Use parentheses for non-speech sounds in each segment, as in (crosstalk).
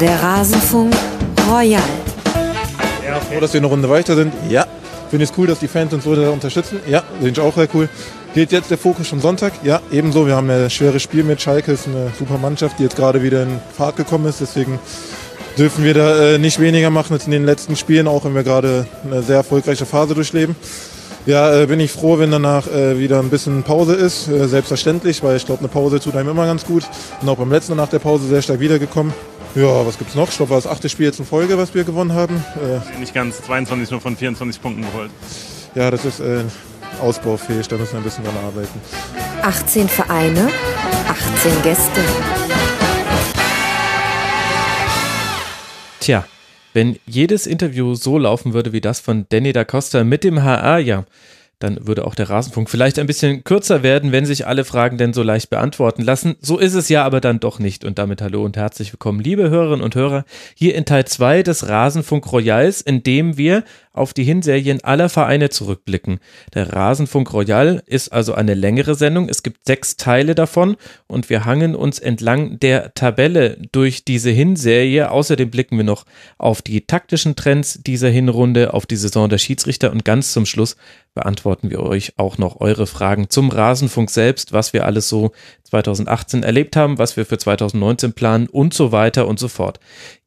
Der Rasenfunk Royal. Ja, froh, dass wir eine Runde weiter sind. Ja. Finde ich es cool, dass die Fans uns so da unterstützen. Ja, finde ich auch sehr cool. Geht jetzt der Fokus schon Sonntag? Ja, ebenso. Wir haben ein schweres Spiel mit Schalke. Es ist eine super Mannschaft, die jetzt gerade wieder in Fahrt gekommen ist. Deswegen dürfen wir da äh, nicht weniger machen als in den letzten Spielen, auch wenn wir gerade eine sehr erfolgreiche Phase durchleben. Ja, äh, bin ich froh, wenn danach äh, wieder ein bisschen Pause ist. Äh, selbstverständlich, weil ich glaube, eine Pause tut einem immer ganz gut. Und auch beim letzten nach der Pause sehr stark wiedergekommen. Ja, was gibt's noch? Ich glaube, war das achte Spiel jetzt in Folge, was wir gewonnen haben. Äh, Nicht ganz, 22 nur von 24 Punkten geholt. Ja, das ist äh, ausbaufähig, da müssen wir ein bisschen dran arbeiten. 18 Vereine, 18 Gäste. Tja, wenn jedes Interview so laufen würde wie das von Danny da Costa mit dem HR, ja, dann würde auch der Rasenfunk vielleicht ein bisschen kürzer werden, wenn sich alle Fragen denn so leicht beantworten lassen. So ist es ja aber dann doch nicht. Und damit hallo und herzlich willkommen, liebe Hörerinnen und Hörer, hier in Teil 2 des Rasenfunk Royals, in dem wir auf die Hinserien aller Vereine zurückblicken. Der Rasenfunk Royal ist also eine längere Sendung. Es gibt sechs Teile davon und wir hangen uns entlang der Tabelle durch diese Hinserie. Außerdem blicken wir noch auf die taktischen Trends dieser Hinrunde, auf die Saison der Schiedsrichter und ganz zum Schluss beantworten wir euch auch noch eure Fragen zum Rasenfunk selbst, was wir alles so 2018 erlebt haben, was wir für 2019 planen und so weiter und so fort.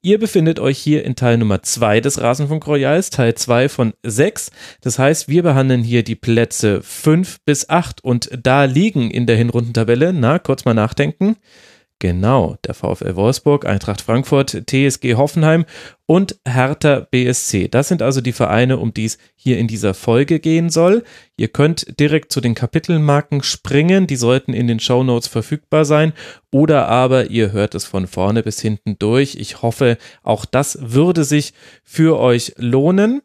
Ihr befindet euch hier in Teil Nummer 2 des Rasenfunk Royals, Teil 2 von 6. Das heißt, wir behandeln hier die Plätze 5 bis 8 und da liegen in der Hinrundentabelle, na, kurz mal nachdenken, Genau, der VfL Wolfsburg, Eintracht Frankfurt, TSG Hoffenheim und Hertha BSC. Das sind also die Vereine, um die es hier in dieser Folge gehen soll. Ihr könnt direkt zu den Kapitelmarken springen, die sollten in den Show Notes verfügbar sein oder aber ihr hört es von vorne bis hinten durch. Ich hoffe, auch das würde sich für euch lohnen.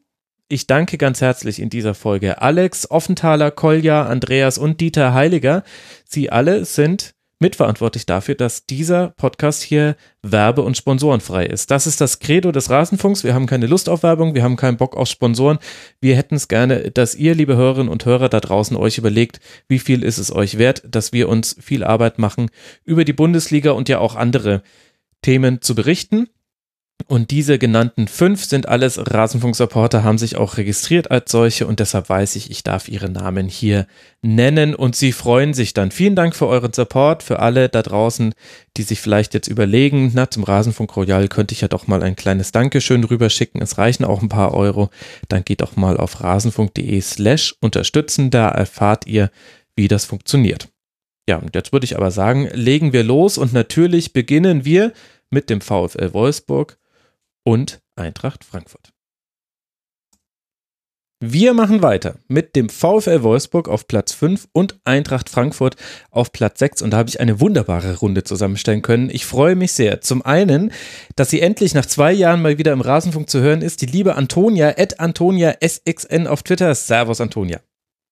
Ich danke ganz herzlich in dieser Folge Alex, Offenthaler, Kolja, Andreas und Dieter Heiliger. Sie alle sind mitverantwortlich dafür, dass dieser Podcast hier werbe- und sponsorenfrei ist. Das ist das Credo des Rasenfunks. Wir haben keine Lust auf Werbung, wir haben keinen Bock auf Sponsoren. Wir hätten es gerne, dass ihr, liebe Hörerinnen und Hörer da draußen, euch überlegt, wie viel ist es euch wert, dass wir uns viel Arbeit machen, über die Bundesliga und ja auch andere Themen zu berichten. Und diese genannten fünf sind alles Rasenfunk-Supporter, haben sich auch registriert als solche und deshalb weiß ich, ich darf ihre Namen hier nennen und sie freuen sich dann. Vielen Dank für euren Support, für alle da draußen, die sich vielleicht jetzt überlegen, na, zum Rasenfunk Royal könnte ich ja doch mal ein kleines Dankeschön rüberschicken. Es reichen auch ein paar Euro. Dann geht doch mal auf rasenfunk.de slash unterstützen. Da erfahrt ihr, wie das funktioniert. Ja, und jetzt würde ich aber sagen, legen wir los und natürlich beginnen wir mit dem VfL Wolfsburg und Eintracht Frankfurt. Wir machen weiter mit dem VfL Wolfsburg auf Platz 5 und Eintracht Frankfurt auf Platz 6 und da habe ich eine wunderbare Runde zusammenstellen können. Ich freue mich sehr. Zum einen, dass sie endlich nach zwei Jahren mal wieder im Rasenfunk zu hören ist, die liebe Antonia, at Antonia SXN auf Twitter. Servus Antonia.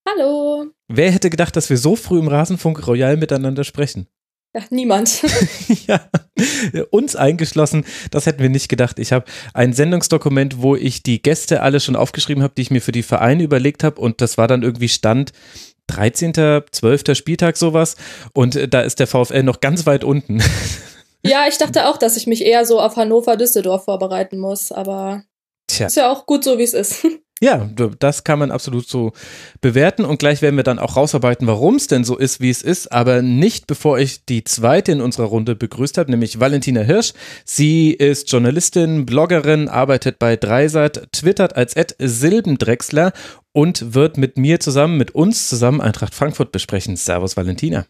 Hallo. Wer hätte gedacht, dass wir so früh im Rasenfunk Royal miteinander sprechen? Ja, niemand. (laughs) (laughs) ja, uns eingeschlossen, das hätten wir nicht gedacht. Ich habe ein Sendungsdokument, wo ich die Gäste alle schon aufgeschrieben habe, die ich mir für die Vereine überlegt habe und das war dann irgendwie Stand 13., 12. Spieltag sowas und äh, da ist der VfL noch ganz weit unten. (laughs) ja, ich dachte auch, dass ich mich eher so auf Hannover-Düsseldorf vorbereiten muss, aber Tja. ist ja auch gut so, wie es ist. Ja, das kann man absolut so bewerten und gleich werden wir dann auch rausarbeiten, warum es denn so ist, wie es ist, aber nicht bevor ich die zweite in unserer Runde begrüßt habe, nämlich Valentina Hirsch. Sie ist Journalistin, Bloggerin, arbeitet bei Dreisat, twittert als Ed Silbendrechsler und wird mit mir zusammen, mit uns zusammen Eintracht Frankfurt besprechen. Servus Valentina.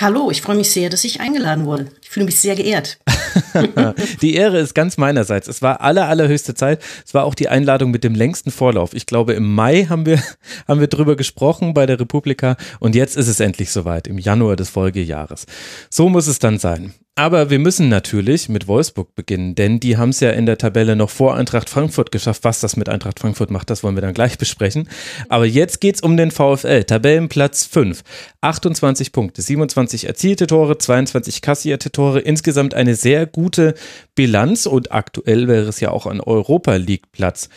Hallo, ich freue mich sehr, dass ich eingeladen wurde. Ich fühle mich sehr geehrt. (laughs) (laughs) die Ehre ist ganz meinerseits. Es war aller, allerhöchste Zeit. Es war auch die Einladung mit dem längsten Vorlauf. Ich glaube, im Mai haben wir, (laughs) haben wir drüber gesprochen bei der Republika und jetzt ist es endlich soweit, im Januar des Folgejahres. So muss es dann sein. Aber wir müssen natürlich mit Wolfsburg beginnen, denn die haben es ja in der Tabelle noch vor Eintracht Frankfurt geschafft. Was das mit Eintracht Frankfurt macht, das wollen wir dann gleich besprechen. Aber jetzt geht's um den VfL. Tabellenplatz 5. 28 Punkte, 27 erzielte Tore, 22 kassierte Tore. Insgesamt eine sehr gute Bilanz und aktuell wäre es ja auch ein Europa League Platz.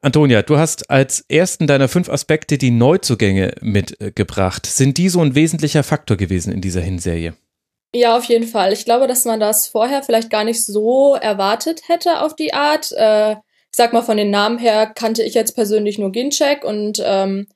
Antonia, du hast als ersten deiner fünf Aspekte die Neuzugänge mitgebracht. Sind die so ein wesentlicher Faktor gewesen in dieser Hinserie? Ja, auf jeden Fall. Ich glaube, dass man das vorher vielleicht gar nicht so erwartet hätte auf die Art. Äh, ich sag mal, von den Namen her kannte ich jetzt persönlich nur Ginchek und ähm,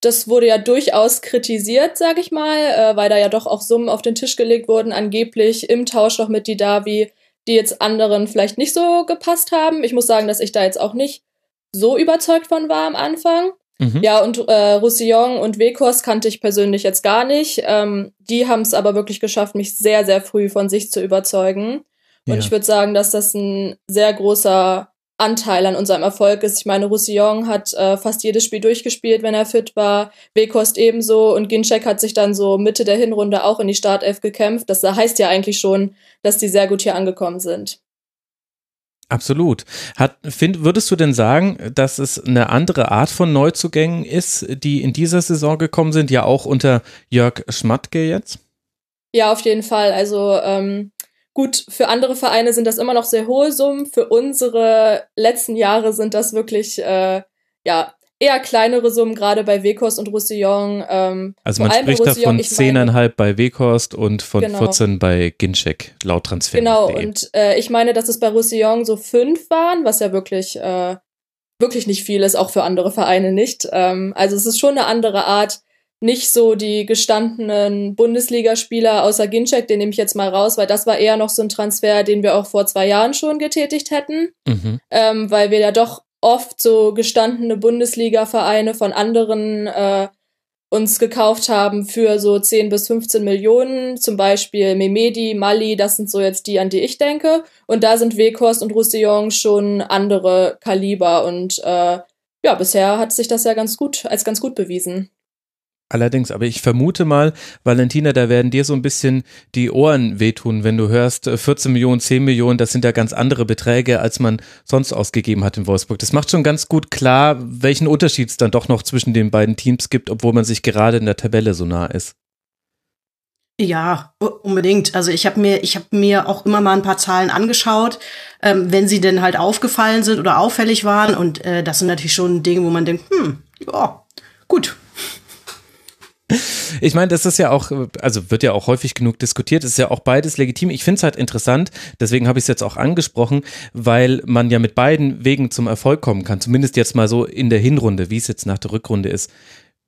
das wurde ja durchaus kritisiert, sag ich mal, äh, weil da ja doch auch Summen auf den Tisch gelegt wurden, angeblich im Tausch noch mit Didavi, die jetzt anderen vielleicht nicht so gepasst haben. Ich muss sagen, dass ich da jetzt auch nicht so überzeugt von war am Anfang. Mhm. Ja, und äh, Roussillon und Wekos kannte ich persönlich jetzt gar nicht. Ähm, die haben es aber wirklich geschafft, mich sehr, sehr früh von sich zu überzeugen. Und ja. ich würde sagen, dass das ein sehr großer Anteil an unserem Erfolg ist. Ich meine, Roussillon hat äh, fast jedes Spiel durchgespielt, wenn er fit war. Wekost ebenso und Ginczek hat sich dann so Mitte der Hinrunde auch in die Startelf gekämpft. Das heißt ja eigentlich schon, dass die sehr gut hier angekommen sind. Absolut. Hat, find, würdest du denn sagen, dass es eine andere Art von Neuzugängen ist, die in dieser Saison gekommen sind, ja auch unter Jörg Schmatke jetzt? Ja, auf jeden Fall. Also ähm, Gut, für andere Vereine sind das immer noch sehr hohe Summen. Für unsere letzten Jahre sind das wirklich äh, ja eher kleinere Summen, gerade bei Wekost und Roussillon. Ähm, also man spricht da von 10,5 bei Wekost und von genau. 14 bei Ginczek, laut Transfer. Genau, und äh, ich meine, dass es bei Roussillon so fünf waren, was ja wirklich, äh, wirklich nicht viel ist, auch für andere Vereine nicht. Ähm, also es ist schon eine andere Art, nicht so die gestandenen Bundesligaspieler außer Ginczek, den nehme ich jetzt mal raus, weil das war eher noch so ein Transfer, den wir auch vor zwei Jahren schon getätigt hätten, mhm. ähm, weil wir ja doch oft so gestandene Bundesliga-Vereine von anderen äh, uns gekauft haben für so 10 bis 15 Millionen, zum Beispiel Memedi, Mali, das sind so jetzt die, an die ich denke. Und da sind Weghorst und Roussillon schon andere Kaliber und äh, ja, bisher hat sich das ja ganz gut, als ganz gut bewiesen. Allerdings, aber ich vermute mal, Valentina, da werden dir so ein bisschen die Ohren wehtun, wenn du hörst, 14 äh, Millionen, 10 Millionen, das sind ja ganz andere Beträge, als man sonst ausgegeben hat in Wolfsburg. Das macht schon ganz gut klar, welchen Unterschied es dann doch noch zwischen den beiden Teams gibt, obwohl man sich gerade in der Tabelle so nah ist. Ja, unbedingt. Also ich habe mir, ich habe mir auch immer mal ein paar Zahlen angeschaut, ähm, wenn sie denn halt aufgefallen sind oder auffällig waren. Und äh, das sind natürlich schon Dinge, wo man denkt, hm, ja, gut, ich meine, das ist ja auch, also wird ja auch häufig genug diskutiert, ist ja auch beides legitim. Ich finde es halt interessant, deswegen habe ich es jetzt auch angesprochen, weil man ja mit beiden Wegen zum Erfolg kommen kann. Zumindest jetzt mal so in der Hinrunde, wie es jetzt nach der Rückrunde ist.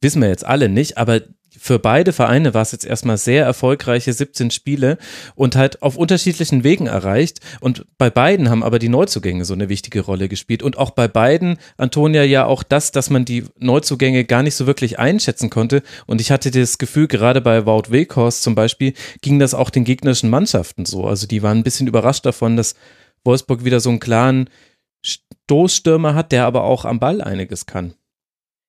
Wissen wir jetzt alle nicht, aber für beide Vereine war es jetzt erstmal sehr erfolgreiche 17 Spiele und halt auf unterschiedlichen Wegen erreicht. Und bei beiden haben aber die Neuzugänge so eine wichtige Rolle gespielt. Und auch bei beiden, Antonia, ja auch das, dass man die Neuzugänge gar nicht so wirklich einschätzen konnte. Und ich hatte das Gefühl, gerade bei Wout Weghorst zum Beispiel, ging das auch den gegnerischen Mannschaften so. Also die waren ein bisschen überrascht davon, dass Wolfsburg wieder so einen klaren Stoßstürmer hat, der aber auch am Ball einiges kann.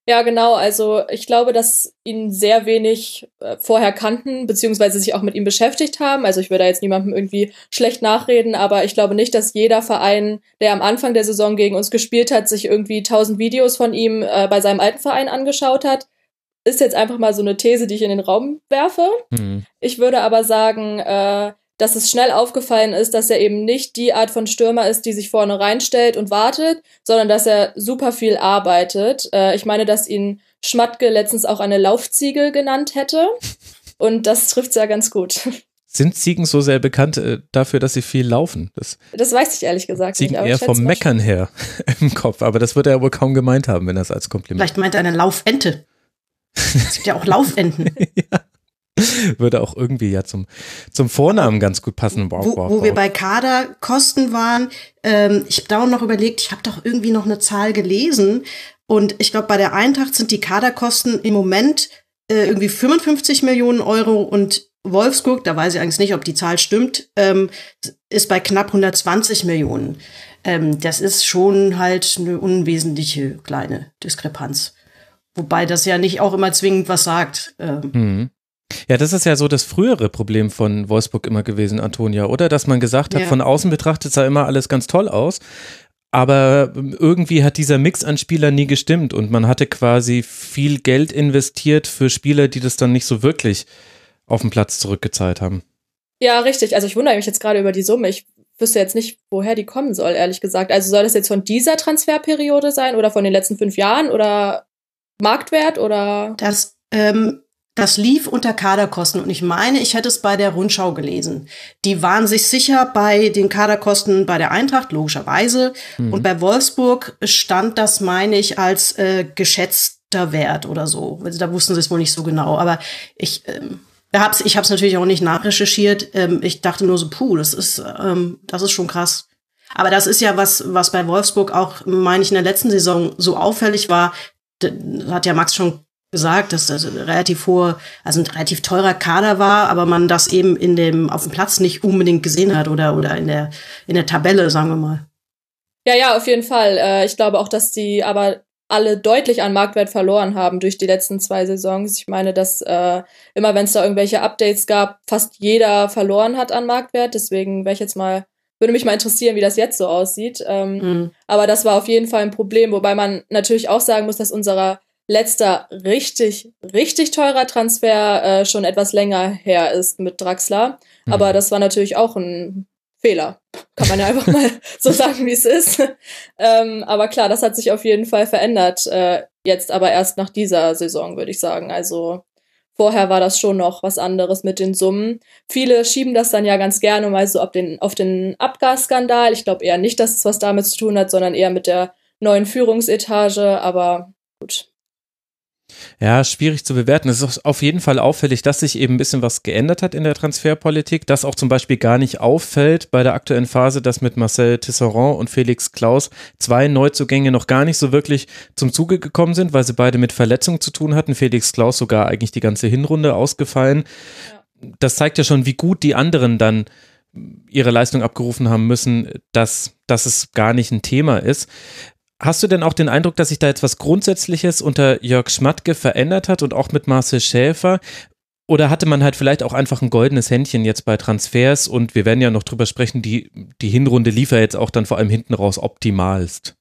Ja, genau. Also ich glaube, dass ihn sehr wenig äh, vorher kannten, beziehungsweise sich auch mit ihm beschäftigt haben. Also ich würde da jetzt niemandem irgendwie schlecht nachreden, aber ich glaube nicht, dass jeder Verein, der am Anfang der Saison gegen uns gespielt hat, sich irgendwie tausend Videos von ihm äh, bei seinem alten Verein angeschaut hat. Ist jetzt einfach mal so eine These, die ich in den Raum werfe. Mhm. Ich würde aber sagen, äh, dass es schnell aufgefallen ist, dass er eben nicht die Art von Stürmer ist, die sich vorne reinstellt und wartet, sondern dass er super viel arbeitet. Äh, ich meine, dass ihn Schmatke letztens auch eine Laufziege genannt hätte. Und das trifft ja ganz gut. Sind Ziegen so sehr bekannt äh, dafür, dass sie viel laufen? Das, das weiß ich ehrlich gesagt Ziegen nicht. eher vom Meckern her (laughs) im Kopf, aber das wird er wohl kaum gemeint haben, wenn er es als Kompliment. Vielleicht meint er eine Laufente. Es gibt ja auch Laufenten. (laughs) ja. (laughs) Würde auch irgendwie ja zum, zum Vornamen ganz gut passen. Wow, wo, wow, wo wow. wir bei Kaderkosten waren, ähm, ich habe da noch überlegt, ich habe doch irgendwie noch eine Zahl gelesen. Und ich glaube, bei der Eintracht sind die Kaderkosten im Moment äh, irgendwie 55 Millionen Euro und Wolfsburg, da weiß ich eigentlich nicht, ob die Zahl stimmt, ähm, ist bei knapp 120 Millionen. Ähm, das ist schon halt eine unwesentliche kleine Diskrepanz. Wobei das ja nicht auch immer zwingend was sagt. Ähm. Mhm. Ja, das ist ja so das frühere Problem von Wolfsburg immer gewesen, Antonia, oder? Dass man gesagt hat, ja. von außen betrachtet sah immer alles ganz toll aus. Aber irgendwie hat dieser Mix an Spielern nie gestimmt und man hatte quasi viel Geld investiert für Spieler, die das dann nicht so wirklich auf den Platz zurückgezahlt haben. Ja, richtig. Also ich wundere mich jetzt gerade über die Summe. Ich wüsste jetzt nicht, woher die kommen soll, ehrlich gesagt. Also soll das jetzt von dieser Transferperiode sein oder von den letzten fünf Jahren oder Marktwert oder? Das ähm, das lief unter Kaderkosten und ich meine, ich hätte es bei der Rundschau gelesen. Die waren sich sicher bei den Kaderkosten bei der Eintracht, logischerweise. Mhm. Und bei Wolfsburg stand das, meine ich, als äh, geschätzter Wert oder so. Also da wussten sie es wohl nicht so genau. Aber ich, ähm, hab's, ich habe es natürlich auch nicht nachrecherchiert. Ähm, ich dachte nur so, puh, das ist, ähm, das ist schon krass. Aber das ist ja was, was bei Wolfsburg auch, meine ich, in der letzten Saison so auffällig war. Da hat ja Max schon gesagt, dass das relativ hohe, also ein relativ teurer Kader war, aber man das eben in dem, auf dem Platz nicht unbedingt gesehen hat oder, oder in der, in der Tabelle, sagen wir mal. Ja, ja, auf jeden Fall. Äh, ich glaube auch, dass die aber alle deutlich an Marktwert verloren haben durch die letzten zwei Saisons. Ich meine, dass äh, immer wenn es da irgendwelche Updates gab, fast jeder verloren hat an Marktwert. Deswegen wäre ich jetzt mal, würde mich mal interessieren, wie das jetzt so aussieht. Ähm, mhm. Aber das war auf jeden Fall ein Problem, wobei man natürlich auch sagen muss, dass unserer letzter richtig, richtig teurer Transfer äh, schon etwas länger her ist mit Draxler. Mhm. Aber das war natürlich auch ein Fehler. Kann man ja einfach mal (laughs) so sagen, wie es ist. ähm, aber klar, das hat sich auf jeden Fall verändert. Äh, jetzt aber erst nach dieser Saison, würde ich sagen. Also vorher war das schon noch was anderes mit den Summen. Viele schieben das dann ja ganz gerne mal so auf den, auf den Abgasskandal. Ich glaube eher nicht, dass es was damit zu tun hat, sondern eher mit der neuen Führungsetage. Aber gut, ja, schwierig zu bewerten. Es ist auf jeden Fall auffällig, dass sich eben ein bisschen was geändert hat in der Transferpolitik, dass auch zum Beispiel gar nicht auffällt bei der aktuellen Phase, dass mit Marcel Tisserand und Felix Klaus zwei Neuzugänge noch gar nicht so wirklich zum Zuge gekommen sind, weil sie beide mit Verletzungen zu tun hatten. Felix Klaus sogar eigentlich die ganze Hinrunde ausgefallen. Das zeigt ja schon, wie gut die anderen dann ihre Leistung abgerufen haben müssen, dass, dass es gar nicht ein Thema ist. Hast du denn auch den Eindruck, dass sich da jetzt was Grundsätzliches unter Jörg Schmatke verändert hat und auch mit Marcel Schäfer? Oder hatte man halt vielleicht auch einfach ein goldenes Händchen jetzt bei Transfers und wir werden ja noch drüber sprechen, die, die Hinrunde lief ja jetzt auch dann vor allem hinten raus optimalst.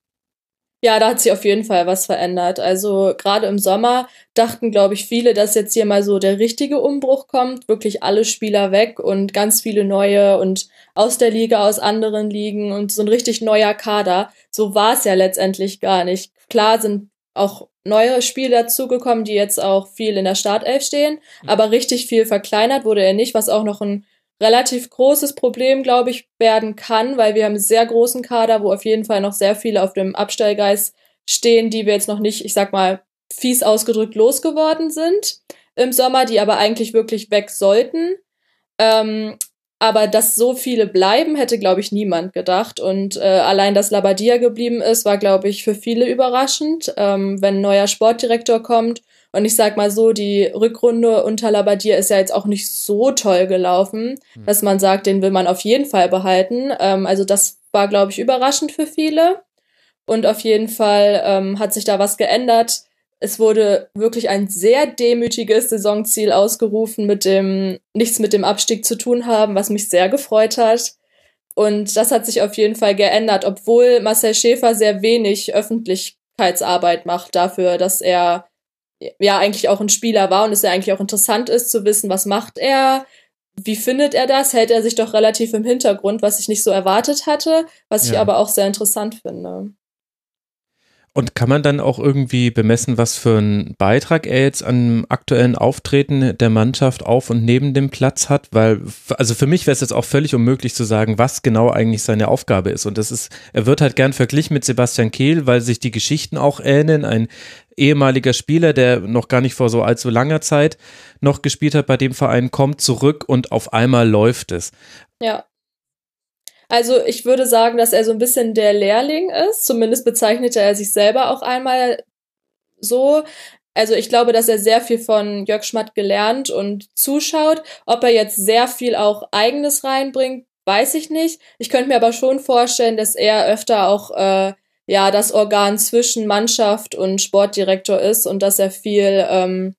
Ja, da hat sich auf jeden Fall was verändert. Also gerade im Sommer dachten, glaube ich, viele, dass jetzt hier mal so der richtige Umbruch kommt, wirklich alle Spieler weg und ganz viele neue und aus der Liga, aus anderen Ligen und so ein richtig neuer Kader. So war es ja letztendlich gar nicht. Klar sind auch neue Spieler dazugekommen, die jetzt auch viel in der Startelf stehen, aber richtig viel verkleinert wurde er nicht, was auch noch ein relativ großes Problem, glaube ich, werden kann, weil wir haben einen sehr großen Kader, wo auf jeden Fall noch sehr viele auf dem Abstellgeist stehen, die wir jetzt noch nicht, ich sag mal, fies ausgedrückt losgeworden sind im Sommer, die aber eigentlich wirklich weg sollten. Ähm, aber dass so viele bleiben, hätte, glaube ich, niemand gedacht. Und äh, allein, dass Labadia geblieben ist, war, glaube ich, für viele überraschend. Ähm, wenn ein neuer Sportdirektor kommt und ich sag mal so, die Rückrunde unter Labadia ist ja jetzt auch nicht so toll gelaufen, mhm. dass man sagt, den will man auf jeden Fall behalten. Ähm, also das war, glaube ich, überraschend für viele. Und auf jeden Fall ähm, hat sich da was geändert. Es wurde wirklich ein sehr demütiges Saisonziel ausgerufen, mit dem nichts mit dem Abstieg zu tun haben, was mich sehr gefreut hat. Und das hat sich auf jeden Fall geändert, obwohl Marcel Schäfer sehr wenig Öffentlichkeitsarbeit macht dafür, dass er ja eigentlich auch ein Spieler war und es ja eigentlich auch interessant ist zu wissen, was macht er, wie findet er das, hält er sich doch relativ im Hintergrund, was ich nicht so erwartet hatte, was ja. ich aber auch sehr interessant finde. Und kann man dann auch irgendwie bemessen, was für einen Beitrag er jetzt am aktuellen Auftreten der Mannschaft auf und neben dem Platz hat? Weil, also für mich wäre es jetzt auch völlig unmöglich zu sagen, was genau eigentlich seine Aufgabe ist. Und das ist, er wird halt gern verglichen mit Sebastian Kehl, weil sich die Geschichten auch ähneln. Ein ehemaliger Spieler, der noch gar nicht vor so allzu langer Zeit noch gespielt hat bei dem Verein, kommt zurück und auf einmal läuft es. Ja. Also ich würde sagen, dass er so ein bisschen der Lehrling ist. Zumindest bezeichnete er sich selber auch einmal so. Also ich glaube, dass er sehr viel von Jörg Schmatt gelernt und zuschaut. Ob er jetzt sehr viel auch eigenes reinbringt, weiß ich nicht. Ich könnte mir aber schon vorstellen, dass er öfter auch äh, ja das Organ zwischen Mannschaft und Sportdirektor ist und dass er viel ähm,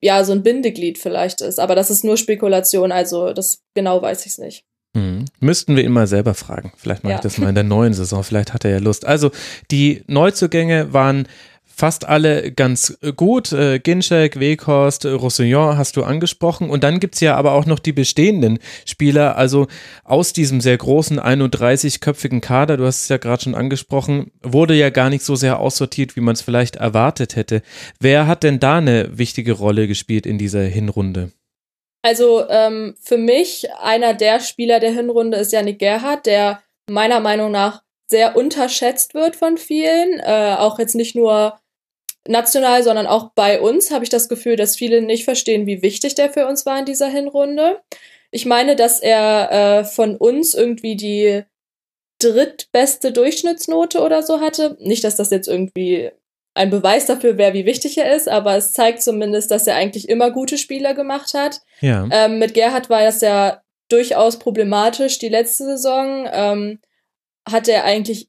ja so ein Bindeglied vielleicht ist. Aber das ist nur Spekulation, also das genau weiß ich es nicht. Hm. Müssten wir ihn mal selber fragen. Vielleicht mache ja. ich das mal in der neuen Saison. Vielleicht hat er ja Lust. Also die Neuzugänge waren fast alle ganz gut. Äh, Ginczek, Weghorst, Roussillon hast du angesprochen. Und dann gibt's ja aber auch noch die bestehenden Spieler. Also aus diesem sehr großen 31-köpfigen Kader, du hast es ja gerade schon angesprochen, wurde ja gar nicht so sehr aussortiert, wie man es vielleicht erwartet hätte. Wer hat denn da eine wichtige Rolle gespielt in dieser Hinrunde? Also ähm, für mich einer der Spieler der Hinrunde ist Janik Gerhardt, der meiner Meinung nach sehr unterschätzt wird von vielen. Äh, auch jetzt nicht nur national, sondern auch bei uns habe ich das Gefühl, dass viele nicht verstehen, wie wichtig der für uns war in dieser Hinrunde. Ich meine, dass er äh, von uns irgendwie die drittbeste Durchschnittsnote oder so hatte. Nicht, dass das jetzt irgendwie ein Beweis dafür wäre, wie wichtig er ist, aber es zeigt zumindest, dass er eigentlich immer gute Spieler gemacht hat. Ja. Ähm, mit Gerhard war das ja durchaus problematisch. Die letzte Saison ähm, hat er eigentlich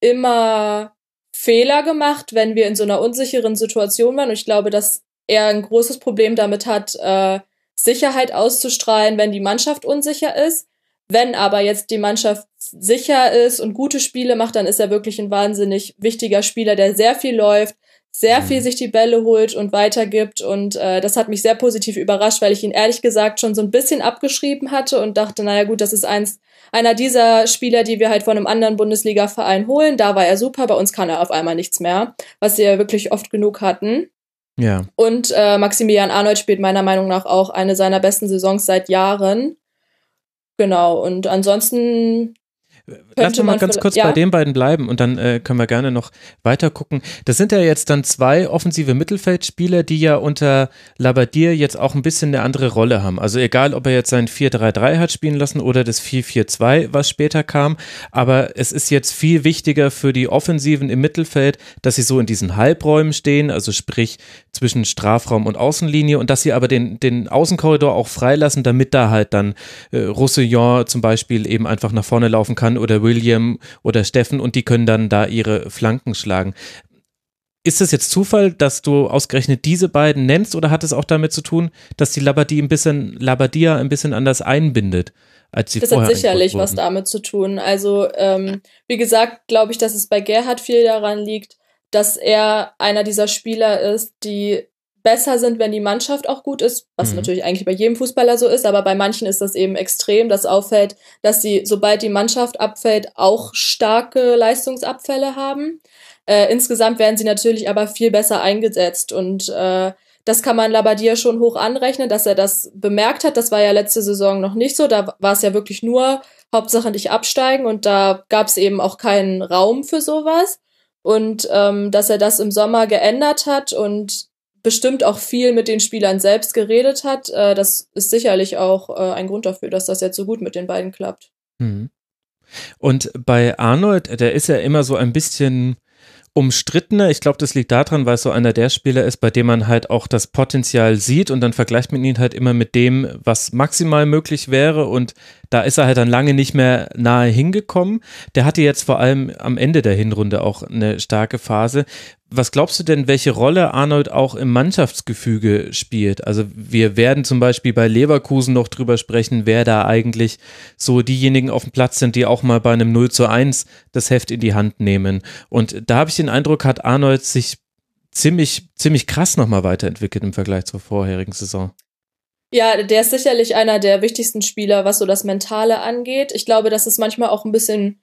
immer Fehler gemacht, wenn wir in so einer unsicheren Situation waren. Und ich glaube, dass er ein großes Problem damit hat, äh, Sicherheit auszustrahlen, wenn die Mannschaft unsicher ist. Wenn aber jetzt die Mannschaft sicher ist und gute Spiele macht, dann ist er wirklich ein wahnsinnig wichtiger Spieler, der sehr viel läuft, sehr viel mhm. sich die Bälle holt und weitergibt. Und äh, das hat mich sehr positiv überrascht, weil ich ihn ehrlich gesagt schon so ein bisschen abgeschrieben hatte und dachte, naja gut, das ist eins, einer dieser Spieler, die wir halt von einem anderen Bundesliga-Verein holen. Da war er super, bei uns kann er auf einmal nichts mehr, was sie ja wirklich oft genug hatten. Ja. Und äh, Maximilian Arnold spielt meiner Meinung nach auch eine seiner besten Saisons seit Jahren. Genau, und ansonsten Lass uns mal ganz kurz ja? bei den beiden bleiben und dann äh, können wir gerne noch weiter gucken. Das sind ja jetzt dann zwei offensive Mittelfeldspieler, die ja unter Labadier jetzt auch ein bisschen eine andere Rolle haben. Also egal, ob er jetzt sein 4-3-3 hat spielen lassen oder das 4-4-2, was später kam. Aber es ist jetzt viel wichtiger für die Offensiven im Mittelfeld, dass sie so in diesen Halbräumen stehen, also sprich zwischen Strafraum und Außenlinie und dass sie aber den, den Außenkorridor auch freilassen, damit da halt dann äh, Roussillon zum Beispiel eben einfach nach vorne laufen kann oder William oder Steffen und die können dann da ihre Flanken schlagen. Ist es jetzt Zufall, dass du ausgerechnet diese beiden nennst oder hat es auch damit zu tun, dass die Labadie ein bisschen, Labadia ein bisschen anders einbindet? Als sie das vorher hat sicherlich was damit zu tun. Also, ähm, wie gesagt, glaube ich, dass es bei Gerhard viel daran liegt, dass er einer dieser Spieler ist, die besser sind, wenn die Mannschaft auch gut ist, was mhm. natürlich eigentlich bei jedem Fußballer so ist, aber bei manchen ist das eben extrem, dass auffällt, dass sie, sobald die Mannschaft abfällt, auch starke Leistungsabfälle haben. Äh, insgesamt werden sie natürlich aber viel besser eingesetzt und äh, das kann man Labadia schon hoch anrechnen, dass er das bemerkt hat. Das war ja letzte Saison noch nicht so. Da war es ja wirklich nur Hauptsache nicht absteigen und da gab es eben auch keinen Raum für sowas. Und ähm, dass er das im Sommer geändert hat und bestimmt auch viel mit den Spielern selbst geredet hat. Äh, das ist sicherlich auch äh, ein Grund dafür, dass das jetzt so gut mit den beiden klappt. Mhm. Und bei Arnold, der ist ja immer so ein bisschen umstrittener. Ich glaube, das liegt daran, weil es so einer der Spieler ist, bei dem man halt auch das Potenzial sieht und dann vergleicht man ihn halt immer mit dem, was maximal möglich wäre und da ist er halt dann lange nicht mehr nahe hingekommen. Der hatte jetzt vor allem am Ende der Hinrunde auch eine starke Phase. Was glaubst du denn, welche Rolle Arnold auch im Mannschaftsgefüge spielt? Also wir werden zum Beispiel bei Leverkusen noch drüber sprechen, wer da eigentlich so diejenigen auf dem Platz sind, die auch mal bei einem 0 zu 1 das Heft in die Hand nehmen. Und da habe ich den Eindruck, hat Arnold sich ziemlich, ziemlich krass nochmal weiterentwickelt im Vergleich zur vorherigen Saison. Ja, der ist sicherlich einer der wichtigsten Spieler, was so das Mentale angeht. Ich glaube, dass es manchmal auch ein bisschen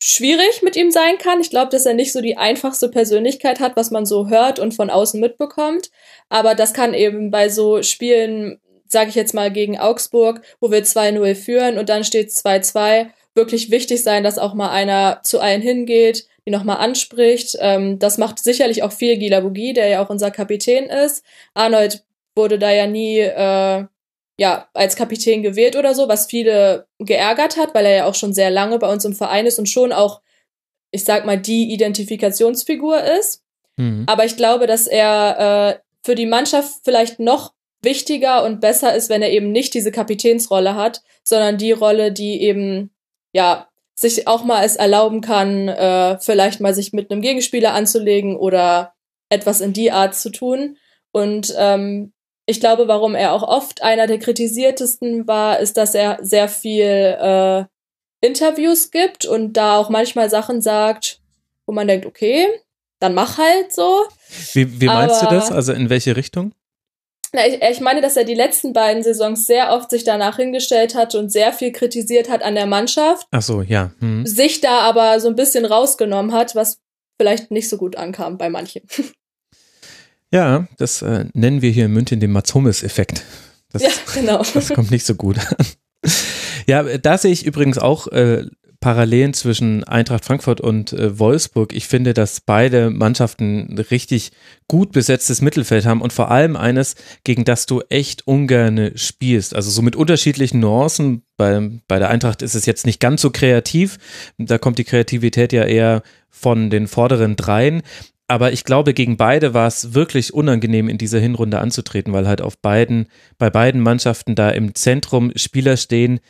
schwierig mit ihm sein kann. Ich glaube, dass er nicht so die einfachste Persönlichkeit hat, was man so hört und von außen mitbekommt. Aber das kann eben bei so Spielen, sage ich jetzt mal gegen Augsburg, wo wir 2-0 führen und dann steht 2-2, wirklich wichtig sein, dass auch mal einer zu allen hingeht, die nochmal anspricht. Ähm, das macht sicherlich auch viel Gila Bugi, der ja auch unser Kapitän ist. Arnold wurde da ja nie äh, ja als Kapitän gewählt oder so, was viele geärgert hat, weil er ja auch schon sehr lange bei uns im Verein ist und schon auch, ich sag mal, die Identifikationsfigur ist. Mhm. Aber ich glaube, dass er äh, für die Mannschaft vielleicht noch wichtiger und besser ist, wenn er eben nicht diese Kapitänsrolle hat, sondern die Rolle, die eben ja sich auch mal es erlauben kann, äh, vielleicht mal sich mit einem Gegenspieler anzulegen oder etwas in die Art zu tun. Und ähm, ich glaube, warum er auch oft einer der kritisiertesten war, ist, dass er sehr viel äh, Interviews gibt und da auch manchmal Sachen sagt, wo man denkt, okay, dann mach halt so. Wie, wie meinst Aber- du das? Also in welche Richtung? Na, ich, ich meine, dass er die letzten beiden Saisons sehr oft sich danach hingestellt hat und sehr viel kritisiert hat an der Mannschaft, Ach so, ja. Hm. sich da aber so ein bisschen rausgenommen hat, was vielleicht nicht so gut ankam bei manchen. (laughs) Ja, das äh, nennen wir hier in München den Mats Hummels-Effekt. Das, ja, genau. (laughs) das kommt nicht so gut an. Ja, da sehe ich übrigens auch äh, Parallelen zwischen Eintracht Frankfurt und äh, Wolfsburg. Ich finde, dass beide Mannschaften ein richtig gut besetztes Mittelfeld haben und vor allem eines, gegen das du echt ungern spielst. Also so mit unterschiedlichen Nuancen. Bei, bei der Eintracht ist es jetzt nicht ganz so kreativ. Da kommt die Kreativität ja eher von den vorderen dreien. Aber ich glaube, gegen beide war es wirklich unangenehm, in dieser Hinrunde anzutreten, weil halt auf beiden, bei beiden Mannschaften da im Zentrum Spieler stehen,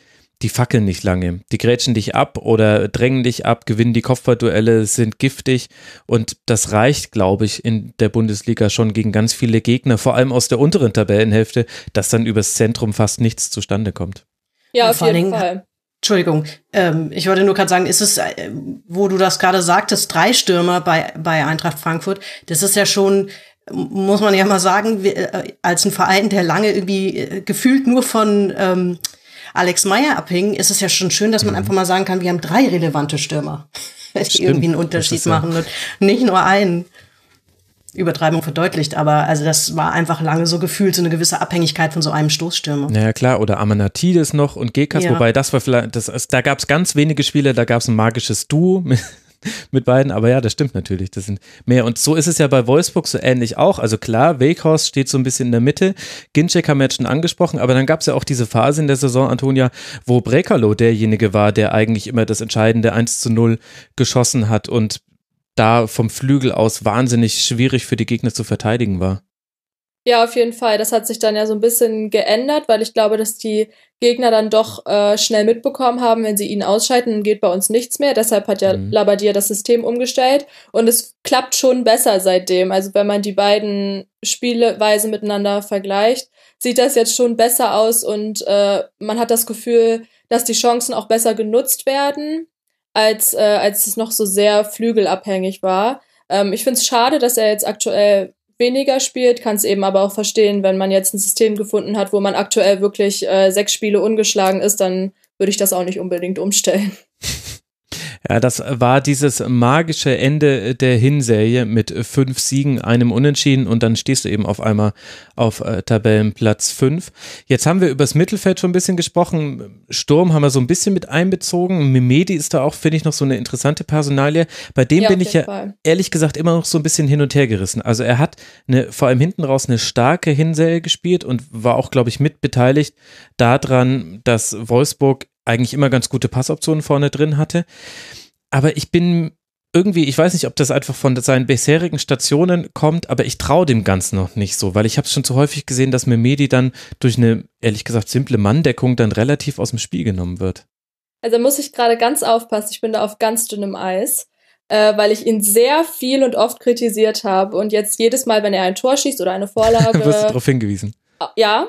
die fackeln nicht lange. Die grätschen dich ab oder drängen dich ab, gewinnen die Kopfballduelle, sind giftig und das reicht, glaube ich, in der Bundesliga schon gegen ganz viele Gegner, vor allem aus der unteren Tabellenhälfte, dass dann übers Zentrum fast nichts zustande kommt. Ja, auf jeden Fall. Entschuldigung, ähm, ich wollte nur gerade sagen, ist es, äh, wo du das gerade sagtest, drei Stürmer bei, bei Eintracht Frankfurt, das ist ja schon, muss man ja mal sagen, wir, äh, als ein Verein, der lange irgendwie äh, gefühlt nur von ähm, Alex Meyer abhing, ist es ja schon schön, dass man einfach mal sagen kann, wir haben drei relevante Stürmer, (laughs) die Stimmt, irgendwie einen Unterschied ist ja- machen und nicht nur einen. Übertreibung verdeutlicht, aber also das war einfach lange so gefühlt, so eine gewisse Abhängigkeit von so einem Stoßstürmer. Naja, klar, oder Amanatidis noch und Gekas, Ja. wobei das war vielleicht, das, da gab es ganz wenige Spiele, da gab es ein magisches Duo (laughs) mit, mit beiden, aber ja, das stimmt natürlich, das sind mehr. Und so ist es ja bei Wolfsburg so ähnlich auch. Also klar, Weghorst steht so ein bisschen in der Mitte, Ginczek haben wir jetzt schon angesprochen, aber dann gab es ja auch diese Phase in der Saison, Antonia, wo Brekalo derjenige war, der eigentlich immer das entscheidende 1 zu 0 geschossen hat und da vom Flügel aus wahnsinnig schwierig für die Gegner zu verteidigen war. Ja, auf jeden Fall. Das hat sich dann ja so ein bisschen geändert, weil ich glaube, dass die Gegner dann doch äh, schnell mitbekommen haben, wenn sie ihn ausschalten, dann geht bei uns nichts mehr. Deshalb hat ja Mhm. Labadier das System umgestellt und es klappt schon besser seitdem. Also wenn man die beiden Spieleweisen miteinander vergleicht, sieht das jetzt schon besser aus und äh, man hat das Gefühl, dass die Chancen auch besser genutzt werden, als, äh, als es noch so sehr flügelabhängig war. Ähm, ich finde es schade, dass er jetzt aktuell weniger spielt, kann es eben aber auch verstehen, wenn man jetzt ein System gefunden hat, wo man aktuell wirklich äh, sechs Spiele ungeschlagen ist, dann würde ich das auch nicht unbedingt umstellen. (laughs) Ja, das war dieses magische Ende der Hinserie mit fünf Siegen, einem Unentschieden und dann stehst du eben auf einmal auf äh, Tabellenplatz fünf. Jetzt haben wir übers Mittelfeld schon ein bisschen gesprochen. Sturm haben wir so ein bisschen mit einbezogen. Mimedi ist da auch, finde ich, noch so eine interessante Personalie. Bei dem Ja, bin ich ja Fall. ehrlich gesagt immer noch so ein bisschen hin und her gerissen. Also er hat eine, vor allem hinten raus eine starke Hinserie gespielt und war auch, glaube ich, mitbeteiligt daran, dass Wolfsburg eigentlich immer ganz gute Passoptionen vorne drin hatte. Aber ich bin irgendwie, ich weiß nicht, ob das einfach von seinen bisherigen Stationen kommt, aber ich traue dem Ganzen noch nicht so, weil ich habe es schon zu häufig gesehen, dass Memedi dann durch eine, ehrlich gesagt, simple Manndeckung dann relativ aus dem Spiel genommen wird. Also muss ich gerade ganz aufpassen, ich bin da auf ganz dünnem Eis, äh, weil ich ihn sehr viel und oft kritisiert habe und jetzt jedes Mal, wenn er ein Tor schießt oder eine (laughs) Vorlage, Wirst du darauf hingewiesen. ja,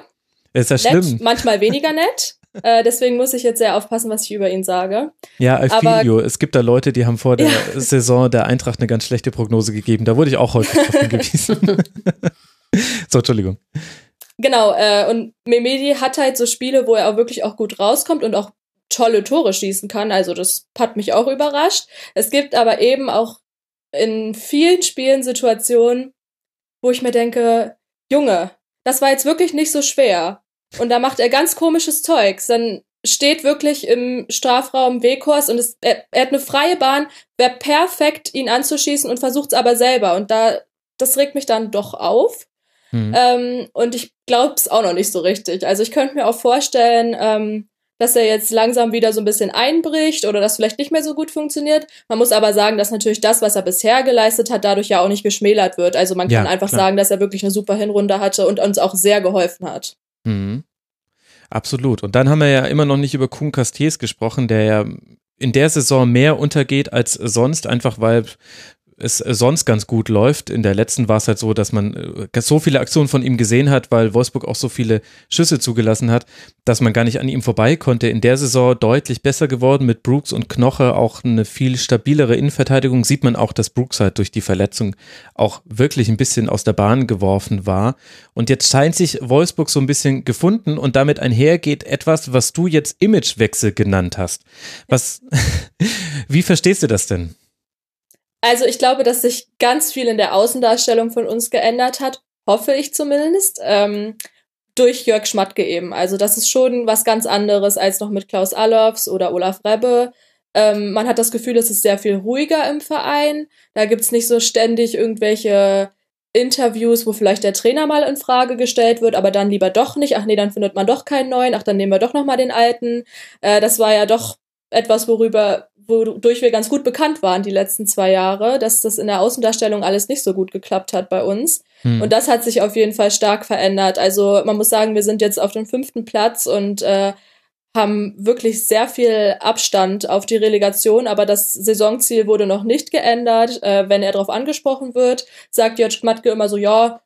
Ist ja nett, schlimm. manchmal weniger nett. Äh, deswegen muss ich jetzt sehr aufpassen, was ich über ihn sage. Ja, Aber- you. Es gibt da Leute, die haben vor der Ja. (laughs) Saison der Eintracht eine ganz schlechte Prognose gegeben. Da wurde ich auch häufig darauf hingewiesen. (laughs) so, Entschuldigung. Genau, äh, und Memedi hat halt so Spiele, wo er auch wirklich auch gut rauskommt und auch tolle Tore schießen kann. Also das hat mich auch überrascht. Es gibt aber eben auch in vielen Spielen Situationen, wo ich mir denke, Junge, das war jetzt wirklich nicht so schwer. Und da macht er ganz komisches Zeugs. Dann steht wirklich im Strafraum Weghorst und es, er, er hat eine freie Bahn, wäre perfekt, ihn anzuschießen und versucht es aber selber. Und da, das regt mich dann doch auf. Hm. Ähm, und ich glaube es auch noch nicht so richtig. Also ich könnte mir auch vorstellen, ähm, dass er jetzt langsam wieder so ein bisschen einbricht oder das vielleicht nicht mehr so gut funktioniert. Man muss aber sagen, dass natürlich das, was er bisher geleistet hat, dadurch ja auch nicht geschmälert wird. Also man kann Ja, einfach klar. sagen, dass er wirklich eine super Hinrunde hatte und uns auch sehr geholfen hat. Mhm. Absolut. Und dann haben wir ja immer noch nicht über Kuhn Castells gesprochen, der ja in der Saison mehr untergeht als sonst, einfach weil es sonst ganz gut läuft. In der letzten war es halt so, dass man äh, so viele Aktionen von ihm gesehen hat, weil Wolfsburg auch so viele Schüsse zugelassen hat, dass man gar nicht an ihm vorbei konnte. In der Saison deutlich besser geworden mit Brooks und Knoche, auch eine viel stabilere Innenverteidigung. Sieht man auch, dass Brooks halt durch die Verletzung auch wirklich ein bisschen aus der Bahn geworfen war. Und jetzt scheint sich Wolfsburg so ein bisschen gefunden und damit einhergeht etwas, was du jetzt Imagewechsel genannt hast. Was, (laughs) wie verstehst du das denn? Also ich glaube, dass sich ganz viel in der Außendarstellung von uns geändert hat, hoffe ich zumindest, ähm, durch Jörg Schmatke eben. Also das ist schon was ganz anderes als noch mit Klaus Allofs oder Olaf Rebbe. Ähm, man hat das Gefühl, es ist sehr viel ruhiger im Verein. Da gibt's nicht so ständig irgendwelche Interviews, wo vielleicht der Trainer mal in Frage gestellt wird, aber dann lieber doch nicht. Ach nee, dann findet man doch keinen neuen. Ach, dann nehmen wir doch noch mal den alten. Äh, das war ja doch etwas, worüber wodurch wir ganz gut bekannt waren die letzten zwei Jahre, dass das in der Außendarstellung alles nicht so gut geklappt hat bei uns. Hm. Und das hat sich auf jeden Fall stark verändert. Also man muss sagen, wir sind jetzt auf dem fünften Platz und äh, haben wirklich sehr viel Abstand auf die Relegation, aber das Saisonziel wurde noch nicht geändert. Äh, wenn er darauf angesprochen wird, sagt Jörg Matke immer so, ja,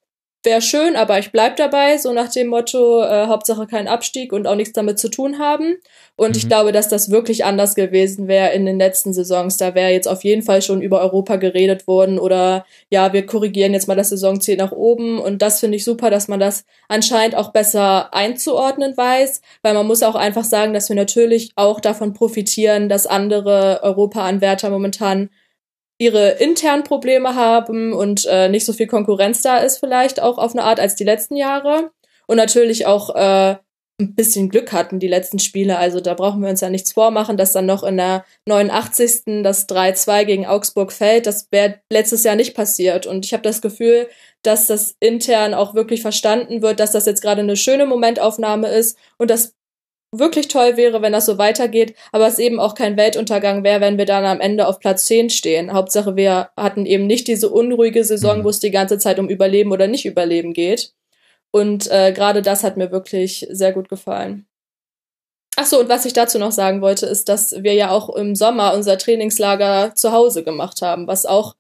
wäre schön, aber ich bleib dabei, so nach dem Motto, äh, Hauptsache kein Abstieg und auch nichts damit zu tun haben. Und mhm. ich glaube, dass das wirklich anders gewesen wäre in den letzten Saisons. Da wäre jetzt auf jeden Fall schon über Europa geredet worden oder ja, wir korrigieren jetzt mal das Saisonziel nach oben. Und das finde ich super, dass man das anscheinend auch besser einzuordnen weiß, weil man muss auch einfach sagen, dass wir natürlich auch davon profitieren, dass andere Europa-Anwärter momentan ihre internen Probleme haben und äh, nicht so viel Konkurrenz da ist vielleicht auch auf eine Art als die letzten Jahre und natürlich auch äh, ein bisschen Glück hatten die letzten Spiele. Also da brauchen wir uns ja nichts vormachen, dass dann noch in der 89. das 3-2 gegen Augsburg fällt. Das wäre letztes Jahr nicht passiert. Und ich habe das Gefühl, dass das intern auch wirklich verstanden wird, dass das jetzt gerade eine schöne Momentaufnahme ist und dass wirklich toll wäre, wenn das so weitergeht, aber es eben auch kein Weltuntergang wäre, wenn wir dann am Ende auf Platz 10 stehen. Hauptsache, wir hatten eben nicht diese unruhige Saison, mhm. wo es die ganze Zeit um Überleben oder nicht Überleben geht. Und äh, gerade das hat mir wirklich sehr gut gefallen. Ach so, und was ich dazu noch sagen wollte, ist, dass wir ja auch im Sommer unser Trainingslager zu Hause gemacht haben, was auch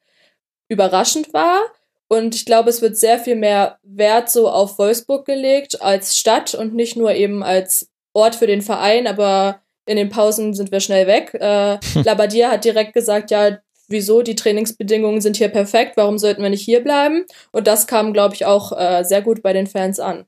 überraschend war. Und ich glaube, es wird sehr viel mehr Wert so auf Wolfsburg gelegt als Stadt und nicht nur eben als Ort für den Verein, aber in den Pausen sind wir schnell weg. Äh, (laughs) Labadia hat direkt gesagt, ja, wieso, die Trainingsbedingungen sind hier perfekt, warum sollten wir nicht hier bleiben? Und das kam, glaube ich, auch äh, sehr gut bei den Fans an.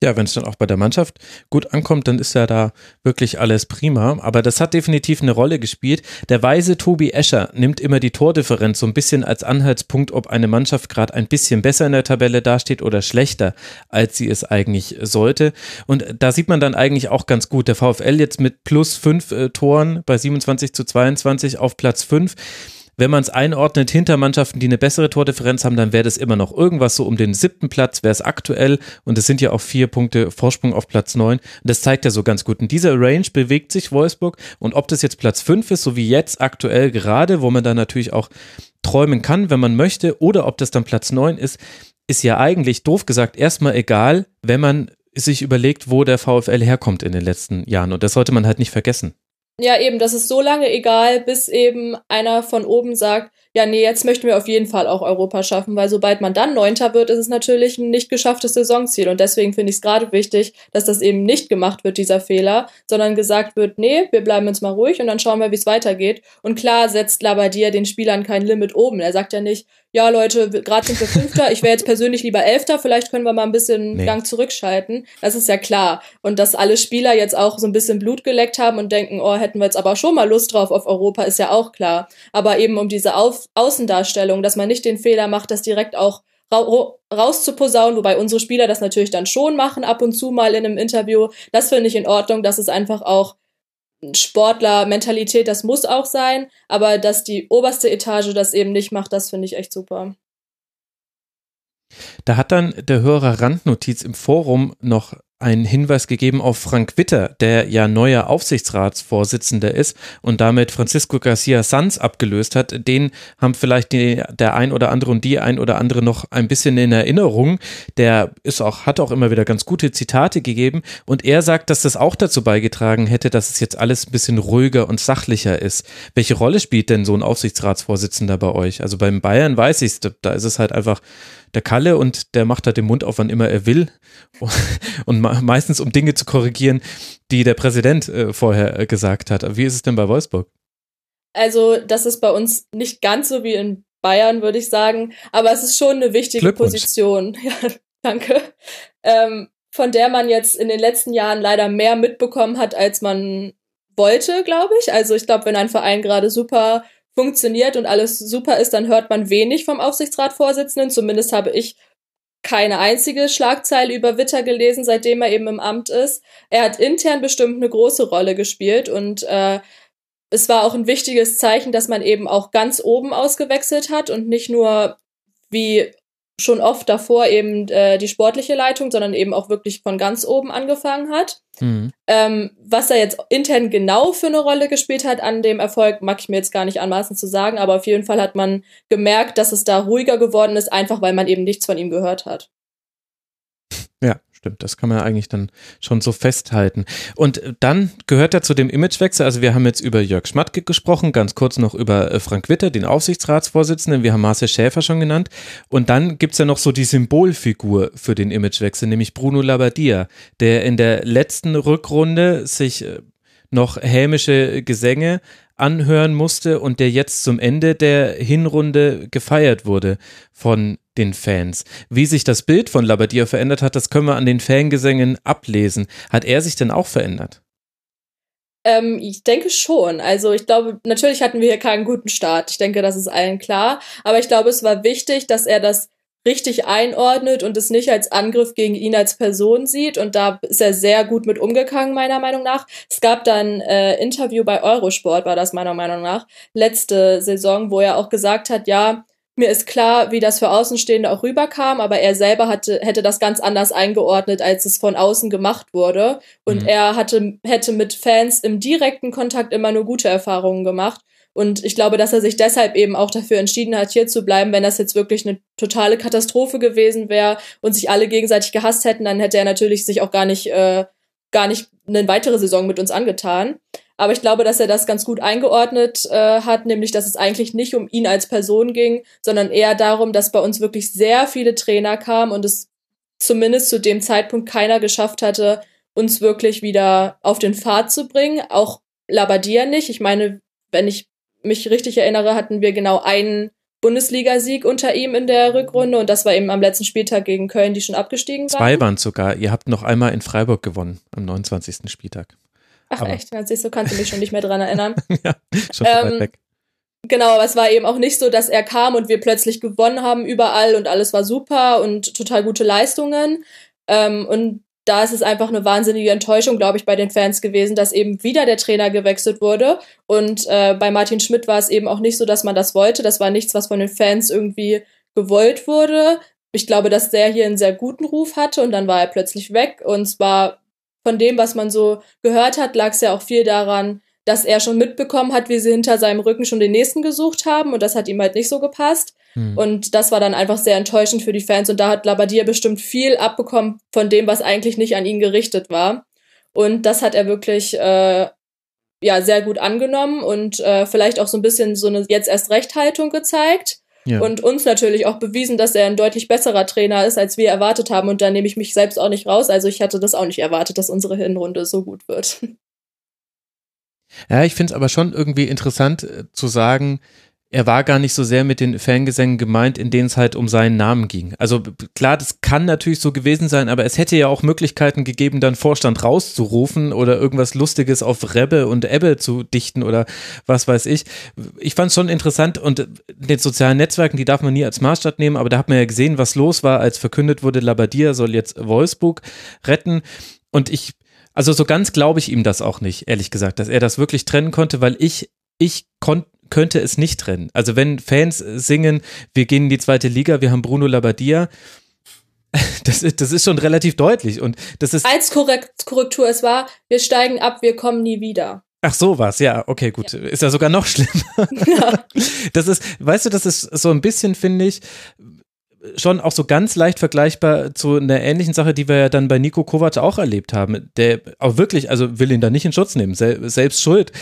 Ja, wenn es dann auch bei der Mannschaft gut ankommt, dann ist ja da wirklich alles prima. Aber das hat definitiv eine Rolle gespielt. Der weise Tobi Escher nimmt immer die Tordifferenz so ein bisschen als Anhaltspunkt, ob eine Mannschaft gerade ein bisschen besser in der Tabelle dasteht oder schlechter, als sie es eigentlich sollte. Und da sieht man dann eigentlich auch ganz gut, der VfL jetzt mit plus fünf äh, Toren bei 27 zu 22 auf Platz fünf wenn man es einordnet hinter Mannschaften, die eine bessere Tordifferenz haben, dann wäre das immer noch irgendwas so um den siebten Platz, wäre es aktuell. Und es sind ja auch vier Punkte Vorsprung auf Platz neun. Und das zeigt ja so ganz gut. In dieser Range bewegt sich Wolfsburg. Und ob das jetzt Platz fünf ist, so wie jetzt aktuell gerade, wo man dann natürlich auch träumen kann, wenn man möchte, oder ob das dann Platz neun ist, ist ja eigentlich doof gesagt erstmal egal, wenn man sich überlegt, wo der VfL herkommt in den letzten Jahren. Und das sollte man halt nicht vergessen. Ja, eben, das ist so lange egal, bis eben einer von oben sagt, ja, nee, jetzt möchten wir auf jeden Fall auch Europa schaffen, weil sobald man dann Neunter wird, ist es natürlich ein nicht geschafftes Saisonziel. Und deswegen finde ich es gerade wichtig, dass das eben nicht gemacht wird, dieser Fehler, sondern gesagt wird, nee, wir bleiben jetzt mal ruhig und dann schauen wir, wie es weitergeht. Und klar setzt Labadier den Spielern kein Limit oben. Er sagt ja nicht, ja Leute, gerade sind wir Fünfter, ich wäre jetzt persönlich lieber Elfter, vielleicht können wir mal ein bisschen nee. Gang zurückschalten. Das ist ja klar. Und dass alle Spieler jetzt auch so ein bisschen Blut geleckt haben und denken, oh, hätten wir jetzt aber schon mal Lust drauf auf Europa, ist ja auch klar. Aber eben um diese auf Außendarstellung, dass man nicht den Fehler macht, das direkt auch ra rauszuposaunen, wobei unsere Spieler das natürlich dann schon machen, ab und zu mal in einem Interview. Das finde ich in Ordnung, dass es einfach auch Sportler-Mentalität, das muss auch sein, aber dass die oberste Etage das eben nicht macht, das finde ich echt super. Da hat dann der Hörer Randnotiz im Forum noch einen Hinweis gegeben auf Frank Witter, der ja neuer Aufsichtsratsvorsitzender ist und damit Francisco Garcia Sanz abgelöst hat. Den haben vielleicht die, der ein oder andere und die ein oder andere noch ein bisschen in Erinnerung. Der ist auch, hat auch immer wieder ganz gute Zitate gegeben und er sagt, dass das auch dazu beigetragen hätte, dass es jetzt alles ein bisschen ruhiger und sachlicher ist. Welche Rolle spielt denn so ein Aufsichtsratsvorsitzender bei euch? Also beim Bayern weiß ich da ist es halt einfach der Kalle und der macht halt den Mund auf, wann immer er will. (laughs) Und meistens, um Dinge zu korrigieren, die der Präsident äh, vorher äh, gesagt hat. Wie ist es denn bei Wolfsburg? Also, das ist bei uns nicht ganz so wie in Bayern, würde ich sagen. Aber es ist schon eine wichtige Position. (laughs) Ja, danke. Ähm, von der man jetzt in den letzten Jahren leider mehr mitbekommen hat, als man wollte, glaube ich. Also ich glaube, wenn ein Verein gerade super funktioniert und alles super ist, dann hört man wenig vom Aufsichtsratsvorsitzenden. Zumindest habe ich keine einzige Schlagzeile über Witter gelesen, seitdem er eben im Amt ist. Er hat intern bestimmt eine große Rolle gespielt und äh, es war auch ein wichtiges Zeichen, dass man eben auch ganz oben ausgewechselt hat und nicht nur wie schon oft davor eben äh, die sportliche Leitung, sondern eben auch wirklich von ganz oben angefangen hat. Mhm. Ähm, was da jetzt intern genau für eine Rolle gespielt hat an dem Erfolg, mag ich mir jetzt gar nicht anmaßen zu sagen, aber auf jeden Fall hat man gemerkt, dass es da ruhiger geworden ist, einfach weil man eben nichts von ihm gehört hat. Ja, Stimmt, das kann man eigentlich dann schon so festhalten. Und dann gehört er zu dem Imagewechsel. Also wir haben jetzt über Jörg Schmatke gesprochen, ganz kurz noch über äh, Frank Witter, den Aufsichtsratsvorsitzenden. Wir haben Marcel Schäfer schon genannt. Und dann gibt es ja noch so die Symbolfigur für den Imagewechsel, nämlich Bruno Labbadia, der in der letzten Rückrunde sich äh, noch hämische Gesänge anhören musste und der jetzt zum Ende der Hinrunde gefeiert wurde von den Fans. Wie sich das Bild von Labadia verändert hat, das können wir an den Fangesängen ablesen. Hat er sich denn auch verändert? Ähm, ich denke schon. Also ich glaube, natürlich hatten wir hier keinen guten Start. Ich denke, das ist allen klar. Aber ich glaube, es war wichtig, dass er das richtig einordnet und es nicht als Angriff gegen ihn als Person sieht. Und da ist er sehr gut mit umgegangen, meiner Meinung nach. Es gab dann äh, Interview bei Eurosport, war das meiner Meinung nach, letzte Saison, wo er auch gesagt hat, ja, mir ist klar, wie das für Außenstehende auch rüberkam, aber er selber hatte, hätte das ganz anders eingeordnet, als es von außen gemacht wurde. Und mhm. er hatte, hätte mit Fans im direkten Kontakt immer nur gute Erfahrungen gemacht. Und ich glaube, dass er sich deshalb eben auch dafür entschieden hat, hier zu bleiben. Wenn das jetzt wirklich eine totale Katastrophe gewesen wäre und sich alle gegenseitig gehasst hätten, dann hätte er natürlich sich auch gar nicht, äh, gar nicht eine weitere Saison mit uns angetan. Aber ich glaube, dass er das ganz gut eingeordnet äh, hat, nämlich dass es eigentlich nicht um ihn als Person ging, sondern eher darum, dass bei uns wirklich sehr viele Trainer kamen und es zumindest zu dem Zeitpunkt keiner geschafft hatte, uns wirklich wieder auf den Pfad zu bringen. Auch Labadia nicht. Ich meine, wenn ich mich richtig erinnere, hatten wir genau einen Bundesligasieg unter ihm in der Rückrunde und das war eben am letzten Spieltag gegen Köln, die schon abgestiegen waren. Zwei waren sogar. Ihr habt noch einmal in Freiburg gewonnen am 29. Spieltag. Ach aber. echt, ganz so kannst du mich schon nicht mehr dran erinnern. (laughs) ja, schon ähm, weit weg. Genau, aber es war eben auch nicht so, dass er kam und wir plötzlich gewonnen haben überall und alles war super und total gute Leistungen. Ähm, und da ist es einfach eine wahnsinnige Enttäuschung, glaube ich, bei den Fans gewesen, dass eben wieder der Trainer gewechselt wurde. Und äh, bei Martin Schmidt war es eben auch nicht so, dass man das wollte. Das war nichts, was von den Fans irgendwie gewollt wurde. Ich glaube, dass der hier einen sehr guten Ruf hatte und dann war er plötzlich weg. Und zwar von dem, was man so gehört hat, lag es ja auch viel daran, dass er schon mitbekommen hat, wie sie hinter seinem Rücken schon den nächsten gesucht haben und das hat ihm halt nicht so gepasst. Hm. Und das war dann einfach sehr enttäuschend für die Fans und da hat Labadia bestimmt viel abbekommen von dem, was eigentlich nicht an ihn gerichtet war. Und das hat er wirklich äh, ja sehr gut angenommen und äh, vielleicht auch so ein bisschen so eine jetzt erst Rechthaltung gezeigt. Ja. Und uns natürlich auch bewiesen, dass er ein deutlich besserer Trainer ist, als wir erwartet haben. Und da nehme ich mich selbst auch nicht raus. Also ich hatte das auch nicht erwartet, dass unsere Hinrunde so gut wird. Ja, ich finde es aber schon irgendwie interessant äh, zu sagen, er war gar nicht so sehr mit den Fangesängen gemeint, in denen es halt um seinen Namen ging. Also klar, das kann natürlich so gewesen sein, aber es hätte ja auch Möglichkeiten gegeben, dann Vorstand rauszurufen oder irgendwas Lustiges auf Rebbe und Ebbe zu dichten oder was weiß ich. Ich fand es schon interessant und den sozialen Netzwerken, die darf man nie als Maßstab nehmen, aber da hat man ja gesehen, was los war, als verkündet wurde, Labadia soll jetzt Wolfsburg retten. Und ich also so ganz glaube ich ihm das auch nicht, ehrlich gesagt, dass er das wirklich trennen konnte, weil ich, ich kon, könnte es nicht trennen. Also wenn Fans singen, wir gehen in die zweite Liga, wir haben Bruno Labbadia, (laughs) Das, das ist schon relativ deutlich und das ist. Als Korrekt Korrektur, es war, wir steigen ab, wir kommen nie wieder. Ach so was, ja, okay, gut. Ja. Ist ja sogar noch (laughs) schlimmer. Ja. Das ist, weißt du, das ist so ein bisschen, finde ich, schon auch so ganz leicht vergleichbar zu einer ähnlichen Sache, die wir ja dann bei Nico Kovac auch erlebt haben. Der auch wirklich, also will ihn da nicht in Schutz nehmen, sel selbst schuld,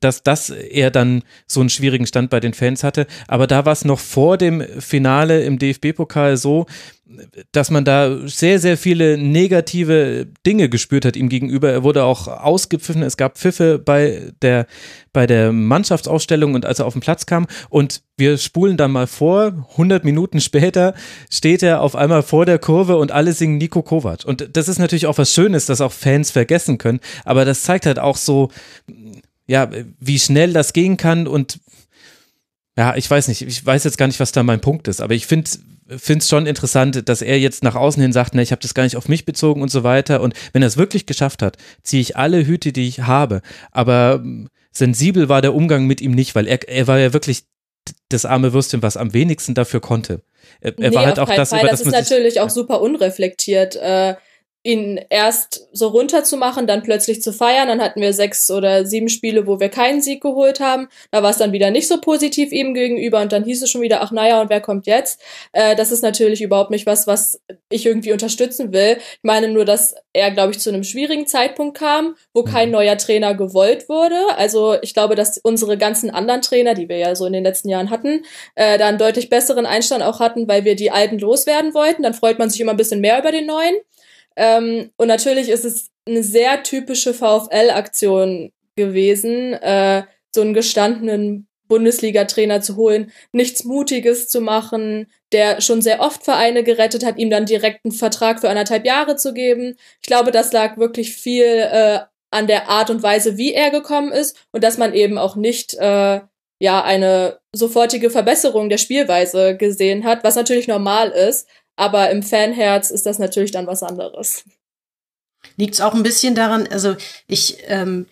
dass, dass er dann so einen schwierigen Stand bei den Fans hatte. Aber da war es noch vor dem Finale im DFB-Pokal so, dass man da sehr, sehr viele negative Dinge gespürt hat ihm gegenüber. Er wurde auch ausgepfiffen. Es gab Pfiffe bei der, bei der Mannschaftsausstellung und als er auf den Platz kam. Und wir spulen dann mal vor. 100 Minuten später steht er auf einmal vor der Kurve und alle singen Nico Kovac. Und das ist natürlich auch was Schönes, das auch Fans vergessen können. Aber das zeigt halt auch so, ja, wie schnell das gehen kann und ja, ich weiß nicht, ich weiß jetzt gar nicht, was da mein Punkt ist, aber ich finde, finde es schon interessant, dass er jetzt nach außen hin sagt, ne, ich habe das gar nicht auf mich bezogen und so weiter. Und wenn er es wirklich geschafft hat, ziehe ich alle Hüte, die ich habe. Aber ähm, sensibel war der Umgang mit ihm nicht, weil er, er war ja wirklich das arme Würstchen, was am wenigsten dafür konnte. Er, er nee, war halt auch das, Fall. über das, das ist natürlich auch super unreflektiert. Äh, ihn erst so runterzumachen, dann plötzlich zu feiern. Dann hatten wir sechs oder sieben Spiele, wo wir keinen Sieg geholt haben. Da war es dann wieder nicht so positiv ihm gegenüber und dann hieß es schon wieder, ach naja, und wer kommt jetzt? Äh, das ist natürlich überhaupt nicht was, was ich irgendwie unterstützen will. Ich meine nur, dass er, glaube ich, zu einem schwierigen Zeitpunkt kam, wo kein mhm. neuer Trainer gewollt wurde. Also ich glaube, dass unsere ganzen anderen Trainer, die wir ja so in den letzten Jahren hatten, äh, da einen deutlich besseren Einstand auch hatten, weil wir die alten loswerden wollten. Dann freut man sich immer ein bisschen mehr über den neuen. Ähm, und natürlich ist es eine sehr typische VfL-Aktion gewesen, äh, so einen gestandenen Bundesliga-Trainer zu holen, nichts Mutiges zu machen, der schon sehr oft Vereine gerettet hat, ihm dann direkt einen Vertrag für anderthalb Jahre zu geben. Ich glaube, das lag wirklich viel äh, an der Art und Weise, wie er gekommen ist und dass man eben auch nicht äh, ja eine sofortige Verbesserung der Spielweise gesehen hat, was natürlich normal ist, aber im Fanherz ist das natürlich dann was anderes. Liegt es auch ein bisschen daran, also ich, ähm,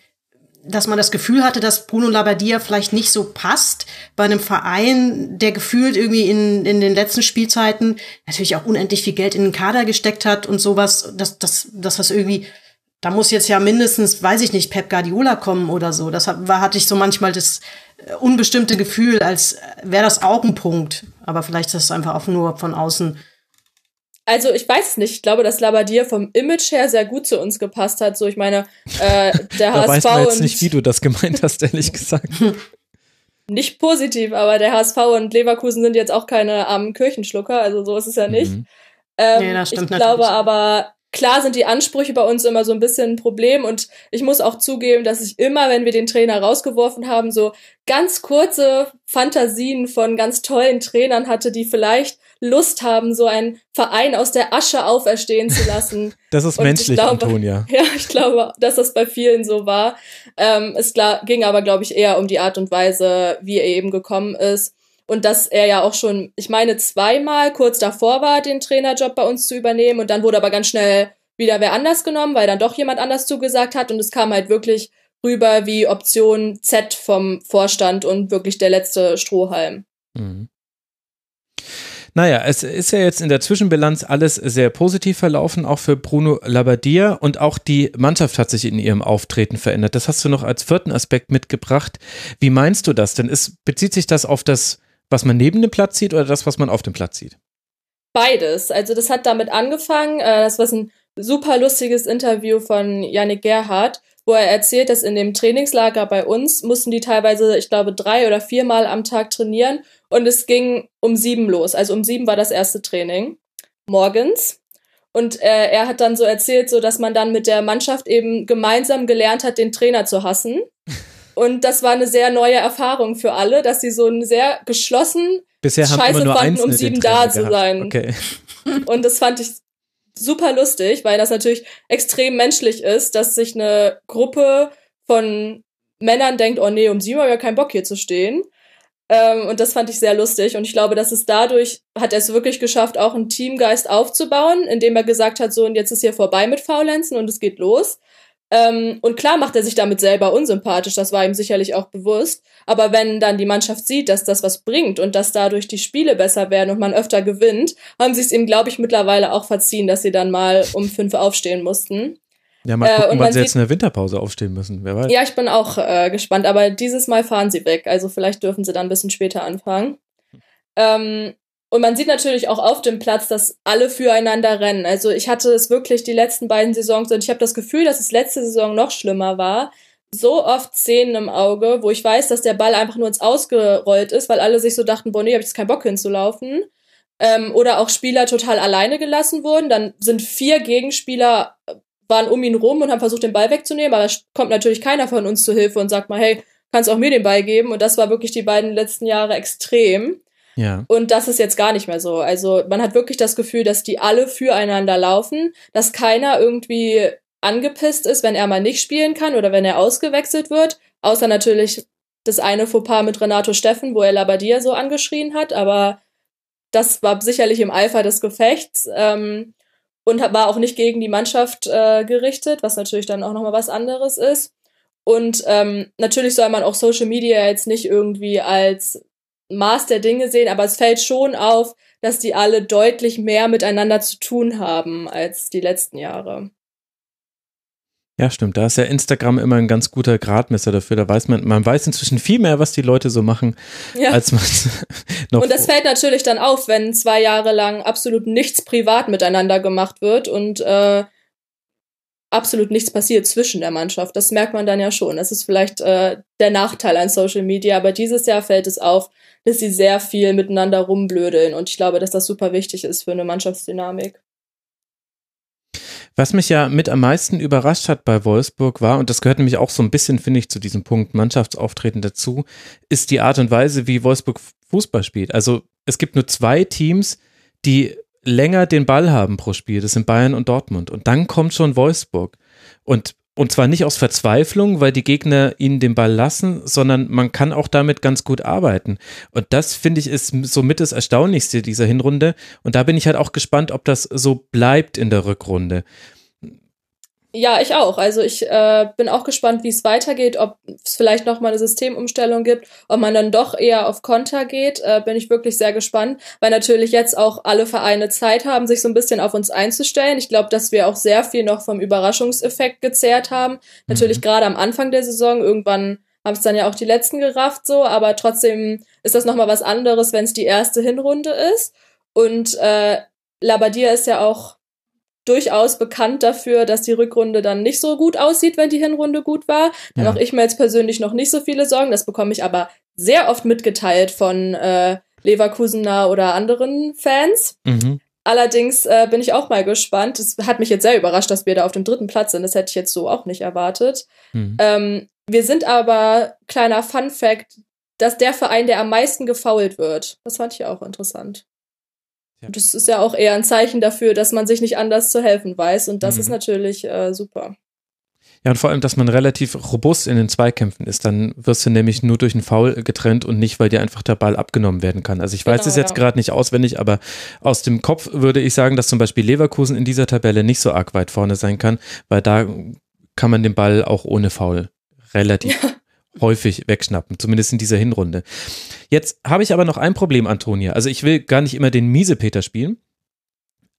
dass man das Gefühl hatte, dass Bruno Labbadia vielleicht nicht so passt bei einem Verein, der gefühlt irgendwie in, in den letzten Spielzeiten natürlich auch unendlich viel Geld in den Kader gesteckt hat und sowas, dass, dass, dass das irgendwie, da muss jetzt ja mindestens, weiß ich nicht, Pep Guardiola kommen oder so. Das war, hatte ich so manchmal das äh, unbestimmte Gefühl, als wäre das auch ein Punkt. Aber vielleicht ist das einfach auch nur von außen also ich weiß es nicht. Ich glaube, dass Labadier vom Image her sehr gut zu uns gepasst hat. So, ich meine, äh, der (laughs) da HSV weiß man jetzt nicht, wie du das gemeint hast, ehrlich gesagt. (laughs) nicht positiv, aber der HSV und Leverkusen sind jetzt auch keine armen Kirchenschlucker, also so ist es ja nicht. Mhm. Ähm, nee, das stimmt ich glaube natürlich. aber, klar sind die Ansprüche bei uns immer so ein bisschen ein Problem und ich muss auch zugeben, dass ich immer, wenn wir den Trainer rausgeworfen haben, so ganz kurze Fantasien von ganz tollen Trainern hatte, die vielleicht Lust haben, so einen Verein aus der Asche auferstehen zu lassen. (laughs) Das ist und menschlich, glaube, Antonia. (laughs) Ja, ich glaube, dass das bei vielen so war. Ähm, es ging aber, glaube ich, eher um die Art und Weise, wie er eben gekommen ist. Und dass er ja auch schon, ich meine, zweimal kurz davor war, den Trainerjob bei uns zu übernehmen. Und dann wurde aber ganz schnell wieder wer anders genommen, weil dann doch jemand anders zugesagt hat. Und es kam halt wirklich rüber wie Option Z vom Vorstand und wirklich der letzte Strohhalm. Mhm. Naja, es ist ja jetzt in der Zwischenbilanz alles sehr positiv verlaufen, auch für Bruno Labbadia und auch die Mannschaft hat sich in ihrem Auftreten verändert. Das hast du noch als vierten Aspekt mitgebracht. Wie meinst du das? Denn ist, bezieht sich das auf das, was man neben dem Platz sieht oder das, was man auf dem Platz sieht? Beides. Also das hat damit angefangen, äh, das war ein super lustiges Interview von Yannick Gerhardt, wo er erzählt, dass in dem Trainingslager bei uns mussten die teilweise, ich glaube, drei oder viermal am Tag trainieren und es ging um sieben los. Also um sieben war das erste Training morgens. Und äh, er hat dann so erzählt, so dass man dann mit der Mannschaft eben gemeinsam gelernt hat, den Trainer zu hassen. Und das war eine sehr neue Erfahrung für alle, dass sie so ein sehr geschlossen Bisher Scheiße fanden, um sieben da zu sein. Okay. (laughs) Und das fand ich super lustig, weil das natürlich extrem menschlich ist, dass sich eine Gruppe von Männern denkt, oh nee, um sieben habe ich ja keinen Bock hier zu stehen. Ähm, und das fand ich sehr lustig. Und ich glaube, dass es dadurch hat er es wirklich geschafft, auch einen Teamgeist aufzubauen, indem er gesagt hat, so und jetzt ist hier vorbei mit Faulenzen und es geht los. Ähm, und klar macht er sich damit selber unsympathisch, das war ihm sicherlich auch bewusst. Aber wenn dann die Mannschaft sieht, dass das was bringt und dass dadurch die Spiele besser werden und man öfter gewinnt, haben sie es ihm, glaube ich, mittlerweile auch verziehen, dass sie dann mal um fünf aufstehen mussten. Ja, mal gucken, äh, wann sie jetzt in der Winterpause aufstehen müssen, wer weiß. Ja, ich bin auch äh, gespannt, aber dieses Mal fahren sie weg, also vielleicht dürfen sie dann ein bisschen später anfangen. Ähm, und man sieht natürlich auch auf dem Platz, dass alle füreinander rennen. Also ich hatte es wirklich die letzten beiden Saisons und ich habe das Gefühl, dass es letzte Saison noch schlimmer war. So oft Szenen im Auge, wo ich weiß, dass der Ball einfach nur ins Ausgerollt ist, weil alle sich so dachten, boah, nee, hab ich jetzt keinen Bock hinzulaufen. Ähm, oder auch Spieler total alleine gelassen wurden. Dann sind vier Gegenspieler waren um ihn rum und haben versucht, den Ball wegzunehmen, aber es kommt natürlich keiner von uns zu Hilfe und sagt mal, hey, kannst auch mir den Ball geben. Und das war wirklich die beiden letzten Jahre extrem. Ja. Und das ist jetzt gar nicht mehr so. Also man hat wirklich das Gefühl, dass die alle füreinander laufen, dass keiner irgendwie angepisst ist, wenn er mal nicht spielen kann oder wenn er ausgewechselt wird. Außer natürlich das eine Fauxpas mit Renato Steffen, wo er Labadia so angeschrien hat, aber das war sicherlich im Eifer des Gefechts ähm, und war auch nicht gegen die Mannschaft äh, gerichtet, was natürlich dann auch nochmal was anderes ist. Und ähm, natürlich soll man auch Social Media jetzt nicht irgendwie als Maß der Dinge sehen, aber es fällt schon auf, dass die alle deutlich mehr miteinander zu tun haben als die letzten Jahre. Ja, stimmt. Da ist ja Instagram immer ein ganz guter Gradmesser dafür. Da weiß man, man weiß inzwischen viel mehr, was die Leute so machen, ja. als man (laughs) noch. Und das fällt natürlich dann auf, wenn zwei Jahre lang absolut nichts privat miteinander gemacht wird und äh, absolut nichts passiert zwischen der Mannschaft. Das merkt man dann ja schon. Das ist vielleicht äh, der Nachteil an Social Media, aber dieses Jahr fällt es auf, dass sie sehr viel miteinander rumblödeln und ich glaube, dass das super wichtig ist für eine Mannschaftsdynamik. Was mich ja mit am meisten überrascht hat bei Wolfsburg war, und das gehört nämlich auch so ein bisschen, finde ich, zu diesem Punkt Mannschaftsauftreten dazu, ist die Art und Weise, wie Wolfsburg Fußball spielt. Also es gibt nur zwei Teams, die länger den Ball haben pro Spiel. Das sind Bayern und Dortmund. Und dann kommt schon Wolfsburg. Und und zwar nicht aus Verzweiflung, weil die Gegner ihnen den Ball lassen, sondern man kann auch damit ganz gut arbeiten. Und das finde ich ist somit das Erstaunlichste dieser Hinrunde. Und da bin ich halt auch gespannt, ob das so bleibt in der Rückrunde. Ja, ich auch. Also ich äh, bin auch gespannt, wie es weitergeht, ob es vielleicht noch mal eine Systemumstellung gibt, ob man dann doch eher auf Konter geht. Äh, bin ich wirklich sehr gespannt, weil natürlich jetzt auch alle Vereine Zeit haben, sich so ein bisschen auf uns einzustellen. Ich glaube, dass wir auch sehr viel noch vom Überraschungseffekt gezehrt haben. Natürlich mhm. gerade am Anfang der Saison, irgendwann haben es dann ja auch die letzten gerafft so, aber trotzdem ist das noch mal was anderes, wenn es die erste Hinrunde ist. Und äh, Labadia ist ja auch durchaus bekannt dafür, dass die Rückrunde dann nicht so gut aussieht, wenn die Hinrunde gut war. Da ja. mache ich mir jetzt persönlich noch nicht so viele Sorgen. Das bekomme ich aber sehr oft mitgeteilt von äh, Leverkusener oder anderen Fans. Mhm. Allerdings äh, bin ich auch mal gespannt. Es hat mich jetzt sehr überrascht, dass wir da auf dem dritten Platz sind. Das hätte ich jetzt so auch nicht erwartet. Mhm. Ähm, wir sind aber, kleiner Fun Fact, dass der Verein, der am meisten gefault wird. Das fand ich auch interessant. Ja. Das ist ja auch eher ein Zeichen dafür, dass man sich nicht anders zu helfen weiß. Und das mhm. ist natürlich äh, super. Ja, und vor allem, dass man relativ robust in den Zweikämpfen ist. Dann wirst du nämlich nur durch einen Foul getrennt und nicht, weil dir einfach der Ball abgenommen werden kann. Also ich weiß genau, es jetzt ja. gerade nicht auswendig, aber aus dem Kopf würde ich sagen, dass zum Beispiel Leverkusen in dieser Tabelle nicht so arg weit vorne sein kann, weil da kann man den Ball auch ohne Foul relativ ja häufig wegschnappen, zumindest in dieser Hinrunde. Jetzt habe ich aber noch ein Problem, Antonia. Also ich will gar nicht immer den Miesepeter spielen.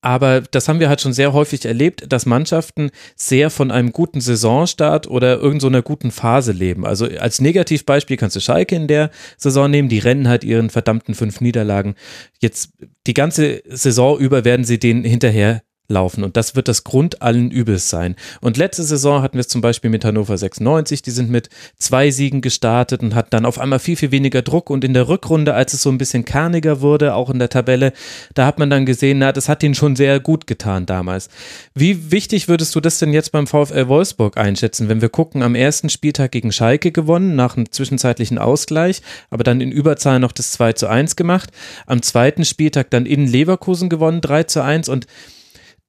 Aber das haben wir halt schon sehr häufig erlebt, dass Mannschaften sehr von einem guten Saisonstart oder irgendeiner so guten Phase leben. Also als Negativbeispiel kannst du Schalke in der Saison nehmen, die rennen halt ihren verdammten fünf Niederlagen. Jetzt die ganze Saison über werden sie denen hinterher laufen. Und das wird das Grund allen Übels sein. Und letzte Saison hatten wir es zum Beispiel mit Hannover 96, die sind mit zwei Siegen gestartet und hatten dann auf einmal viel, viel weniger Druck. Und in der Rückrunde, als es so ein bisschen kerniger wurde, auch in der Tabelle, da hat man dann gesehen, na, das hat ihnen schon sehr gut getan damals. Wie wichtig würdest du das denn jetzt beim VfL Wolfsburg einschätzen, wenn wir gucken, am ersten Spieltag gegen Schalke gewonnen, nach einem zwischenzeitlichen Ausgleich, aber dann in Überzahl noch das 2 zu 1 gemacht, am zweiten Spieltag dann in Leverkusen gewonnen, 3 zu 1 und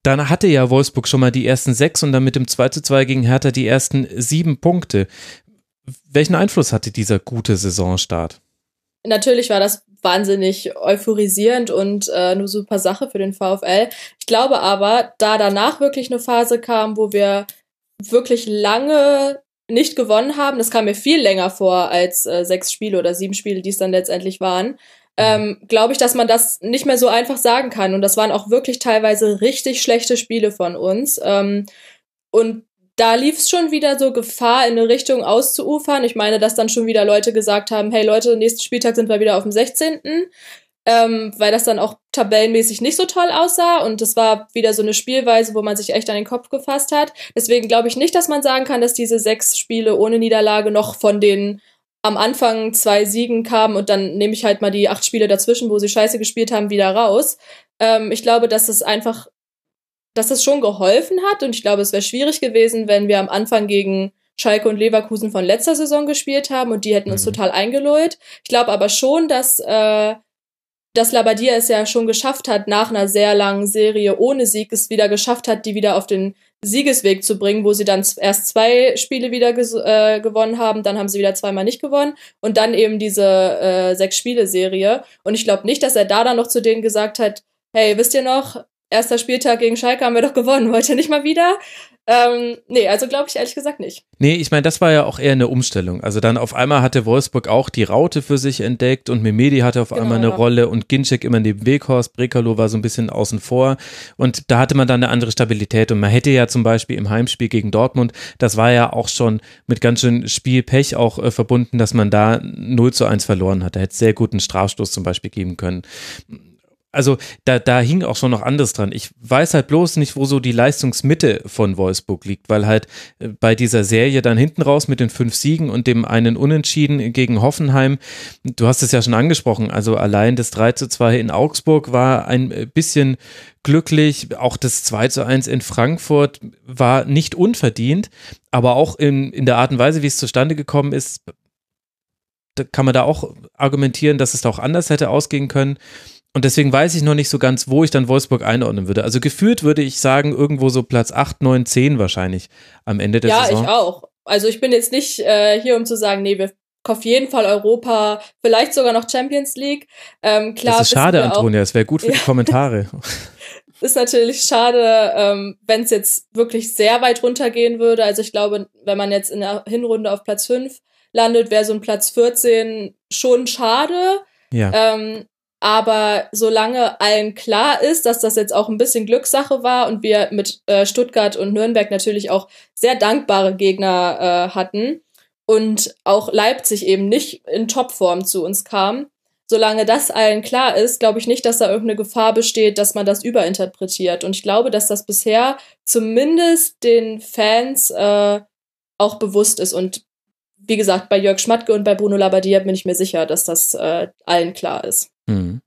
dann hatte ja Wolfsburg schon mal die ersten sechs und dann mit dem 2 zu 2 gegen Hertha die ersten sieben Punkte. Welchen Einfluss hatte dieser gute Saisonstart? Natürlich war das wahnsinnig euphorisierend und äh, eine super Sache für den VfL. Ich glaube aber, da danach wirklich eine Phase kam, wo wir wirklich lange nicht gewonnen haben, das kam mir viel länger vor als äh, sechs Spiele oder sieben Spiele, die es dann letztendlich waren, ähm, glaube ich, dass man das nicht mehr so einfach sagen kann. Und das waren auch wirklich teilweise richtig schlechte Spiele von uns. Ähm, und da lief es schon wieder so Gefahr, in eine Richtung auszuufern. Ich meine, dass dann schon wieder Leute gesagt haben, hey Leute, nächsten Spieltag sind wir wieder auf dem 16. Ähm, weil das dann auch tabellenmäßig nicht so toll aussah und das war wieder so eine Spielweise, wo man sich echt an den Kopf gefasst hat. Deswegen glaube ich nicht, dass man sagen kann, dass diese sechs Spiele ohne Niederlage noch von den am Anfang zwei Siegen kamen und dann nehme ich halt mal die acht Spiele dazwischen, wo sie scheiße gespielt haben, wieder raus. Ähm, ich glaube, dass es einfach, dass es schon geholfen hat und ich glaube, es wäre schwierig gewesen, wenn wir am Anfang gegen Schalke und Leverkusen von letzter Saison gespielt haben und die hätten uns mhm. total eingelullt. Ich glaube aber schon, dass äh, dass Labadia es ja schon geschafft hat, nach einer sehr langen Serie ohne Sieg es wieder geschafft hat, die wieder auf den Siegesweg zu bringen, wo sie dann erst zwei Spiele wieder äh, gewonnen haben, dann haben sie wieder zweimal nicht gewonnen und dann eben diese äh, sechs Spiele Serie. Und ich glaube nicht, dass er da dann noch zu denen gesagt hat, hey, wisst ihr noch, erster Spieltag gegen Schalke haben wir doch gewonnen, wollt ihr nicht mal wieder? Ähm, nee, also glaube ich ehrlich gesagt nicht. Nee, ich meine, das war ja auch eher eine Umstellung. Also dann auf einmal hatte Wolfsburg auch die Raute für sich entdeckt und Memedi hatte auf genau, einmal eine ja. Rolle und Ginczek immer neben Weghorst, Brekalo war so ein bisschen außen vor und da hatte man dann eine andere Stabilität und man hätte ja zum Beispiel im Heimspiel gegen Dortmund, das war ja auch schon mit ganz schön Spielpech auch äh, verbunden, dass man da 0 zu 1 verloren hat. Da hätte es sehr guten Strafstoß zum Beispiel geben können also da, da hing auch schon noch anderes dran. Ich weiß halt bloß nicht, wo so die Leistungsmitte von Wolfsburg liegt, weil halt äh, bei dieser Serie dann hinten raus mit den fünf Siegen und dem einen Unentschieden gegen Hoffenheim, du hast es ja schon angesprochen, also allein das 3 zu 2 in Augsburg war ein bisschen glücklich, auch das 2 zu 1 in Frankfurt war nicht unverdient, aber auch in, in der Art und Weise, wie es zustande gekommen ist, kann man da auch argumentieren, dass es da auch anders hätte ausgehen können. Und deswegen weiß ich noch nicht so ganz, wo ich dann Wolfsburg einordnen würde. Also geführt würde ich sagen, irgendwo so Platz 8, 9, 10 wahrscheinlich am Ende der ja, Saison. Ja, ich auch. Also ich bin jetzt nicht äh, hier, um zu sagen, nee, wir auf jeden Fall Europa, vielleicht sogar noch Champions League. Ähm, klar, das ist schade, Antonia, es wäre gut für (laughs) ja. die Kommentare. (laughs) ist natürlich schade, ähm, wenn es jetzt wirklich sehr weit runtergehen würde. Also ich glaube, wenn man jetzt in der Hinrunde auf Platz 5 landet, wäre so ein Platz 14 schon schade. Ja. Ähm, aber solange allen klar ist, dass das jetzt auch ein bisschen Glückssache war und wir mit äh, Stuttgart und Nürnberg natürlich auch sehr dankbare Gegner äh, hatten und auch Leipzig eben nicht in Topform zu uns kam, solange das allen klar ist, glaube ich nicht, dass da irgendeine Gefahr besteht, dass man das überinterpretiert. Und ich glaube, dass das bisher zumindest den Fans äh, auch bewusst ist. Und wie gesagt, bei Jörg Schmatke und bei Bruno Labbadia bin ich mir sicher, dass das äh, allen klar ist. Mhm.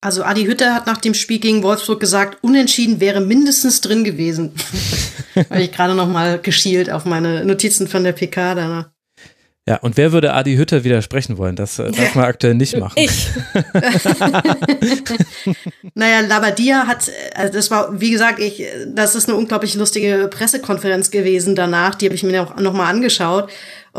Also Adi Hütter hat nach dem Spiel gegen Wolfsburg gesagt, unentschieden wäre mindestens drin gewesen. (laughs) Weil ich gerade noch mal geschielt auf meine Notizen von der PK danach. Ja, und wer würde Adi Hütter widersprechen wollen? Das äh, darf man aktuell nicht machen. Ich. (laughs) naja, Labadia hat, also das war, wie gesagt, ich, das ist eine unglaublich lustige Pressekonferenz gewesen danach. Die habe ich mir auch noch mal angeschaut.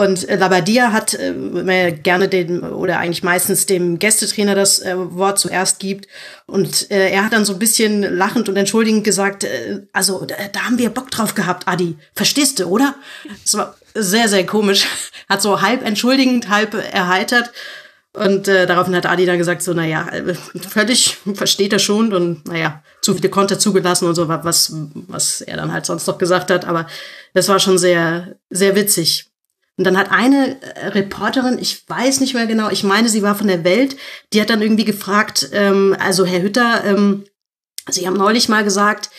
Und Labadia hat äh, gerne den oder eigentlich meistens dem Gästetrainer das äh, Wort zuerst gibt. Und äh, er hat dann so ein bisschen lachend und entschuldigend gesagt, äh, also da, da haben wir Bock drauf gehabt, Adi. Verstehst du, oder? Das war sehr, sehr komisch. (laughs) Hat so halb entschuldigend, halb erheitert. Und äh, daraufhin hat Adi dann gesagt, so, naja, äh, völlig versteht er schon und naja, zu viele Konter zugelassen und so, was, was er dann halt sonst noch gesagt hat. Aber das war schon sehr, sehr witzig. Und dann hat eine äh, Reporterin, ich weiß nicht mehr genau, ich meine, sie war von der Welt, die hat dann irgendwie gefragt, ähm, also Herr Hütter, ähm, Sie haben neulich mal gesagt,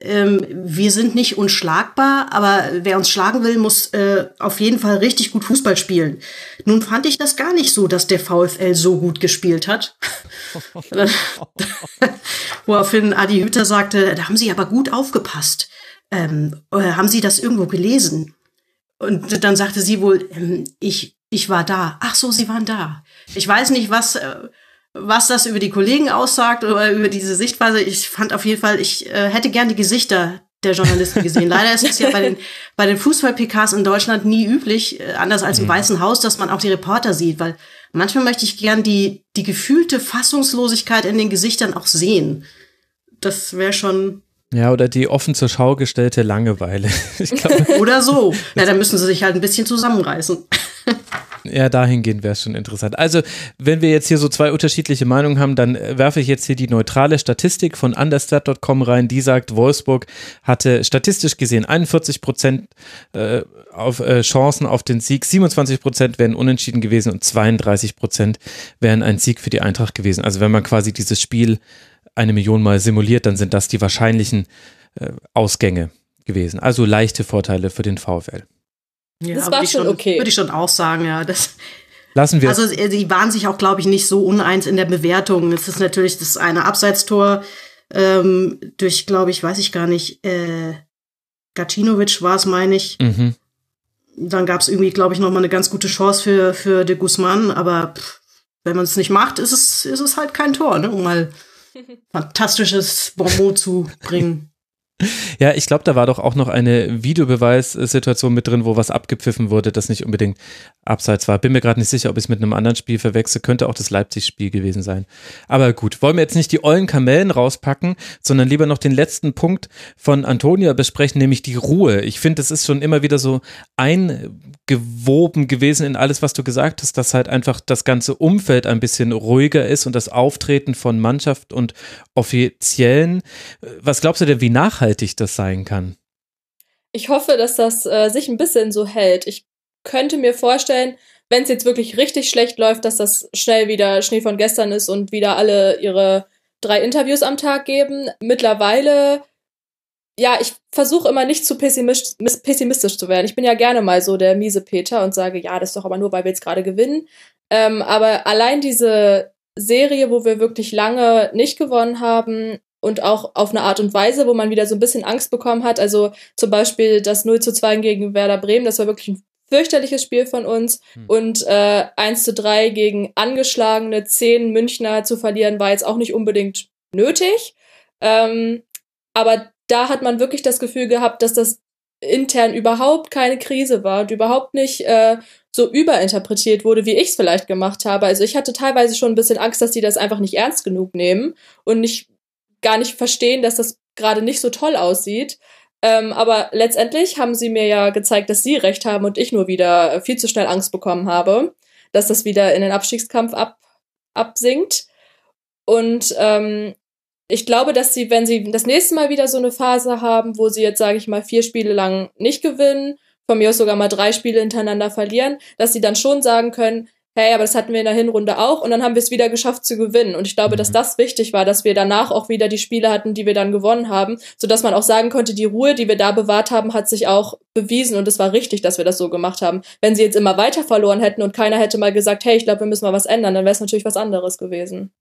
ähm, wir sind nicht unschlagbar, aber wer uns schlagen will, muss äh, auf jeden Fall richtig gut Fußball spielen. Nun fand ich das gar nicht so, dass der VfL so gut gespielt hat. (laughs) Woraufhin Adi Hütter sagte, da haben Sie aber gut aufgepasst. Ähm, haben Sie das irgendwo gelesen? Und dann sagte sie wohl, ähm, ich, ich war da. Ach so, sie waren da. Ich weiß nicht, was, äh, was das über die Kollegen aussagt oder über diese Sichtweise. Ich fand auf jeden Fall, ich äh, hätte gern die Gesichter der Journalisten gesehen. Leider ist es ja bei den, (laughs) bei den Fußball-PKs in Deutschland nie üblich, äh, anders als im mhm. Weißen Haus, dass man auch die Reporter sieht, weil manchmal möchte ich gern die, die gefühlte Fassungslosigkeit in den Gesichtern auch sehen. Das wäre schon Ja, oder die offen zur Schau gestellte Langeweile. (laughs) Glaub, (laughs) oder so. (laughs) Na, da müssen sie sich halt ein bisschen zusammenreißen. Ja, dahingehend wäre es schon interessant. Also, wenn wir jetzt hier so zwei unterschiedliche Meinungen haben, dann äh, werfe ich jetzt hier die neutrale Statistik von understat.com rein. Die sagt, Wolfsburg hatte statistisch gesehen 41 Prozent äh, auf, äh, Chancen auf den Sieg, 27 Prozent wären unentschieden gewesen und 32 Prozent wären ein Sieg für die Eintracht gewesen. Also, wenn man quasi dieses Spiel eine Million Mal simuliert, dann sind das die wahrscheinlichen äh, Ausgänge gewesen. Also leichte Vorteile für den VfL. Ja, das war schon okay. Würde ich schon auch sagen, ja. Das, Lassen wir. Also die waren sich auch, glaube ich, nicht so uneins in der Bewertung. Es ist natürlich das eine Abseitstor ähm, durch, glaube ich, weiß ich gar nicht, äh, Gacinovic war es, meine ich. Mhm. Dann gab es irgendwie, glaube ich, noch mal eine ganz gute Chance für für de Guzman, aber pff, wenn man es nicht macht, ist es ist es halt kein Tor, ne? um mal fantastisches Bonbon zu bringen. Ja, ich glaube, da war doch auch noch eine Videobeweissituation mit drin, wo was abgepfiffen wurde, das nicht unbedingt abseits war. Bin mir gerade nicht sicher, ob ich es mit einem anderen Spiel verwechsel. Könnte auch das Leipzig-Spiel gewesen sein. Aber gut, wollen wir jetzt nicht die ollen Kamellen rauspacken, sondern lieber noch den letzten Punkt von Antonia besprechen, nämlich die Ruhe. Ich finde, es ist schon immer wieder so eingewoben gewesen in alles, was du gesagt hast, dass halt einfach das ganze Umfeld ein bisschen ruhiger ist und das Auftreten von Mannschaft und Offiziellen. Was glaubst du denn, wie nachhaltig das sein kann? Ich hoffe, dass das äh, sich ein bisschen so hält. Ich könnte mir vorstellen, wenn es jetzt wirklich richtig schlecht läuft, dass das schnell wieder Schnee von gestern ist und wieder alle ihre drei Interviews am Tag geben. Mittlerweile, ja, ich versuche immer nicht zu pessimistisch, pessimistisch zu werden. Ich bin ja gerne mal so der miese Peter und sage, ja, das ist doch aber nur, weil wir jetzt gerade gewinnen. Ähm, aber allein diese Serie, wo wir wirklich lange nicht gewonnen haben und auch auf eine Art und Weise, wo man wieder so ein bisschen Angst bekommen hat. Also zum Beispiel das 0 zu 2 gegen Werder Bremen, das war wirklich ein fürchterliches Spiel von uns. Hm. Und äh, 1 zu 3 gegen angeschlagene 10 Münchner zu verlieren, war jetzt auch nicht unbedingt nötig. Ähm, aber da hat man wirklich das Gefühl gehabt, dass das intern überhaupt keine Krise war und überhaupt nicht äh, so überinterpretiert wurde, wie ich es vielleicht gemacht habe. Also ich hatte teilweise schon ein bisschen Angst, dass die das einfach nicht ernst genug nehmen und nicht gar nicht verstehen, dass das gerade nicht so toll aussieht. Ähm, aber letztendlich haben sie mir ja gezeigt, dass sie recht haben und ich nur wieder viel zu schnell Angst bekommen habe, dass das wieder in den Abstiegskampf ab, absinkt. Und ähm, ich glaube, dass sie, wenn sie das nächste Mal wieder so eine Phase haben, wo sie jetzt, sage ich mal, vier Spiele lang nicht gewinnen, von mir aus sogar mal drei Spiele hintereinander verlieren, dass sie dann schon sagen können, hey, aber das hatten wir in der Hinrunde auch und dann haben wir es wieder geschafft zu gewinnen. Und ich glaube, mhm. dass das wichtig war, dass wir danach auch wieder die Spiele hatten, die wir dann gewonnen haben, sodass man auch sagen konnte, die Ruhe, die wir da bewahrt haben, hat sich auch bewiesen und es war richtig, dass wir das so gemacht haben. Wenn sie jetzt immer weiter verloren hätten und keiner hätte mal gesagt, hey, ich glaube, wir müssen mal was ändern, dann wäre es natürlich was anderes gewesen.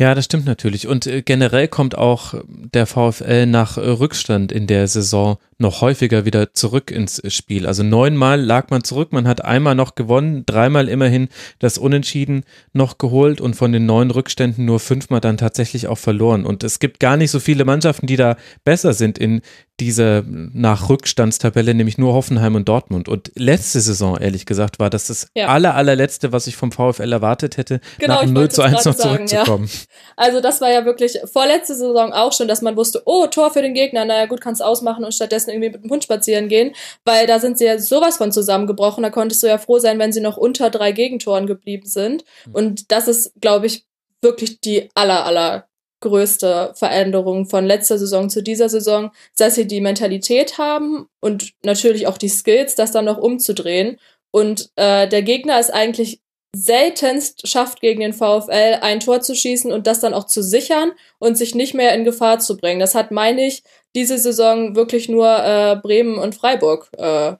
Ja, das stimmt natürlich. Und äh, generell kommt auch der VfL nach äh, Rückstand in der Saison noch häufiger wieder zurück ins Spiel. Also neunmal lag man zurück, man hat einmal noch gewonnen, dreimal immerhin das Unentschieden noch geholt und von den neun Rückständen nur fünfmal dann tatsächlich auch verloren. Und es gibt gar nicht so viele Mannschaften, die da besser sind in dieser nach Rückstandstabelle, nämlich nur Hoffenheim und Dortmund. Und letzte Saison, ehrlich gesagt, war das das ja. aller, allerletzte, was ich vom VfL erwartet hätte, genau, nach 0 zu 1 noch sagen, zurückzukommen. Ja. Also das war ja wirklich vorletzte Saison auch schon, dass man wusste, oh, Tor für den Gegner, naja gut, kannst ausmachen und stattdessen irgendwie mit dem Hund spazieren gehen, weil da sind sie ja sowas von zusammengebrochen, da konntest du ja froh sein, wenn sie noch unter drei Gegentoren geblieben sind. Hm. Und das ist, glaube ich, wirklich die aller, aller größte Veränderung von letzter Saison zu dieser Saison, dass sie die Mentalität haben und natürlich auch die Skills, das dann noch umzudrehen. Und äh, der Gegner ist eigentlich seltenst schafft gegen den VfL ein Tor zu schießen und das dann auch zu sichern und sich nicht mehr in Gefahr zu bringen. Das hat, meine ich, diese Saison wirklich nur äh, Bremen und Freiburg, äh,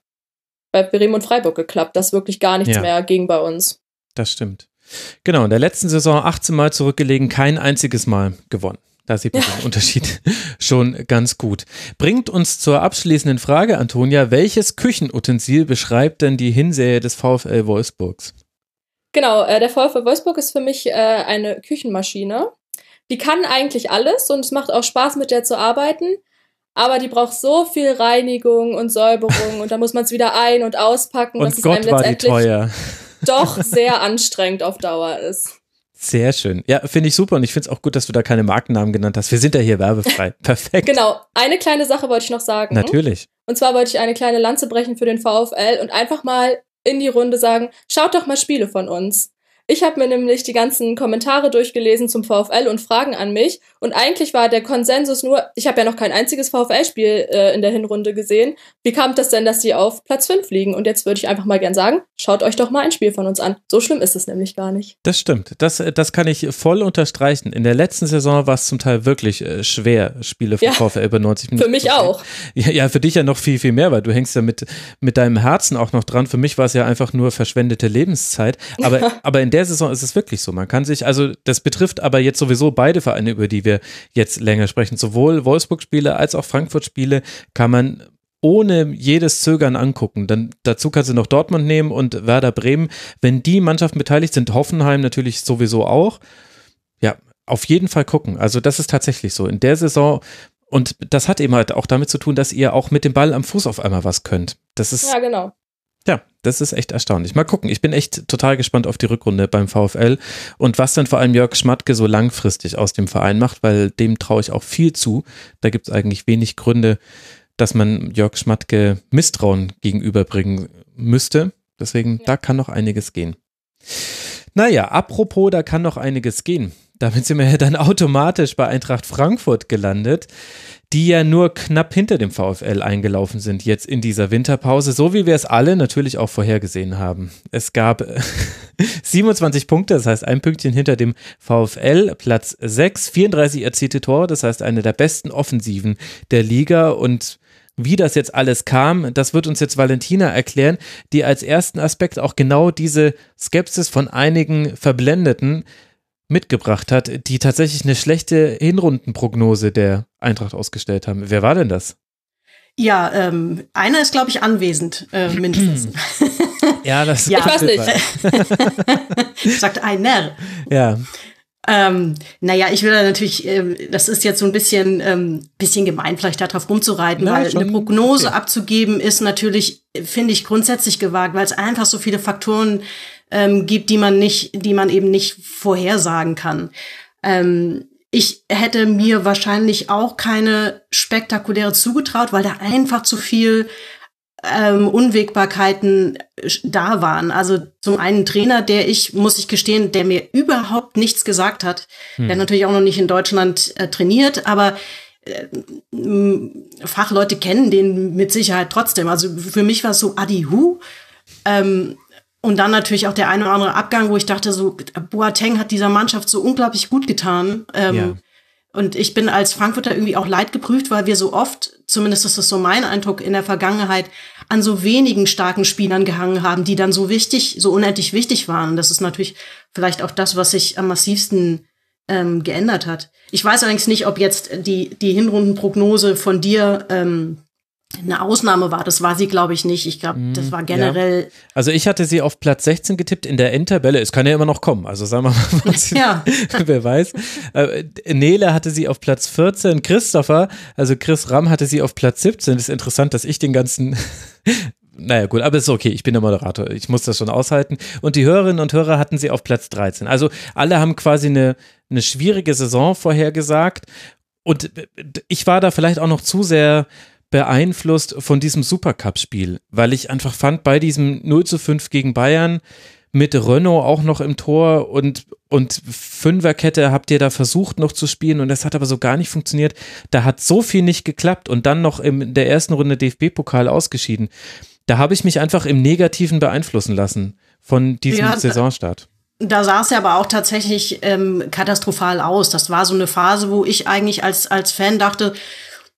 bei Bremen und Freiburg geklappt, dass wirklich gar nichts ja. mehr ging bei uns. Das stimmt. Genau, in der letzten Saison 18 Mal zurückgelegen, kein einziges Mal gewonnen. Da sieht man ja. den Unterschied (laughs) schon ganz gut. Bringt uns zur abschließenden Frage, Antonia, welches Küchenutensil beschreibt denn die Hinserie des VfL Wolfsburgs? Genau, äh, der VfL Wolfsburg ist für mich äh, eine Küchenmaschine. Die kann eigentlich alles und es macht auch Spaß, mit der zu arbeiten. Aber die braucht so viel Reinigung und Säuberung und da muss man es wieder ein- und auspacken. Und Gott war die teuer. Doch sehr anstrengend auf Dauer ist. Sehr schön. Ja, finde ich super und ich finde es auch gut, dass du da keine Markennamen genannt hast. Wir sind ja hier werbefrei. (laughs) Perfekt. Genau. Eine kleine Sache wollte ich noch sagen. Natürlich. Und zwar wollte ich eine kleine Lanze brechen für den VfL und einfach mal in die Runde sagen, schaut doch mal Spiele von uns. Ich habe mir nämlich die ganzen Kommentare durchgelesen zum VfL und Fragen an mich. Und eigentlich war der Konsensus nur, ich habe ja noch kein einziges VfL-Spiel äh, in der Hinrunde gesehen. Wie kam das denn, dass die auf Platz 5 liegen? Und jetzt würde ich einfach mal gern sagen, schaut euch doch mal ein Spiel von uns an. So schlimm ist es nämlich gar nicht. Das stimmt. Das, das kann ich voll unterstreichen. In der letzten Saison war es zum Teil wirklich äh, schwer, Spiele von Ja. VfL über 90 Minuten. Für mich auch. Ja, ja, für dich ja noch viel, viel mehr, weil du hängst ja mit, mit deinem Herzen auch noch dran. Für mich war es ja einfach nur verschwendete Lebenszeit. Aber, (laughs) aber in der Saison ist es wirklich so. Man kann sich, also das betrifft aber jetzt sowieso beide Vereine, über die wir jetzt länger sprechen. Sowohl Wolfsburg-Spiele als auch Frankfurt-Spiele kann man ohne jedes Zögern angucken. Dann dazu kannst du noch Dortmund nehmen und Werder Bremen. Wenn die Mannschaften beteiligt sind, Hoffenheim natürlich sowieso auch. Ja, auf jeden Fall gucken. Also das ist tatsächlich so. In der Saison und das hat eben halt auch damit zu tun, dass ihr auch mit dem Ball am Fuß auf einmal was könnt. Das ist, Ja, genau. Ja, das ist echt erstaunlich. Mal gucken. Ich bin echt total gespannt auf die Rückrunde beim VfL und was dann vor allem Jörg Schmatke so langfristig aus dem Verein macht, weil dem traue ich auch viel zu. Da gibt es eigentlich wenig Gründe, dass man Jörg Schmatke Misstrauen gegenüberbringen müsste. Deswegen, da kann noch einiges gehen. Naja, apropos, da kann noch einiges gehen. Damit sind wir ja dann automatisch bei Eintracht Frankfurt gelandet, die ja nur knapp hinter dem VfL eingelaufen sind jetzt in dieser Winterpause, so wie wir es alle natürlich auch vorhergesehen haben. Es gab (laughs) 27 Punkte, das heißt ein Pünktchen hinter dem VfL, Platz 6, 34 erzielte Tore, das heißt eine der besten Offensiven der Liga und wie das jetzt alles kam, das wird uns jetzt Valentina erklären, die als ersten Aspekt auch genau diese Skepsis von einigen Verblendeten mitgebracht hat, die tatsächlich eine schlechte Hinrundenprognose der Eintracht ausgestellt haben. Wer war denn das? Ja, ähm, einer ist, glaube ich, anwesend, äh, (clears throat) mindestens. Ja, das Ja. Ich weiß nicht. (laughs) Sagt einer. Ja, Ähm, naja, ich will da natürlich, ähm, das ist jetzt so ein bisschen, ähm, bisschen gemein, vielleicht darauf rumzureiten, Na, weil schon eine Prognose okay. abzugeben ist natürlich, finde ich, grundsätzlich gewagt, weil es einfach so viele Faktoren ähm, gibt, die man nicht, die man eben nicht vorhersagen kann. Ähm, ich hätte mir wahrscheinlich auch keine spektakuläre zugetraut, weil da einfach zu viel ähm, Unwägbarkeiten äh, da waren. Also zum einen Trainer, der ich, muss ich gestehen, der mir überhaupt nichts gesagt hat, der natürlich auch noch nicht in Deutschland äh, trainiert, aber äh, Fachleute kennen den mit Sicherheit trotzdem. Also für mich war es so Adi Hu. Ähm, und dann natürlich auch der eine oder andere Abgang, wo ich dachte, so Boateng hat dieser Mannschaft so unglaublich gut getan. Ähm, Ja. Und ich bin als Frankfurter irgendwie auch leidgeprüft, weil wir so oft, zumindest ist das so mein Eindruck in der Vergangenheit, an so wenigen starken Spielern gehangen haben, die dann so wichtig, so unendlich wichtig waren. Und das ist natürlich vielleicht auch das, was sich am massivsten ähm, geändert hat. Ich weiß allerdings nicht, ob jetzt die, die Hinrundenprognose von dir ähm, eine Ausnahme war. Das war sie, glaube ich, nicht. Ich glaube, das war generell, also ich hatte sie auf Platz 16 getippt in der Endtabelle. Es kann ja immer noch kommen. Also sagen wir mal, (laughs) was ja. (laughs) wer weiß. Äh, Nele hatte sie auf Platz 14. Christopher, also Chris Ramm hatte sie auf Platz 17. Das ist interessant, dass ich den ganzen (laughs) Naja, gut, aber es ist okay, ich bin der Moderator, ich muss das schon aushalten. Und die Hörerinnen und Hörer hatten sie auf Platz 13. Also alle haben quasi eine, eine schwierige Saison vorhergesagt. Und ich war da vielleicht auch noch zu sehr beeinflusst von diesem Supercup-Spiel, weil ich einfach fand, bei diesem 0 zu 5 gegen Bayern mit Renault auch noch im Tor und, und Fünferkette habt ihr da versucht noch zu spielen und das hat aber so gar nicht funktioniert. Da hat so viel nicht geklappt und dann noch in der ersten Runde DFB-Pokal ausgeschieden. Da habe ich mich einfach im Negativen beeinflussen lassen von diesem Ja, Saisonstart. Da sah es ja aber auch tatsächlich ähm, katastrophal aus. Das war so eine Phase, wo ich eigentlich als, als Fan dachte,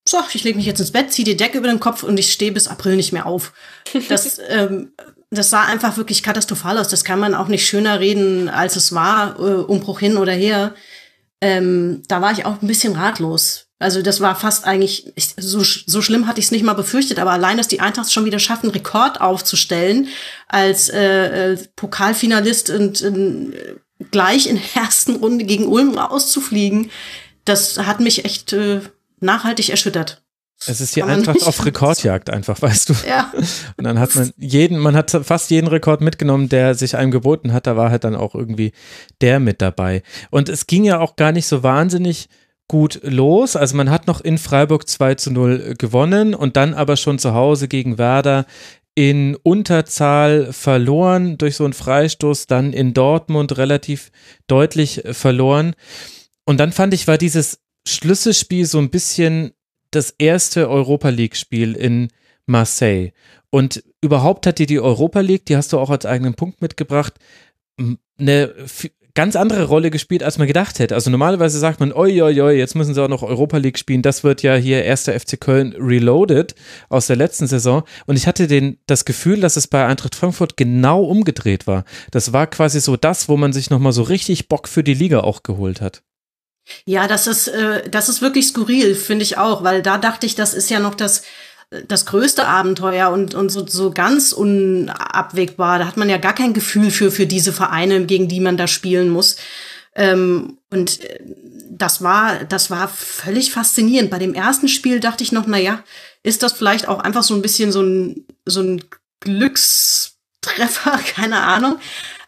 so, ich lege mich jetzt ins Bett, ziehe die Decke über den Kopf und ich stehe bis April nicht mehr auf. Das, (laughs) ähm, das sah einfach wirklich katastrophal aus. Das kann man auch nicht schöner reden, als es war, äh, Umbruch hin oder her. Ähm, da war ich auch ein bisschen ratlos. Also das war fast eigentlich, ich, so, so schlimm hatte ich es nicht mal befürchtet, aber allein, dass die Eintracht schon wieder schafft, einen Rekord aufzustellen als äh, äh, Pokalfinalist und äh, gleich in der ersten Runde gegen Ulm rauszufliegen, das hat mich echt äh, nachhaltig erschüttert. Es ist die Eintracht auf Rekordjagd einfach, weißt du. Ja. Und dann hat man jeden, man hat fast jeden Rekord mitgenommen, der sich einem geboten hat. Da war halt dann auch irgendwie der mit dabei. Und es ging ja auch gar nicht so wahnsinnig gut los. Also man hat noch in Freiburg 2 zu 0 gewonnen und dann aber schon zu Hause gegen Werder in Unterzahl verloren durch so einen Freistoß, dann in Dortmund relativ deutlich verloren. Und dann fand ich, war dieses Schlüsselspiel so ein bisschen das erste Europa League-Spiel in Marseille. Und überhaupt hat dir die Europa League, die hast du auch als eigenen Punkt mitgebracht, eine ganz andere Rolle gespielt, als man gedacht hätte. Also normalerweise sagt man, oi, oi, oi, jetzt müssen sie auch noch Europa League spielen. Das wird ja hier erster FC Köln reloaded aus der letzten Saison. Und ich hatte den, das Gefühl, dass es bei Eintracht Frankfurt genau umgedreht war. Das war quasi so das, wo man sich nochmal so richtig Bock für die Liga auch geholt hat. Ja, das ist, äh, das ist wirklich skurril, finde ich auch, weil da dachte ich, das ist ja noch das, das größte Abenteuer und, und so, so ganz unabwegbar. Da hat man ja gar kein Gefühl für, für diese Vereine, gegen die man da spielen muss. Ähm, und äh, das war, das war völlig faszinierend. Bei dem ersten Spiel dachte ich noch, na ja, ist das vielleicht auch einfach so ein bisschen so ein, so ein Glückstreffer, (laughs) keine Ahnung.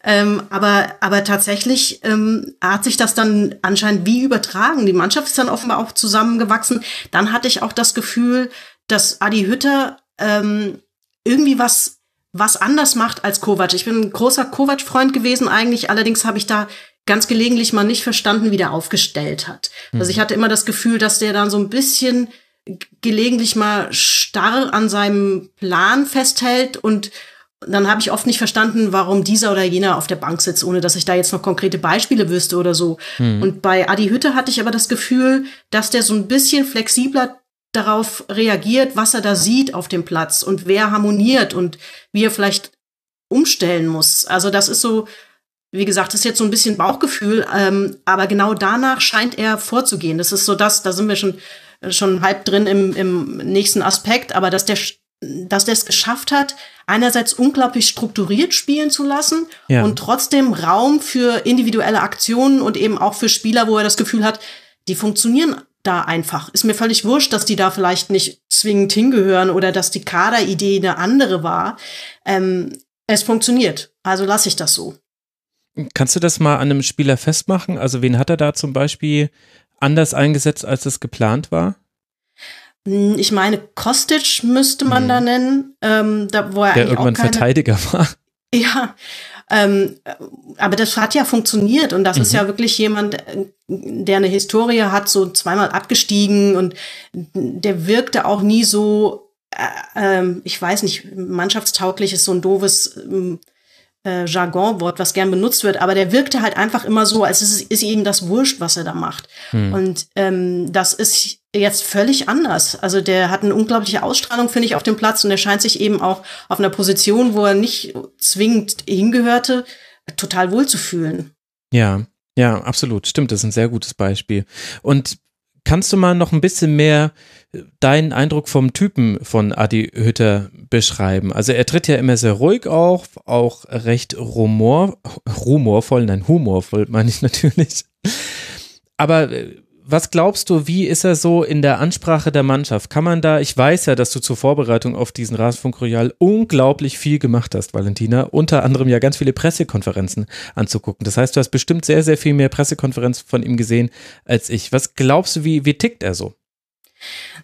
Ähm, aber, aber tatsächlich ähm, hat sich das dann anscheinend wie übertragen. Die Mannschaft ist dann offenbar auch zusammengewachsen. Dann hatte ich auch das Gefühl, dass Adi Hütter ähm, irgendwie was was anders macht als Kovac. Ich bin ein großer Kovac-Freund gewesen eigentlich, allerdings habe ich da ganz gelegentlich mal nicht verstanden, wie der aufgestellt hat. Mhm. Also ich hatte immer das Gefühl, dass der dann so ein bisschen gelegentlich mal starr an seinem Plan festhält und dann habe ich oft nicht verstanden, warum dieser oder jener auf der Bank sitzt, ohne dass ich da jetzt noch konkrete Beispiele wüsste oder so. Mhm. Und bei Adi Hütte hatte ich aber das Gefühl, dass der so ein bisschen flexibler darauf reagiert, was er da sieht auf dem Platz und wer harmoniert und wie er vielleicht umstellen muss. Also das ist so, wie gesagt, das ist jetzt so ein bisschen Bauchgefühl, ähm, aber genau danach scheint er vorzugehen. Das ist so das, da sind wir schon schon halb drin im, im nächsten Aspekt, aber dass der dass der es geschafft hat, einerseits unglaublich strukturiert spielen zu lassen ja. und trotzdem Raum für individuelle Aktionen und eben auch für Spieler, wo er das Gefühl hat, die funktionieren da einfach. Ist mir völlig wurscht, dass die da vielleicht nicht zwingend hingehören oder dass die Kaderidee eine andere war. Ähm, es funktioniert. Also lasse ich das so. Kannst du das mal an einem Spieler festmachen? Also wen hat er da zum Beispiel anders eingesetzt, als es geplant war? Hm, ich meine, Kostic müsste man mhm. da nennen, ähm, da, wo er Der irgendwann keine, Verteidiger (laughs) war. Ja, ähm, aber das hat ja funktioniert und das mhm. ist ja wirklich jemand, der eine Historie hat, so zweimal abgestiegen und der wirkte auch nie so, äh, äh, ich weiß nicht, mannschaftstauglich ist so ein doofes ähm, äh, Jargonwort, was gern benutzt wird, aber der wirkte halt einfach immer so, als ist, ist ihm das wurscht, was er da macht. Mhm. Und ähm, das ist jetzt völlig anders. Also der hat eine unglaubliche Ausstrahlung, finde ich, auf dem Platz und er scheint sich eben auch auf einer Position, wo er nicht zwingend hingehörte, total wohl zu fühlen. Ja, ja, absolut. Stimmt, das ist ein sehr gutes Beispiel. Und kannst du mal noch ein bisschen mehr deinen Eindruck vom Typen von Adi Hütter beschreiben? Also er tritt ja immer sehr ruhig auf, auch recht rumor, rumorvoll, nein, humorvoll meine ich natürlich. Aber äh, was glaubst du, wie ist er so in der Ansprache der Mannschaft? Kann man da, ich weiß ja, dass du zur Vorbereitung auf diesen Rasenfunk Royal unglaublich viel gemacht hast, Valentina, unter anderem ja ganz viele Pressekonferenzen anzugucken. Das heißt, du hast bestimmt sehr, sehr viel mehr Pressekonferenzen von ihm gesehen als ich. Was glaubst du, wie, wie tickt er so?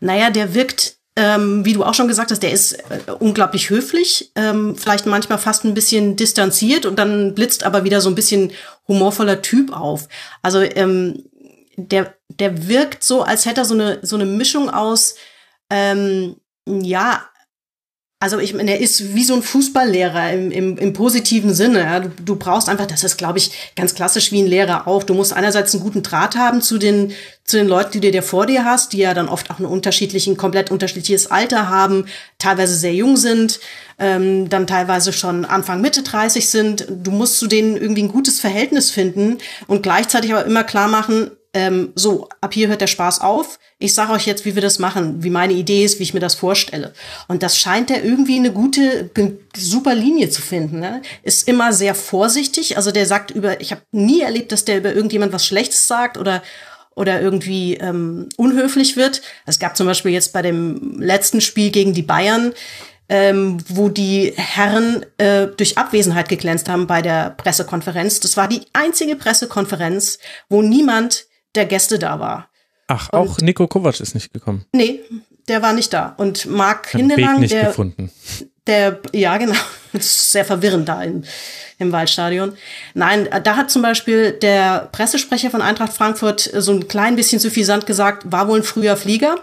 Naja, der wirkt ähm, wie du auch schon gesagt hast, der ist äh, unglaublich höflich, ähm, vielleicht manchmal fast ein bisschen distanziert und dann blitzt aber wieder so ein bisschen humorvoller Typ auf. Also ähm, der, der wirkt so, als hätte er so eine, so eine Mischung aus, ähm, ja, also ich meine, er ist wie so ein Fußballlehrer im, im, im positiven Sinne. Du, du brauchst einfach, das ist, glaube ich, ganz klassisch wie ein Lehrer auch. Du musst einerseits einen guten Draht haben zu den, zu den Leuten, die du dir vor dir hast, die ja dann oft auch ein unterschiedlichen, komplett unterschiedliches Alter haben, teilweise sehr jung sind, ähm, dann teilweise schon Anfang Mitte 30 sind. Du musst zu denen irgendwie ein gutes Verhältnis finden und gleichzeitig aber immer klar machen, ähm, so, ab hier hört der Spaß auf. Ich sage euch jetzt, wie wir das machen, wie meine Idee ist, wie ich mir das vorstelle. Und das scheint er irgendwie eine gute, super Linie zu finden. Ne? Ist immer sehr vorsichtig. Also der sagt über, ich habe nie erlebt, dass der über irgendjemand was Schlechtes sagt oder oder irgendwie ähm, unhöflich wird. Es gab zum Beispiel jetzt bei dem letzten Spiel gegen die Bayern, ähm, wo die Herren äh, durch Abwesenheit geglänzt haben bei der Pressekonferenz. Das war die einzige Pressekonferenz, wo niemand der Gäste da war. Ach, auch Nico Kovac ist nicht gekommen. Nee, der war nicht da. Und Marc Hindelang, nicht der, gefunden. der, ja genau, (laughs) das ist sehr verwirrend da im, im Waldstadion. Nein, da hat zum Beispiel der Pressesprecher von Eintracht Frankfurt so ein klein bisschen suffisant gesagt, war wohl ein früher Flieger.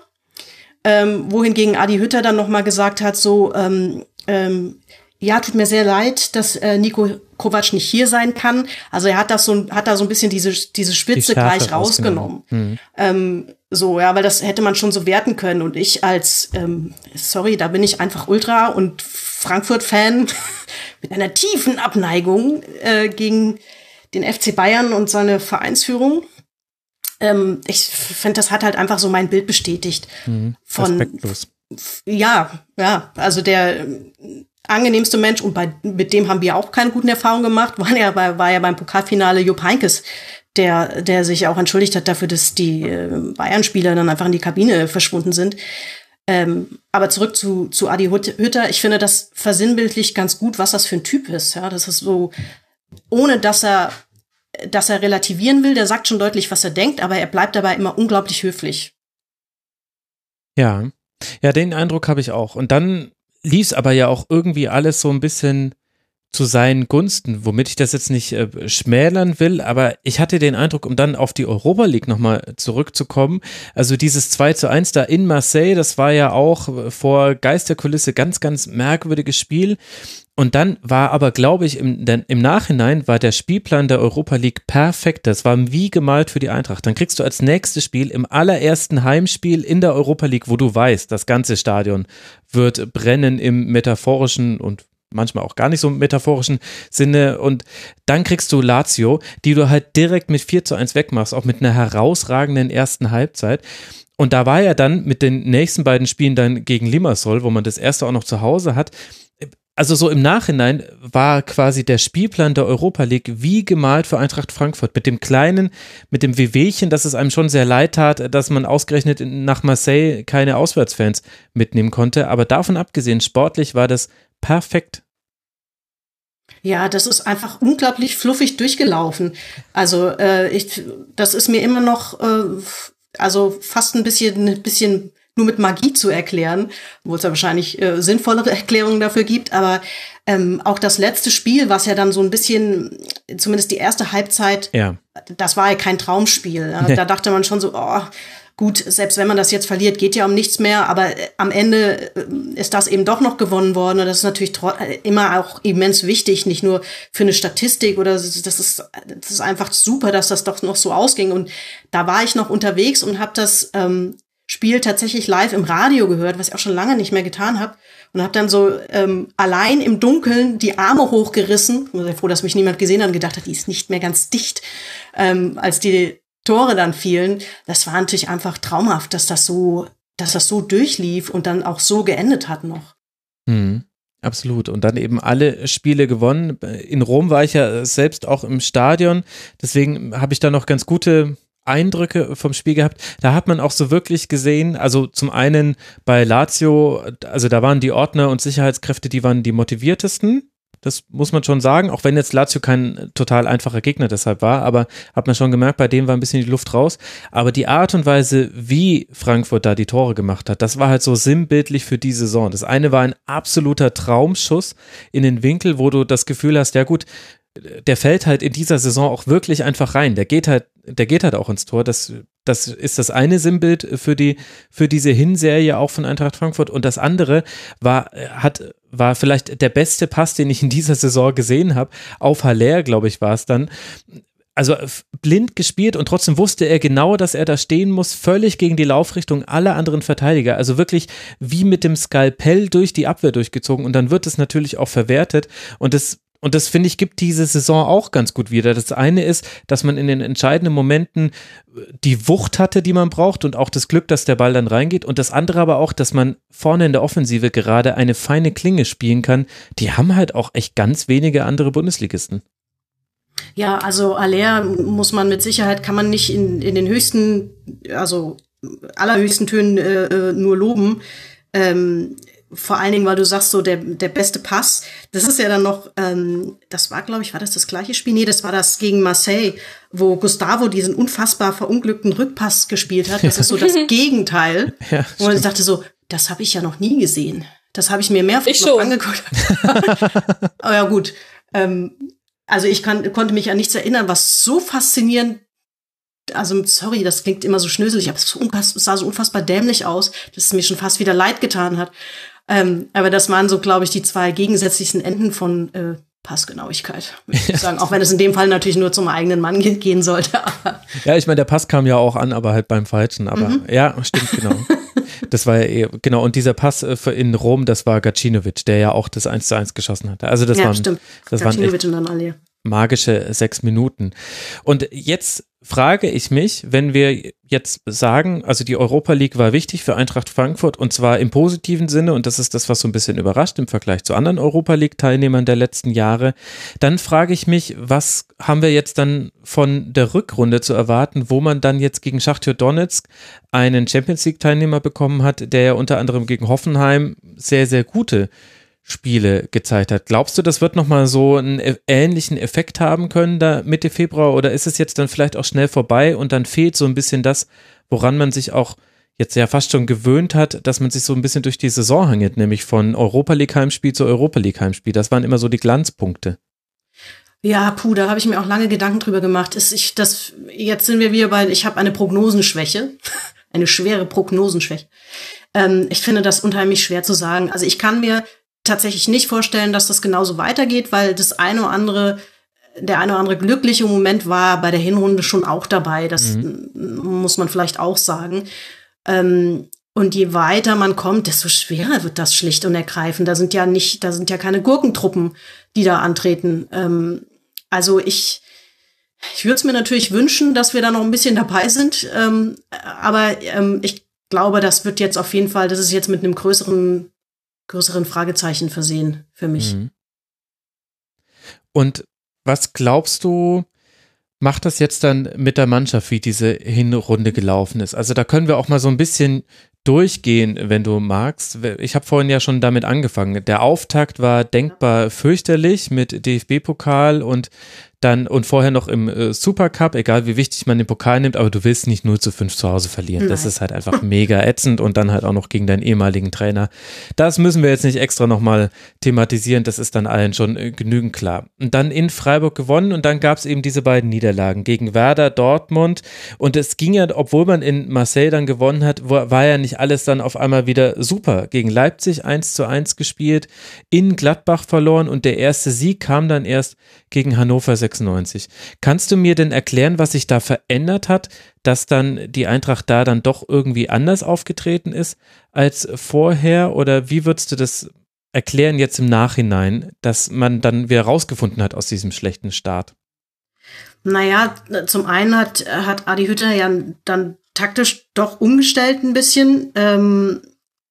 Ähm, wohingegen Adi Hütter dann noch mal gesagt hat, so, ähm, ähm, ja, tut mir sehr leid, dass äh, Nico Kovac nicht hier sein kann. Also er hat das so, hat da so ein bisschen diese diese Spitze Die gleich rausgenommen. rausgenommen. Ähm, so, ja, weil das hätte man schon so werten können. Und ich als, ähm, sorry, da bin ich einfach Ultra und Frankfurt-Fan (laughs) mit einer tiefen Abneigung äh, gegen den FC Bayern und seine Vereinsführung. Ähm, ich finde, das hat halt einfach so mein Bild bestätigt. Von, Respektlos. ja, ja, also der angenehmste Mensch und bei, mit dem haben wir auch keine guten Erfahrungen gemacht, war ja, bei, war ja beim Pokalfinale Jupp Heynckes, der, der sich auch entschuldigt hat dafür, dass die äh, Bayern-Spieler dann einfach in die Kabine verschwunden sind. Ähm, aber zurück zu, zu Adi Hüt- Hütter. Ich finde, das versinnbildlich ganz gut, was das für ein Typ ist. Ja, das ist so, ohne dass er, dass er relativieren will, der sagt schon deutlich, was er denkt, aber er bleibt dabei immer unglaublich höflich. Ja. Ja, den Eindruck habe ich auch. Und dann lief es aber ja auch irgendwie alles so ein bisschen zu seinen Gunsten, womit ich das jetzt nicht äh, schmälern will, aber ich hatte den Eindruck, um dann auf die Europa League nochmal zurückzukommen, also dieses 2 zu 1 da in Marseille, das war ja auch äh, vor Geisterkulisse ganz, ganz merkwürdiges Spiel. Und dann war aber, glaube ich, im, denn im Nachhinein war der Spielplan der Europa League perfekt. Das war wie gemalt für die Eintracht. Dann kriegst du als nächstes Spiel im allerersten Heimspiel in der Europa League, wo du weißt, das ganze Stadion wird brennen im metaphorischen und manchmal auch gar nicht so metaphorischen Sinne. Und dann kriegst du Lazio, die du halt direkt mit 4 zu 1 wegmachst, auch mit einer herausragenden ersten Halbzeit. Und da war ja dann mit den nächsten beiden Spielen dann gegen Limassol, wo man das erste auch noch zu Hause hat. Also so im Nachhinein war quasi der Spielplan der Europa League wie gemalt für Eintracht Frankfurt mit dem kleinen, mit dem Wehwehchen, dass es einem schon sehr leid tat, dass man ausgerechnet nach Marseille keine Auswärtsfans mitnehmen konnte. Aber davon abgesehen, sportlich war das perfekt. Ja, das ist einfach unglaublich fluffig durchgelaufen. Also äh, ich, das ist mir immer noch, äh, also fast ein bisschen, ein bisschen nur mit Magie zu erklären, wo es ja wahrscheinlich äh, sinnvollere (laughs) Erklärungen dafür gibt. Aber ähm, auch das letzte Spiel, was ja dann so ein bisschen, zumindest die erste Halbzeit, Ja. das war ja kein Traumspiel. Ja. (laughs) Nee. Da dachte man schon so, oh, gut, selbst wenn man das jetzt verliert, geht ja um nichts mehr. Aber äh, am Ende äh, ist das eben doch noch gewonnen worden. Und das ist natürlich äh, immer auch immens wichtig, nicht nur für eine Statistik oder das ist, das ist das ist einfach super, dass das doch noch so ausging. Und da war ich noch unterwegs und habe das ähm, Spiel tatsächlich live im Radio gehört, was ich auch schon lange nicht mehr getan habe. Und habe dann so ähm, allein im Dunkeln die Arme hochgerissen. Ich bin sehr froh, dass mich niemand gesehen hat und gedacht hat, die ist nicht mehr ganz dicht, ähm, als die Tore dann fielen. Das war natürlich einfach traumhaft, dass das so, dass das so durchlief und dann auch so geendet hat noch. Mhm. Absolut. Und dann eben alle Spiele gewonnen. In Rom war ich ja selbst auch im Stadion. Deswegen habe ich da noch ganz gute Eindrücke vom Spiel gehabt. Da hat man auch so wirklich gesehen, also zum einen bei Lazio, also da waren die Ordner und Sicherheitskräfte, die waren die motiviertesten. Das muss man schon sagen, auch wenn jetzt Lazio kein total einfacher Gegner deshalb war, aber hat man schon gemerkt, bei dem war ein bisschen die Luft raus. Aber die Art und Weise, wie Frankfurt da die Tore gemacht hat, das war halt so sinnbildlich für die Saison. Das eine war ein absoluter Traumschuss in den Winkel, wo du das Gefühl hast, ja gut, der fällt halt in dieser Saison auch wirklich einfach rein. Der geht halt, der geht halt auch ins Tor. Das, das ist das eine Sinnbild für die, für diese Hinserie auch von Eintracht Frankfurt. Und das andere war, hat, war vielleicht der beste Pass, den ich in dieser Saison gesehen habe. Auf Haller, glaube ich, war es dann. Also blind gespielt und trotzdem wusste er genau, dass er da stehen muss, völlig gegen die Laufrichtung aller anderen Verteidiger. Also wirklich wie mit dem Skalpell durch die Abwehr durchgezogen. Und dann wird es natürlich auch verwertet. Und das und das finde ich gibt diese Saison auch ganz gut wieder. Das eine ist, dass man in den entscheidenden Momenten die Wucht hatte, die man braucht und auch das Glück, dass der Ball dann reingeht. Und das andere aber auch, dass man vorne in der Offensive gerade eine feine Klinge spielen kann. Die haben halt auch echt ganz wenige andere Bundesligisten. Ja, also Aller muss man mit Sicherheit, kann man nicht in, in den höchsten, also allerhöchsten Tönen äh, äh, nur loben. Ähm, vor allen Dingen, weil du sagst, so der, der beste Pass, das ist ja dann noch, ähm, das war, glaube ich, war das das gleiche Spiel? Nee, das war das gegen Marseille, wo Gustavo diesen unfassbar verunglückten Rückpass gespielt hat. Das ist so das Gegenteil. (laughs) Ja, wo ich dachte so, das habe ich ja noch nie gesehen. Das habe ich mir mehrfach Ich noch schon. angeguckt. (laughs) Aber ja, gut. Ähm, also ich kann, konnte mich an nichts erinnern, was so faszinierend also sorry, das klingt immer so schnöselig, aber es sah so unfassbar dämlich aus, dass es mir schon fast wieder leid getan hat. Ähm, aber das waren so, glaube ich, die zwei gegensätzlichsten Enden von äh, Passgenauigkeit, würde ich (laughs) sagen. Auch wenn es in dem Fall natürlich nur zum eigenen Mann ge gehen sollte. Ja, ich meine, der Pass kam ja auch an, aber halt beim Falschen. Aber Mhm. ja, stimmt, genau. (laughs) Das war ja eh, genau. Und dieser Pass äh, in Rom, das war Gacinovic, der ja auch das 1 zu 1 geschossen hatte. Also das ja, waren, stimmt. das waren echt Gacinovic und dann alle. magische sechs Minuten. Und jetzt frage ich mich, wenn wir jetzt sagen, also die Europa League war wichtig für Eintracht Frankfurt und zwar im positiven Sinne und das ist das, was so ein bisschen überrascht im Vergleich zu anderen Europa League Teilnehmern der letzten Jahre, dann frage ich mich, was haben wir jetzt dann von der Rückrunde zu erwarten, wo man dann jetzt gegen Schachtyor Donetsk einen Champions League Teilnehmer bekommen hat, der ja unter anderem gegen Hoffenheim sehr, sehr gute Spiele gezeigt hat. Glaubst du, das wird nochmal so einen ä- ähnlichen Effekt haben können da Mitte Februar oder ist es jetzt dann vielleicht auch schnell vorbei und dann fehlt so ein bisschen das, woran man sich auch jetzt ja fast schon gewöhnt hat, dass man sich so ein bisschen durch die Saison hangelt, nämlich von Europa League Heimspiel zu Europa League Heimspiel. Das waren immer so die Glanzpunkte. Ja, puh, da habe ich mir auch lange Gedanken drüber gemacht. Ist ich, das, jetzt sind wir wieder bei, ich habe eine Prognosenschwäche, (laughs) eine schwere Prognosenschwäche. Ähm, ich finde das unheimlich schwer zu sagen. Also ich kann mir tatsächlich nicht vorstellen, dass das genauso weitergeht, weil das eine oder andere, der eine oder andere glückliche Moment war bei der Hinrunde schon auch dabei. Das muss man vielleicht auch sagen. Ähm, und je weiter man kommt, desto schwerer wird das schlicht und ergreifend. Da sind ja nicht, da sind ja keine Gurkentruppen, die da antreten. Ähm, also ich, ich würde es mir natürlich wünschen, dass wir da noch ein bisschen dabei sind. Ähm, aber ähm, ich glaube, das wird jetzt auf jeden Fall, das ist jetzt mit einem größeren, größeren Fragezeichen versehen für mich. Mhm. Und was glaubst du, macht das jetzt dann mit der Mannschaft, wie diese Hinrunde gelaufen ist? Also da können wir auch mal so ein bisschen durchgehen, wenn du magst. Ich habe vorhin ja schon damit angefangen. Der Auftakt war denkbar fürchterlich mit DFB-Pokal und dann und vorher noch im äh, Supercup, egal wie wichtig man den Pokal nimmt, aber du willst nicht 0 zu 5 zu Hause verlieren. Das Nein. ist halt einfach (laughs) mega ätzend und dann halt auch noch gegen deinen ehemaligen Trainer. Das müssen wir jetzt nicht extra nochmal thematisieren, das ist dann allen schon äh, genügend klar. Und dann in Freiburg gewonnen und dann gab es eben diese beiden Niederlagen gegen Werder, Dortmund und es ging ja, obwohl man in Marseille dann gewonnen hat, war, war ja nicht alles dann auf einmal wieder super. Gegen Leipzig 1 zu 1 gespielt, in Gladbach verloren und der erste Sieg kam dann erst gegen Hannover 96. Kannst du mir denn erklären, was sich da verändert hat, dass dann die Eintracht da dann doch irgendwie anders aufgetreten ist als vorher? Oder wie würdest du das erklären jetzt im Nachhinein, dass man dann wieder rausgefunden hat aus diesem schlechten Start? Naja, zum einen hat, hat Adi Hütter ja dann taktisch doch umgestellt ein bisschen. Ähm,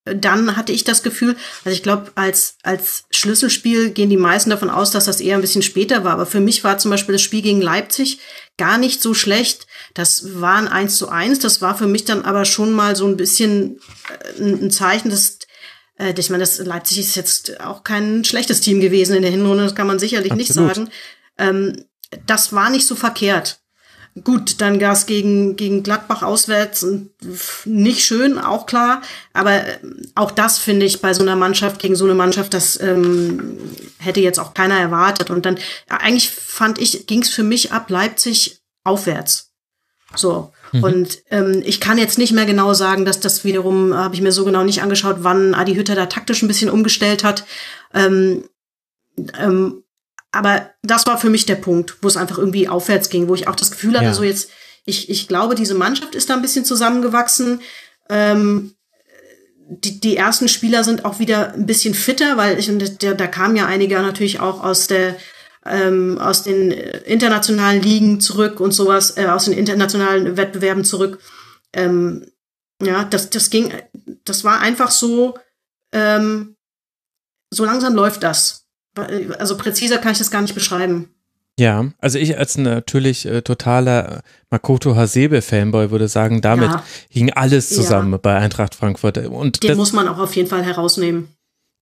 dann hatte ich das Gefühl, also ich glaube, als, als Schlüsselspiel gehen die meisten davon aus, dass das eher ein bisschen später war. Aber für mich war zum Beispiel das Spiel gegen Leipzig gar nicht so schlecht. Das war ein 1 zu 1. Das war für mich dann aber schon mal so ein bisschen äh, ein Zeichen, dass äh, ich meine, das Leipzig ist jetzt auch kein schlechtes Team gewesen in der Hinrunde, das kann man sicherlich nicht Absolut. sagen. Ähm, das war nicht so verkehrt. Gut, dann gab's gegen, gegen Gladbach auswärts und nicht schön, auch klar. Aber äh, auch das finde ich bei so einer Mannschaft, gegen so eine Mannschaft, das ähm, hätte jetzt auch keiner erwartet. Und dann, ja, eigentlich fand ich, ging's für mich ab Leipzig aufwärts. So. Und ähm, ich kann jetzt nicht mehr genau sagen, dass das wiederum, habe ich mir so genau nicht angeschaut, wann Adi Hütter da taktisch ein bisschen umgestellt hat. Ähm, ähm, aber das war für mich der Punkt, wo es einfach irgendwie aufwärts ging, wo ich auch das Gefühl hatte, Ja. so jetzt, ich, ich glaube, diese Mannschaft ist da ein bisschen zusammengewachsen. Ähm, die, die ersten Spieler sind auch wieder ein bisschen fitter, weil ich, da, da kamen ja einige natürlich auch aus der ähm, aus den internationalen Ligen zurück und sowas, äh, aus den internationalen Wettbewerben zurück. Ähm, ja, das, das ging, das war einfach so, ähm, so langsam läuft das. Also präziser kann ich das gar nicht beschreiben. Ja, also ich als natürlich äh, totaler Makoto Hasebe-Fanboy würde sagen, damit Ja. hing alles zusammen Ja. bei Eintracht Frankfurt. Und Den das, muss man auch auf jeden Fall herausnehmen.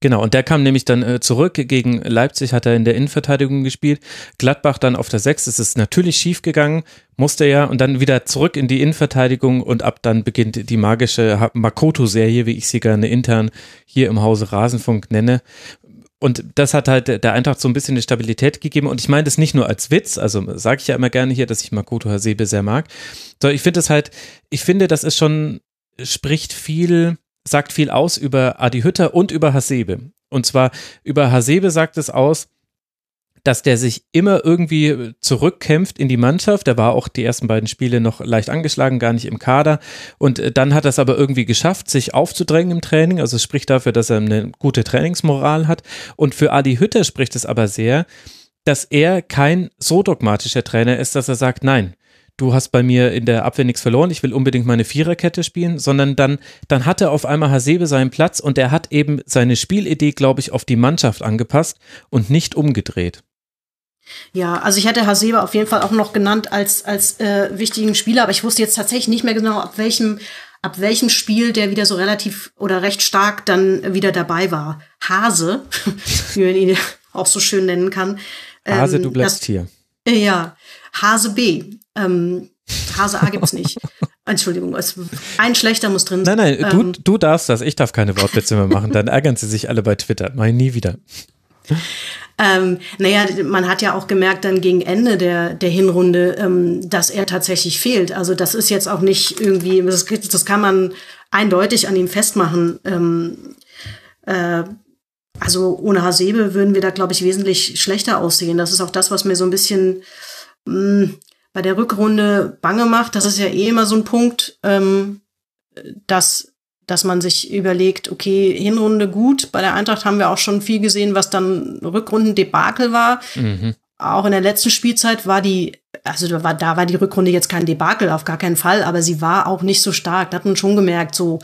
Genau, und der kam nämlich dann äh, zurück. Gegen Leipzig hat er in der Innenverteidigung gespielt. Gladbach dann auf der Sechs. Es ist natürlich schief gegangen, musste ja, und dann wieder zurück in die Innenverteidigung und ab dann beginnt die magische Makoto-Serie, wie ich sie gerne intern hier im Hause Rasenfunk nenne. Und das hat halt der Eintracht so ein bisschen eine Stabilität gegeben. Und ich meine das nicht nur als Witz, also sage ich ja immer gerne hier, dass ich Makoto Hasebe sehr mag, sondern ich finde es halt, ich finde, das ist schon, spricht viel, sagt viel aus über Adi Hütter und über Hasebe. Und zwar über Hasebe sagt es aus, dass der sich immer irgendwie zurückkämpft in die Mannschaft. Der war auch die ersten beiden Spiele noch leicht angeschlagen, gar nicht im Kader. Und äh, dann hat er es aber irgendwie geschafft, sich aufzudrängen im Training. Also es spricht dafür, dass er eine gute Trainingsmoral hat. Und für Adi Hütter spricht es aber sehr, dass er kein so dogmatischer Trainer ist, dass er sagt, nein, du hast bei mir in der Abwehr nichts verloren, ich will unbedingt meine Viererkette spielen, sondern dann, dann hat er auf einmal Hasebe seinen Platz und er hat eben seine Spielidee, glaube ich, auf die Mannschaft angepasst und nicht umgedreht. Ja, also ich hätte Hasebe auf jeden Fall auch noch genannt als, als äh, wichtigen Spieler, aber ich wusste jetzt tatsächlich nicht mehr genau, ab welchem, ab welchem Spiel der wieder so relativ oder recht stark dann wieder dabei war. Hase, (laughs) wie man ihn auch so schön nennen kann. Hase, Ähm, du bleibst das- hier. Ja, Hase B. Ähm, Hase A gibt's nicht. (laughs) Entschuldigung, es, ein schlechter muss drin Nein, sein. nein, du, Ähm, du darfst das, ich darf keine Wortwitze mehr machen, dann ärgern sie sich alle bei Twitter. Mach ich nie wieder. (laughs) Ähm, naja, man hat ja auch gemerkt dann gegen Ende der, der Hinrunde, ähm, dass er tatsächlich fehlt. Also das ist jetzt auch nicht irgendwie, das, das kann man eindeutig an ihm festmachen. Ähm, äh, also ohne Hasebe würden wir da, glaube ich, wesentlich schlechter aussehen. Das ist auch das, was mir so ein bisschen mh, bei der Rückrunde bange macht. Das ist ja eh immer so ein Punkt, ähm, dass dass man sich überlegt, okay, Hinrunde gut, bei der Eintracht haben wir auch schon viel gesehen, was dann Rückrundendebakel war. Mhm. Auch in der letzten Spielzeit war die, also da war, da war die Rückrunde jetzt kein Debakel, auf gar keinen Fall, aber sie war auch nicht so stark. Da hat man schon gemerkt, so,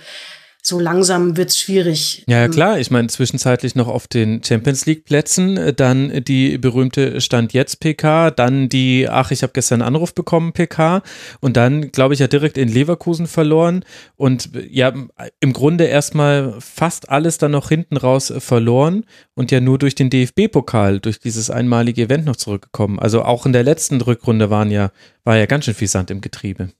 so langsam wird's schwierig. Ja, ja, Ähm, klar. Ich meine, zwischenzeitlich noch auf den Champions League Plätzen, äh, dann die berühmte Stand jetzt PK, dann die, ach, ich habe gestern einen Anruf bekommen PK und dann, glaube ich, ja direkt in Leverkusen verloren und ja, im Grunde erstmal fast alles dann noch hinten raus äh, verloren und ja nur durch den DFB-Pokal, durch dieses einmalige Event noch zurückgekommen. Also auch in der letzten Rückrunde waren ja, war ja ganz schön viel Sand im Getriebe.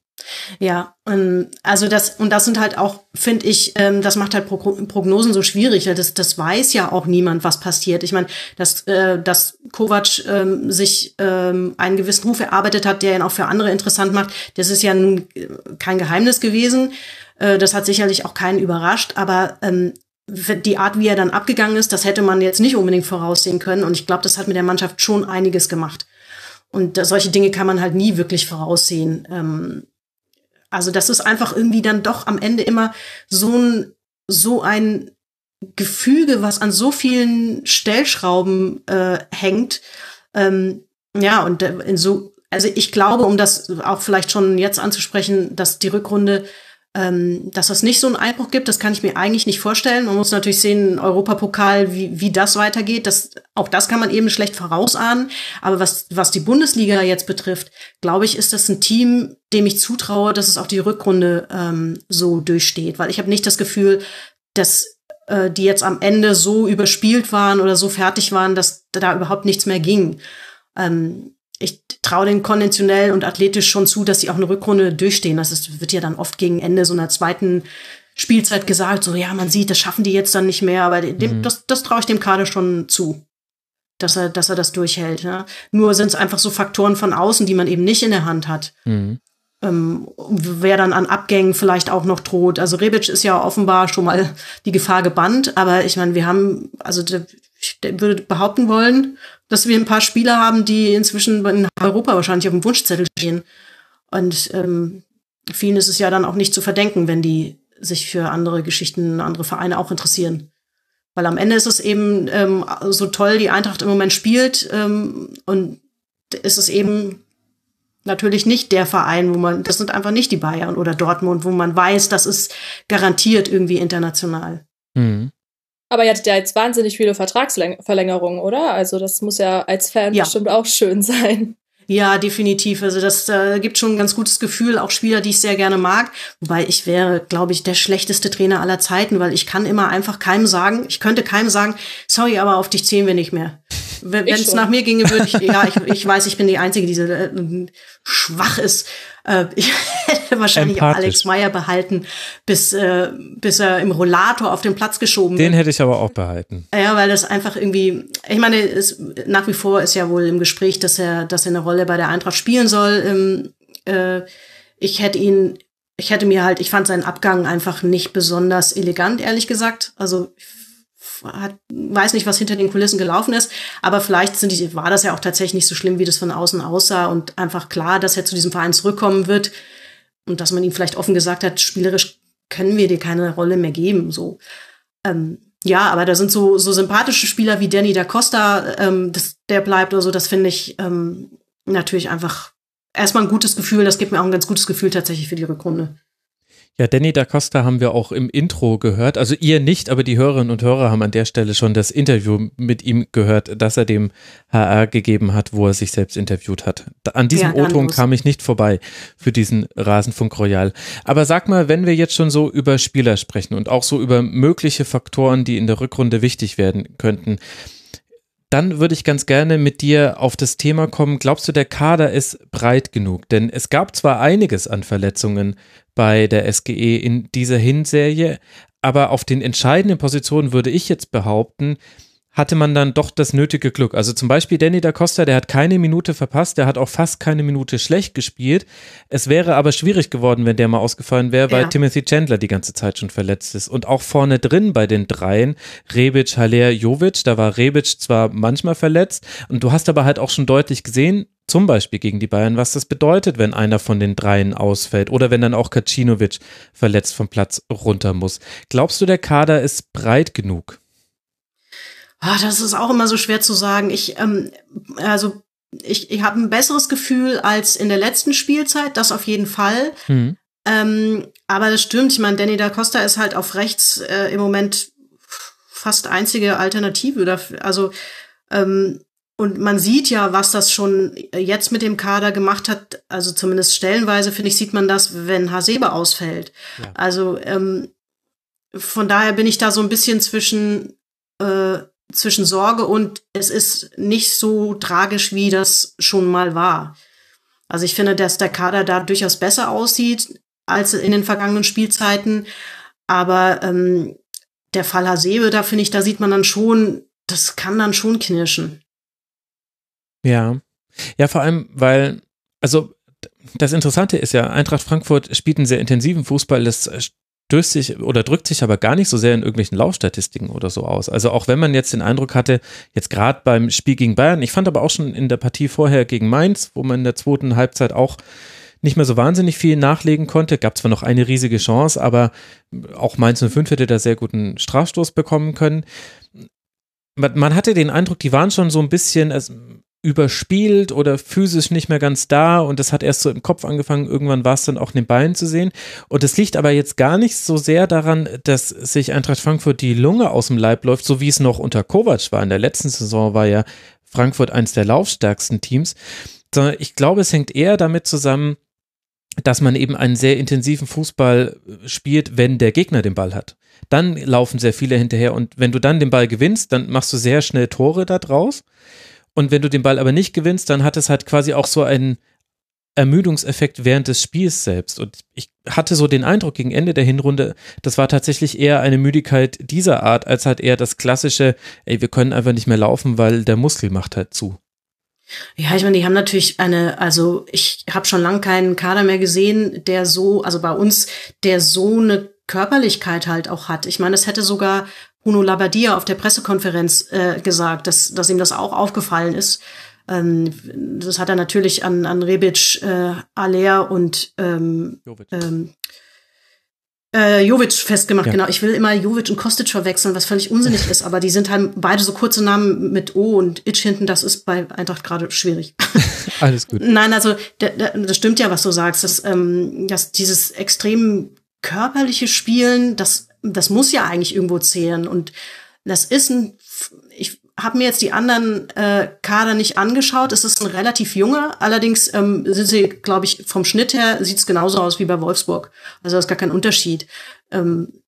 Ja, ähm, also das, und das sind halt auch, finde ich, ähm, das macht halt Pro Prognosen so schwierig. weil Das, das weiß ja auch niemand, was passiert. Ich meine, dass, äh, dass Kovac ähm, sich ähm, einen gewissen Ruf erarbeitet hat, der ihn auch für andere interessant macht, das ist ja nun äh, kein Geheimnis gewesen. Äh, das hat sicherlich auch keinen überrascht, aber ähm, die Art, wie er dann abgegangen ist, das hätte man jetzt nicht unbedingt voraussehen können. Und ich glaube, das hat mit der Mannschaft schon einiges gemacht. Und äh, solche Dinge kann man halt nie wirklich voraussehen. Also das ist einfach irgendwie dann doch am Ende immer so ein, so ein Gefüge, was an so vielen Stellschrauben äh, hängt. Ähm, ja, und in so, also ich glaube, um das auch vielleicht schon jetzt anzusprechen, dass die Rückrunde, ähm, dass das nicht so einen Einbruch gibt, das kann ich mir eigentlich nicht vorstellen. Man muss natürlich sehen, Europapokal, wie, wie das weitergeht. Das, auch das kann man eben schlecht vorausahnen. Aber was, was die Bundesliga jetzt betrifft, glaube ich, ist das ein Team, dem ich zutraue, dass es auch die Rückrunde ähm, so durchsteht. Weil ich habe nicht das Gefühl, dass äh, die jetzt am Ende so überspielt waren oder so fertig waren, dass da überhaupt nichts mehr ging. Ähm, ich traue den konventionell und athletisch schon zu, dass sie auch eine Rückrunde durchstehen. Das ist, wird ja dann oft gegen Ende so einer zweiten Spielzeit gesagt, so ja, man sieht, das schaffen die jetzt dann nicht mehr, aber dem, Mhm. das, das traue ich dem Kader schon zu, dass er, dass er das durchhält. Ja. Nur sind es einfach so Faktoren von außen, die man eben nicht in der Hand hat. Mhm. Ähm, wer dann an Abgängen vielleicht auch noch droht. Also Rebic ist ja offenbar schon mal die Gefahr gebannt, aber ich meine, wir haben, also ich würde behaupten wollen, dass wir ein paar Spieler haben, die inzwischen in Europa wahrscheinlich auf dem Wunschzettel stehen. Und ähm, vielen ist es ja dann auch nicht zu verdenken, wenn die sich für andere Geschichten, andere Vereine auch interessieren. Weil am Ende ist es eben ähm, so toll, die Eintracht im Moment spielt ähm, und ist es eben natürlich nicht der Verein, wo man, das sind einfach nicht die Bayern oder Dortmund, wo man weiß, das ist garantiert irgendwie international. Mhm. Aber ihr hattet ja jetzt wahnsinnig viele Vertragsverlängerungen, oder? Also das muss ja als Fan ja. bestimmt auch schön sein. Ja, definitiv. Also das äh, gibt schon ein ganz gutes Gefühl, auch Spieler, die ich sehr gerne mag. Wobei ich wäre, glaube ich, der schlechteste Trainer aller Zeiten, weil ich kann immer einfach keinem sagen, ich könnte keinem sagen, sorry, aber auf dich zählen wir nicht mehr. Wenn es nach mir ginge, würde ich, ja, ich, (laughs) ich weiß, ich bin die Einzige, die so, äh, schwach ist. Äh, (laughs) ich hätte wahrscheinlich auch Alex Meyer behalten, bis, äh, bis er im Rollator auf den Platz geschoben Den wird. hätte ich aber auch behalten. Ja, weil das einfach irgendwie, ich meine, es, nach wie vor ist ja wohl im Gespräch, dass er, dass er eine Rolle bei der Eintracht spielen soll. Ähm, äh, ich hätte ihn, ich hätte mir halt, ich fand seinen Abgang einfach nicht besonders elegant, ehrlich gesagt. Also hat, weiß nicht, was hinter den Kulissen gelaufen ist, aber vielleicht sind die, war das ja auch tatsächlich nicht so schlimm, wie das von außen aussah und einfach klar, dass er zu diesem Verein zurückkommen wird und dass man ihm vielleicht offen gesagt hat, spielerisch können wir dir keine Rolle mehr geben, so. Ähm, ja, aber da sind so, so sympathische Spieler wie Danny da Costa, ähm, das, der bleibt oder so, das finde ich ähm, natürlich einfach erstmal ein gutes Gefühl, das gibt mir auch ein ganz gutes Gefühl tatsächlich für die Rückrunde. Ja, Danny da Costa haben wir auch im Intro gehört. Also ihr nicht, aber die Hörerinnen und Hörer haben an der Stelle schon das Interview mit ihm gehört, das er dem HR gegeben hat, wo er sich selbst interviewt hat. An diesem ja, O-Ton kam ich nicht vorbei für diesen Rasenfunk Royal. Aber sag mal, wenn wir jetzt schon so über Spieler sprechen und auch so über mögliche Faktoren, die in der Rückrunde wichtig werden könnten, dann würde ich ganz gerne mit dir auf das Thema kommen. Glaubst du, der Kader ist breit genug? Denn es gab zwar einiges an Verletzungen bei der SGE in dieser Hinserie. Aber auf den entscheidenden Positionen würde ich jetzt behaupten, hatte man dann doch das nötige Glück. Also zum Beispiel Danny da Costa, der hat keine Minute verpasst, der hat auch fast keine Minute schlecht gespielt. Es wäre aber schwierig geworden, wenn der mal ausgefallen wäre, weil ja. Timothy Chandler die ganze Zeit schon verletzt ist. Und auch vorne drin bei den dreien, Rebic, Haller, Jovic, da war Rebic zwar manchmal verletzt und du hast aber halt auch schon deutlich gesehen, zum Beispiel gegen die Bayern, was das bedeutet, wenn einer von den dreien ausfällt oder wenn dann auch Kacinovic verletzt vom Platz runter muss. Glaubst du, der Kader ist breit genug? Ah, das ist auch immer so schwer zu sagen. Ich, ähm, also ich, ich habe ein besseres Gefühl als in der letzten Spielzeit, das auf jeden Fall. Mhm. Ähm, aber das stimmt. Ich meine, Danny da Costa ist halt auf rechts äh, im Moment fast einzige Alternative dafür. Also ähm, und man sieht ja, was das schon jetzt mit dem Kader gemacht hat. Also zumindest stellenweise, finde ich, sieht man das, wenn Hasebe ausfällt. Ja. Also ähm, von daher bin ich da so ein bisschen zwischen, äh, zwischen Sorge und es ist nicht so tragisch, wie das schon mal war. Also ich finde, dass der Kader da durchaus besser aussieht als in den vergangenen Spielzeiten. Aber ähm, der Fall Hasebe, da finde ich, da sieht man dann schon, das kann dann schon knirschen. Ja. Ja, vor allem, weil, also das Interessante ist ja, Eintracht Frankfurt spielt einen sehr intensiven Fußball, das stößt sich oder drückt sich aber gar nicht so sehr in irgendwelchen Laufstatistiken oder so aus. Also auch wenn man jetzt den Eindruck hatte, jetzt gerade beim Spiel gegen Bayern, ich fand aber auch schon in der Partie vorher gegen Mainz, wo man in der zweiten Halbzeit auch nicht mehr so wahnsinnig viel nachlegen konnte. Gab zwar noch eine riesige Chance, aber auch Mainz 05 hätte da sehr guten Strafstoß bekommen können. Man hatte den Eindruck, die waren schon so ein bisschen, überspielt oder physisch nicht mehr ganz da und das hat erst so im Kopf angefangen, irgendwann war es dann auch in den Beinen zu sehen und es liegt aber jetzt gar nicht so sehr daran, dass sich Eintracht Frankfurt die Lunge aus dem Leib läuft, so wie es noch unter Kovac war. In der letzten Saison war ja Frankfurt eins der laufstärksten Teams, sondern ich glaube, es hängt eher damit zusammen, dass man eben einen sehr intensiven Fußball spielt, wenn der Gegner den Ball hat. Dann laufen sehr viele hinterher und wenn du dann den Ball gewinnst, dann machst du sehr schnell Tore da draus. Und wenn du den Ball aber nicht gewinnst, dann hat es halt quasi auch so einen Ermüdungseffekt während des Spiels selbst. Und ich hatte so den Eindruck gegen Ende der Hinrunde, das war tatsächlich eher eine Müdigkeit dieser Art, als halt eher das klassische, ey, wir können einfach nicht mehr laufen, weil der Muskel macht halt zu. Ja, ich meine, die haben natürlich eine, also ich habe schon lange keinen Kader mehr gesehen, der so, also bei uns, der so eine Körperlichkeit halt auch hat. Ich meine, es hätte sogar Bruno Labbadia auf der Pressekonferenz äh, gesagt, dass, dass ihm das auch aufgefallen ist. Ähm, das hat er natürlich an, an Rebic, äh, Aller und ähm, Jovic. Ähm, äh, Jovic festgemacht, ja. genau. Ich will immer Jovic und Kostic verwechseln, was völlig unsinnig ist, aber die sind halt beide so kurze Namen mit O und Itch hinten, das ist bei Eintracht gerade schwierig. (laughs) Alles gut. Nein, also das stimmt ja, was du sagst, dass, ähm, dass dieses extrem körperliche Spielen, das das muss ja eigentlich irgendwo zählen. Und das ist ein, ich habe mir jetzt die anderen äh, Kader nicht angeschaut. Es ist ein relativ junger, allerdings ähm, sind sie, glaube ich, vom Schnitt her sieht es genauso aus wie bei Wolfsburg. Also da ist gar kein Unterschied. Ähm,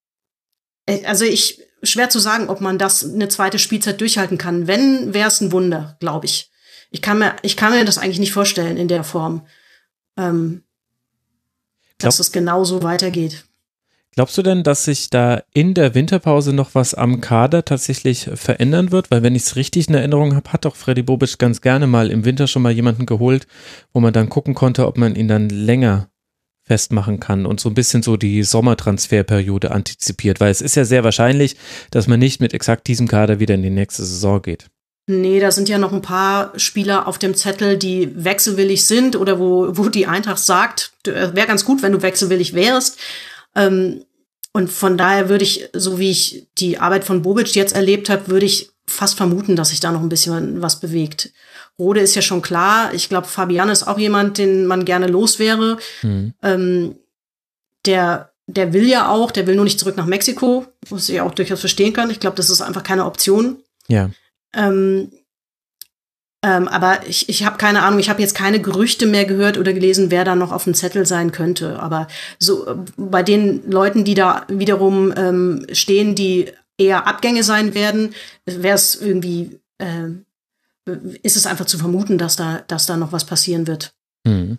äh, also ich schwer zu sagen, ob man das eine zweite Spielzeit durchhalten kann. Wenn, wäre es ein Wunder, glaube ich. Ich kann mir, ich kann mir das eigentlich nicht vorstellen in der Form, ähm, dass es genauso weitergeht. Glaubst du denn, dass sich da in der Winterpause noch was am Kader tatsächlich verändern wird? Weil wenn ich es richtig in Erinnerung habe, hat doch Freddy Bobic ganz gerne mal im Winter schon mal jemanden geholt, wo man dann gucken konnte, ob man ihn dann länger festmachen kann und so ein bisschen so die Sommertransferperiode antizipiert, weil es ist ja sehr wahrscheinlich, dass man nicht mit exakt diesem Kader wieder in die nächste Saison geht. Nee, da sind ja noch ein paar Spieler auf dem Zettel, die wechselwillig sind oder wo, wo die Eintracht sagt, äh, wäre ganz gut, wenn du wechselwillig wärst. Ähm, und von daher würde ich, so wie ich die Arbeit von Bobic jetzt erlebt habe, würde ich fast vermuten, dass sich da noch ein bisschen was bewegt. Rode ist ja schon klar. Ich glaube, Fabian ist auch jemand, den man gerne los wäre. Mhm. Ähm, der, der will ja auch, der will nur nicht zurück nach Mexiko, was ich auch durchaus verstehen kann. Ich glaube, das ist einfach keine Option. Ja. Ähm, ähm, aber ich, ich habe keine Ahnung, ich habe jetzt keine Gerüchte mehr gehört oder gelesen, wer da noch auf dem Zettel sein könnte. Aber so äh, bei den Leuten, die da wiederum ähm, stehen, die eher Abgänge sein werden, wäre es irgendwie, äh, ist es einfach zu vermuten, dass da, dass da noch was passieren wird. Mhm.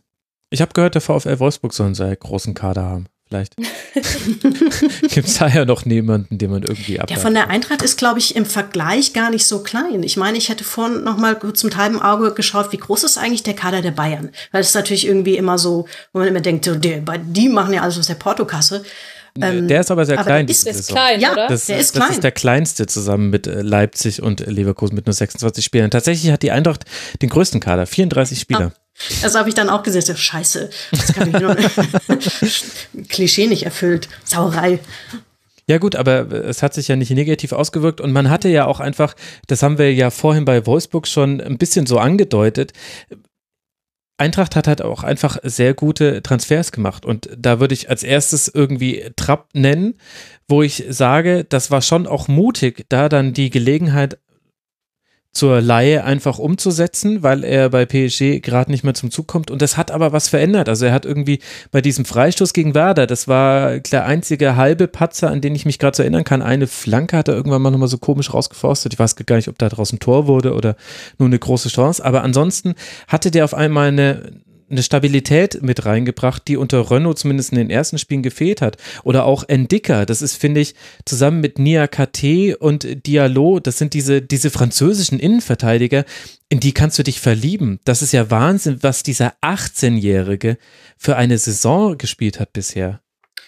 Ich habe gehört, der VfL Wolfsburg soll einen sehr großen Kader haben. Vielleicht (laughs) (laughs) gibt es da ja noch niemanden, den man irgendwie ab. Der von der Eintracht ist, glaube ich, im Vergleich gar nicht so klein. Ich meine, ich hätte vorhin noch mal kurz mit halbem Auge geschaut, wie groß ist eigentlich der Kader der Bayern? Weil es ist natürlich irgendwie immer so, wo man immer denkt, die, die machen ja alles aus der Portokasse. Ähm, der ist aber sehr aber klein. Ist, ist klein, ja, oder? Das, der ist das klein. ist der kleinste zusammen mit äh, Leipzig und Leverkusen mit nur 26 Spielern. Tatsächlich hat die Eintracht den größten Kader, 34 Spieler. Das habe ich dann auch gesehen. So, scheiße, das kann ich nur (laughs) Klischee nicht erfüllt. Sauerei. Ja gut, aber es hat sich ja nicht negativ ausgewirkt und man hatte ja auch einfach, das haben wir ja vorhin bei Wolfsburg schon ein bisschen so angedeutet, Eintracht hat halt auch einfach sehr gute Transfers gemacht und da würde ich als erstes irgendwie Trapp nennen, wo ich sage, das war schon auch mutig, da dann die Gelegenheit zur Laie einfach umzusetzen, weil er bei PSG gerade nicht mehr zum Zug kommt. Und das hat aber was verändert. Also er hat irgendwie bei diesem Freistoß gegen Werder, das war der einzige halbe Patzer, an den ich mich gerade so erinnern kann. Eine Flanke hat er irgendwann mal nochmal so komisch rausgeforstet. Ich weiß gar nicht, ob da draußen Tor wurde oder nur eine große Chance. Aber ansonsten hatte der auf einmal eine, eine Stabilität mit reingebracht, die unter Renault zumindest in den ersten Spielen gefehlt hat. Oder auch Endika, das ist, finde ich, zusammen mit Nia KT und Diallo, das sind diese, diese französischen Innenverteidiger, in die kannst du dich verlieben. Das ist ja Wahnsinn, was dieser 18-Jährige für eine Saison gespielt hat bisher.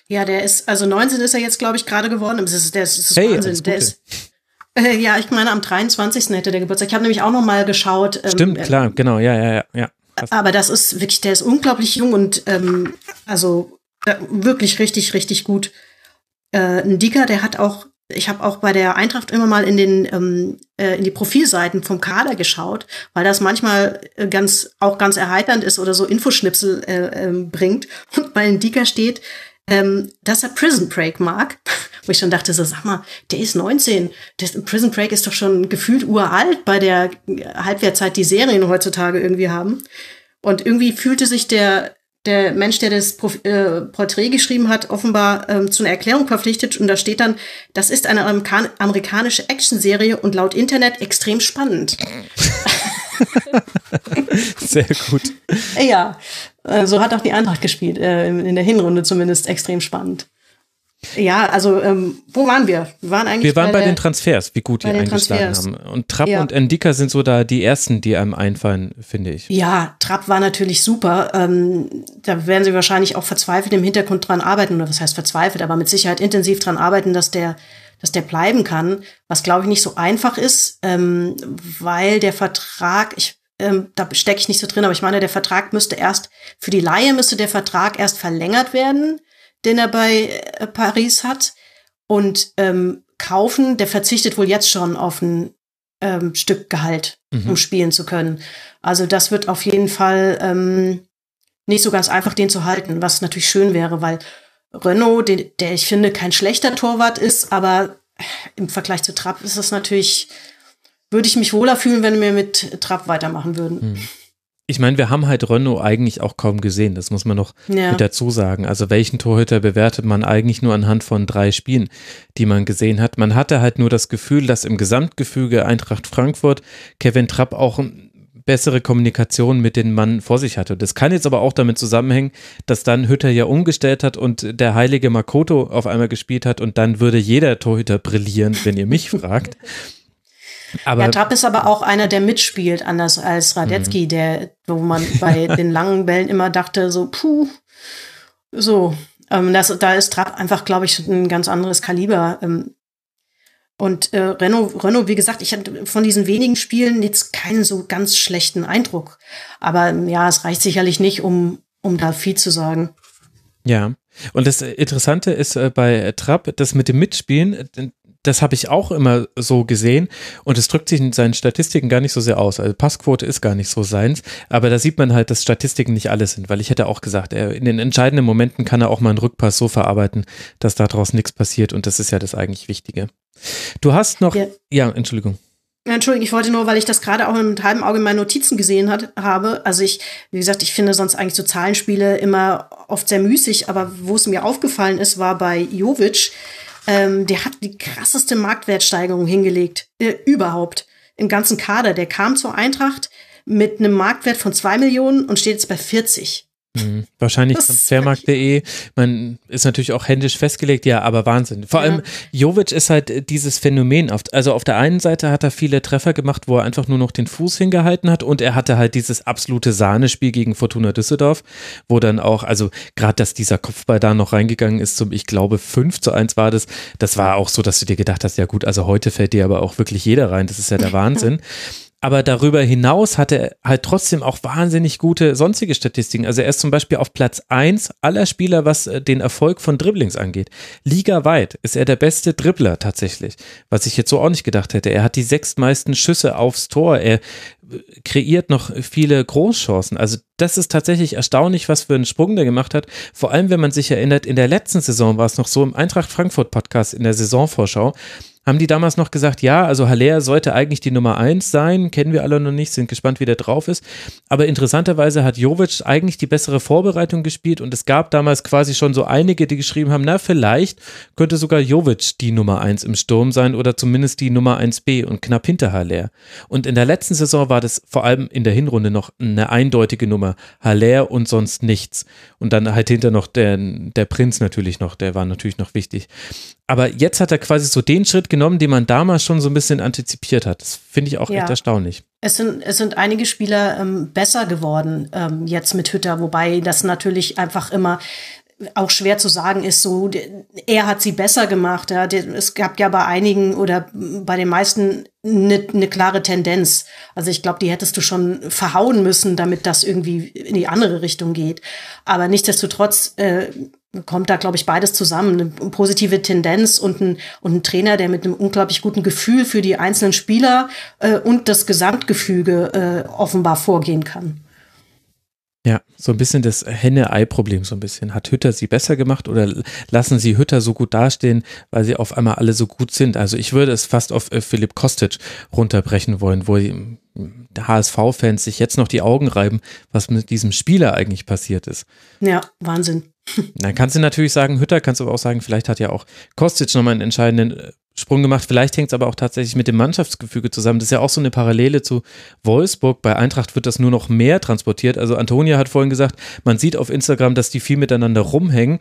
Ja, der ist, also 19 ist er jetzt, glaube ich, gerade geworden. Das ist, das ist Hey, Wahnsinn. Der ist, äh, ja, ich meine, am 23. hätte der Geburtstag. Ich habe nämlich auch noch mal geschaut. ähm, Stimmt, klar, genau, ja, ja, ja. Aber das ist wirklich, der ist unglaublich jung und ähm, also äh, wirklich richtig, richtig gut. Äh, ein Dicker, der hat auch, ich habe auch bei der Eintracht immer mal in den ähm, äh, in die Profilseiten vom Kader geschaut, weil das manchmal äh, ganz auch ganz erheiternd ist oder so Infoschnipsel äh, ähm, bringt. Und bei Dicker steht, ähm, dass er Prison Break mag. Wo ich schon dachte, so, sag mal, der ist 19. Der Prison Break ist doch schon gefühlt uralt bei der Halbwertzeit, die Serien heutzutage irgendwie haben. Und irgendwie fühlte sich der, der Mensch, der das Prof äh, Porträt geschrieben hat, offenbar ähm, zu einer Erklärung verpflichtet. Und da steht dann, das ist eine Amerikan amerikanische Actionserie und laut Internet extrem spannend. (laughs) (laughs) Sehr gut. Ja, äh, so hat auch die Eintracht gespielt, äh, in der Hinrunde zumindest extrem spannend. Ja, also ähm, wo waren wir? Wir waren eigentlich Wir waren bei, der, den Transfers, wie gut die bei eingeschlagen haben. Und Trapp Ja. und Endika sind so da die ersten, die einem einfallen, finde ich. Ja, Trapp war natürlich super. Ähm, da werden sie wahrscheinlich auch verzweifelt im Hintergrund dran arbeiten, oder was heißt verzweifelt, aber mit Sicherheit intensiv dran arbeiten, dass der, dass der bleiben kann. Was glaube ich nicht so einfach ist, ähm, weil der Vertrag, ich, ähm, da stecke ich nicht so drin, aber ich meine, der Vertrag müsste erst, für die Laie müsste der Vertrag erst verlängert werden, den er bei äh, Paris hat. Und ähm, kaufen, der verzichtet wohl jetzt schon auf ein ähm, Stück Gehalt, Mhm. um spielen zu können. Also das wird auf jeden Fall ähm, nicht so ganz einfach, den zu halten, was natürlich schön wäre, weil Renault, den, der ich finde kein schlechter Torwart ist, aber im Vergleich zu Trapp ist es natürlich, würde ich mich wohler fühlen, wenn wir mit Trapp weitermachen würden. Hm. Ich meine, wir haben halt Renault eigentlich auch kaum gesehen, das muss man noch ja. mit dazu sagen. Also welchen Torhüter bewertet man eigentlich nur anhand von drei Spielen, die man gesehen hat. Man hatte halt nur das Gefühl, dass im Gesamtgefüge Eintracht Frankfurt Kevin Trapp auch bessere Kommunikation mit den Mann vor sich hatte. Das kann jetzt aber auch damit zusammenhängen, dass dann Hütter ja umgestellt hat und der heilige Makoto auf einmal gespielt hat und dann würde jeder Torhüter brillieren, wenn ihr mich fragt. (laughs) Aber, ja, Trapp ist aber auch einer, der mitspielt, anders als Radetzky, mhm. der, wo man bei (laughs) den langen Bällen immer dachte, so, puh, so. Ähm, das, da ist Trapp einfach, glaube ich, ein ganz anderes Kaliber. Ähm, und äh, Renault, Renault, wie gesagt, ich hatte von diesen wenigen Spielen jetzt keinen so ganz schlechten Eindruck. Aber ja, es reicht sicherlich nicht, um, um da viel zu sagen. Ja, und das Interessante ist äh, bei Trapp, das mit dem Mitspielen, das habe ich auch immer so gesehen und es drückt sich in seinen Statistiken gar nicht so sehr aus. Also Passquote ist gar nicht so seins, aber da sieht man halt, dass Statistiken nicht alles sind, weil ich hätte auch gesagt, er, in den entscheidenden Momenten kann er auch mal einen Rückpass so verarbeiten, dass daraus nichts passiert und das ist ja das eigentlich Wichtige. Du hast noch, ja, ja Entschuldigung. Entschuldigung, ich wollte nur, weil ich das gerade auch mit halbem Auge in meinen Notizen gesehen hat, habe. Also ich, wie gesagt, ich finde sonst eigentlich so Zahlenspiele immer oft sehr müßig, aber wo es mir aufgefallen ist, war bei Jovic, ähm, der hat die krasseste Marktwertsteigerung hingelegt, äh, überhaupt im ganzen Kader. Der kam zur Eintracht mit einem Marktwert von zwei Millionen und steht jetzt bei 40. Mhm. Wahrscheinlich transfermarkt.de. Man ist natürlich auch händisch festgelegt, ja, aber Wahnsinn. Vor ja. allem Jovic ist halt äh, dieses Phänomen. Also auf der einen Seite hat er viele Treffer gemacht, wo er einfach nur noch den Fuß hingehalten hat und er hatte halt dieses absolute Sahnespiel gegen Fortuna Düsseldorf, wo dann auch, also gerade, dass dieser Kopfball da noch reingegangen ist zum, ich glaube, 5 zu 1 war das. Das war auch so, dass du dir gedacht hast, ja gut, also heute fällt dir aber auch wirklich jeder rein. Das ist ja der (laughs) Wahnsinn. Aber darüber hinaus hat er halt trotzdem auch wahnsinnig gute sonstige Statistiken. Also er ist zum Beispiel auf Platz eins aller Spieler, was äh, den Erfolg von Dribblings angeht. Ligaweit ist er der beste Dribbler tatsächlich, was ich jetzt so auch nicht gedacht hätte. Er hat die sechstmeisten Schüsse aufs Tor. Er äh, kreiert noch viele Großchancen. Also das ist tatsächlich erstaunlich, was für einen Sprung der gemacht hat. Vor allem, wenn man sich erinnert, in der letzten Saison war es noch so im Eintracht Frankfurt Podcast in der Saisonvorschau haben die damals noch gesagt, ja, also Haller sollte eigentlich die Nummer eins sein, kennen wir alle noch nicht, sind gespannt, wie der drauf ist. Aber interessanterweise hat Jovic eigentlich die bessere Vorbereitung gespielt und es gab damals quasi schon so einige, die geschrieben haben, na, vielleicht könnte sogar Jovic die Nummer eins im Sturm sein oder zumindest die Nummer 1b und knapp hinter Haller. Und in der letzten Saison war das vor allem in der Hinrunde noch eine eindeutige Nummer. Haller und sonst nichts. Und dann halt hinter noch der, der Prinz natürlich noch, der war natürlich noch wichtig. Aber jetzt hat er quasi so den Schritt genommen, den man damals schon so ein bisschen antizipiert hat. Das finde ich auch ja. echt erstaunlich. Es sind, es sind einige Spieler ähm, besser geworden ähm, jetzt mit Hütter, wobei das natürlich einfach immer auch schwer zu sagen ist, so er hat sie besser gemacht. Ja. Es gab ja bei einigen oder bei den meisten eine, eine klare Tendenz. Also ich glaube, die hättest du schon verhauen müssen, damit das irgendwie in die andere Richtung geht. Aber nichtsdestotrotz äh, kommt da, glaube ich, beides zusammen. Eine positive Tendenz und ein, und ein Trainer, der mit einem unglaublich guten Gefühl für die einzelnen Spieler äh, und das Gesamtgefüge äh, offenbar vorgehen kann. Ja, so ein bisschen das Henne-Ei-Problem, so ein bisschen. Hat Hütter sie besser gemacht oder lassen sie Hütter so gut dastehen, weil sie auf einmal alle so gut sind? Also ich würde es fast auf äh, Philipp Kostic runterbrechen wollen, wo HSV-Fans sich jetzt noch die Augen reiben, was mit diesem Spieler eigentlich passiert ist. Ja, Wahnsinn. Dann kannst du natürlich sagen, Hütter, kannst du aber auch sagen, vielleicht hat ja auch Kostic nochmal einen entscheidenden äh, Sprung gemacht. Vielleicht hängt es aber auch tatsächlich mit dem Mannschaftsgefüge zusammen. Das ist ja auch so eine Parallele zu Wolfsburg. Bei Eintracht wird das nur noch mehr transportiert. Also Antonia hat vorhin gesagt, man sieht auf Instagram, dass die viel miteinander rumhängen.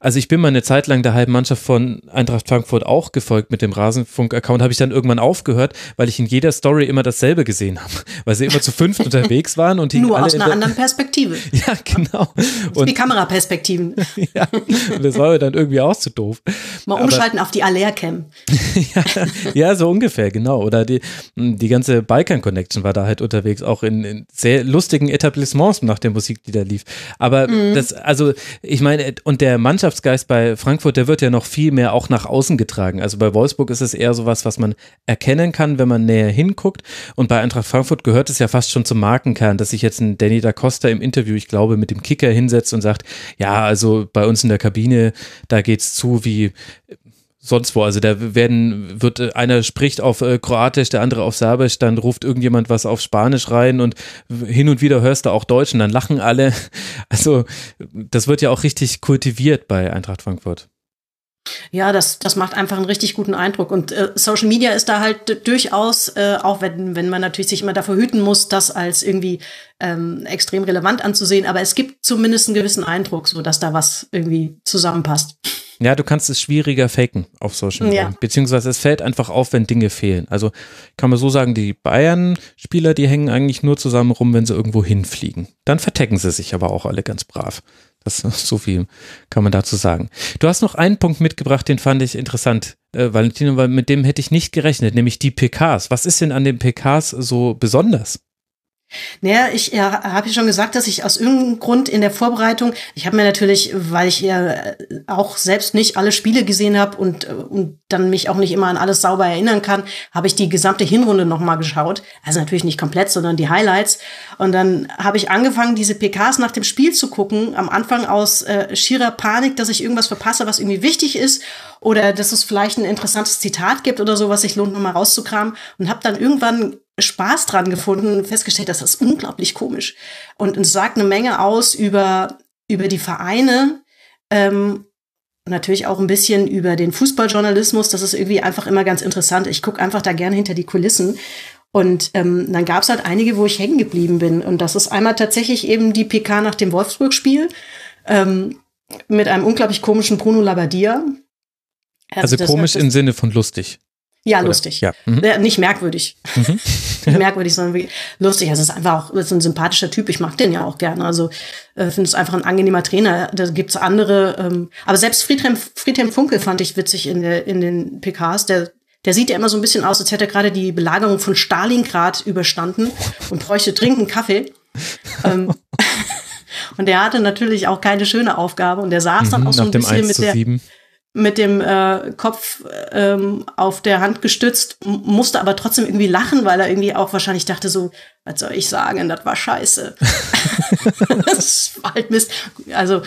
Also ich bin mal eine Zeit lang der halben Mannschaft von Eintracht Frankfurt auch gefolgt mit dem Rasenfunk-Account, habe ich dann irgendwann aufgehört, weil ich in jeder Story immer dasselbe gesehen habe, (laughs) weil sie immer zu fünf (laughs) unterwegs waren und nur aus einer anderen Perspektive. (laughs) Ja, genau. Und die Kameraperspektiven. ja, und das war mir dann irgendwie auch zu doof. Mal umschalten Aber, auf die Aller-Cam. ja, ja, so ungefähr, genau. Oder die, die ganze Balkan Connection war da halt unterwegs, auch in, in sehr lustigen Etablissements nach der Musik, die da lief. Aber mhm. das, also ich meine, und der Mannschaft Mannschaftsgeist bei Frankfurt, der wird ja noch viel mehr auch nach außen getragen. Also bei Wolfsburg ist es eher sowas, was man erkennen kann, wenn man näher hinguckt. Und bei Eintracht Frankfurt gehört es ja fast schon zum Markenkern, dass sich jetzt ein Danny da Costa im Interview, ich glaube, mit dem Kicker hinsetzt und sagt, ja, also bei uns in der Kabine, da geht's zu wie sonst wo. Also da werden, wird äh, einer spricht auf äh, Kroatisch, der andere auf Serbisch, dann ruft irgendjemand was auf Spanisch rein und hin und wieder hörst du auch Deutsch und dann lachen alle. (laughs) Also das wird ja auch richtig kultiviert bei Eintracht Frankfurt. Ja, das, das macht einfach einen richtig guten Eindruck. Und äh, Social Media ist da halt durchaus, äh, auch wenn, wenn man natürlich sich immer davor hüten muss, das als irgendwie ähm, extrem relevant anzusehen. Aber es gibt zumindest einen gewissen Eindruck, so dass da was irgendwie zusammenpasst. Ja, du kannst es schwieriger faken auf Social Media. Ja. Beziehungsweise es fällt einfach auf, wenn Dinge fehlen. Also kann man so sagen, die Bayern-Spieler, die hängen eigentlich nur zusammen rum, wenn sie irgendwo hinfliegen. Dann vertecken sie sich aber auch alle ganz brav. Das (laughs) so viel kann man dazu sagen. Du hast noch einen Punkt mitgebracht, den fand ich interessant, äh, Valentino, weil mit dem hätte ich nicht gerechnet, nämlich die PKs. Was ist denn an den PKs so besonders? Naja, ich ja, habe ja schon gesagt, dass ich aus irgendeinem Grund in der Vorbereitung, ich habe mir natürlich, weil ich ja äh, auch selbst nicht alle Spiele gesehen habe und, äh, und dann mich auch nicht immer an alles sauber erinnern kann, habe ich die gesamte Hinrunde nochmal geschaut. Also natürlich nicht komplett, sondern die Highlights. Und dann habe ich angefangen, diese PKs nach dem Spiel zu gucken. Am Anfang aus äh, schierer Panik, dass ich irgendwas verpasse, was irgendwie wichtig ist. Oder dass es vielleicht ein interessantes Zitat gibt oder so, was sich lohnt, nochmal rauszukramen. Und habe dann irgendwann Spaß dran gefunden und festgestellt, dass das unglaublich komisch. Und es sagt eine Menge aus über, über die Vereine, ähm, natürlich auch ein bisschen über den Fußballjournalismus. Das ist irgendwie einfach immer ganz interessant. Ich gucke einfach da gerne hinter die Kulissen. Und ähm, dann gab es halt einige, wo ich hängen geblieben bin. Und das ist einmal tatsächlich eben die PK nach dem Wolfsburg-Spiel ähm, mit einem unglaublich komischen Bruno Labbadia. Also, also komisch im Sinne von lustig. Ja, Oder? lustig. Ja. Mhm. Nicht merkwürdig. Mhm. (laughs) Nicht merkwürdig, sondern lustig. Also es ist einfach auch ist ein sympathischer Typ. Ich mag den ja auch gerne. Also äh, finde es einfach ein angenehmer Trainer. Da gibt's andere. Ähm, aber selbst Friedhelm, Friedhelm Funkel fand ich witzig in, der, in den PKs. Der, der sieht ja immer so ein bisschen aus, als hätte er gerade die Belagerung von Stalingrad überstanden und bräuchte dringend Kaffee. (laughs) ähm, (laughs) und der hatte natürlich auch keine schöne Aufgabe. Und der saß dann mhm, auch so ein bisschen mit der. 7 mit dem äh, Kopf ähm, auf der Hand gestützt, musste aber trotzdem irgendwie lachen, weil er irgendwie auch wahrscheinlich dachte so, was soll ich sagen, das war scheiße. (laughs) (laughs) das war halt Mist. Also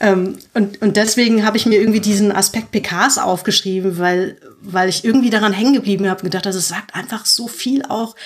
ähm, und, und deswegen habe ich mir irgendwie diesen Aspekt PKs aufgeschrieben, weil, weil ich irgendwie daran hängen geblieben habe und gedacht, also es sagt einfach so viel auch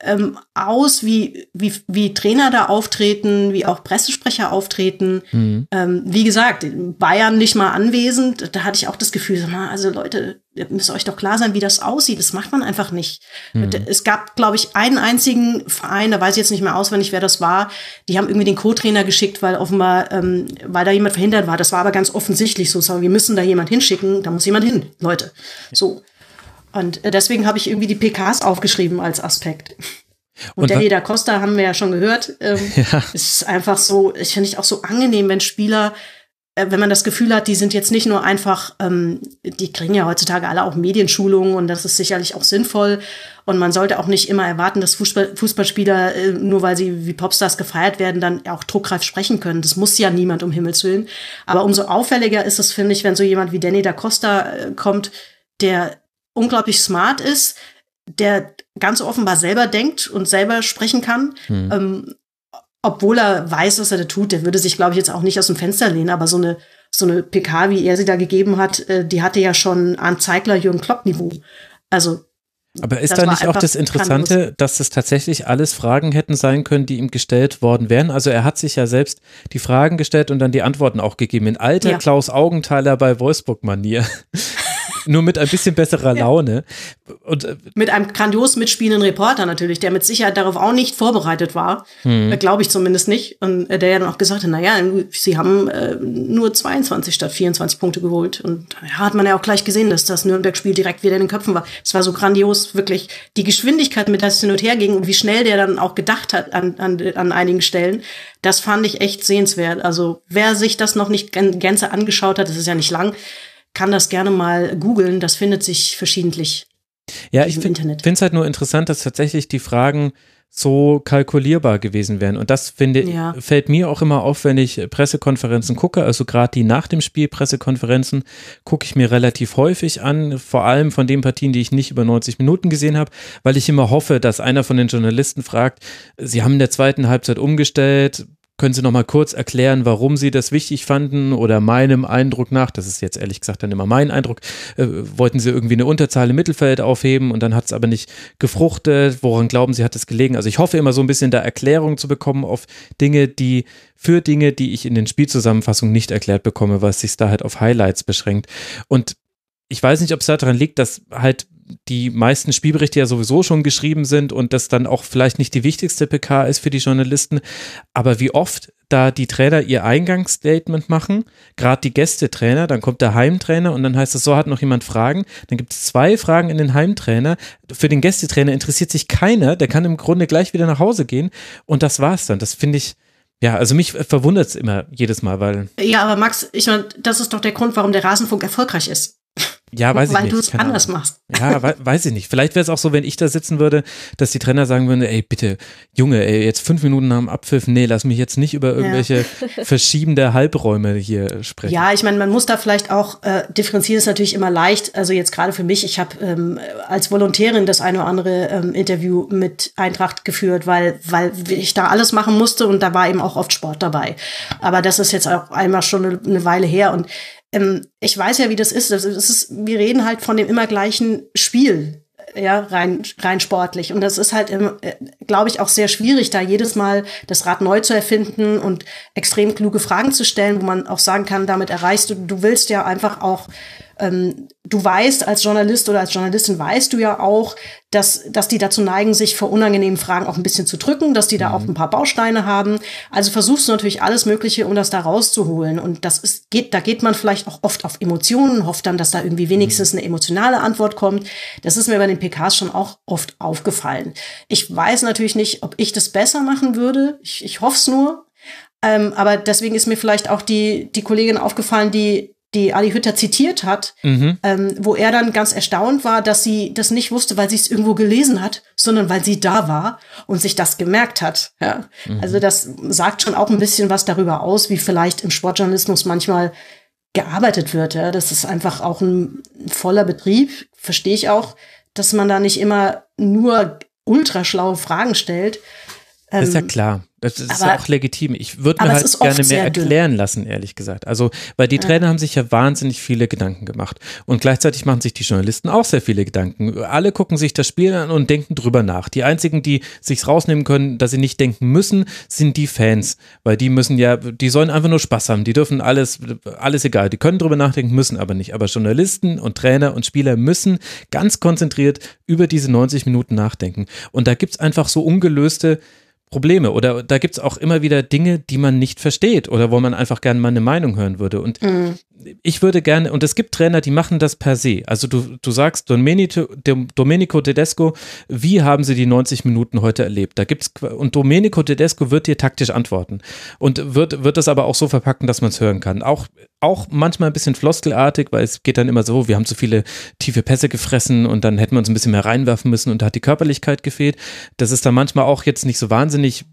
ähm, aus, wie, wie, wie Trainer da auftreten, wie auch Pressesprecher auftreten. Mhm. Ähm, wie gesagt, Bayern nicht mal anwesend, da hatte ich auch das Gefühl, also Leute, ihr müsst euch doch klar sein, wie das aussieht. Das macht man einfach nicht. Mhm. Es gab, glaube ich, einen einzigen Verein, da weiß ich jetzt nicht mehr auswendig, wer das war, die haben irgendwie den Co-Trainer geschickt, weil offenbar, ähm, weil da jemand verhindert war. Das war aber ganz offensichtlich so, sagen, wir müssen da jemand hinschicken, da muss jemand hin, Leute. So. Und äh, deswegen habe ich irgendwie die PKs aufgeschrieben als Aspekt. Und, und Danny da Costa haben wir ja schon gehört. Ähm, (laughs) ja. Es ist einfach so, ich finde ich auch so angenehm, wenn Spieler, äh, wenn man das Gefühl hat, die sind jetzt nicht nur einfach, ähm, die kriegen ja heutzutage alle auch Medienschulungen und das ist sicherlich auch sinnvoll. Und man sollte auch nicht immer erwarten, dass Fußball, Fußballspieler, äh, nur weil sie wie Popstars gefeiert werden, dann auch druckreif sprechen können. Das muss ja niemand um Himmels Willen. Aber umso auffälliger ist es, finde ich, wenn so jemand wie Danny da Costa äh, kommt, der unglaublich smart ist, der ganz offenbar selber denkt und selber sprechen kann. Mhm. Ähm, obwohl er weiß, was er da tut, der würde sich, glaube ich, jetzt auch nicht aus dem Fenster lehnen, aber so eine, so eine PK, wie er sie da gegeben hat, äh, die hatte ja schon an Zeigler Jürgen Klopp Niveau. Also aber ist da nicht auch das Interessante, grandios. dass das tatsächlich alles Fragen hätten sein können, die ihm gestellt worden wären? Also er hat sich ja selbst die Fragen gestellt und dann die Antworten auch gegeben. In alter ja. Klaus Augenthaler bei Wolfsburg-Manier. Nur mit ein bisschen besserer Laune. Und, äh, mit einem grandios mitspielenden Reporter natürlich, der mit Sicherheit darauf auch nicht vorbereitet war. Hm. Äh, Glaube ich zumindest nicht. Und äh, der ja dann auch gesagt hat, na ja, sie haben äh, nur 22 statt 24 Punkte geholt. Und ja, hat man ja auch gleich gesehen, dass das Nürnberg-Spiel direkt wieder in den Köpfen war. Es war so grandios, wirklich die Geschwindigkeit, mit der es hin und her ging und wie schnell der dann auch gedacht hat an, an, an einigen Stellen. Das fand ich echt sehenswert. Also wer sich das noch nicht gänze angeschaut hat, das ist ja nicht lang, kann das gerne mal googeln. Das findet sich verschiedentlich. Ja, ich finde es halt nur interessant, dass tatsächlich die Fragen so kalkulierbar gewesen wären. Und das finde ja. fällt mir auch immer auf, wenn ich Pressekonferenzen gucke. Also gerade die nach dem Spiel Pressekonferenzen gucke ich mir relativ häufig an, vor allem von den Partien, die ich nicht über 90 Minuten gesehen habe, weil ich immer hoffe, dass einer von den Journalisten fragt, sie haben in der zweiten Halbzeit umgestellt, können Sie noch mal kurz erklären, warum Sie das wichtig fanden oder meinem Eindruck nach, das ist jetzt ehrlich gesagt dann immer mein Eindruck, äh, wollten Sie irgendwie eine Unterzahl im Mittelfeld aufheben und dann hat es aber nicht gefruchtet. Woran glauben Sie, hat es gelegen? Also ich hoffe immer so ein bisschen da Erklärung zu bekommen auf Dinge, die für Dinge, die ich in den Spielzusammenfassungen nicht erklärt bekomme, was sich da halt auf Highlights beschränkt. Und ich weiß nicht, ob es daran liegt, dass halt die meisten Spielberichte ja sowieso schon geschrieben sind und das dann auch vielleicht nicht die wichtigste PK ist für die Journalisten. Aber wie oft da die Trainer ihr Eingangsstatement machen, gerade die Gästetrainer, dann kommt der Heimtrainer und dann heißt es, so hat noch jemand Fragen. Dann gibt es zwei Fragen in den Heimtrainer. Für den Gästetrainer interessiert sich keiner, der kann im Grunde gleich wieder nach Hause gehen und das war's dann. Das finde ich. Ja, also mich verwundert es immer jedes Mal, weil. Ja, aber Max, ich meine, das ist doch der Grund, warum der Rasenfunk erfolgreich ist. Ja, weiß Weil ich nicht. du es anders Ahnung. machst. Ja, we weiß ich nicht. Vielleicht wäre es auch so, wenn ich da sitzen würde, dass die Trainer sagen würden, ey, bitte, Junge, ey, jetzt fünf Minuten nach dem Abpfiff, nee, lass mich jetzt nicht über irgendwelche (laughs) verschiebende Halbräume hier sprechen. Ja, ich meine, man muss da vielleicht auch äh, differenzieren, ist natürlich immer leicht. Also jetzt gerade für mich, ich habe ähm, als Volontärin das eine oder andere ähm, Interview mit Eintracht geführt, weil, weil ich da alles machen musste und da war eben auch oft Sport dabei. Aber das ist jetzt auch einmal schon eine, eine Weile her und ähm, ich weiß ja, wie das ist. Das ist. Wir reden halt von dem immer gleichen Spiel ja, rein, rein sportlich. Und das ist halt, glaube ich, auch sehr schwierig, da jedes Mal das Rad neu zu erfinden und extrem kluge Fragen zu stellen, wo man auch sagen kann, damit erreichst du, du willst ja einfach auch ähm, du weißt als Journalist oder als Journalistin weißt du ja auch, dass, dass die dazu neigen, sich vor unangenehmen Fragen auch ein bisschen zu drücken, dass die da auch ein paar Bausteine haben. Also versuchst du natürlich alles Mögliche, um das da rauszuholen. Und das ist, geht, da geht man vielleicht auch oft auf Emotionen, hofft dann, dass da irgendwie wenigstens eine emotionale Antwort kommt. Das ist mir bei den PKs schon auch oft aufgefallen. Ich weiß natürlich nicht, ob ich das besser machen würde. Ich, ich hoffe es nur. Ähm, aber deswegen ist mir vielleicht auch die, die Kollegin aufgefallen, die die Ali Hütter zitiert hat, Mhm. ähm, wo er dann ganz erstaunt war, dass sie das nicht wusste, weil sie es irgendwo gelesen hat, sondern weil sie da war und sich das gemerkt hat. Ja? Also das sagt schon auch ein bisschen was darüber aus, wie vielleicht im Sportjournalismus manchmal gearbeitet wird. Ja? Das ist einfach auch ein voller Betrieb, verstehe ich auch, dass man da nicht immer nur ultraschlaue Fragen stellt. Das ist ja Ähm, klar. Das ist aber- ja auch legitim. Ich würde mir halt gerne mehr sehr dünn. erklären lassen, ehrlich gesagt. Also, weil die Trainer haben sich ja wahnsinnig viele Gedanken gemacht. Und gleichzeitig machen sich die Journalisten auch sehr viele Gedanken. Alle gucken sich das Spiel an und denken drüber nach. Die einzigen, die sich's rausnehmen können, dass sie nicht denken müssen, sind die Fans. Weil die müssen ja, die sollen einfach nur Spaß haben. Die dürfen alles, alles egal. Die können drüber nachdenken, müssen aber nicht. Aber Journalisten und Trainer und Spieler müssen ganz konzentriert über diese 90 Minuten nachdenken. Und da gibt's einfach so ungelöste Probleme oder da gibt's auch immer wieder Dinge, die man nicht versteht oder wo man einfach gerne mal eine Meinung hören würde. Und ich würde gerne, und es gibt Trainer, die machen das per se. Also du, du sagst Domenico, Tedesco, wie haben sie die 90 Minuten heute erlebt? Da gibt's und Domenico Tedesco wird dir taktisch antworten und wird, wird das aber auch so verpacken, dass man es hören kann. Auch, auch manchmal ein bisschen floskelartig, weil es geht dann immer so, wir haben zu viele tiefe Pässe gefressen und dann hätten wir uns ein bisschen mehr reinwerfen müssen und da hat die Körperlichkeit gefehlt. Das ist dann manchmal auch jetzt nicht so wahnsinnig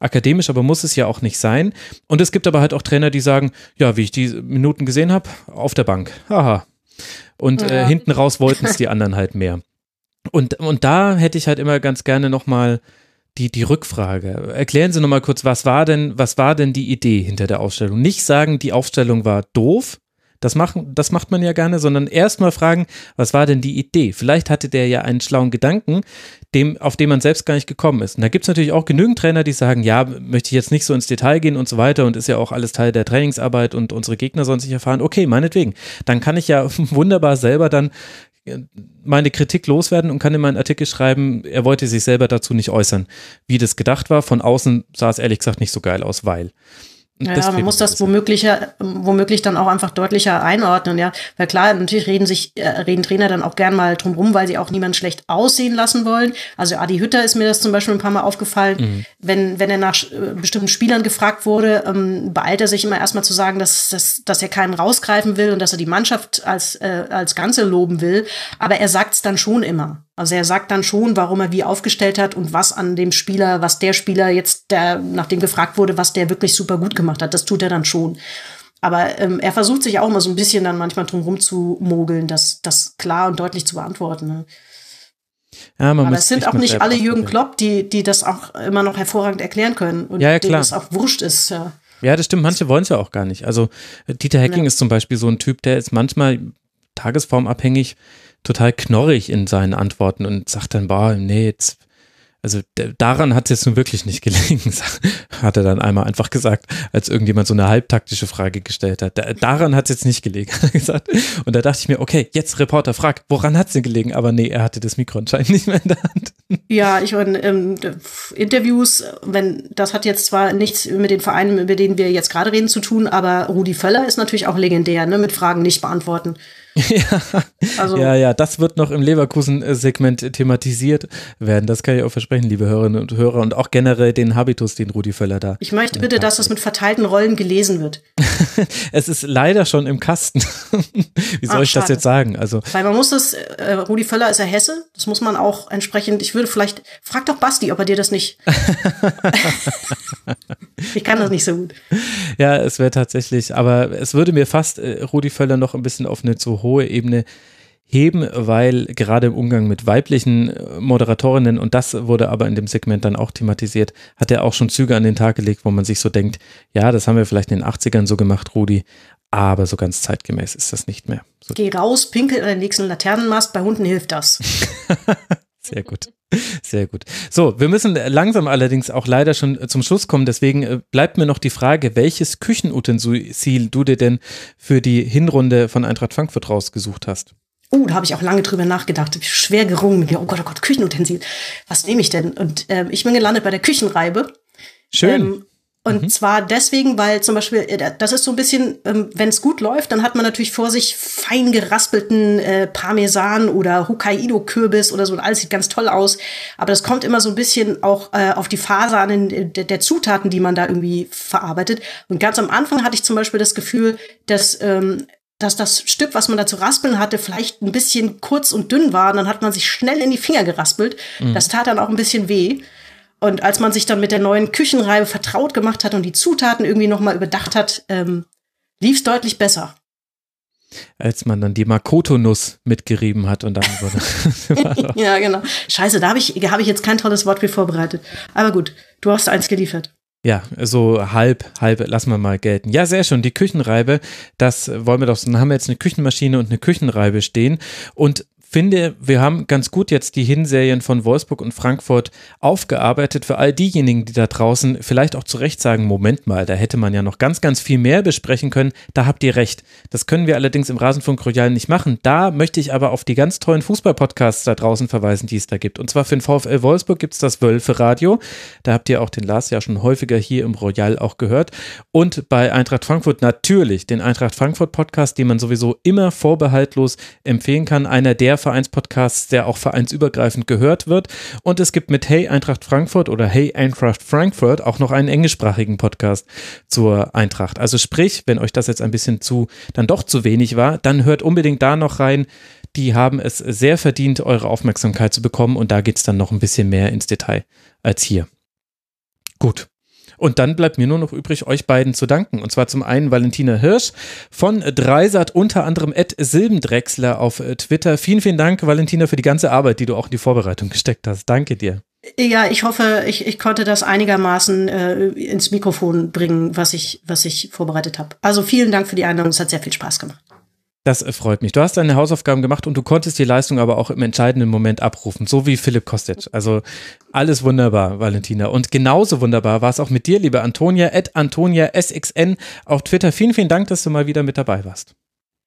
akademisch, aber muss es ja auch nicht sein. Und es gibt aber halt auch Trainer, die sagen, ja, wie ich die Minuten gesehen habe, auf der Bank. Haha. Und äh, Ja. hinten raus wollten es die anderen halt mehr. Und, und da hätte ich halt immer ganz gerne nochmal die, die Rückfrage. Erklären Sie nochmal kurz, was war denn, was war denn die Idee hinter der Aufstellung? Nicht sagen, die Aufstellung war doof. Das, machen, das macht man ja gerne, sondern erstmal fragen, was war denn die Idee? Vielleicht hatte der ja einen schlauen Gedanken, dem, auf den man selbst gar nicht gekommen ist. Und da gibt es natürlich auch genügend Trainer, die sagen, ja, möchte ich jetzt nicht so ins Detail gehen und so weiter und ist ja auch alles Teil der Trainingsarbeit und unsere Gegner sollen sich erfahren. Okay, meinetwegen. Dann kann ich ja (laughs) wunderbar selber dann äh, meine Kritik loswerden und kann in meinen Artikel schreiben, er wollte sich selber dazu nicht äußern, wie das gedacht war. Von außen sah es ehrlich gesagt nicht so geil aus, weil. Ja, das man muss das womöglich, womöglich dann auch einfach deutlicher einordnen, ja. Weil klar, natürlich reden sich, äh, reden Trainer dann auch gern mal drum rum, weil sie auch niemanden schlecht aussehen lassen wollen. Also Adi Hütter ist mir das zum Beispiel ein paar Mal aufgefallen. Mhm. Wenn, wenn er nach äh, bestimmten Spielern gefragt wurde, ähm, beeilt er sich immer erstmal zu sagen, dass, dass, dass er keinen rausgreifen will und dass er die Mannschaft als, äh, als Ganze loben will. Aber er sagt es dann schon immer. Also er sagt dann schon, warum er wie aufgestellt hat und was an dem Spieler, was der Spieler jetzt, der nach dem gefragt wurde, was der wirklich super gut gemacht hat. Das tut er dann schon. Aber ähm, er versucht sich auch immer so ein bisschen dann manchmal drum mogeln, das, das klar und deutlich zu beantworten. Ne? Ja, man Aber es sind auch nicht alle Jürgen. Klopp, die, die das auch immer noch hervorragend erklären können und Ja, ja, denen klar. es auch wurscht ist. Ja. Ja, das stimmt. Manche wollen es ja auch gar nicht. Also äh, Dieter Hecking ist zum Beispiel so ein Typ, der ist manchmal tagesformabhängig total knorrig in seinen Antworten und sagt dann, boah, nee, jetzt, also daran hat es jetzt nun wirklich nicht gelegen, (laughs) hat er dann einmal einfach gesagt, als irgendjemand so eine halbtaktische Frage gestellt hat. Da, daran hat es jetzt nicht gelegen, (laughs) hat er gesagt. Und da dachte ich mir, okay, jetzt Reporter fragt, woran hat es denn gelegen? Aber nee, er hatte das Mikro anscheinend nicht mehr in der Hand. (laughs) Ja, ich meine, ähm, Interviews, wenn das hat jetzt zwar nichts mit den Vereinen, über denen wir jetzt gerade reden, zu tun, aber Rudi Völler ist natürlich auch legendär, ne, mit Fragen nicht beantworten. Ja. (laughs) Also Ja, ja, das wird noch im Leverkusen-Segment thematisiert werden. Das kann ich auch versprechen, liebe Hörerinnen und Hörer. Und auch generell den Habitus, den Rudi Völler da. ich möchte bitte, dass das mit verteilten Rollen gelesen wird. (laughs) Es ist leider schon im Kasten. (laughs) Wie soll Ach, ich das schade. jetzt sagen? Also, Weil man muss das, äh, Rudi Völler ist ja Hesse, das muss man auch entsprechend, ich würde vielleicht, frag doch Basti, ob er dir das nicht. ich kann das nicht so gut. ja, es wäre tatsächlich, aber es würde mir fast äh, Rudi Völler noch ein bisschen auf eine zu hohe Ebene heben, weil gerade im Umgang mit weiblichen äh, Moderatorinnen, und das wurde aber in dem Segment dann auch thematisiert, hat er auch schon Züge an den Tag gelegt, wo man sich so denkt, ja, das haben wir vielleicht in den 80ern so gemacht, Rudi, aber so ganz zeitgemäß ist das nicht mehr. So, Geh raus, pinkel an den nächsten Laternenmast, bei Hunden hilft das. (laughs) sehr gut. Sehr gut. So, wir müssen langsam allerdings auch leider schon zum Schluss kommen. Deswegen äh, bleibt mir noch die Frage, welches Küchenutensil du dir denn für die Hinrunde von Eintracht Frankfurt rausgesucht hast. Uh, da habe ich auch lange drüber nachgedacht. Hab ich schwer gerungen mit mir. Oh Gott, oh Gott, Küchenutensil. Was nehme ich denn? Und ähm, ich bin gelandet bei der Küchenreibe. Schön. Ähm, und zwar deswegen, weil zum Beispiel, äh, das ist so ein bisschen, ähm, wenn es gut läuft, dann hat man natürlich vor sich fein geraspelten äh, Parmesan oder Hokkaido-Kürbis oder so. Und alles sieht ganz toll aus. Aber das kommt immer so ein bisschen auch äh, auf die Phase an den, der, der Zutaten, die man da irgendwie verarbeitet. Und ganz am Anfang hatte ich zum Beispiel das Gefühl, dass ähm, dass das Stück, was man da zu raspeln hatte, vielleicht ein bisschen kurz und dünn war. Und dann hat man sich schnell in die Finger geraspelt. Das tat dann auch ein bisschen weh. Und als man sich dann mit der neuen Küchenreibe vertraut gemacht hat und die Zutaten irgendwie nochmal überdacht hat, ähm, lief es deutlich besser. Als man dann die Makoto-Nuss mitgerieben hat und dann wurde. (laughs) Ja, genau. Scheiße, da habe ich, hab ich jetzt kein tolles Wort für vorbereitet. Aber gut, du hast eins geliefert. Ja, so halb, halb, lassen wir mal gelten. Ja, sehr schön. Die Küchenreibe, das wollen wir doch. Dann haben wir jetzt eine Küchenmaschine und eine Küchenreibe stehen. Und finde, wir haben ganz gut jetzt die Hinserien von Wolfsburg und Frankfurt aufgearbeitet. Für all diejenigen, die da draußen vielleicht auch zu Recht sagen, Moment mal, da hätte man ja noch ganz, ganz viel mehr besprechen können. Da habt ihr recht. Das können wir allerdings im Rasenfunk Royal nicht machen. Da möchte ich aber auf die ganz tollen Fußballpodcasts da draußen verweisen, die es da gibt. Und zwar für den VfL Wolfsburg gibt es das Wölfe Radio. Da habt ihr auch den Lars ja schon häufiger hier im Royal auch gehört. Und bei Eintracht Frankfurt natürlich den Eintracht Frankfurt Podcast, den man sowieso immer vorbehaltlos empfehlen kann. Einer der Vereinspodcasts, der auch vereinsübergreifend gehört wird. Und es gibt mit Hey Eintracht Frankfurt oder Hey Eintracht Frankfurt auch noch einen englischsprachigen Podcast zur Eintracht. Also sprich, wenn euch das jetzt ein bisschen zu, dann doch zu wenig war, dann hört unbedingt da noch rein. Die haben es sehr verdient, eure Aufmerksamkeit zu bekommen und da geht es dann noch ein bisschen mehr ins Detail als hier. Gut. Und dann bleibt mir nur noch übrig, euch beiden zu danken. Und zwar zum einen Valentina Hirsch von Dreisat, unter anderem Ed Silbendrechsler auf äh, Twitter. Vielen, vielen Dank, Valentina, für die ganze Arbeit, die du auch in die Vorbereitung gesteckt hast. Danke dir. Ja, ich hoffe, ich, ich konnte das einigermaßen äh, ins Mikrofon bringen, was ich, was ich vorbereitet habe. Also vielen Dank für die Einladung. Es hat sehr viel Spaß gemacht. Das äh, freut mich. Du hast deine Hausaufgaben gemacht und du konntest die Leistung aber auch im entscheidenden Moment abrufen, so wie Philipp Kostic. Also alles wunderbar, Valentina. Und genauso wunderbar war es auch mit dir, liebe Antonia, at Antonia SXN auf Twitter. Vielen, vielen Dank, dass du mal wieder mit dabei warst.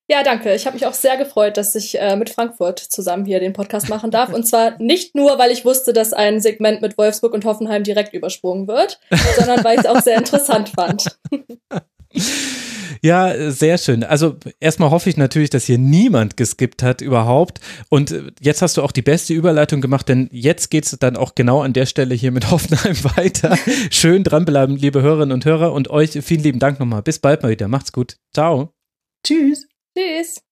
Ja, danke. Ich habe mich auch sehr gefreut, dass ich äh, mit Frankfurt zusammen hier den Podcast machen darf. Und zwar nicht nur, weil ich wusste, dass ein Segment mit Wolfsburg und Hoffenheim direkt übersprungen wird, sondern weil ich es auch sehr interessant fand. (laughs) Ja, sehr schön. Also erstmal hoffe ich natürlich, dass hier niemand geskippt hat überhaupt. Und äh, jetzt hast du auch die beste Überleitung gemacht, denn jetzt geht es dann auch genau an der Stelle hier mit (laughs) Hoffenheim weiter. Schön dranbleiben, liebe Hörerinnen und Hörer. Und euch vielen lieben Dank nochmal. Bis bald mal wieder. Macht's gut. Ciao. Tschüss. Tschüss.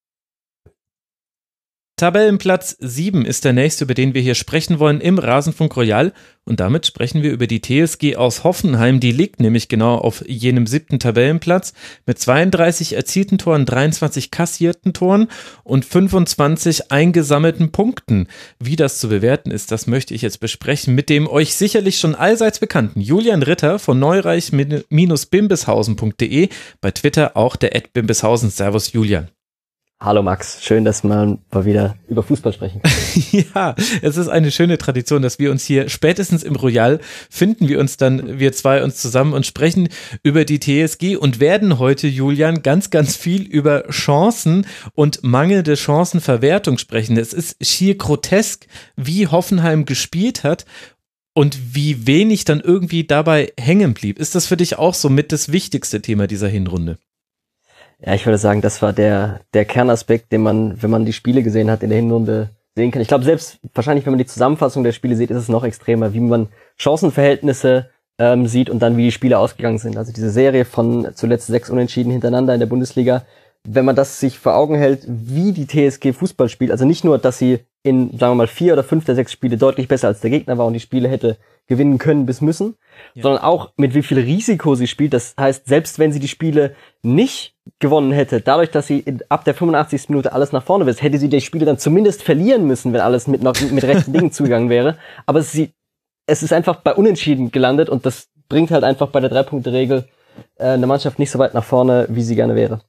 Tabellenplatz 7 ist der nächste, über den wir hier sprechen wollen im Rasenfunk Royal. Und damit sprechen wir über die TSG aus Hoffenheim. Die liegt nämlich genau auf jenem siebten Tabellenplatz mit 32 erzielten Toren, 23 kassierten Toren und 25 eingesammelten Punkten. Wie das zu bewerten ist, das möchte ich jetzt besprechen mit dem euch sicherlich schon allseits bekannten Julian Ritter von neureich-bimbishausen.de, bei Twitter auch der Ed Bimbishausen. Servus Julian. Hallo Max, schön, dass man mal wieder über Fußball sprechen kann. (laughs) ja, es ist eine schöne Tradition, dass wir uns hier spätestens im Royal finden wir uns dann, wir zwei uns zusammen und sprechen über die TSG und werden heute, Julian, ganz, ganz viel über Chancen und mangelnde Chancenverwertung sprechen. Es ist schier grotesk, wie Hoffenheim gespielt hat und wie wenig dann irgendwie dabei hängen blieb. Ist das für dich auch so mit das wichtigste Thema dieser Hinrunde? Ja, ich würde sagen, das war der, der Kernaspekt, den man, wenn man die Spiele gesehen hat, in der Hinrunde sehen kann. Ich glaube, selbst wahrscheinlich, wenn man die Zusammenfassung der Spiele sieht, ist es noch extremer, wie man Chancenverhältnisse ähm, sieht und dann wie die Spiele ausgegangen sind. Also diese Serie von zuletzt sechs Unentschieden hintereinander in der Bundesliga, wenn man das sich vor Augen hält, wie die TSG Fußball spielt, also nicht nur, dass sie in, sagen wir mal, vier oder fünf der sechs Spiele deutlich besser als der Gegner war und die Spiele hätte gewinnen können bis müssen, ja. sondern auch mit wie viel Risiko sie spielt. Das heißt, selbst wenn sie die Spiele nicht gewonnen hätte, dadurch, dass sie ab der 85. Minute alles nach vorne wird, hätte sie die Spiele dann zumindest verlieren müssen, wenn alles mit, noch, mit rechten Dingen zugegangen wäre. Aber sie, es ist einfach bei Unentschieden gelandet und das bringt halt einfach bei der Drei-Punkte-Regel äh, eine Mannschaft nicht so weit nach vorne, wie sie gerne wäre.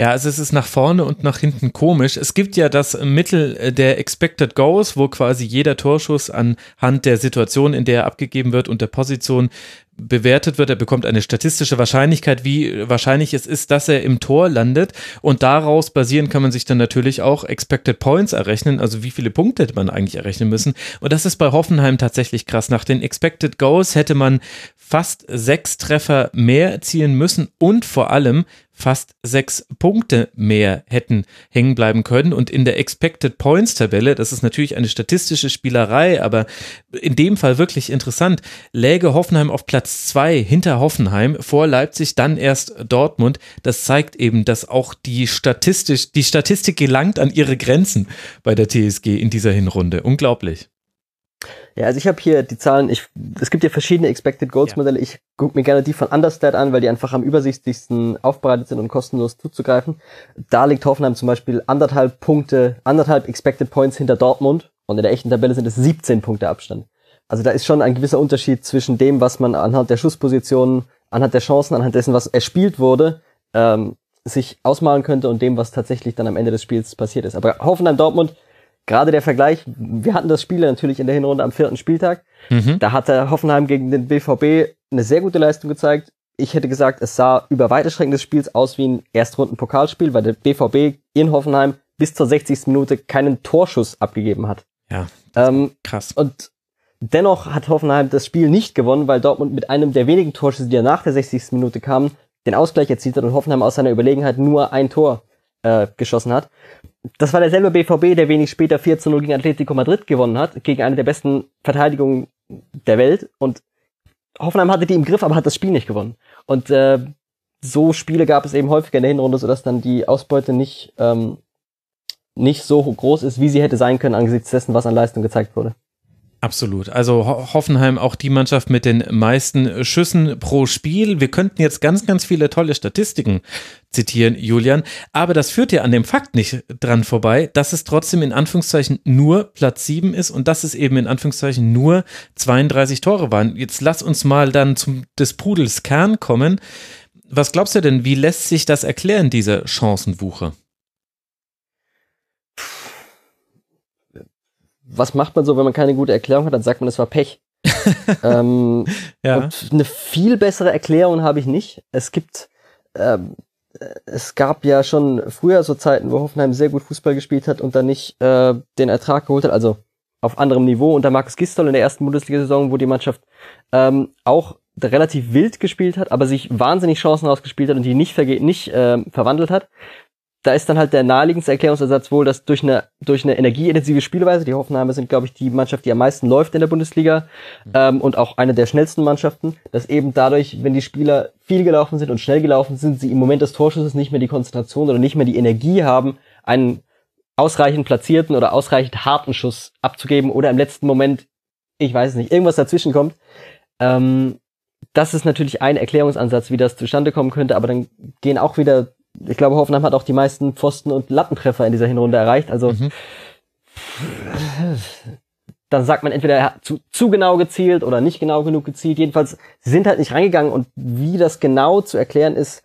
Ja, also es ist nach vorne und nach hinten komisch. Es gibt ja das Mittel äh, der Expected Goals, wo quasi jeder Torschuss anhand der Situation, in der er abgegeben wird und der Position bewertet wird. Er bekommt eine statistische Wahrscheinlichkeit, wie wahrscheinlich es ist, dass er im Tor landet. Und daraus basierend kann man sich dann natürlich auch Expected Points errechnen, also wie viele Punkte hätte man eigentlich errechnen müssen. Und das ist bei Hoffenheim tatsächlich krass. Nach den Expected Goals hätte man fast sechs Treffer mehr erzielen müssen und vor allem fast sechs Punkte mehr hätten hängen bleiben können. Und in der Expected Points Tabelle, das ist natürlich eine statistische Spielerei, aber in dem Fall wirklich interessant, läge Hoffenheim auf Platz zwei hinter Hoffenheim, vor Leipzig, dann erst Dortmund. Das zeigt eben, dass auch die statistisch, die Statistik gelangt an ihre Grenzen bei der TSG in dieser Hinrunde. Unglaublich. Ja, also ich habe hier die Zahlen, ich, es gibt ja verschiedene Expected Goals Modelle. Ja. Ich gucke mir gerne die von Understat an, weil die einfach am übersichtlichsten aufbereitet sind und kostenlos zuzugreifen. Da liegt Hoffenheim zum Beispiel anderthalb Punkte, anderthalb Expected Points hinter Dortmund und in der echten Tabelle sind es 17 Punkte Abstand. Also da ist schon ein gewisser Unterschied zwischen dem, was man anhand der Schusspositionen, anhand der Chancen, anhand dessen, was erspielt wurde, ähm, sich ausmalen könnte und dem, was tatsächlich dann am Ende des Spiels passiert ist. Aber Hoffenheim Dortmund gerade der Vergleich, wir hatten das Spiel natürlich in der Hinrunde am vierten Spieltag. Mhm. Da hatte Hoffenheim gegen den BVB eine sehr gute Leistung gezeigt. Ich hätte gesagt, es sah über weite Strecken des Spiels aus wie ein Erstrunden-Pokalspiel, weil der BVB in Hoffenheim bis zur 60. Minute keinen Torschuss abgegeben hat. Ja. Ähm, krass. Und dennoch hat Hoffenheim das Spiel nicht gewonnen, weil Dortmund mit einem der wenigen Torschüsse, die ja nach der 60. Minute kamen, den Ausgleich erzielt hat und Hoffenheim aus seiner Überlegenheit nur ein Tor äh, geschossen hat. Das war derselbe BVB, der wenig später 4 zu 0 gegen Atletico Madrid gewonnen hat, gegen eine der besten Verteidigungen der Welt. Und Hoffenheim hatte die im Griff, aber hat das Spiel nicht gewonnen. Und äh, so Spiele gab es eben häufiger in der Hinrunde, sodass dann die Ausbeute nicht, ähm, nicht so groß ist, wie sie hätte sein können angesichts dessen, was an Leistung gezeigt wurde. Absolut. Also Hoffenheim auch die Mannschaft mit den meisten Schüssen pro Spiel. Wir könnten jetzt ganz, ganz viele tolle Statistiken zitieren, Julian. Aber das führt ja an dem Fakt nicht dran vorbei, dass es trotzdem in Anführungszeichen nur Platz 7 ist und dass es eben in Anführungszeichen nur 32 Tore waren. Jetzt lass uns mal dann zum des Pudels Kern kommen. Was glaubst du denn, wie lässt sich das erklären, diese Chancenwuche? Was macht man so, wenn man keine gute Erklärung hat? Dann sagt man, es war Pech. (laughs) ähm, ja. Und eine viel bessere Erklärung habe ich nicht. Es gibt, ähm, es gab ja schon früher so Zeiten, wo Hoffenheim sehr gut Fußball gespielt hat und dann nicht äh, den Ertrag geholt hat, also auf anderem Niveau unter Markus Gistol in der ersten Bundesliga-Saison, wo die Mannschaft ähm, auch relativ wild gespielt hat, aber sich wahnsinnig Chancen rausgespielt hat und die nicht, verge nicht äh, verwandelt hat da ist dann halt der naheliegendste Erklärungsersatz wohl, dass durch eine, durch eine energieintensive Spielweise, die Hoffenheimer sind, glaube ich, die Mannschaft, die am meisten läuft in der Bundesliga mhm. ähm, und auch eine der schnellsten Mannschaften, dass eben dadurch, wenn die Spieler viel gelaufen sind und schnell gelaufen sind, sie im Moment des Torschusses nicht mehr die Konzentration oder nicht mehr die Energie haben, einen ausreichend platzierten oder ausreichend harten Schuss abzugeben oder im letzten Moment, ich weiß es nicht, irgendwas dazwischen kommt. Ähm, das ist natürlich ein Erklärungsansatz, wie das zustande kommen könnte, aber dann gehen auch wieder, ich glaube, Hoffenheim hat auch die meisten Pfosten- und Lattentreffer in dieser Hinrunde erreicht. Also mhm. dann sagt man entweder er hat zu, zu genau gezielt oder nicht genau genug gezielt. Jedenfalls, sie sind halt nicht reingegangen und wie das genau zu erklären ist,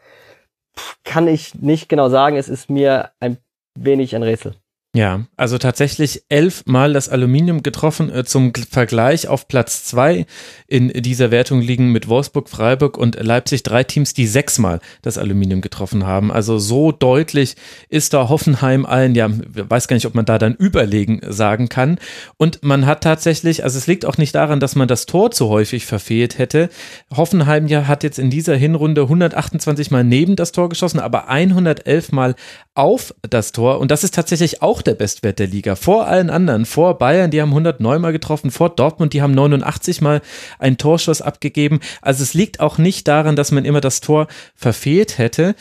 kann ich nicht genau sagen. Es ist mir ein wenig ein Rätsel. Ja, also tatsächlich elfmal das Aluminium getroffen. Äh, zum Vergleich auf Platz zwei in dieser Wertung liegen mit Wolfsburg, Freiburg und Leipzig drei Teams, die sechsmal das Aluminium getroffen haben. Also so deutlich ist da Hoffenheim allen, ja, weiß gar nicht, ob man da dann überlegen sagen kann. Und man hat tatsächlich, also es liegt auch nicht daran, dass man das Tor zu häufig verfehlt hätte. Hoffenheim ja hat jetzt in dieser Hinrunde 128 Mal neben das Tor geschossen, aber 111 Mal auf das Tor. Und das ist tatsächlich auch der Bestwert der Liga. Vor allen anderen, vor Bayern, die haben 109 Mal getroffen, vor Dortmund, die haben 89 Mal einen Torschuss abgegeben. Also es liegt auch nicht daran, dass man immer das Tor verfehlt hätte.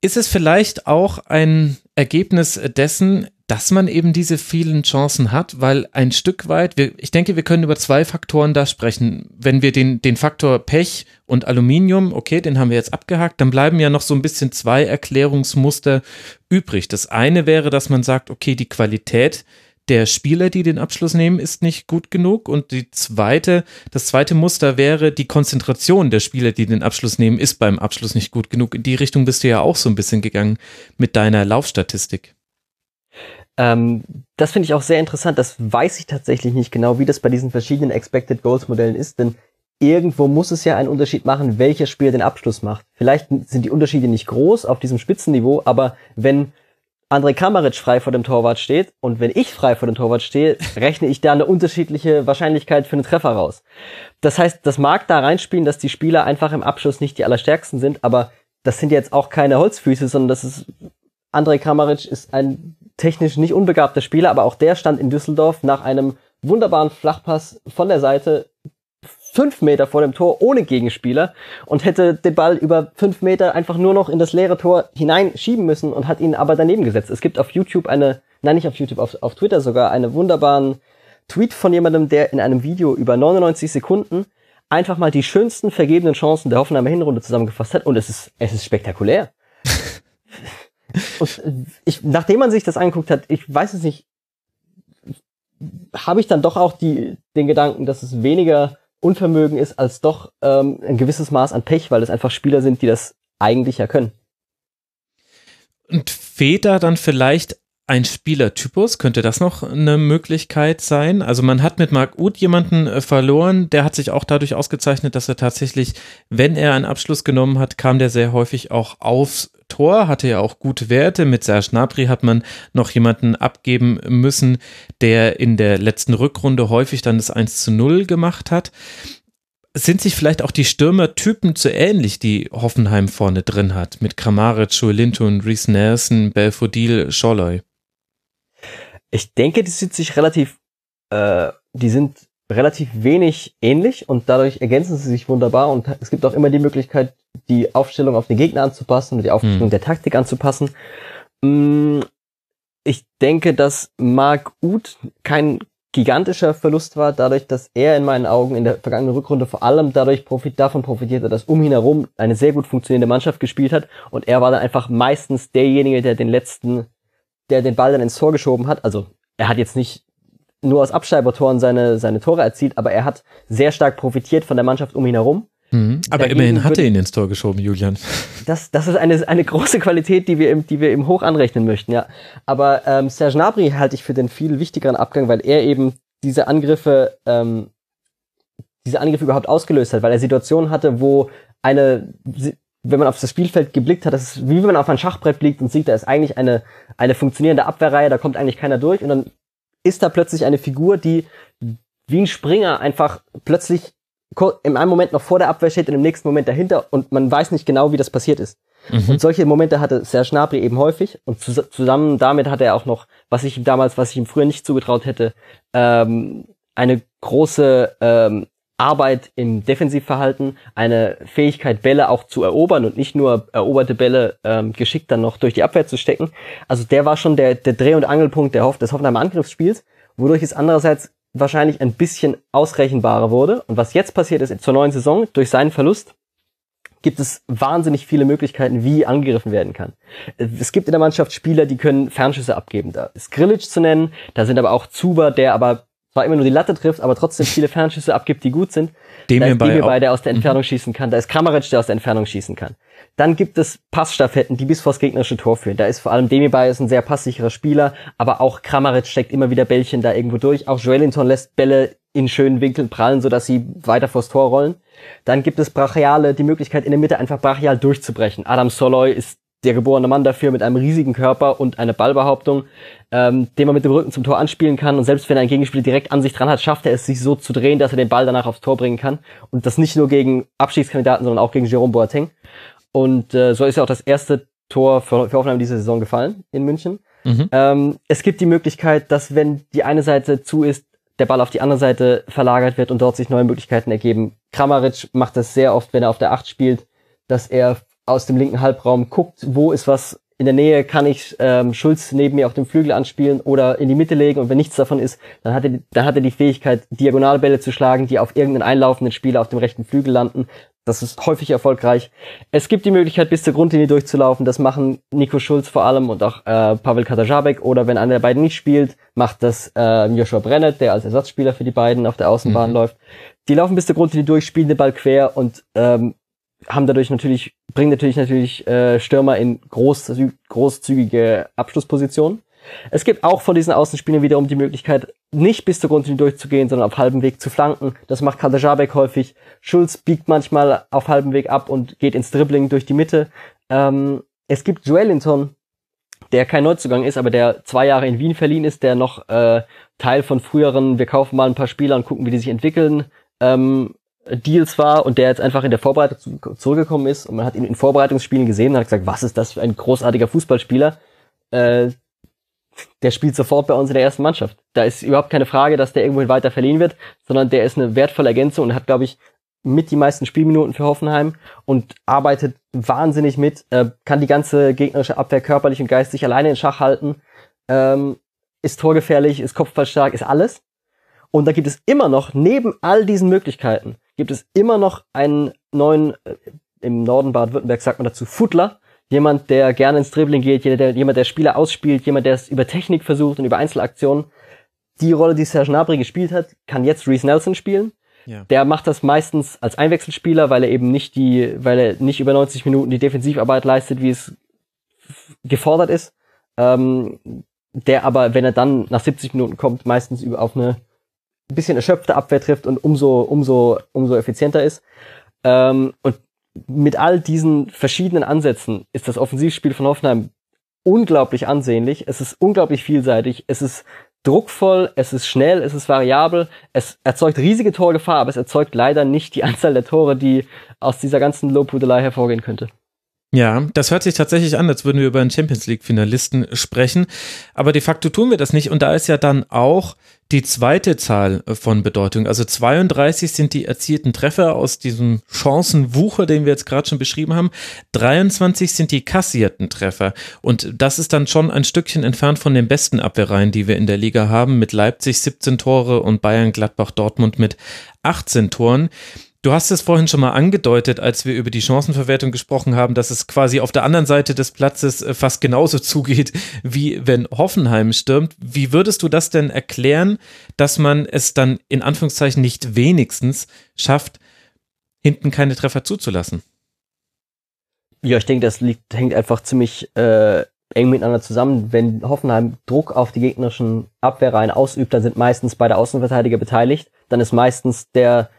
Ist es vielleicht auch ein Ergebnis dessen, dass man eben diese vielen Chancen hat, weil ein Stück weit, wir, ich denke, wir können über zwei Faktoren da sprechen. Wenn wir den, den Faktor Pech und Aluminium, okay, den haben wir jetzt abgehakt, dann bleiben ja noch so ein bisschen zwei Erklärungsmuster übrig. Das eine wäre, dass man sagt, okay, die Qualität der Spieler, die den Abschluss nehmen, ist nicht gut genug. Und die zweite, das zweite Muster wäre, die Konzentration der Spieler, die den Abschluss nehmen, ist beim Abschluss nicht gut genug. In die Richtung bist du ja auch so ein bisschen gegangen mit deiner Laufstatistik. Ähm, das finde ich auch sehr interessant. Das weiß ich tatsächlich nicht genau, wie das bei diesen verschiedenen Expected Goals Modellen ist, denn irgendwo muss es ja einen Unterschied machen, welcher Spieler den Abschluss macht. Vielleicht sind die Unterschiede nicht groß auf diesem Spitzenniveau, aber wenn André Kamaric frei vor dem Torwart steht und wenn ich frei vor dem Torwart stehe, (laughs) rechne ich da eine unterschiedliche Wahrscheinlichkeit für einen Treffer raus. Das heißt, das mag da reinspielen, dass die Spieler einfach im Abschluss nicht die allerstärksten sind, aber das sind jetzt auch keine Holzfüße, sondern das ist André Kamaric ist ein technisch nicht unbegabter Spieler, aber auch der stand in Düsseldorf nach einem wunderbaren Flachpass von der Seite fünf Meter vor dem Tor ohne Gegenspieler und hätte den Ball über fünf Meter einfach nur noch in das leere Tor hineinschieben müssen und hat ihn aber daneben gesetzt. Es gibt auf YouTube eine, nein nicht auf YouTube, auf, auf Twitter sogar einen wunderbaren Tweet von jemandem, der in einem Video über 99 Sekunden einfach mal die schönsten vergebenen Chancen der Hoffenheimer Hinrunde zusammengefasst hat und es ist, es ist spektakulär. (laughs) Und ich, nachdem man sich das angeguckt hat, ich weiß es nicht, habe ich dann doch auch die, den Gedanken, dass es weniger Unvermögen ist als doch ähm, ein gewisses Maß an Pech, weil es einfach Spieler sind, die das eigentlich ja können. Und fehlt da dann vielleicht ein Spielertypus, könnte das noch eine Möglichkeit sein? Also man hat mit Marc Uth jemanden äh, verloren, der hat sich auch dadurch ausgezeichnet, dass er tatsächlich, wenn er einen Abschluss genommen hat, kam der sehr häufig auch aufs Tor, hatte ja auch gute Werte. Mit Serge Gnabry hat man noch jemanden abgeben müssen, der in der letzten Rückrunde häufig dann das 1 zu 0 gemacht hat sind sich vielleicht auch die Stürmertypen zu ähnlich, die Hoffenheim vorne drin hat, mit Kramaric, Joelinton, Reese Nelson, Belfodil, Scholloy? Ich denke, die sind sich relativ, äh, die sind relativ wenig ähnlich und dadurch ergänzen sie sich wunderbar und es gibt auch immer die Möglichkeit, die Aufstellung auf den Gegner anzupassen und die Aufstellung mhm. der Taktik anzupassen. Mm, ich denke, dass Mark Uth kein gigantischer Verlust war, dadurch, dass er in meinen Augen in der vergangenen Rückrunde vor allem dadurch profit, davon profitierte, dass um ihn herum eine sehr gut funktionierende Mannschaft gespielt hat und er war dann einfach meistens derjenige, der den letzten der den Ball dann ins Tor geschoben hat. Also er hat jetzt nicht nur aus Abschreibertoren seine, seine Tore erzielt, aber er hat sehr stark profitiert von der Mannschaft um ihn herum. Mhm. Aber Dagegen immerhin hat er ihn ins Tor geschoben, Julian. (laughs) Das, das ist eine, eine große Qualität, die wir, ihm, die wir ihm hoch anrechnen möchten, ja. Aber ähm, Serge Gnabry halte ich für den viel wichtigeren Abgang, weil er eben diese Angriffe, ähm, diese Angriffe überhaupt ausgelöst hat, weil er Situationen hatte, wo eine wenn man auf das Spielfeld geblickt hat, das ist wie wenn man auf ein Schachbrett blickt und sieht, da ist eigentlich eine, eine funktionierende Abwehrreihe, da kommt eigentlich keiner durch und dann ist da plötzlich eine Figur, die wie ein Springer einfach plötzlich in einem Moment noch vor der Abwehr steht und im nächsten Moment dahinter und man weiß nicht genau, wie das passiert ist. Mhm. Und solche Momente hatte Serge Gnabry eben häufig und zusammen damit hat er auch noch, was ich ihm damals, was ich ihm früher nicht zugetraut hätte, ähm, eine große ähm, Arbeit im Defensivverhalten, eine Fähigkeit, Bälle auch zu erobern und nicht nur eroberte Bälle ähm, geschickt dann noch durch die Abwehr zu stecken. Also der war schon der, der Dreh- und Angelpunkt der Hoff des Hoffenheimer Angriffsspiels, wodurch es andererseits wahrscheinlich ein bisschen ausrechenbarer wurde. Und was jetzt passiert ist zur neuen Saison, durch seinen Verlust, gibt es wahnsinnig viele Möglichkeiten, wie angegriffen werden kann. Es gibt in der Mannschaft Spieler, die können Fernschüsse abgeben. Da ist Grilic zu nennen, da sind aber auch Zuber, der aber zwar immer nur die Latte trifft, aber trotzdem viele Fernschüsse abgibt, die gut sind. Dem da ist bei der aus der Entfernung mhm. schießen kann. Da ist Kramaric, der aus der Entfernung schießen kann. Dann gibt es Passstaffetten, die bis vors gegnerische Tor führen. Da ist vor allem Demi-Bay ist ein sehr passsicherer Spieler, aber auch Kramaric steckt immer wieder Bällchen da irgendwo durch. Auch Joelinton lässt Bälle in schönen Winkeln prallen, sodass sie weiter vors Tor rollen. Dann gibt es Brachiale, die Möglichkeit in der Mitte einfach brachial durchzubrechen. Adam Soloy ist der geborene Mann dafür mit einem riesigen Körper und einer Ballbehauptung, ähm, den man mit dem Rücken zum Tor anspielen kann. Und selbst wenn ein Gegenspieler direkt an sich dran hat, schafft er es, sich so zu drehen, dass er den Ball danach aufs Tor bringen kann. Und das nicht nur gegen Abschiedskandidaten, sondern auch gegen Jerome Boateng. Und äh, so ist ja auch das erste Tor für, für Hoffenheim diese Saison gefallen in München. Mhm. Ähm, es gibt die Möglichkeit, dass wenn die eine Seite zu ist, der Ball auf die andere Seite verlagert wird und dort sich neue Möglichkeiten ergeben. Kramaric macht das sehr oft, wenn er auf der Acht spielt, dass er aus dem linken Halbraum guckt, wo ist was in der Nähe, kann ich ähm, Schulz neben mir auf dem Flügel anspielen oder in die Mitte legen und wenn nichts davon ist, dann hat er, dann hat er die Fähigkeit, Diagonalbälle zu schlagen, die auf irgendeinen einlaufenden Spieler auf dem rechten Flügel landen. Das ist häufig erfolgreich. Es gibt die Möglichkeit, bis zur Grundlinie durchzulaufen. Das machen Nico Schulz vor allem und auch äh, Pavel Katajabek. Oder wenn einer der beiden nicht spielt, macht das äh, Joshua Brennet, der als Ersatzspieler für die beiden auf der Außenbahn mhm. läuft. Die laufen bis zur Grundlinie durch, spielen den Ball quer und ähm, haben dadurch natürlich, bringen natürlich natürlich äh, Stürmer in groß, großzügige Abschlusspositionen. Es gibt auch von diesen Außenspielern wiederum die Möglichkeit, nicht bis zur Grundlinie durchzugehen, sondern auf halbem Weg zu flanken. Das macht Kadajabek häufig. Schulz biegt manchmal auf halbem Weg ab und geht ins Dribbling durch die Mitte. Ähm, es gibt Joelinton, der kein Neuzugang ist, aber der zwei Jahre in Wien verliehen ist, der noch äh, Teil von früheren, wir kaufen mal ein paar Spieler und gucken, wie die sich entwickeln, ähm, Deals war und der jetzt einfach in der Vorbereitung zurückgekommen ist und man hat ihn in Vorbereitungsspielen gesehen und hat gesagt, was ist das für ein großartiger Fußballspieler? Äh, der spielt sofort bei uns in der ersten Mannschaft. Da ist überhaupt keine Frage, dass der irgendwohin weiter verliehen wird, sondern der ist eine wertvolle Ergänzung und hat, glaube ich, mit die meisten Spielminuten für Hoffenheim und arbeitet wahnsinnig mit, äh, kann die ganze gegnerische Abwehr körperlich und geistig alleine in Schach halten, ähm, ist torgefährlich, ist kopfballstark, ist alles. Und da gibt es immer noch, neben all diesen Möglichkeiten, gibt es immer noch einen neuen, äh, im Norden Baden-Württemberg sagt man dazu Futtler, jemand, der gerne ins Dribbling geht, jemand, der, jemand, der Spieler ausspielt, jemand, der es über Technik versucht und über Einzelaktionen. Die Rolle, die Serge Gnabry gespielt hat, kann jetzt Reese Nelson spielen. Ja. Der macht das meistens als Einwechselspieler, weil er eben nicht die, weil er nicht über 90 Minuten die Defensivarbeit leistet, wie es gefordert ist. Ähm, der aber, wenn er dann nach 70 Minuten kommt, meistens über auf eine bisschen erschöpfte Abwehr trifft und umso, umso, umso effizienter ist. Ähm, und mit all diesen verschiedenen Ansätzen ist das Offensivspiel von Hoffenheim unglaublich ansehnlich. Es ist unglaublich vielseitig. Es ist druckvoll, es ist schnell, es ist variabel, es erzeugt riesige Torgefahr, aber es erzeugt leider nicht die Anzahl der Tore, die aus dieser ganzen Lobhudelei hervorgehen könnte. Ja, das hört sich tatsächlich an, als würden wir über einen Champions League-Finalisten sprechen. Aber de facto tun wir das nicht. Und da ist ja dann auch die zweite Zahl von Bedeutung. Also 32 sind die erzielten Treffer aus diesem Chancenwucher, den wir jetzt gerade schon beschrieben haben. 23 sind die kassierten Treffer. Und das ist dann schon ein Stückchen entfernt von den besten Abwehrreihen, die wir in der Liga haben, mit Leipzig 17 Tore und Bayern, Gladbach, Dortmund mit 18 Toren. Du hast es vorhin schon mal angedeutet, als wir über die Chancenverwertung gesprochen haben, dass es quasi auf der anderen Seite des Platzes äh, fast genauso (laughs) zugeht, wie wenn Hoffenheim stürmt. Wie würdest du das denn erklären, dass man es dann in Anführungszeichen nicht wenigstens schafft, hinten keine Treffer zuzulassen? Ja, ich denke, das liegt, hängt einfach ziemlich äh, eng miteinander zusammen. Wenn Hoffenheim Druck auf die gegnerischen Abwehrreihen ausübt, dann sind meistens beide Außenverteidiger beteiligt. Dann ist meistens der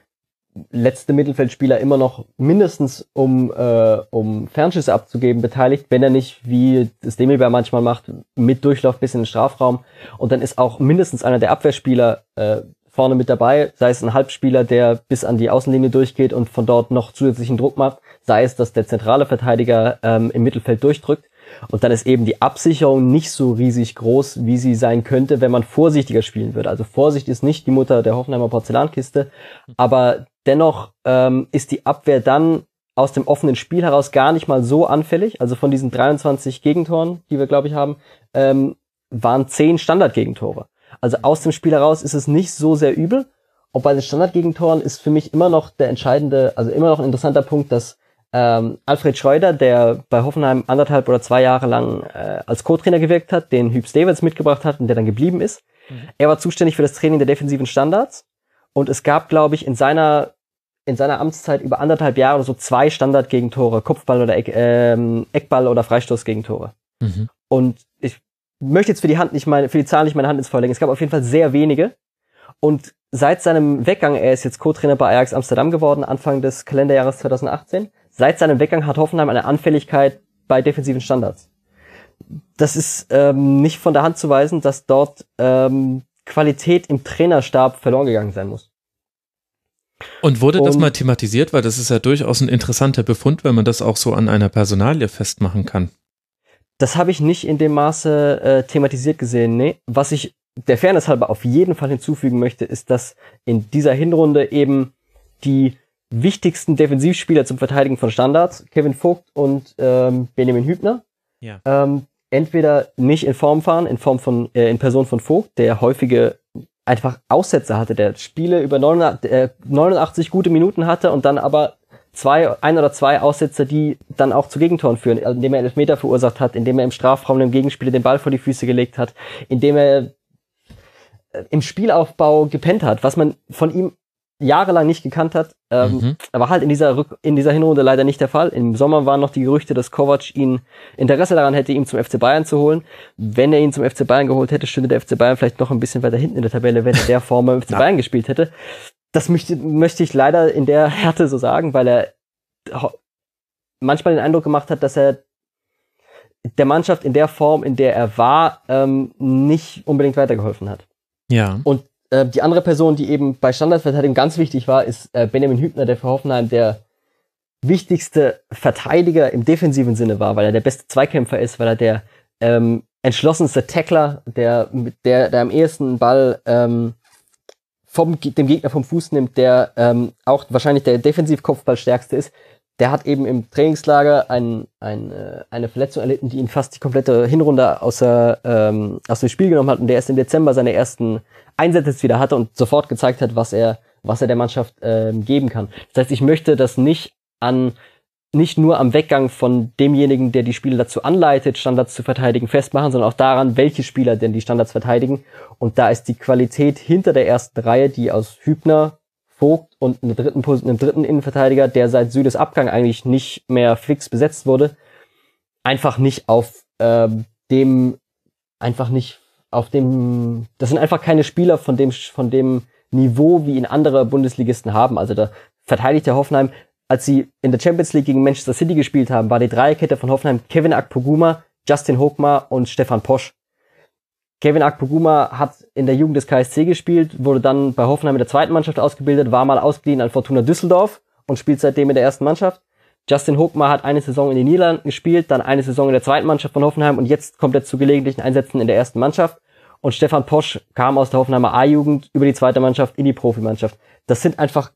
letzte Mittelfeldspieler immer noch mindestens um, äh, um Fernschüsse abzugeben beteiligt, wenn er nicht, wie es Demirbär manchmal macht, mit Durchlauf bis in den Strafraum. Und dann ist auch mindestens einer der Abwehrspieler äh, vorne mit dabei, sei es ein Halbspieler, der bis an die Außenlinie durchgeht und von dort noch zusätzlichen Druck macht, sei es, dass der zentrale Verteidiger ähm, im Mittelfeld durchdrückt. Und dann ist eben die Absicherung nicht so riesig groß, wie sie sein könnte, wenn man vorsichtiger spielen würde. Also Vorsicht ist nicht die Mutter der Hoffenheimer Porzellankiste, aber dennoch ähm, ist die Abwehr dann aus dem offenen Spiel heraus gar nicht mal so anfällig. Also von diesen 23 Gegentoren, die wir, glaube ich, haben, ähm, waren 10 Standardgegentore. Also aus dem Spiel heraus ist es nicht so sehr übel. Und bei den Standardgegentoren ist für mich immer noch der entscheidende, also immer noch ein interessanter Punkt, dass ähm, Alfred Schreuder, der bei Hoffenheim anderthalb oder zwei Jahre lang äh, als Co-Trainer gewirkt hat, den Hübs Davids mitgebracht hat und der dann geblieben ist. Mhm. Er war zuständig für das Training der defensiven Standards und es gab, glaube ich, in seiner in seiner Amtszeit über anderthalb Jahre oder so zwei Standardgegentore, Kopfball oder Eck, ähm, Eckball oder Freistoßgegentore. Mhm. Und ich möchte jetzt für die Hand nicht meine, für die Zahl nicht meine Hand ins Feuer legen. Es gab auf jeden Fall sehr wenige. Und seit seinem Weggang, er ist jetzt Co-Trainer bei Ajax Amsterdam geworden, Anfang des Kalenderjahres 2018. Seit seinem Weggang hat Hoffenheim eine Anfälligkeit bei defensiven Standards. Das ist ähm, nicht von der Hand zu weisen, dass dort ähm, Qualität im Trainerstab verloren gegangen sein muss. Und wurde das mal thematisiert? Weil das ist ja durchaus ein interessanter Befund, wenn man das auch so an einer Personalie festmachen kann. Das habe ich nicht in dem Maße äh, thematisiert gesehen. Nee. Was ich der Fairness halber auf jeden Fall hinzufügen möchte, ist, dass in dieser Hinrunde eben die wichtigsten Defensivspieler zum Verteidigen von Standards, Kevin Vogt und ähm, Benjamin Hübner, ja. ähm, entweder nicht in Form fahren, in Form von, äh, in Person von Vogt, der häufige einfach Aussätze hatte, der Spiele über 89, äh, 89 gute Minuten hatte und dann aber zwei, ein oder zwei Aussätze, die dann auch zu Gegentoren führen, indem er Elfmeter verursacht hat, indem er im Strafraum dem Gegenspieler den Ball vor die Füße gelegt hat, indem er äh, im Spielaufbau gepennt hat, was man von ihm jahrelang nicht gekannt hat. Ähm, mhm. Aber halt in dieser, Rück in dieser Hinrunde leider nicht der Fall. Im Sommer waren noch die Gerüchte, dass Kovac ihn Interesse daran hätte, ihn zum FC Bayern zu holen. Wenn er ihn zum FC Bayern geholt hätte, stünde der FC Bayern vielleicht noch ein bisschen weiter hinten in der Tabelle, wenn er der Form beim FC ja. Bayern gespielt hätte. Das möchte, möchte ich leider in der Härte so sagen, weil er manchmal den Eindruck gemacht hat, dass er der Mannschaft in der Form, in der er war, ähm, nicht unbedingt weitergeholfen hat. Ja. Und äh, die andere Person, die eben bei Standardverteidigung ganz wichtig war, ist äh, Benjamin Hübner, der für Hoffenheim der wichtigste Verteidiger im defensiven Sinne war, weil er der beste Zweikämpfer ist, weil er der ähm, entschlossenste Tackler, der, der, der am ehesten Ball ähm, vom, dem Gegner vom Fuß nimmt, der ähm, auch wahrscheinlich der Defensivkopfballstärkste ist, der hat eben im Trainingslager ein, ein, äh, eine Verletzung erlitten, die ihn fast die komplette Hinrunde außer, ähm, aus dem Spiel genommen hat und der erst im Dezember seine ersten Einsätze wieder hatte und sofort gezeigt hat, was er, was er der Mannschaft ähm, geben kann. Das heißt, ich möchte das nicht an nicht nur am Weggang von demjenigen, der die Spiele dazu anleitet, Standards zu verteidigen, festmachen, sondern auch daran, welche Spieler denn die Standards verteidigen. Und da ist die Qualität hinter der ersten Reihe, die aus Hübner, Vogt und einem dritten, einem dritten Innenverteidiger, der seit Südes Abgang eigentlich nicht mehr fix besetzt wurde, einfach nicht auf ähm, dem, einfach nicht auf dem, das sind einfach keine Spieler von dem, von dem Niveau, wie ihn andere Bundesligisten haben. Also da verteidigt der Hoffenheim, als sie in der Champions League gegen Manchester City gespielt haben, war die Dreierkette von Hoffenheim Kevin Akpoguma, Justin Hochmar und Stefan Posch. Kevin Akpoguma hat in der Jugend des KSC gespielt, wurde dann bei Hoffenheim in der zweiten Mannschaft ausgebildet, war mal ausgeliehen an Fortuna Düsseldorf und spielt seitdem in der ersten Mannschaft. Justin Hochmar hat eine Saison in den Niederlanden gespielt, dann eine Saison in der zweiten Mannschaft von Hoffenheim und jetzt kommt er zu gelegentlichen Einsätzen in der ersten Mannschaft. Und Stefan Posch kam aus der Hoffenheimer A-Jugend über die zweite Mannschaft in die Profimannschaft. Das sind einfach,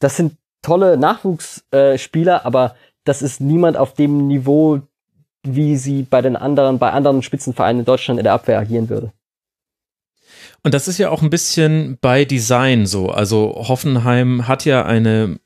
das sind tolle Nachwuchsspieler, aber das ist niemand auf dem Niveau, wie sie bei den anderen, bei anderen Spitzenvereinen in Deutschland in der Abwehr agieren würde. Und das ist ja auch ein bisschen bei Design so. Also Hoffenheim hat ja eine,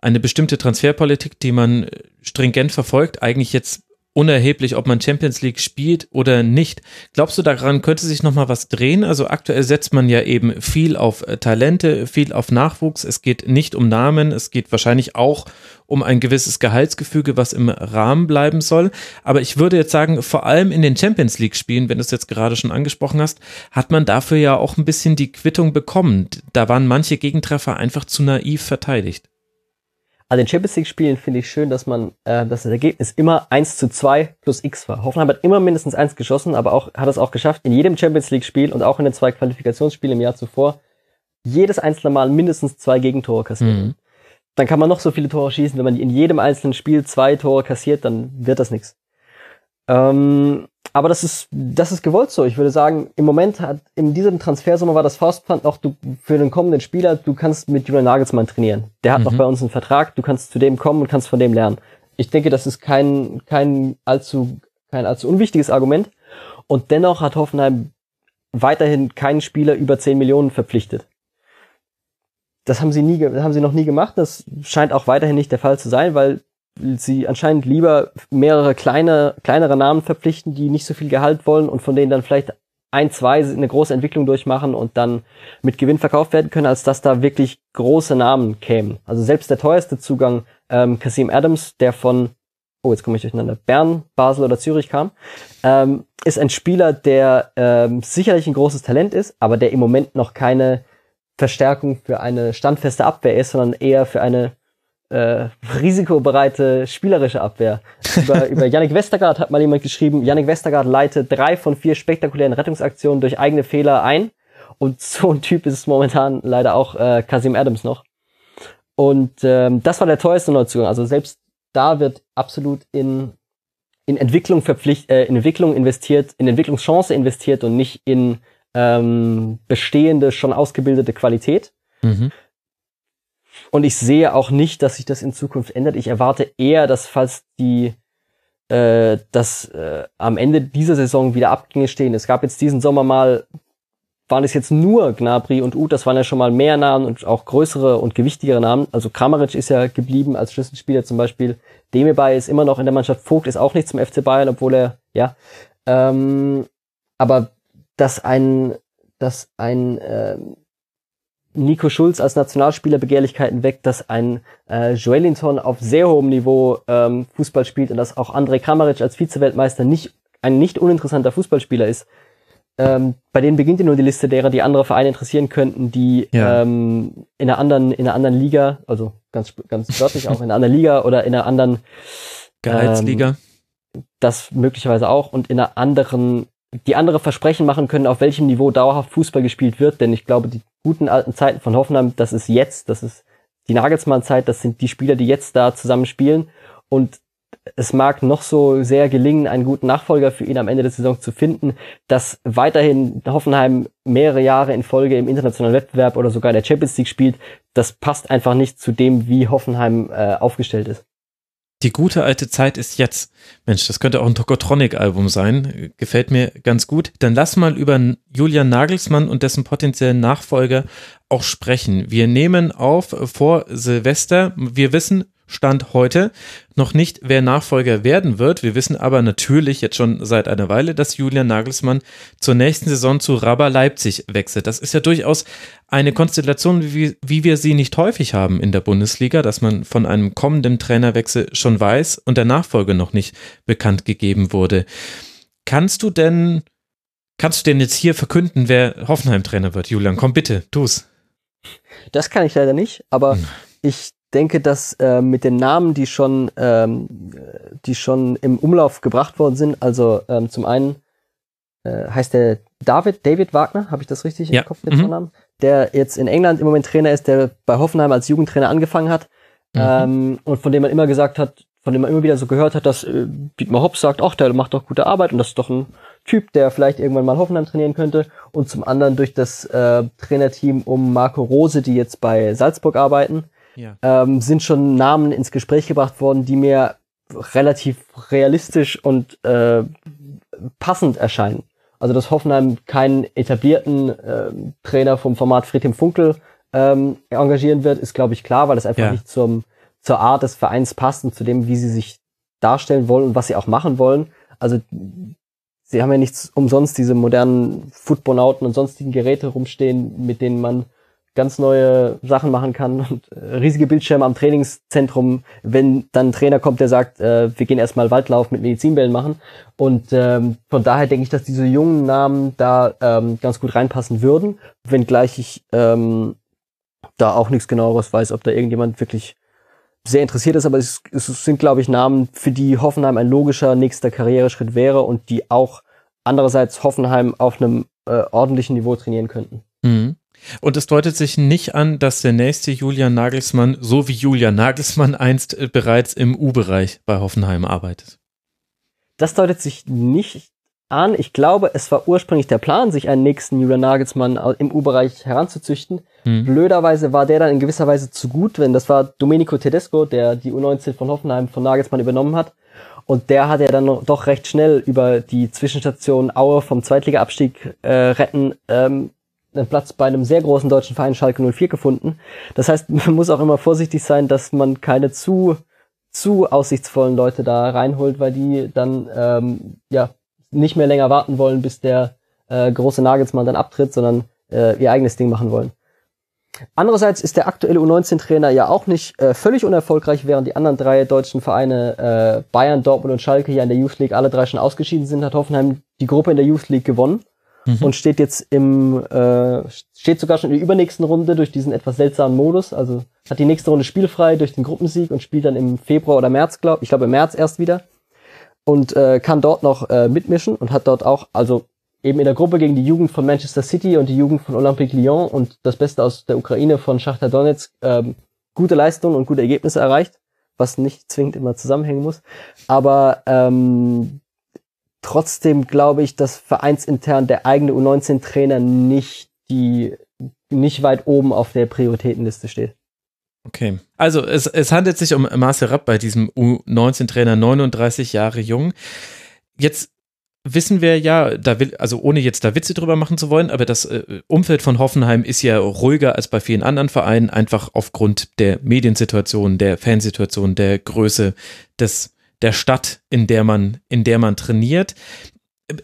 eine bestimmte Transferpolitik, die man stringent verfolgt, eigentlich jetzt unerheblich, ob man Champions League spielt oder nicht. Glaubst du, daran könnte sich noch mal was drehen? Also aktuell setzt man ja eben viel auf äh, Talente, viel auf Nachwuchs. Es geht nicht um Namen, es geht wahrscheinlich auch um ein gewisses Gehaltsgefüge, was im Rahmen bleiben soll. Aber ich würde jetzt sagen, vor allem in den Champions League Spielen, wenn du es jetzt gerade schon angesprochen hast, hat man dafür ja auch ein bisschen die Quittung bekommen. Da waren manche Gegentreffer einfach zu naiv verteidigt. An den Champions League Spielen finde ich schön, dass man, äh, dass das Ergebnis immer 1 zu 2 plus X war. Hoffenheim hat immer mindestens eins geschossen, aber auch, hat es auch geschafft, in jedem Champions League Spiel und auch in den zwei Qualifikationsspielen im Jahr zuvor, jedes einzelne Mal mindestens zwei Gegentore kassieren. Mhm. Dann kann man noch so viele Tore schießen, wenn man in jedem einzelnen Spiel zwei Tore kassiert, dann wird das nichts. Ähm, aber das ist, das ist gewollt so. Ich würde sagen, im Moment hat, in diesem Transfersommer war das Faustpfand noch du, für den kommenden Spieler, du kannst mit Julian Nagelsmann trainieren. Der hat mhm. noch bei uns einen Vertrag, du kannst zu dem kommen und kannst von dem lernen. Ich denke, das ist kein, kein allzu, kein allzu unwichtiges Argument. Und dennoch hat Hoffenheim weiterhin keinen Spieler über 10 Millionen verpflichtet. Das haben sie nie, das haben sie noch nie gemacht. Das scheint auch weiterhin nicht der Fall zu sein, weil sie anscheinend lieber mehrere kleine, kleinere Namen verpflichten, die nicht so viel Gehalt wollen und von denen dann vielleicht ein, zwei eine große Entwicklung durchmachen und dann mit Gewinn verkauft werden können, als dass da wirklich große Namen kämen. Also selbst der teuerste Zugang, ähm, Kasim Adams, der von, oh, jetzt komme ich durcheinander, Bern, Basel oder Zürich kam, ähm, ist ein Spieler, der ähm, sicherlich ein großes Talent ist, aber der im Moment noch keine Verstärkung für eine standfeste Abwehr ist, sondern eher für eine äh, risikobereite spielerische Abwehr. Über, (laughs) über Yannick Westergaard hat mal jemand geschrieben, Yannick Westergaard leitet drei von vier spektakulären Rettungsaktionen durch eigene Fehler ein. Und (laughs) so ein Typ ist es momentan leider auch äh, Kasim Adams noch. Und ähm, das war der teuerste Neuzugang. Also selbst da wird absolut in, in Entwicklung verpflichtet, äh, in Entwicklung investiert, in Entwicklungschance investiert und nicht in ähm, bestehende, schon ausgebildete Qualität. Mhm. Und ich sehe auch nicht, dass sich das in Zukunft ändert. Ich erwarte eher, dass falls die äh, dass äh, am Ende dieser Saison wieder Abgänge stehen. Es gab jetzt diesen Sommer mal, waren es jetzt nur Gnabry und Uth, das waren ja schon mal mehr Namen und auch größere und gewichtigere Namen. Also Kramaric ist ja geblieben als Schlüsselspieler zum Beispiel. Demebay ist immer noch in der Mannschaft. Vogt ist auch nicht zum FC Bayern, obwohl er, ja. Ähm, aber dass ein, dass ein ähm, Nico Schulz als Nationalspieler Begehrlichkeiten weckt, dass ein äh, Joelinton auf sehr hohem Niveau ähm, Fußball spielt und dass auch André Kramaric als Vizeweltmeister nicht ein nicht uninteressanter Fußballspieler ist. Ähm, bei denen beginnt ja nur die Liste derer, die andere Vereine interessieren könnten, die ja. ähm, in einer anderen in einer anderen Liga, also ganz ganz wörtlich auch in einer anderen Liga oder in einer anderen Gehaltsliga. Ähm, das möglicherweise auch und in einer anderen die andere Versprechen machen können, auf welchem Niveau dauerhaft Fußball gespielt wird, denn ich glaube, die guten alten Zeiten von Hoffenheim, das ist jetzt, das ist die Nagelsmann-Zeit, das sind die Spieler, die jetzt da zusammen spielen. Und es mag noch so sehr gelingen, einen guten Nachfolger für ihn am Ende der Saison zu finden, dass weiterhin Hoffenheim mehrere Jahre in Folge im internationalen Wettbewerb oder sogar in der Champions League spielt, das passt einfach nicht zu dem, wie Hoffenheim äh, aufgestellt ist. Die gute alte Zeit ist jetzt. Mensch, das könnte auch ein Tokotronic-Album sein. Gefällt mir ganz gut. Dann lass mal über Julian Nagelsmann und dessen potenziellen Nachfolger auch sprechen. Wir nehmen auf vor Silvester. Wir wissen, Stand heute noch nicht, wer Nachfolger werden wird. Wir wissen aber natürlich jetzt schon seit einer Weile, dass Julian Nagelsmann zur nächsten Saison zu Rabba Leipzig wechselt. Das ist ja durchaus eine Konstellation, wie, wie wir sie nicht häufig haben in der Bundesliga, dass man von einem kommenden Trainerwechsel schon weiß und der Nachfolger noch nicht bekannt gegeben wurde. Kannst du denn, kannst du denn jetzt hier verkünden, wer Hoffenheim-Trainer wird, Julian? Komm bitte, tu's. Das kann ich leider nicht, aber hm. ich denke, dass äh, mit den Namen, die schon, ähm, die schon im Umlauf gebracht worden sind, also ähm, zum einen äh, heißt der David, David Wagner, habe ich das richtig ja. im Kopf, den mhm. Vornamen? Der jetzt in England im Moment Trainer ist, der bei Hoffenheim als Jugendtrainer angefangen hat mhm. ähm, und von dem man immer gesagt hat, von dem man immer wieder so gehört hat, dass äh, Dietmar Hopp sagt, ach, der macht doch gute Arbeit und das ist doch ein Typ, der vielleicht irgendwann mal Hoffenheim trainieren könnte. Und zum anderen durch das äh, Trainerteam um Marco Rose, die jetzt bei Salzburg arbeiten, ja. ähm, sind schon Namen ins Gespräch gebracht worden, die mir relativ realistisch und äh, passend erscheinen. Also dass Hoffenheim keinen etablierten äh, Trainer vom Format Friedhelm Funkel ähm, engagieren wird, ist glaube ich klar, weil es einfach ja. nicht zum, zur Art des Vereins passt und zu dem, wie sie sich darstellen wollen und was sie auch machen wollen. Also sie haben ja nichts umsonst diese modernen Footbonauten und sonstigen Geräte rumstehen, mit denen man ganz neue Sachen machen kann und äh, riesige Bildschirme am Trainingszentrum, wenn dann ein Trainer kommt, der sagt, äh, wir gehen erstmal Waldlauf mit Medizinbällen machen. Und ähm, von daher denke ich, dass diese jungen Namen da ähm, ganz gut reinpassen würden, wenngleich ich ähm, da auch nichts genaueres weiß, ob da irgendjemand wirklich sehr interessiert ist, aber es, es sind, glaube ich, Namen, für die Hoffenheim ein logischer nächster Karriereschritt wäre und die auch andererseits Hoffenheim auf einem äh, ordentlichen Niveau trainieren könnten. Mhm. Und es deutet sich nicht an, dass der nächste Julian Nagelsmann, so wie Julian Nagelsmann einst äh, bereits im U-Bereich bei Hoffenheim arbeitet. Das deutet sich nicht an. Ich glaube, es war ursprünglich der Plan, sich einen nächsten Julian Nagelsmann im U-Bereich heranzuzüchten. Hm. Blöderweise war der dann in gewisser Weise zu gut, wenn das war Domenico Tedesco, der die U19 von Hoffenheim von Nagelsmann übernommen hat. Und der hat ja dann doch recht schnell über die Zwischenstation Aue vom Zweitliga-Abstieg äh, retten ähm, einen Platz bei einem sehr großen deutschen Verein Schalke 04 gefunden. Das heißt, (laughs) man muss auch immer vorsichtig sein, dass man keine zu zu aussichtsvollen Leute da reinholt, weil die dann ähm, ja nicht mehr länger warten wollen, bis der äh, große Nagelsmann dann abtritt, sondern äh, ihr eigenes Ding machen wollen. Andererseits ist der aktuelle U19-Trainer ja auch nicht äh, völlig unerfolgreich, während die anderen drei deutschen Vereine äh, Bayern, Dortmund und Schalke hier in der Youth League alle drei schon ausgeschieden sind, hat Hoffenheim die Gruppe in der Youth League gewonnen mhm. und steht jetzt im äh, steht sogar schon in der übernächsten Runde durch diesen etwas seltsamen Modus. Also hat die nächste Runde spielfrei durch den Gruppensieg und spielt dann im Februar oder März, glaube ich, glaube im März erst wieder und äh, kann dort noch äh, mitmischen und hat dort auch also eben in der Gruppe gegen die Jugend von Manchester City und die Jugend von Olympique Lyon und das Beste aus der Ukraine von Schachtar Donetsk ähm, gute Leistungen und gute Ergebnisse erreicht, was nicht zwingend immer zusammenhängen muss. Aber ähm, trotzdem glaube ich, dass vereinsintern der eigene U19-Trainer nicht die nicht weit oben auf der Prioritätenliste steht. Okay. Also es, es handelt sich um Marcel Rapp bei diesem U19-Trainer, 39 Jahre jung. Jetzt wissen wir ja, da will, also ohne jetzt da Witze drüber machen zu wollen, aber das äh, Umfeld von Hoffenheim ist ja ruhiger als bei vielen anderen Vereinen, einfach aufgrund der Mediensituation, der Fansituation, der Größe des der Stadt, in der man, in der man trainiert.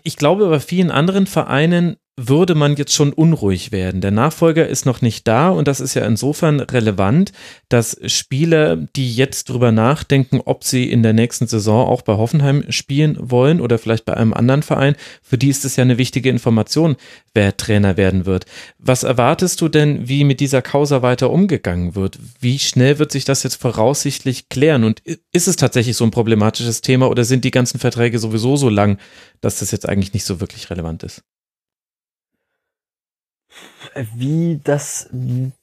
Ich glaube, bei vielen anderen Vereinen würde man jetzt schon unruhig werden. Der Nachfolger ist noch nicht da und das ist ja insofern relevant, dass Spieler, die jetzt drüber nachdenken, ob sie in der nächsten Saison auch bei Hoffenheim spielen wollen oder vielleicht bei einem anderen Verein, für die ist es ja eine wichtige Information, wer Trainer werden wird. Was erwartest du denn, wie mit dieser Causa weiter umgegangen wird? Wie schnell wird sich das jetzt voraussichtlich klären und ist es tatsächlich so ein problematisches Thema oder sind die ganzen Verträge sowieso so lang, dass das jetzt eigentlich nicht so wirklich relevant ist? Wie das,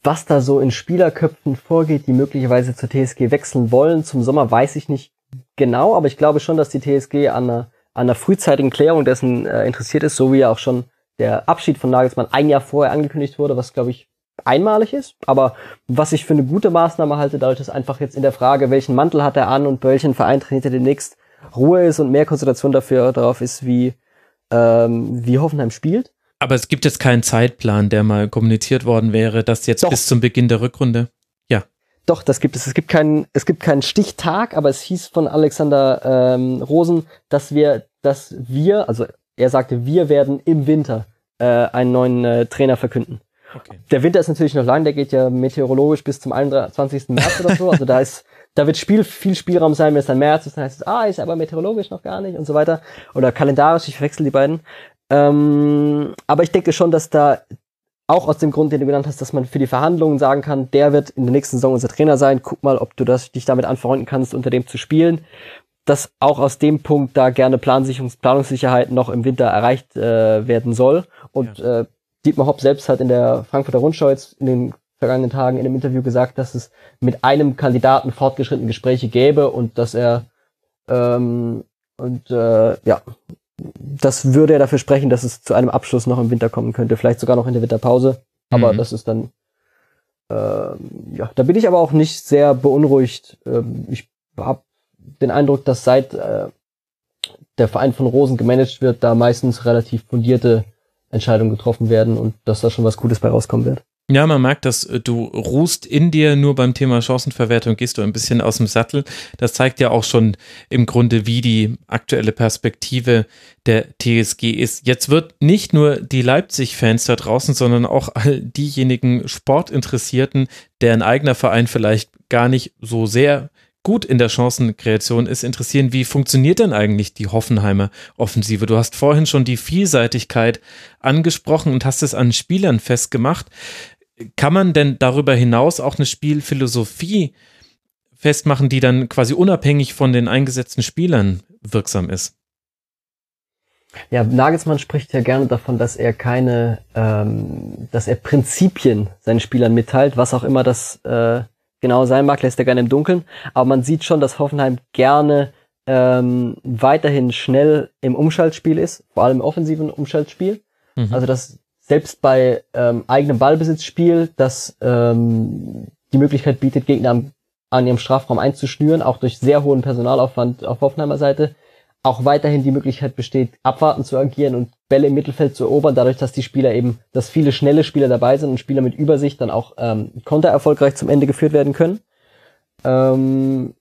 was da so in Spielerköpfen vorgeht, die möglicherweise zur TSG wechseln wollen. Zum Sommer weiß ich nicht genau, aber ich glaube schon, dass die TSG an einer, an einer frühzeitigen Klärung dessen äh, interessiert ist, so wie ja auch schon der Abschied von Nagelsmann ein Jahr vorher angekündigt wurde, was glaube ich einmalig ist, aber was ich für eine gute Maßnahme halte, dadurch, dass einfach jetzt in der Frage, welchen Mantel hat er an und welchen Verein trainiert er demnächst, Ruhe ist und mehr Konzentration dafür darauf ist, wie, ähm, wie Hoffenheim spielt. Aber es gibt jetzt keinen Zeitplan, der mal kommuniziert worden wäre, dass jetzt Doch. bis zum Beginn der Rückrunde. Ja. Doch, das gibt es. Es gibt keinen, es gibt keinen Stichtag, aber es hieß von Alexander ähm, Rosen, dass wir, dass wir, also er sagte, wir werden im Winter äh, einen neuen äh, Trainer verkünden. Okay. Der Winter ist natürlich noch lang, der geht ja meteorologisch bis zum 21. März oder so. Also da ist, da wird Spiel, viel Spielraum sein, wenn es dann März ist, dann heißt es, ah, ist aber meteorologisch noch gar nicht und so weiter. Oder kalendarisch, ich verwechsel die beiden. Ähm, aber ich denke schon, dass da auch aus dem Grund, den du genannt hast, dass man für die Verhandlungen sagen kann, der wird in der nächsten Saison unser Trainer sein. Guck mal, ob du das, dich damit anfreunden kannst, unter dem zu spielen. Dass auch aus dem Punkt da gerne Plansicherungs Planungssicherheit noch im Winter erreicht äh, werden soll. Und ja. äh, Dietmar Hopp selbst hat in der Frankfurter Rundschau jetzt in den vergangenen Tagen in einem Interview gesagt, dass es mit einem Kandidaten fortgeschrittene Gespräche gäbe und dass er ähm, und äh, ja, das würde ja dafür sprechen, dass es zu einem Abschluss noch im Winter kommen könnte, vielleicht sogar noch in der Winterpause. Aber mhm. das ist dann, äh, ja, da bin ich aber auch nicht sehr beunruhigt. Ähm, ich habe den Eindruck, dass seit äh, der Verein von Rosen gemanagt wird, da meistens relativ fundierte Entscheidungen getroffen werden und dass da schon was Gutes bei rauskommen wird. Ja, man merkt, dass äh, du ruhst in dir nur beim Thema Chancenverwertung, gehst du ein bisschen aus dem Sattel. Das zeigt ja auch schon im Grunde, wie die aktuelle Perspektive der TSG ist. Jetzt wird nicht nur die Leipzig-Fans da draußen, sondern auch all diejenigen Sportinteressierten, deren eigener Verein vielleicht gar nicht so sehr gut in der Chancenkreation ist, interessieren, wie funktioniert denn eigentlich die Hoffenheimer Offensive? Du hast vorhin schon die Vielseitigkeit angesprochen und hast es an Spielern festgemacht kann man denn darüber hinaus auch eine Spielphilosophie festmachen, die dann quasi unabhängig von den eingesetzten Spielern wirksam ist? Ja, Nagelsmann spricht ja gerne davon, dass er keine, ähm, dass er Prinzipien seinen Spielern mitteilt, was auch immer das äh, genau sein mag, lässt er gerne im Dunkeln. Aber man sieht schon, dass Hoffenheim gerne ähm, weiterhin schnell im Umschaltspiel ist, vor allem im offensiven Umschaltspiel. Mhm. Also dass selbst bei ähm, eigenem Ballbesitzspiel, das ähm, die Möglichkeit bietet, Gegner am, an ihrem Strafraum einzuschnüren, auch durch sehr hohen Personalaufwand auf Hoffenheimer Seite, auch weiterhin die Möglichkeit besteht, abwarten zu agieren und Bälle im Mittelfeld zu erobern, dadurch, dass die Spieler eben, dass viele schnelle Spieler dabei sind und Spieler mit Übersicht dann auch ähm, Konter erfolgreich zum Ende geführt werden können. Ähm,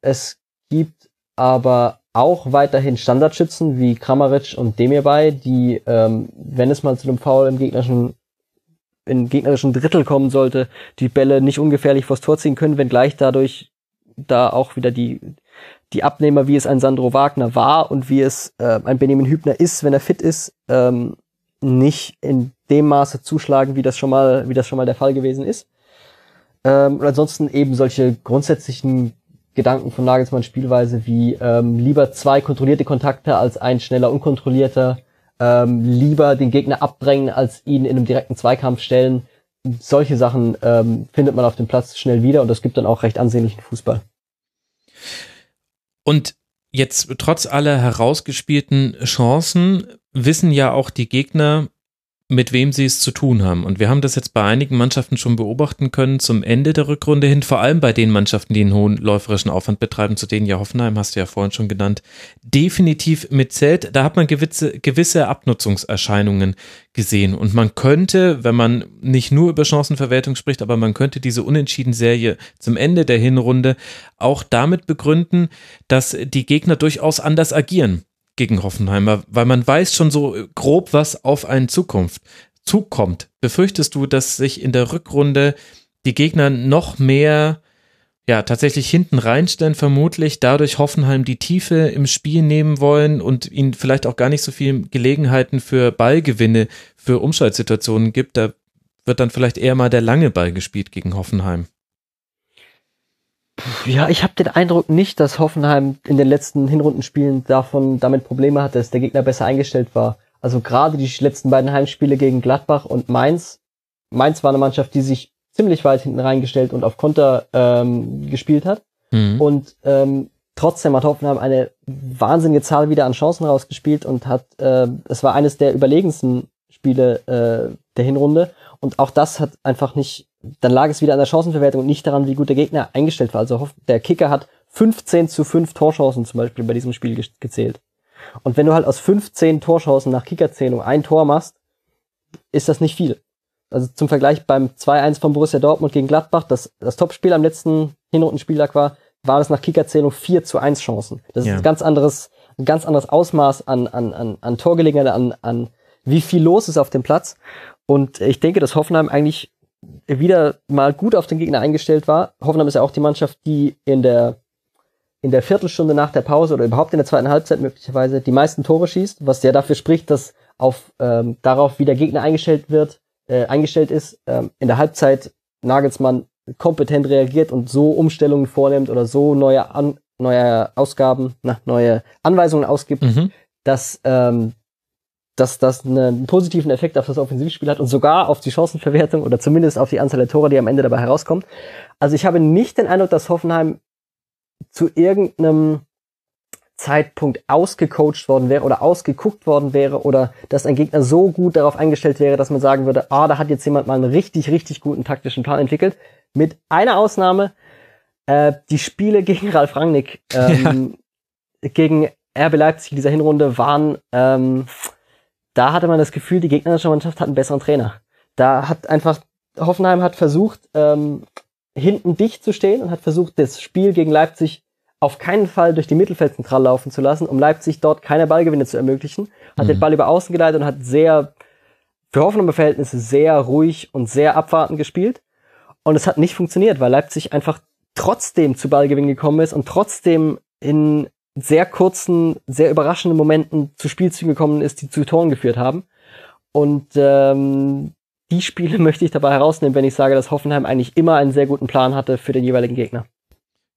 es gibt aber auch weiterhin Standardschützen wie Kramaric und Demirbay, die, ähm, wenn es mal zu einem Foul im gegnerischen im gegnerischen Drittel kommen sollte, die Bälle nicht ungefährlich vors Tor ziehen können, wenngleich dadurch da auch wieder die die Abnehmer, wie es ein Sandro Wagner war und wie es äh, ein Benjamin Hübner ist, wenn er fit ist, ähm, nicht in dem Maße zuschlagen, wie das schon mal, wie das schon mal der Fall gewesen ist. Ähm, und ansonsten eben solche grundsätzlichen Gedanken von Nagelsmann Spielweise wie ähm, lieber zwei kontrollierte Kontakte als ein schneller unkontrollierter, ähm, lieber den Gegner abdrängen als ihn in einem direkten Zweikampf stellen. Solche Sachen ähm, findet man auf dem Platz schnell wieder und das gibt dann auch recht ansehnlichen Fußball. Und jetzt trotz aller herausgespielten Chancen wissen ja auch die Gegner, mit wem sie es zu tun haben. Und wir haben das jetzt bei einigen Mannschaften schon beobachten können zum Ende der Rückrunde hin, vor allem bei den Mannschaften, die einen hohen läuferischen Aufwand betreiben, zu denen ja Hoffenheim, hast du ja vorhin schon genannt, definitiv mitzählt. Da hat man gewisse, gewisse Abnutzungserscheinungen gesehen. Und man könnte, wenn man nicht nur über Chancenverwertung spricht, aber man könnte diese Unentschieden-Serie zum Ende der Hinrunde auch damit begründen, dass die Gegner durchaus anders agieren gegen Hoffenheimer, weil man weiß schon so grob, was auf einen Zukunft zukommt. Befürchtest du, dass sich in der Rückrunde die Gegner noch mehr ja, tatsächlich hinten reinstellen, vermutlich dadurch Hoffenheim die Tiefe im Spiel nehmen wollen und ihnen vielleicht auch gar nicht so viel Gelegenheiten für Ballgewinne, für Umschaltsituationen gibt. Da wird dann vielleicht eher mal der lange Ball gespielt gegen Hoffenheim. Ja, ich habe den Eindruck nicht, dass Hoffenheim in den letzten Hinrundenspielen davon damit Probleme hatte, dass der Gegner besser eingestellt war. Also gerade die letzten beiden Heimspiele gegen Gladbach und Mainz. Mainz war eine Mannschaft, die sich ziemlich weit hinten reingestellt und auf Konter ähm, gespielt hat. Mhm. Und ähm, trotzdem hat Hoffenheim eine wahnsinnige Zahl wieder an Chancen rausgespielt und hat, äh, es war eines der überlegensten Spiele äh, der Hinrunde. Und auch das hat einfach nicht dann lag es wieder an der Chancenverwertung und nicht daran, wie gut der Gegner eingestellt war. Also der Kicker hat 15 zu 5 Torchancen zum Beispiel bei diesem Spiel gezählt. Und wenn du halt aus 15 Torchancen nach Kickerzählung ein Tor machst, ist das nicht viel. Also zum Vergleich beim 2-1 von Borussia Dortmund gegen Gladbach, das, das Topspiel am letzten Hinrundenspieltag war, war das nach Kickerzählung 4 zu 1 Chancen. Das ja. ist ein ganz anderes, ein ganz anderes Ausmaß an, an, an, an Torgelegenheit, an, an wie viel los ist auf dem Platz. Und ich denke, dass Hoffenheim eigentlich wieder mal gut auf den Gegner eingestellt war. Hoffenheim ist ja auch die Mannschaft, die in der in der Viertelstunde nach der Pause oder überhaupt in der zweiten Halbzeit möglicherweise die meisten Tore schießt, was ja dafür spricht, dass auf ähm, darauf, wie der Gegner eingestellt wird, äh, eingestellt ist, ähm, in der Halbzeit Nagelsmann kompetent reagiert und so Umstellungen vornimmt oder so neue An neue Ausgaben, na, neue Anweisungen ausgibt, mhm. dass ähm, dass das einen positiven Effekt auf das Offensivspiel hat und sogar auf die Chancenverwertung oder zumindest auf die Anzahl der Tore, die am Ende dabei herauskommt. Also ich habe nicht den Eindruck, dass Hoffenheim zu irgendeinem Zeitpunkt ausgecoacht worden wäre oder ausgeguckt worden wäre oder dass ein Gegner so gut darauf eingestellt wäre, dass man sagen würde, ah, da hat jetzt jemand mal einen richtig, richtig guten taktischen Plan entwickelt. Mit einer Ausnahme, äh, die Spiele gegen (laughs) Ralf Rangnick, ähm, ja. gegen RB Leipzig in dieser Hinrunde waren ähm, da hatte man das Gefühl, die gegnerische Mannschaft hat einen besseren Trainer. Da hat einfach, Hoffenheim hat versucht, ähm, hinten dicht zu stehen und hat versucht, das Spiel gegen Leipzig auf keinen Fall durch die Mittelfeldzentrale laufen zu lassen, um Leipzig dort keine Ballgewinne zu ermöglichen. Hat mhm. den Ball über außen geleitet und hat sehr, für Hoffenheimer Verhältnisse sehr ruhig und sehr abwartend gespielt. Und es hat nicht funktioniert, weil Leipzig einfach trotzdem zu Ballgewinn gekommen ist und trotzdem in sehr kurzen, sehr überraschenden Momenten zu Spielzügen gekommen ist, die zu Toren geführt haben. Und ähm, die Spiele (laughs) möchte ich dabei herausnehmen, wenn ich sage, dass Hoffenheim eigentlich immer einen sehr guten Plan hatte für den jeweiligen Gegner.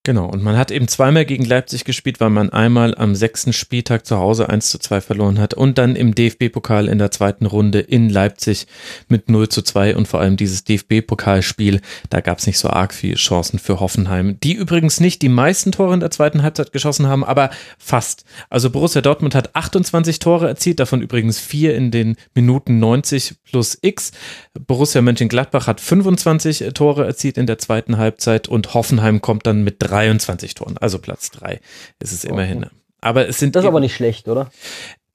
Genau, und man hat eben zweimal gegen Leipzig gespielt, weil man einmal am sechsten Spieltag zu Hause 1 zu 2 verloren hat und dann im DFB-Pokal in der zweiten Runde in Leipzig mit 0 zu 2 und vor allem dieses DFB-Pokalspiel, da gab es nicht so arg viele Chancen für Hoffenheim, die übrigens nicht die meisten Tore in der zweiten Halbzeit geschossen haben, aber fast. Also Borussia Dortmund hat 28 Tore erzielt, davon übrigens vier in den Minuten 90 plus X. Borussia Mönchengladbach hat 25 Tore erzielt in der zweiten Halbzeit und Hoffenheim kommt dann mit 23 Toren, also Platz 3 ist es immerhin. Aber es sind Das ist aber nicht schlecht, oder?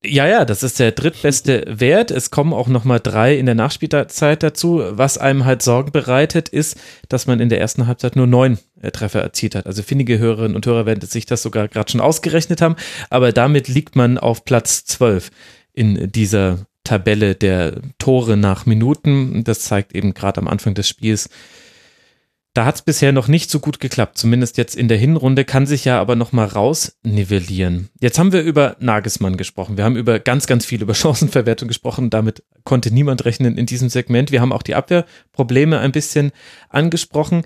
ja, ja, das ist der drittbeste Wert. Es kommen auch noch mal drei in der Nachspielzeit dazu. Was einem halt Sorgen bereitet, ist, dass man in der ersten Halbzeit nur neun äh, Treffer erzielt hat. Also findige Hörerinnen und Hörer werden sich das sogar gerade schon ausgerechnet haben. Aber damit liegt man auf Platz 12 in dieser Tabelle der Tore nach Minuten. Das zeigt eben gerade am Anfang des Spiels, da hat es bisher noch nicht so gut geklappt, zumindest jetzt in der Hinrunde, kann sich ja aber noch mal rausnivellieren. Jetzt haben wir über Nagelsmann gesprochen. Wir haben über ganz, ganz viel über (laughs) Chancenverwertung gesprochen. Damit konnte niemand rechnen in diesem Segment. Wir haben auch die Abwehrprobleme ein bisschen angesprochen.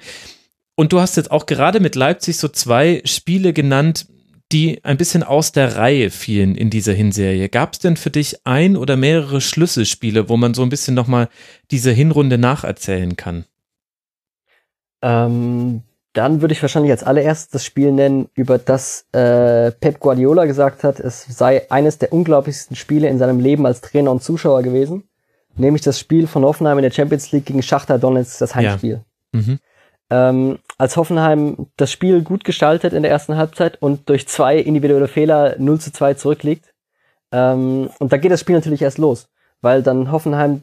Und du hast jetzt auch gerade mit Leipzig so zwei Spiele genannt, die ein bisschen aus der Reihe fielen in dieser Hinserie. Gab es denn für dich ein oder mehrere Schlüsselspiele, wo man so ein bisschen noch mal diese Hinrunde nacherzählen kann? Ähm, dann würde ich wahrscheinlich als allererstes das Spiel nennen, über das äh, Pep Guardiola gesagt hat, es sei eines der unglaublichsten Spiele in seinem Leben als Trainer und Zuschauer gewesen. Nämlich das Spiel von Hoffenheim in der Champions League gegen Schachter Donetsk, das Heimspiel. Ja. Mhm. Ähm, als Hoffenheim das Spiel gut gestaltet in der ersten Halbzeit und durch zwei individuelle Fehler 0 zu 2 zurückliegt. Ähm, und da geht das Spiel natürlich erst los, weil dann Hoffenheim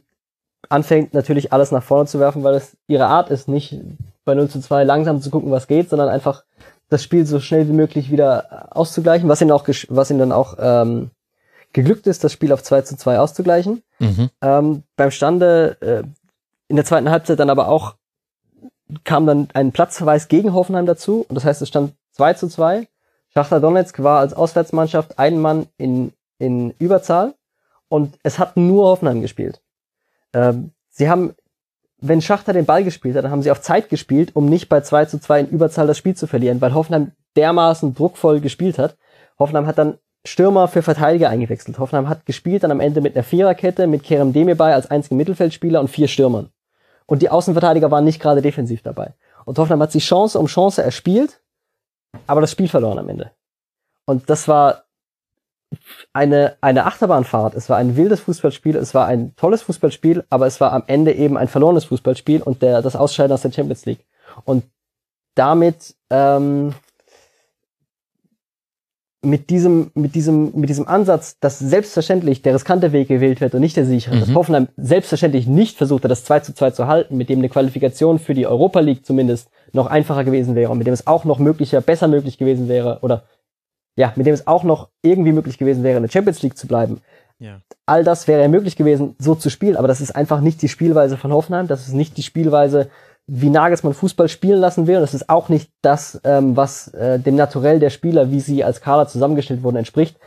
anfängt natürlich alles nach vorne zu werfen, weil es ihre Art ist, nicht bei 0 zu 2 langsam zu gucken, was geht, sondern einfach das Spiel so schnell wie möglich wieder auszugleichen, was ihnen auch, was ihnen dann auch ähm, geglückt ist, das Spiel auf 2 zu 2 auszugleichen. Mhm. Ähm, beim Stande äh, in der zweiten Halbzeit dann aber auch kam dann ein Platzverweis gegen Hoffenheim dazu und das heißt, es stand 2 zu 2. Schachter Donetsk war als Auswärtsmannschaft ein Mann in, in Überzahl und es hat nur Hoffenheim gespielt. Ähm, sie haben wenn Schachter den Ball gespielt hat, dann haben sie auf Zeit gespielt, um nicht bei 2 zu 2 in Überzahl das Spiel zu verlieren, weil Hoffenheim dermaßen druckvoll gespielt hat. Hoffenheim hat dann Stürmer für Verteidiger eingewechselt. Hoffenheim hat gespielt dann am Ende mit einer Viererkette, mit Kerem Demirbay als einzigen Mittelfeldspieler und vier Stürmern. Und die Außenverteidiger waren nicht gerade defensiv dabei. Und Hoffenheim hat sich Chance um Chance erspielt, aber das Spiel verloren am Ende. Und das war eine, eine Achterbahnfahrt. Es war ein wildes Fußballspiel, es war ein tolles Fußballspiel, aber es war am Ende eben ein verlorenes Fußballspiel und der, das Ausscheiden aus der Champions League. Und damit ähm, mit diesem, mit diesem, mit diesem Ansatz, dass selbstverständlich der riskante Weg gewählt wird und nicht der sichere, mhm. dass Hoffenheim selbstverständlich nicht versucht hat, das 2 zu 2 zu halten, mit dem eine Qualifikation für die Europa League zumindest noch einfacher gewesen wäre und mit dem es auch noch möglicher, besser möglich gewesen wäre oder ja, mit dem es auch noch irgendwie möglich gewesen wäre, in der Champions League zu bleiben. Ja. All das wäre ja möglich gewesen, so zu spielen, aber das ist einfach nicht die Spielweise von Hoffenheim, das ist nicht die Spielweise, wie Nagelsmann Fußball spielen lassen will, das ist auch nicht das, ähm, was äh, dem Naturell der Spieler, wie sie als Kader zusammengestellt wurden, entspricht,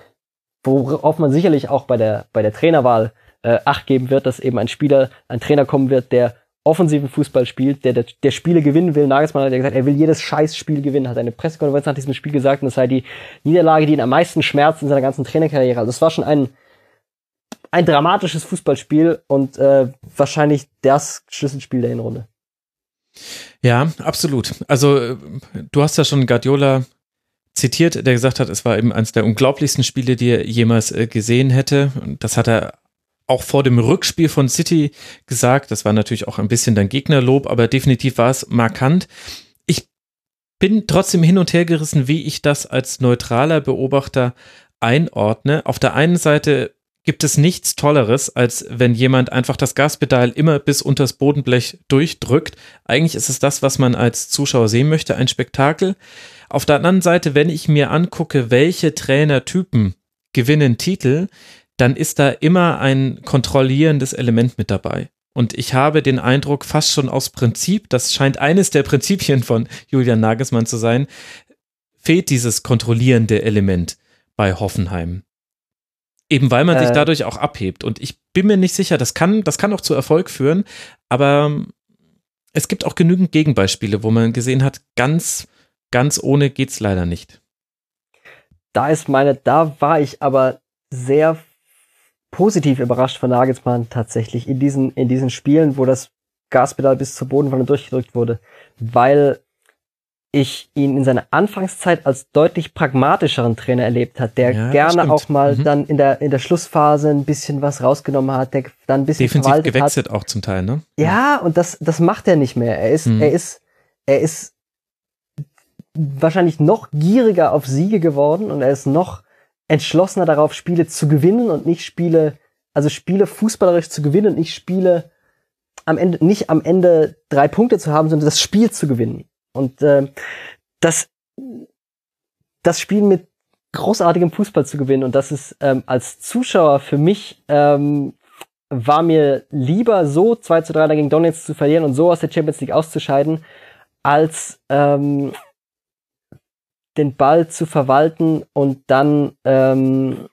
worauf man sicherlich auch bei der, bei der Trainerwahl äh, Acht geben wird, dass eben ein Spieler, ein Trainer kommen wird, der offensiven Fußball spielt, der, der, der Spiele gewinnen will. Nagelsmann hat ja gesagt, er will jedes Scheißspiel gewinnen, hat eine Pressekonferenz nach diesem Spiel gesagt und das sei die Niederlage, die ihn am meisten schmerzt in seiner ganzen Trainerkarriere. Also es war schon ein, ein dramatisches Fußballspiel und äh, wahrscheinlich das Schlüsselspiel der Hinrunde. Ja, absolut. Also äh, du hast ja schon Guardiola zitiert, der gesagt hat, es war eben eines der unglaublichsten Spiele, die er jemals äh, gesehen hätte. Und das hat er auch vor dem Rückspiel von City gesagt. Das war natürlich auch ein bisschen dein Gegnerlob, aber definitiv war es markant. Ich bin trotzdem hin und her gerissen, wie ich das als neutraler Beobachter einordne. Auf der einen Seite gibt es nichts Tolleres, als wenn jemand einfach das Gaspedal immer bis unters Bodenblech durchdrückt. Eigentlich ist es das, was man als Zuschauer sehen möchte, ein Spektakel. Auf der anderen Seite, wenn ich mir angucke, welche Trainertypen gewinnen Titel, dann ist da immer ein kontrollierendes Element mit dabei. Und ich habe den Eindruck, fast schon aus Prinzip, das scheint eines der Prinzipien von Julian Nagelsmann zu sein, fehlt dieses kontrollierende Element bei Hoffenheim. Eben weil man äh, sich dadurch auch abhebt. Und ich bin mir nicht sicher, das kann, das kann auch zu Erfolg führen, aber es gibt auch genügend Gegenbeispiele, wo man gesehen hat, ganz ganz ohne geht's leider nicht. Da ist meine, da war ich aber sehr positiv überrascht von Nagelsmann tatsächlich in diesen, in diesen Spielen, wo das Gaspedal bis zur Bodenwanne durchgedrückt wurde, weil ich ihn in seiner Anfangszeit als deutlich pragmatischeren Trainer erlebt hat, der Ja, gerne auch mal Mhm. dann in der, in der Schlussphase ein bisschen was rausgenommen hat, der dann ein bisschen Defensiv verwaltet hat. gewechselt auch zum Teil, ne? Ja, und das, das macht er nicht mehr. Er ist, Mhm. er ist, er ist wahrscheinlich noch gieriger auf Siege geworden und er ist noch entschlossener darauf, Spiele zu gewinnen und nicht Spiele, also Spiele fußballerisch zu gewinnen und nicht Spiele am Ende, nicht am Ende drei Punkte zu haben, sondern das Spiel zu gewinnen. Und äh, das, das Spiel mit großartigem Fußball zu gewinnen und das ist ähm, als Zuschauer für mich ähm, war mir lieber so 2 zu 3 gegen Donetsk zu verlieren und so aus der Champions League auszuscheiden, als ähm, den Ball zu verwalten und dann ähm,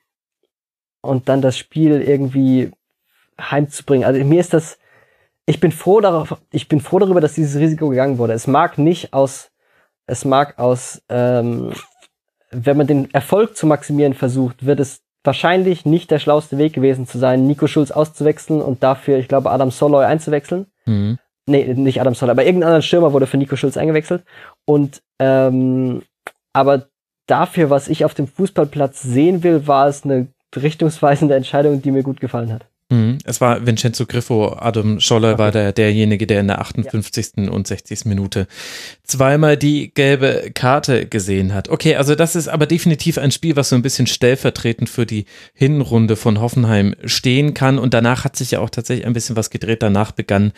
und dann das Spiel irgendwie heimzubringen. Also mir ist das, ich bin froh darauf, ich bin froh darüber, dass dieses Risiko gegangen wurde. Es mag nicht aus, es mag aus, ähm, wenn man den Erfolg zu maximieren versucht, wird es wahrscheinlich nicht der schlauste Weg gewesen zu sein, Nico Schulz auszuwechseln und dafür, ich glaube, Adam Soloy einzuwechseln. Mhm. Nee, nicht Adam Soloy, aber irgendein anderer Stürmer wurde für Nico Schulz eingewechselt. Und ähm, aber dafür, was ich auf dem Fußballplatz sehen will, war es eine richtungsweisende Entscheidung, die mir gut gefallen hat. Mhm. Es war Vincenzo Griffo, Adam Scholler war der, derjenige, der in der 58. und 60. Minute zweimal die gelbe Karte gesehen hat. Okay, also das ist aber definitiv ein Spiel, was so ein bisschen stellvertretend für die Hinrunde von Hoffenheim stehen kann. Und danach hat sich ja auch tatsächlich ein bisschen was gedreht. Danach begann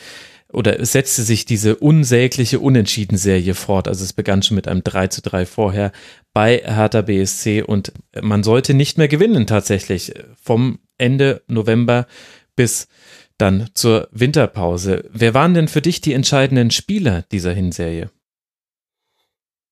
oder setzte sich diese unsägliche Unentschieden-Serie fort. Also es begann schon mit einem 3 zu 3 vorher bei Hertha BSC und man sollte nicht mehr gewinnen tatsächlich vom Ende November bis dann zur Winterpause. Wer waren denn für dich die entscheidenden Spieler dieser Hinserie?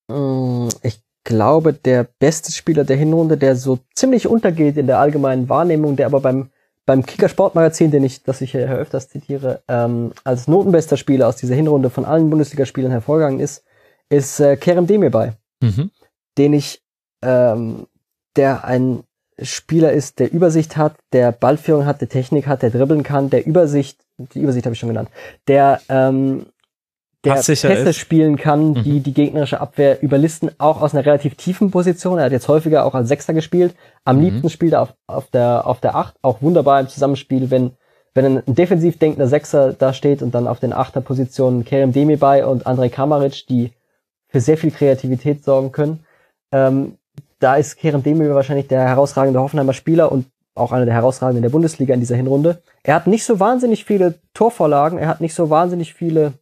Mm, Ich glaube, der beste Spieler der Hinrunde, der so ziemlich untergeht in der allgemeinen Wahrnehmung, der aber beim, beim Kicker Sportmagazin, den ich, das ich hier öfters zitiere, ähm, als notenbester Spieler aus dieser Hinrunde von allen Bundesligaspielern hervorgegangen ist, ist äh, Kerem Demirbay, Mhm. den ich, ähm, der ein Spieler ist, der Übersicht hat, der Ballführung hat, der Technik hat, der dribbeln kann, der Übersicht, die Übersicht habe ich schon genannt, der ähm, der Pässe ist. spielen kann, Mhm. die die gegnerische Abwehr überlisten, auch aus einer relativ tiefen Position. Er hat jetzt häufiger auch als Sechster gespielt. Am Mhm. liebsten spielt er auf, auf der auf der Acht, auch wunderbar im Zusammenspiel, wenn wenn ein defensiv denkender Sechser da steht und dann auf den Achterpositionen Kerem Demirbay und Andrej Kamaric, die für sehr viel Kreativität sorgen können. Ähm, da ist Kerem Demirbay wahrscheinlich der herausragende Hoffenheimer Spieler und auch einer der herausragenden der Bundesliga in dieser Hinrunde. Er hat nicht so wahnsinnig viele Torvorlagen, er hat nicht so wahnsinnig viele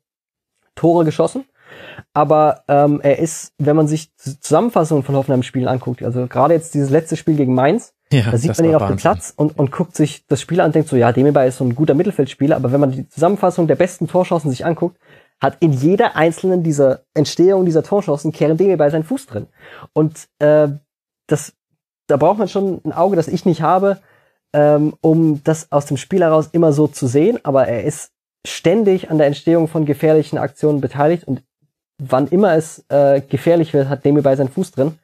Tore geschossen. Aber ähm, er ist, wenn man sich Zusammenfassungen von Hoffenheim-Spielen anguckt, also gerade jetzt dieses letzte Spiel gegen Mainz, Ja, da sieht man ihn auf dem. Platz und, und guckt sich das Spiel an und denkt so, ja, Demirbay ist so ein guter Mittelfeldspieler, aber wenn man die Zusammenfassung der besten Torchancen sich anguckt, hat in jeder einzelnen dieser Entstehung dieser Torchancen Kerem Demirbay seinen Fuß drin. Und äh, das, da braucht man schon ein Auge, das ich nicht habe, ähm, um das aus dem Spiel heraus immer so zu sehen, aber er ist ständig an der Entstehung von gefährlichen Aktionen beteiligt und wann immer es äh, gefährlich wird, hat Demi bei seinen Fuß drin.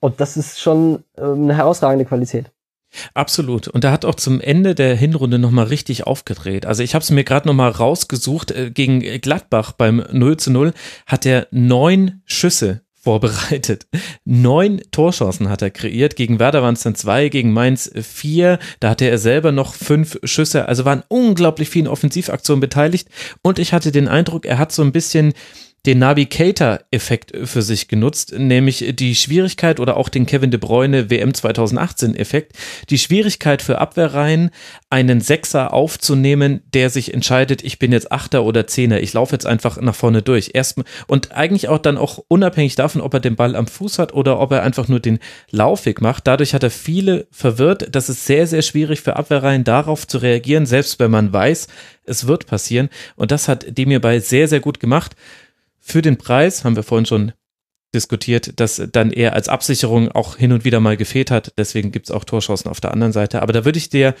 Und das ist schon ähm, eine herausragende Qualität. Absolut. Und er hat auch zum Ende der Hinrunde nochmal richtig aufgedreht. Also ich habe es mir gerade nochmal rausgesucht. Äh, Gegen Gladbach beim 0 zu 0 hat er neun Schüsse vorbereitet. Neun Torchancen hat er kreiert. Gegen Werder waren es dann zwei, gegen Mainz vier. Da hatte er selber noch fünf Schüsse. Also waren unglaublich vielen Offensivaktionen beteiligt. Und ich hatte den Eindruck, er hat so ein bisschen den Navigator-Effekt für sich genutzt, nämlich die Schwierigkeit oder auch den Kevin de Bruyne WM 2018-Effekt, die Schwierigkeit für Abwehrreihen, einen Sechser aufzunehmen, der sich entscheidet, ich bin jetzt Achter oder Zehner, ich laufe jetzt einfach nach vorne durch. Erstmal und eigentlich auch dann auch unabhängig davon, ob er den Ball am Fuß hat oder ob er einfach nur den Laufweg macht. Dadurch hat er viele verwirrt. Das ist sehr, sehr schwierig für Abwehrreihen darauf zu reagieren, selbst wenn man weiß, es wird passieren. Und das hat Demir bei sehr, sehr gut gemacht. Für den Preis haben wir vorhin schon diskutiert, dass dann er als Absicherung auch hin und wieder mal gefehlt hat. Deswegen gibt es auch Torschancen auf der anderen Seite. Aber da würde ich dir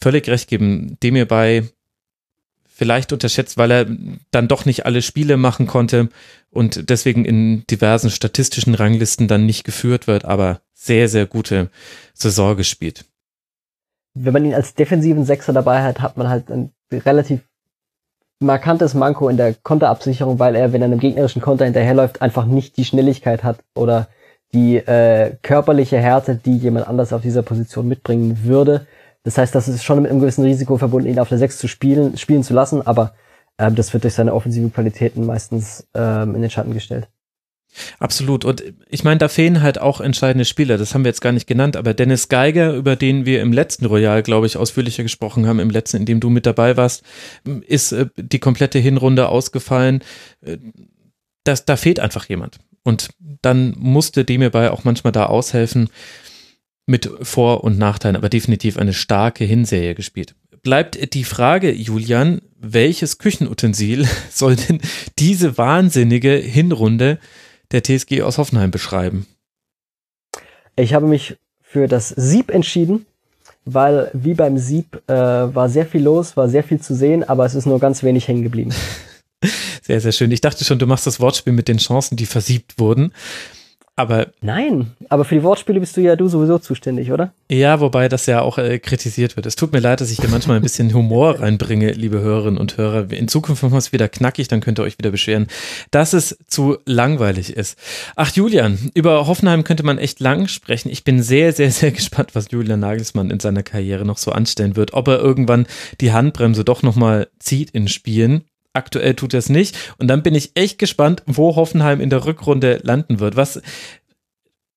völlig recht geben, Demir bei vielleicht unterschätzt, weil er dann doch nicht alle Spiele machen konnte und deswegen in diversen statistischen Ranglisten dann nicht geführt wird, aber sehr, sehr gute Saison gespielt. Wenn man ihn als defensiven Sechser dabei hat, hat man halt ein relativ markantes Manko in der Konterabsicherung, weil er, wenn er einem gegnerischen Konter hinterherläuft, einfach nicht die Schnelligkeit hat oder die äh, körperliche Härte, die jemand anders auf dieser Position mitbringen würde. Das heißt, das ist schon mit einem gewissen Risiko verbunden, ihn auf der Sechs zu spielen, spielen zu lassen, aber ähm, das wird durch seine offensiven Qualitäten meistens ähm, in den Schatten gestellt. Absolut. Und ich meine, da fehlen halt auch entscheidende Spieler. Das haben wir jetzt gar nicht genannt, aber Dennis Geiger, über den wir im letzten Royal, glaube ich, ausführlicher gesprochen haben, im letzten, in dem du mit dabei warst, ist äh, die komplette Hinrunde ausgefallen. Äh, das, da fehlt einfach jemand. Und dann musste dem hierbei auch manchmal da aushelfen mit Vor- und Nachteilen, aber definitiv eine starke Hinserie gespielt. Bleibt die Frage, Julian, welches Küchenutensil (laughs) soll denn diese wahnsinnige Hinrunde der TSG aus Hoffenheim beschreiben? Ich habe mich für das Sieb entschieden, weil wie beim Sieb äh, war sehr viel los, war sehr viel zu sehen, aber es ist nur ganz wenig hängen geblieben. (laughs) Sehr, sehr schön. Ich dachte schon, du machst das Wortspiel mit den Chancen, die versiebt wurden. Aber nein, aber für die Wortspiele bist du ja du sowieso zuständig, oder? Ja, wobei das ja auch äh, kritisiert wird. Es tut mir leid, dass ich hier manchmal ein bisschen Humor (laughs) reinbringe, liebe Hörerinnen und Hörer. In Zukunft machen wir es wieder knackig, dann könnt ihr euch wieder beschweren, dass es zu langweilig ist. Ach Julian, über Hoffenheim könnte man echt lang sprechen. Ich bin sehr, sehr, sehr gespannt, was Julian Nagelsmann in seiner Karriere noch so anstellen wird. Ob er irgendwann die Handbremse doch nochmal zieht in Spielen Aktuell tut er es nicht. Und dann bin ich echt gespannt, wo Hoffenheim in der Rückrunde landen wird. Was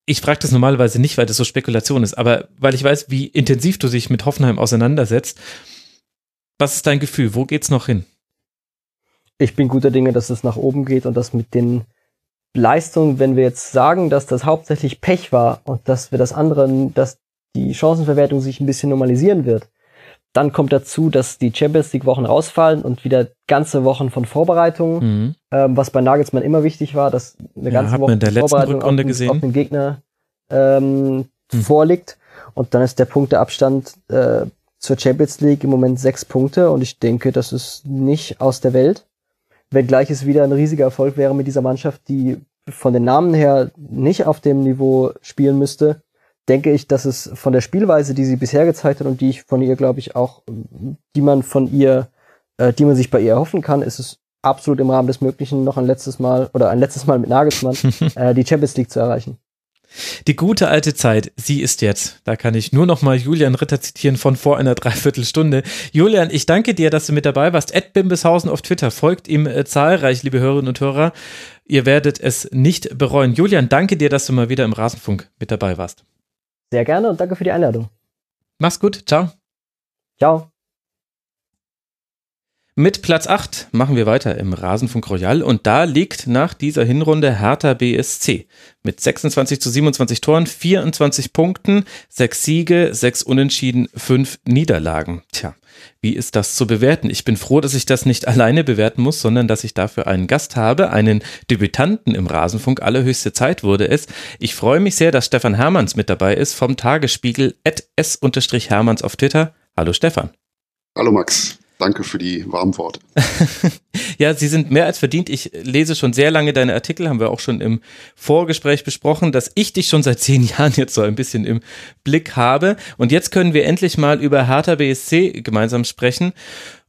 ich frage das normalerweise nicht, weil das so Spekulation ist, aber weil ich weiß, wie intensiv du dich mit Hoffenheim auseinandersetzt. Was ist dein Gefühl? Wo geht's noch hin? Ich bin guter Dinge, dass es nach oben geht und dass mit den Leistungen, wenn wir jetzt sagen, dass das hauptsächlich Pech war und dass wir das andere, dass die Chancenverwertung sich ein bisschen normalisieren wird, dann kommt dazu, dass die Champions League Wochen rausfallen und wieder ganze Wochen von Vorbereitung, mhm. ähm, was bei Nagelsmann immer wichtig war, dass eine ja, ganze Woche in der Vorbereitung auf den, auf, den, Gegner ähm, mhm. vorliegt. Und dann ist der Punkteabstand äh, zur Champions League im Moment sechs Punkte und ich denke, das ist nicht aus der Welt. Wenngleich es wieder ein riesiger Erfolg wäre mit dieser Mannschaft, die von den Namen her nicht auf dem Niveau spielen müsste, denke ich, dass es von der Spielweise, die sie bisher gezeigt hat und die ich von ihr, glaube ich, auch, die man von ihr, äh, die man sich bei ihr erhoffen kann, ist es absolut im Rahmen des Möglichen noch ein letztes Mal oder ein letztes Mal mit Nagelsmann (laughs) äh, die Champions League zu erreichen. Die gute alte Zeit, sie ist jetzt. Da kann ich nur noch mal Julian Ritter zitieren von vor einer Dreiviertelstunde. Julian, ich danke dir, dass du mit dabei warst. Ed Bimbeshausen auf Twitter folgt ihm äh, zahlreich, liebe Hörerinnen und Hörer. Ihr werdet es nicht bereuen. Julian, danke dir, dass du mal wieder im Rasenfunk mit dabei warst. Sehr gerne und danke für die Einladung. Mach's gut. Ciao. Ciao. Mit Platz 8 machen wir weiter im Rasenfunk Royal und da liegt nach dieser Hinrunde Hertha BSC mit 26 zu 27 Toren, 24 Punkten, 6 Siege, 6 Unentschieden, 5 Niederlagen. Tja, wie ist das zu bewerten? Ich bin froh, dass ich das nicht (laughs) alleine bewerten muss, sondern dass ich dafür einen Gast habe, einen Debütanten im Rasenfunk. Allerhöchste Zeit wurde es. Ich freue mich sehr, dass Stefan Hermanns mit dabei ist vom Tagesspiegel s-hermanns auf Twitter. Hallo Stefan. Hallo Max. Danke für die warmen Worte. (laughs) ja, sie sind mehr als verdient. Ich lese schon sehr lange deine Artikel, haben wir auch schon im Vorgespräch besprochen, dass ich dich schon seit zehn (laughs) Jahren jetzt so ein bisschen im Blick habe. Und jetzt können wir endlich mal über Hertha BSC gemeinsam sprechen.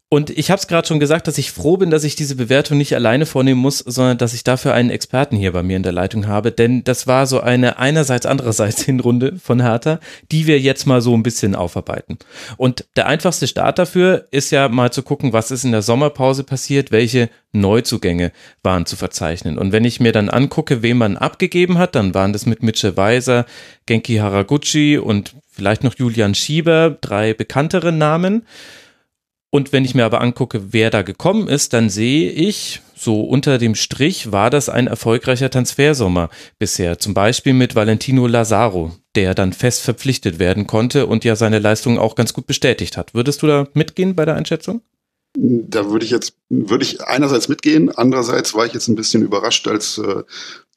Und ich habe es gerade schon gesagt, dass ich froh bin, dass ich diese Bewertung nicht alleine vornehmen muss, sondern dass ich dafür einen Experten hier bei mir in der Leitung habe. Denn das war so eine einerseits, andererseits Hinrunde von Hertha, die wir jetzt mal so ein bisschen aufarbeiten. Und der einfachste Start dafür ist ja mal zu gucken, was ist in der Sommerpause passiert, welche Neuzugänge waren zu verzeichnen. Und wenn ich mir dann angucke, wen man abgegeben hat, dann waren das mit Mitchell Weiser, Genki Haraguchi und vielleicht noch Julian Schieber, drei bekanntere Namen. Und wenn ich mir aber angucke, wer da gekommen ist, dann sehe ich, so unter dem Strich war das ein erfolgreicher Transfersommer bisher. Zum Beispiel mit Valentino Lazaro, der dann fest verpflichtet werden konnte und ja seine Leistungen auch ganz gut bestätigt hat. Würdest du da mitgehen bei der Einschätzung? Da würde ich jetzt, würde ich einerseits mitgehen, andererseits war ich jetzt ein bisschen überrascht, als äh,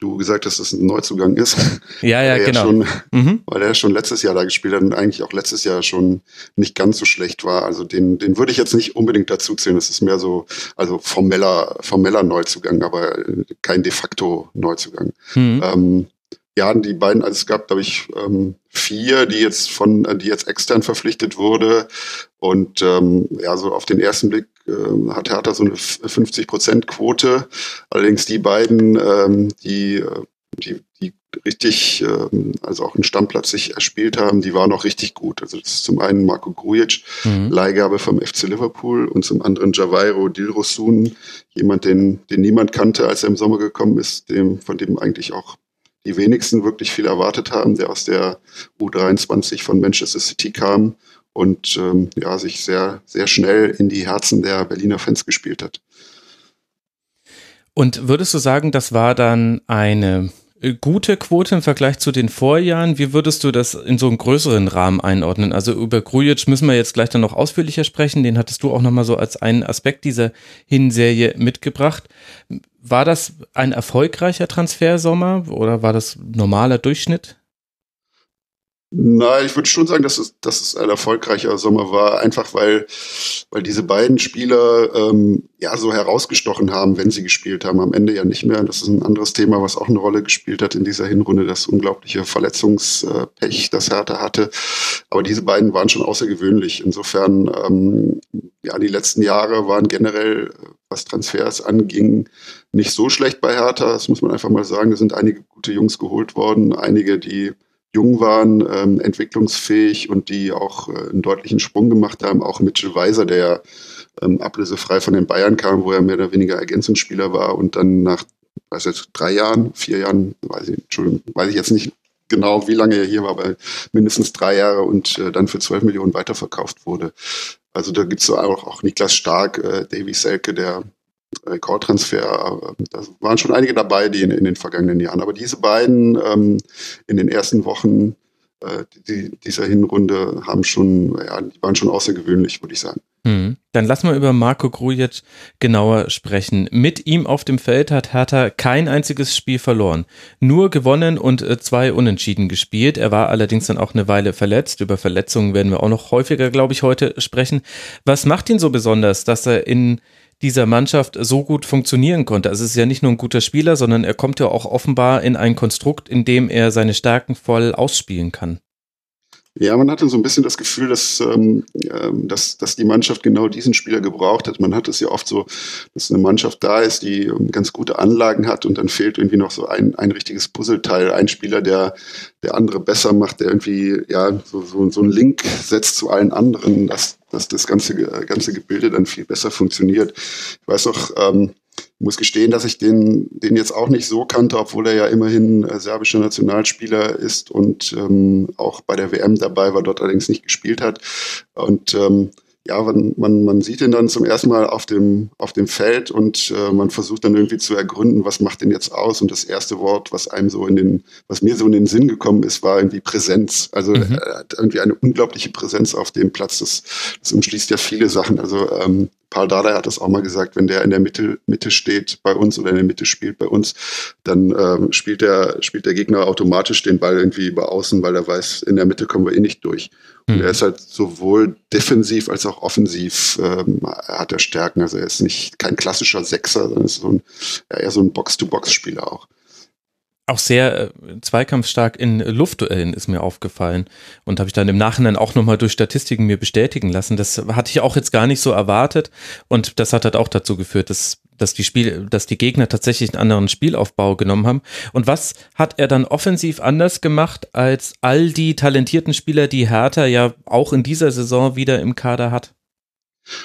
du gesagt hast, dass es ein Neuzugang ist. (laughs) Ja, ja, weil genau. Schon, Mhm. Weil er schon letztes Jahr da gespielt hat und eigentlich auch letztes Jahr schon nicht ganz so schlecht war. Also den, den würde ich jetzt nicht unbedingt dazu zählen. Das ist mehr so, also formeller, formeller Neuzugang, aber äh, kein de facto Neuzugang. Mhm. Ähm, ja, die beiden, also es gab, glaube ich, ähm, vier, die jetzt von, die jetzt extern verpflichtet wurde. Und ähm, ja, so auf den ersten Blick äh, hat Hertha so eine 50-Prozent-Quote. Allerdings die beiden, ähm, die, äh, die, die richtig, ähm, also auch einen Stammplatz sich erspielt haben, die waren auch richtig gut. Also das ist zum einen Marco Grujic, Mhm. Leihgabe vom FC Liverpool und zum anderen Javairo Dilrosun, jemand, den, den niemand kannte, als er im Sommer gekommen ist, dem, von dem eigentlich auch die wenigsten wirklich viel erwartet haben, der aus der U23 von Manchester City kam und ähm, ja, sich sehr, sehr schnell in die Herzen der Berliner Fans gespielt hat. Und würdest du sagen, das war dann eine äh, gute Quote im Vergleich zu den Vorjahren? Wie würdest du das in so einen größeren Rahmen einordnen? Also über Grujic müssen wir jetzt gleich dann noch ausführlicher sprechen. Den hattest du auch nochmal so als einen Aspekt dieser Hinserie mitgebracht. War das ein erfolgreicher Transfersommer oder war das normaler Durchschnitt? Na, ich würde schon sagen, dass es, dass es ein erfolgreicher Sommer war, einfach weil, weil diese beiden Spieler ähm, ja so herausgestochen haben, wenn sie gespielt haben. Am Ende ja nicht mehr. Das ist ein anderes Thema, was auch eine Rolle gespielt hat in dieser Hinrunde, das unglaubliche Verletzungspech, das Hertha hatte. Aber diese beiden waren schon außergewöhnlich. Insofern, ähm, ja, die letzten Jahre waren generell, was Transfers anging, nicht so schlecht bei Hertha. Das muss man einfach mal sagen. Da sind einige gute Jungs geholt worden, einige, die jung waren, ähm, entwicklungsfähig und die auch äh, einen deutlichen Sprung gemacht haben. Auch Mitchell Weiser, der ähm, ablösefrei von den Bayern kam, wo er mehr oder weniger Ergänzungsspieler war und dann nach, weiß jetzt, drei Jahren, vier Jahren, weiß ich, Entschuldigung, weiß ich jetzt nicht genau, wie lange er hier war, aber mindestens drei Jahre und äh, dann für 12 Millionen weiterverkauft wurde. Also da gibt's so auch, auch Niklas Stark, äh, Davy Selke, der Rekordtransfer. Da waren schon einige dabei, die in, in den vergangenen Jahren. Aber diese beiden ähm, in den ersten Wochen äh, die, dieser Hinrunde haben schon, ja, die waren schon außergewöhnlich, würde ich sagen. Hm. Dann lassen wir über Marco Grujic genauer sprechen. Mit ihm auf dem Feld hat Hertha kein einziges Spiel verloren. Nur gewonnen und äh, zwei Unentschieden gespielt. Er war allerdings dann auch eine Weile verletzt. Über Verletzungen werden wir auch noch häufiger, glaube ich, heute sprechen. Was macht ihn so besonders, dass er in dieser Mannschaft so gut funktionieren konnte? Also es ist ja nicht nur ein guter Spieler, sondern er kommt ja auch offenbar in ein Konstrukt, in dem er seine Stärken voll ausspielen kann. Ja, man hatte so ein bisschen das Gefühl, dass, ähm, ähm, dass, dass die Mannschaft genau diesen Spieler gebraucht hat. Man hat es ja oft so, dass eine Mannschaft da ist, die ähm, ganz gute Anlagen hat und dann fehlt irgendwie noch so ein, ein richtiges Puzzleteil, ein Spieler, der der andere besser macht, der irgendwie ja so, so, so einen Link setzt zu allen anderen, dass, dass das ganze, ganze Gebilde dann viel besser funktioniert. Ich weiß noch, ähm, muss gestehen, dass ich den, den jetzt auch nicht so kannte, obwohl er ja immerhin äh, serbischer Nationalspieler ist und ähm, auch bei der WM dabei war, dort allerdings nicht gespielt hat. Und ähm, ja, man, man, man sieht ihn dann zum ersten Mal auf dem, auf dem Feld und äh, man versucht dann irgendwie zu ergründen, was macht den jetzt aus. Und das erste Wort, was einem so in den, was mir so in den Sinn gekommen ist, war irgendwie Präsenz. Also Mhm. er hat irgendwie eine unglaubliche Präsenz auf dem Platz. Das, das umschließt ja viele Sachen. Also ähm, Paul Dardai hat das auch mal gesagt, wenn der in der Mitte, Mitte steht bei uns oder in der Mitte spielt bei uns, dann ähm, spielt, der, spielt der Gegner automatisch den Ball irgendwie über außen, weil er weiß, in der Mitte kommen wir eh nicht durch. Und Mhm. er ist halt sowohl defensiv als auch offensiv ähm, hat er Stärken. Also er ist nicht kein klassischer Sechser, sondern ist so ein, ja, eher so ein Box-to-Box-Spieler auch. Auch sehr äh, zweikampfstark in Luftduellen ist mir aufgefallen und habe ich dann im Nachhinein auch nochmal durch Statistiken mir bestätigen lassen. Das hatte ich auch jetzt gar nicht so erwartet und das hat halt auch dazu geführt, dass dass die Spiel, dass die Gegner tatsächlich einen anderen Spielaufbau genommen haben. Und was hat er dann offensiv anders gemacht als all die talentierten Spieler, die Hertha ja auch in dieser Saison wieder im Kader hat?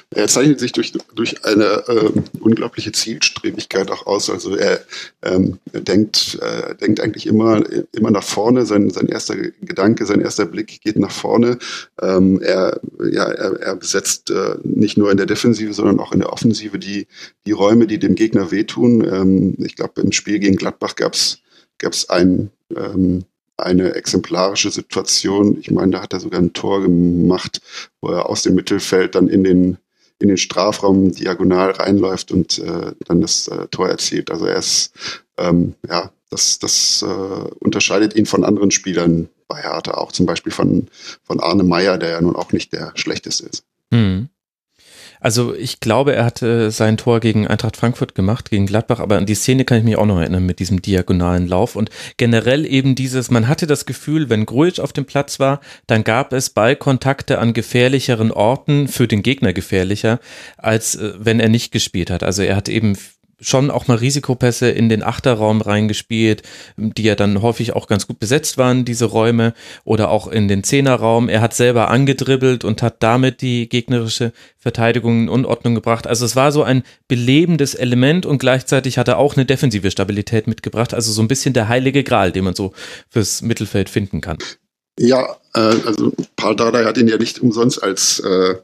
Er zeichnet sich durch, durch eine ähm, unglaubliche Zielstrebigkeit auch aus. Also er, ähm, er denkt, äh, denkt eigentlich immer, immer nach vorne. Sein, sein erster Gedanke, sein erster Blick geht nach vorne. Ähm, er, ja, er, er besetzt äh, nicht nur in der Defensive, sondern auch in der Offensive die, die Räume, die dem Gegner wehtun. Ähm, ich glaube, im Spiel gegen Gladbach gab es gab's ein ähm, eine exemplarische Situation. Ich meine, da hat er sogar ein Tor gemacht, wo er aus dem Mittelfeld dann in den in den Strafraum diagonal reinläuft und äh, dann das äh, Tor erzielt. Also er ist, ähm, ja, das, das äh, unterscheidet ihn von anderen Spielern bei Hertha, auch zum Beispiel von, von Arne Meyer, der ja nun auch nicht der schlechteste ist. Hm. Also ich glaube, er hatte sein Tor gegen Eintracht Frankfurt gemacht, gegen Gladbach, aber an die Szene kann ich mich auch noch erinnern mit diesem diagonalen Lauf und generell eben dieses, man hatte das Gefühl, wenn Grujic auf dem Platz war, dann gab es Ballkontakte an gefährlicheren Orten, für den Gegner gefährlicher, als äh, wenn er nicht gespielt hat. Also er hat eben schon auch mal Risikopässe in den Achterraum reingespielt, die ja dann häufig auch ganz gut besetzt waren, diese Räume, oder auch in den Zehnerraum. Er hat selber angedribbelt und hat damit die gegnerische Verteidigung in Unordnung gebracht. Also es war so ein belebendes Element und gleichzeitig hat er auch eine defensive Stabilität mitgebracht. Also so ein bisschen der heilige Gral, den man so fürs Mittelfeld finden kann. Ja, also Paul Dardai hat ihn ja nicht umsonst als, äh,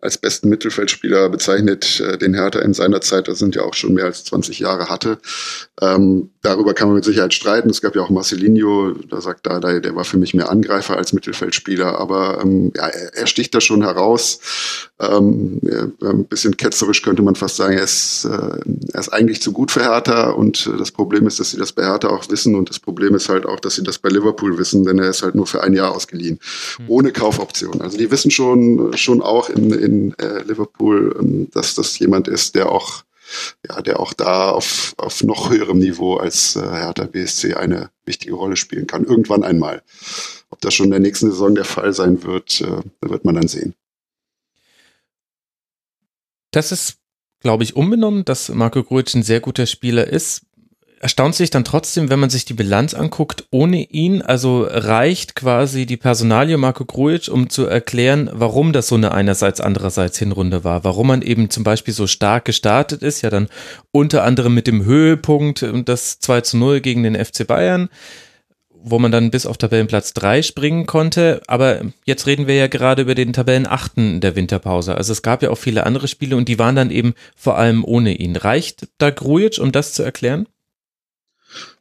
als besten Mittelfeldspieler bezeichnet, äh, den Hertha in seiner Zeit, das sind ja auch schon mehr als 20 Jahre hatte. Ähm, darüber kann man mit Sicherheit streiten. Es gab ja auch Marcelinho, da sagt Dardai, der war für mich mehr Angreifer als Mittelfeldspieler, aber ähm, ja, er, er sticht da schon heraus. Ähm, ein bisschen ketzerisch könnte man fast sagen, er ist, äh, er ist eigentlich zu gut für Hertha und äh, das Problem ist, dass sie das bei Hertha auch wissen und das Problem ist halt auch, dass sie das bei Liverpool wissen, denn er ist halt nur für ein Jahr ausgeliehen, mhm. ohne Kaufoption. Also die wissen schon, schon auch in, in äh, Liverpool, ähm, dass das jemand ist, der auch ja, der auch da auf, auf noch höherem Niveau als äh, Hertha BSC eine wichtige Rolle spielen kann. Irgendwann einmal. Ob das schon in der nächsten Saison der Fall sein wird, äh, wird man dann sehen. Das ist, glaube ich, unbenommen, dass Marco Grujic ein sehr guter Spieler ist. Erstaunt sich dann trotzdem, wenn man sich die Bilanz anguckt, ohne ihn, also reicht quasi die Personalie Marco Grujic, um zu erklären, warum das so eine einerseits andererseits Hinrunde war, warum man eben zum Beispiel so stark gestartet ist, ja dann unter anderem mit dem Höhepunkt und das 2 zu 0 gegen den FC Bayern, wo man dann bis auf Tabellenplatz 3 springen konnte. Aber jetzt reden wir ja gerade über den Tabellenachten der Winterpause. Also es gab ja auch viele andere Spiele und die waren dann eben vor allem ohne ihn. Reicht da Grujic, um das zu erklären?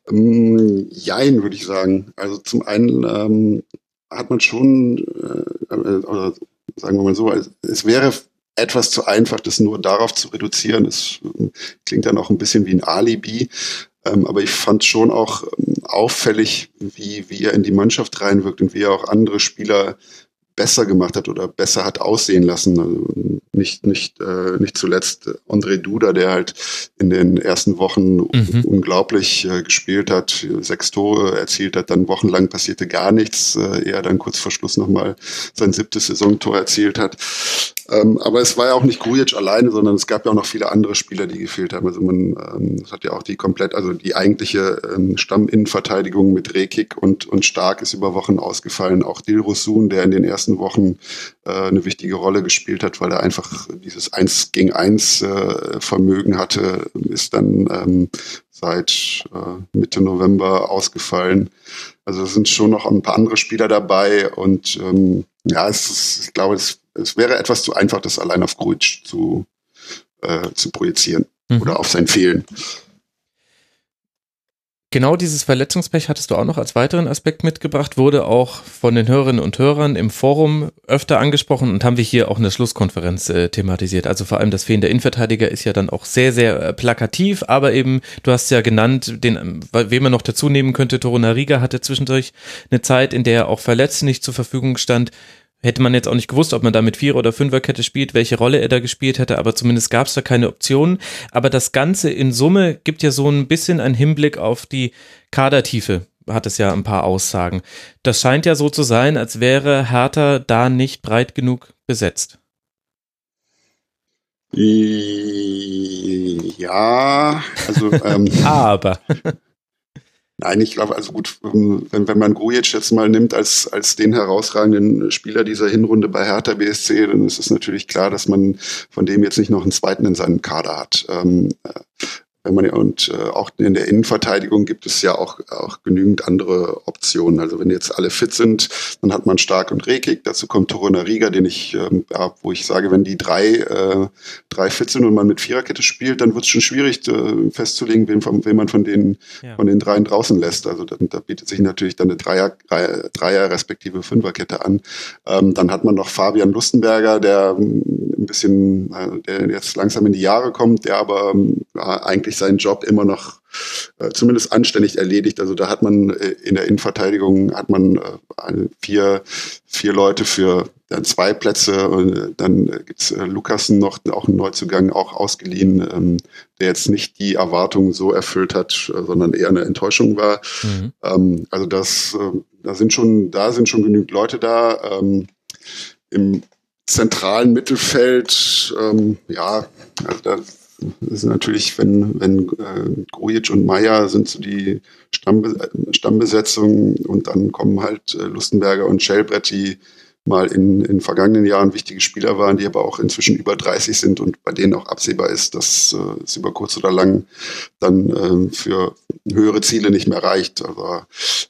Ähm, jein, würde ich sagen. Also zum einen ähm, hat man schon, äh, oder sagen wir mal so, es wäre etwas zu einfach, das nur darauf zu reduzieren. Es äh, klingt dann auch ein bisschen wie ein Alibi. Ähm, aber ich fand schon auch ähm, auffällig, wie, wie er in die Mannschaft reinwirkt und wie er auch andere Spieler besser gemacht hat oder besser hat aussehen lassen. Also nicht, nicht, äh, nicht zuletzt André Duda, der halt in den ersten Wochen mhm. unglaublich äh, gespielt hat, sechs Tore erzielt hat, dann wochenlang passierte gar nichts, äh, er dann kurz vor Schluss nochmal sein siebtes Saisontor erzielt hat. Ähm, aber es war ja auch nicht Grujic alleine, sondern es gab ja auch noch viele andere Spieler, die gefehlt haben. Also man ähm, hat ja auch die komplett, also die eigentliche ähm, Stamminnenverteidigung mit Rekik und, und Stark ist über Wochen ausgefallen. Auch Dilrosun, der in den ersten Wochen äh, eine wichtige Rolle gespielt hat, weil er einfach dieses Eins gegen Eins äh, Vermögen hatte, ist dann ähm, seit äh, Mitte November ausgefallen. Also es sind schon noch ein paar andere Spieler dabei und ähm, ja, es ist, ich glaube, es es wäre etwas zu einfach, das allein auf Gruitsch zu, äh, zu projizieren mhm. oder auf sein Fehlen. Genau dieses Verletzungspech hattest du auch noch als weiteren Aspekt mitgebracht, wurde auch von den Hörerinnen und Hörern im Forum öfter angesprochen und haben wir hier auch in der Schlusskonferenz äh, thematisiert. Also vor allem das Fehlen der Innenverteidiger ist ja dann auch sehr, sehr äh, plakativ, aber eben, du hast ja genannt, den, wem man noch dazu nehmen könnte, Torunariga hatte zwischendurch eine Zeit, in der er auch verletzt nicht zur Verfügung stand hätte man jetzt auch nicht gewusst, ob man da mit Vierer- oder Fünferkette spielt, welche Rolle er da gespielt hätte, aber zumindest gab es da keine Optionen. Aber das Ganze in Summe gibt ja so ein bisschen einen Hinblick auf die Kadertiefe, hat es ja ein paar Aussagen. Das scheint ja so zu sein, als wäre Hertha da nicht breit genug besetzt. Ja, also ähm, (laughs) aber Nein, ich glaube, also gut, wenn, wenn man Grujic jetzt mal nimmt als, als den herausragenden Spieler dieser Hinrunde bei Hertha BSC, dann ist es natürlich klar, dass man von dem jetzt nicht noch einen zweiten in seinem Kader hat. Ähm, wenn man und äh, auch in der Innenverteidigung gibt es ja auch, auch genügend andere Optionen. Also wenn jetzt alle fit sind, dann hat man Stark und Rekik. Dazu kommt Toruna Riga, den ich, ähm, ja, wo ich sage, wenn die drei, äh, drei fit sind und man mit Viererkette spielt, dann wird es schon schwierig äh, festzulegen, wen, wen man von den, ja. von den dreien draußen lässt. Also da, da bietet sich natürlich dann eine Dreier, Dreier respektive Fünferkette an. Ähm, dann hat man noch Fabian Lustenberger, der ähm, ein bisschen, äh, der jetzt langsam in die Jahre kommt, der aber ähm, eigentlich seinen Job immer noch äh, zumindest anständig erledigt. Also da hat man äh, in der Innenverteidigung hat man äh, vier, vier Leute für dann zwei Plätze und äh, dann gibt's äh, Lukasen noch, auch ein Neuzugang, auch ausgeliehen, ähm, der jetzt nicht die Erwartungen so erfüllt hat, äh, sondern eher eine Enttäuschung war. Mhm. Ähm, also das, äh, da sind schon, da sind schon genügend Leute da. Ähm, Im zentralen Mittelfeld, ähm, ja, also da ist natürlich, wenn, wenn äh, Grujic und Meier sind so die Stammbes Stammbesetzung und dann kommen halt äh, Lustenberger und Schellbrett, die mal in, in vergangenen Jahren wichtige Spieler waren, die aber auch inzwischen über 30 sind und bei denen auch absehbar ist, dass äh, es über kurz oder lang dann ähm, für höhere Ziele nicht mehr reicht. Also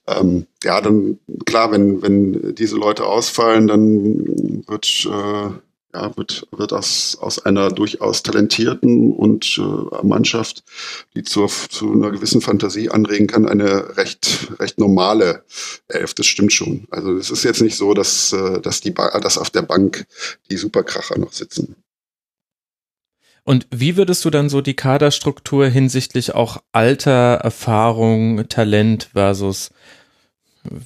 ähm, ja, dann klar, wenn, wenn diese Leute ausfallen, dann wird äh, ja, wird, wird aus, aus einer durchaus talentierten und äh, Mannschaft, die zur, zu einer gewissen Fantasie anregen kann, eine recht, recht normale Elf. Das stimmt schon. Also es ist jetzt nicht so, dass, äh, dass, die dass auf der Bank die Superkracher noch sitzen. Und wie würdest du dann so die Kaderstruktur hinsichtlich auch Alter, Erfahrung, Talent versus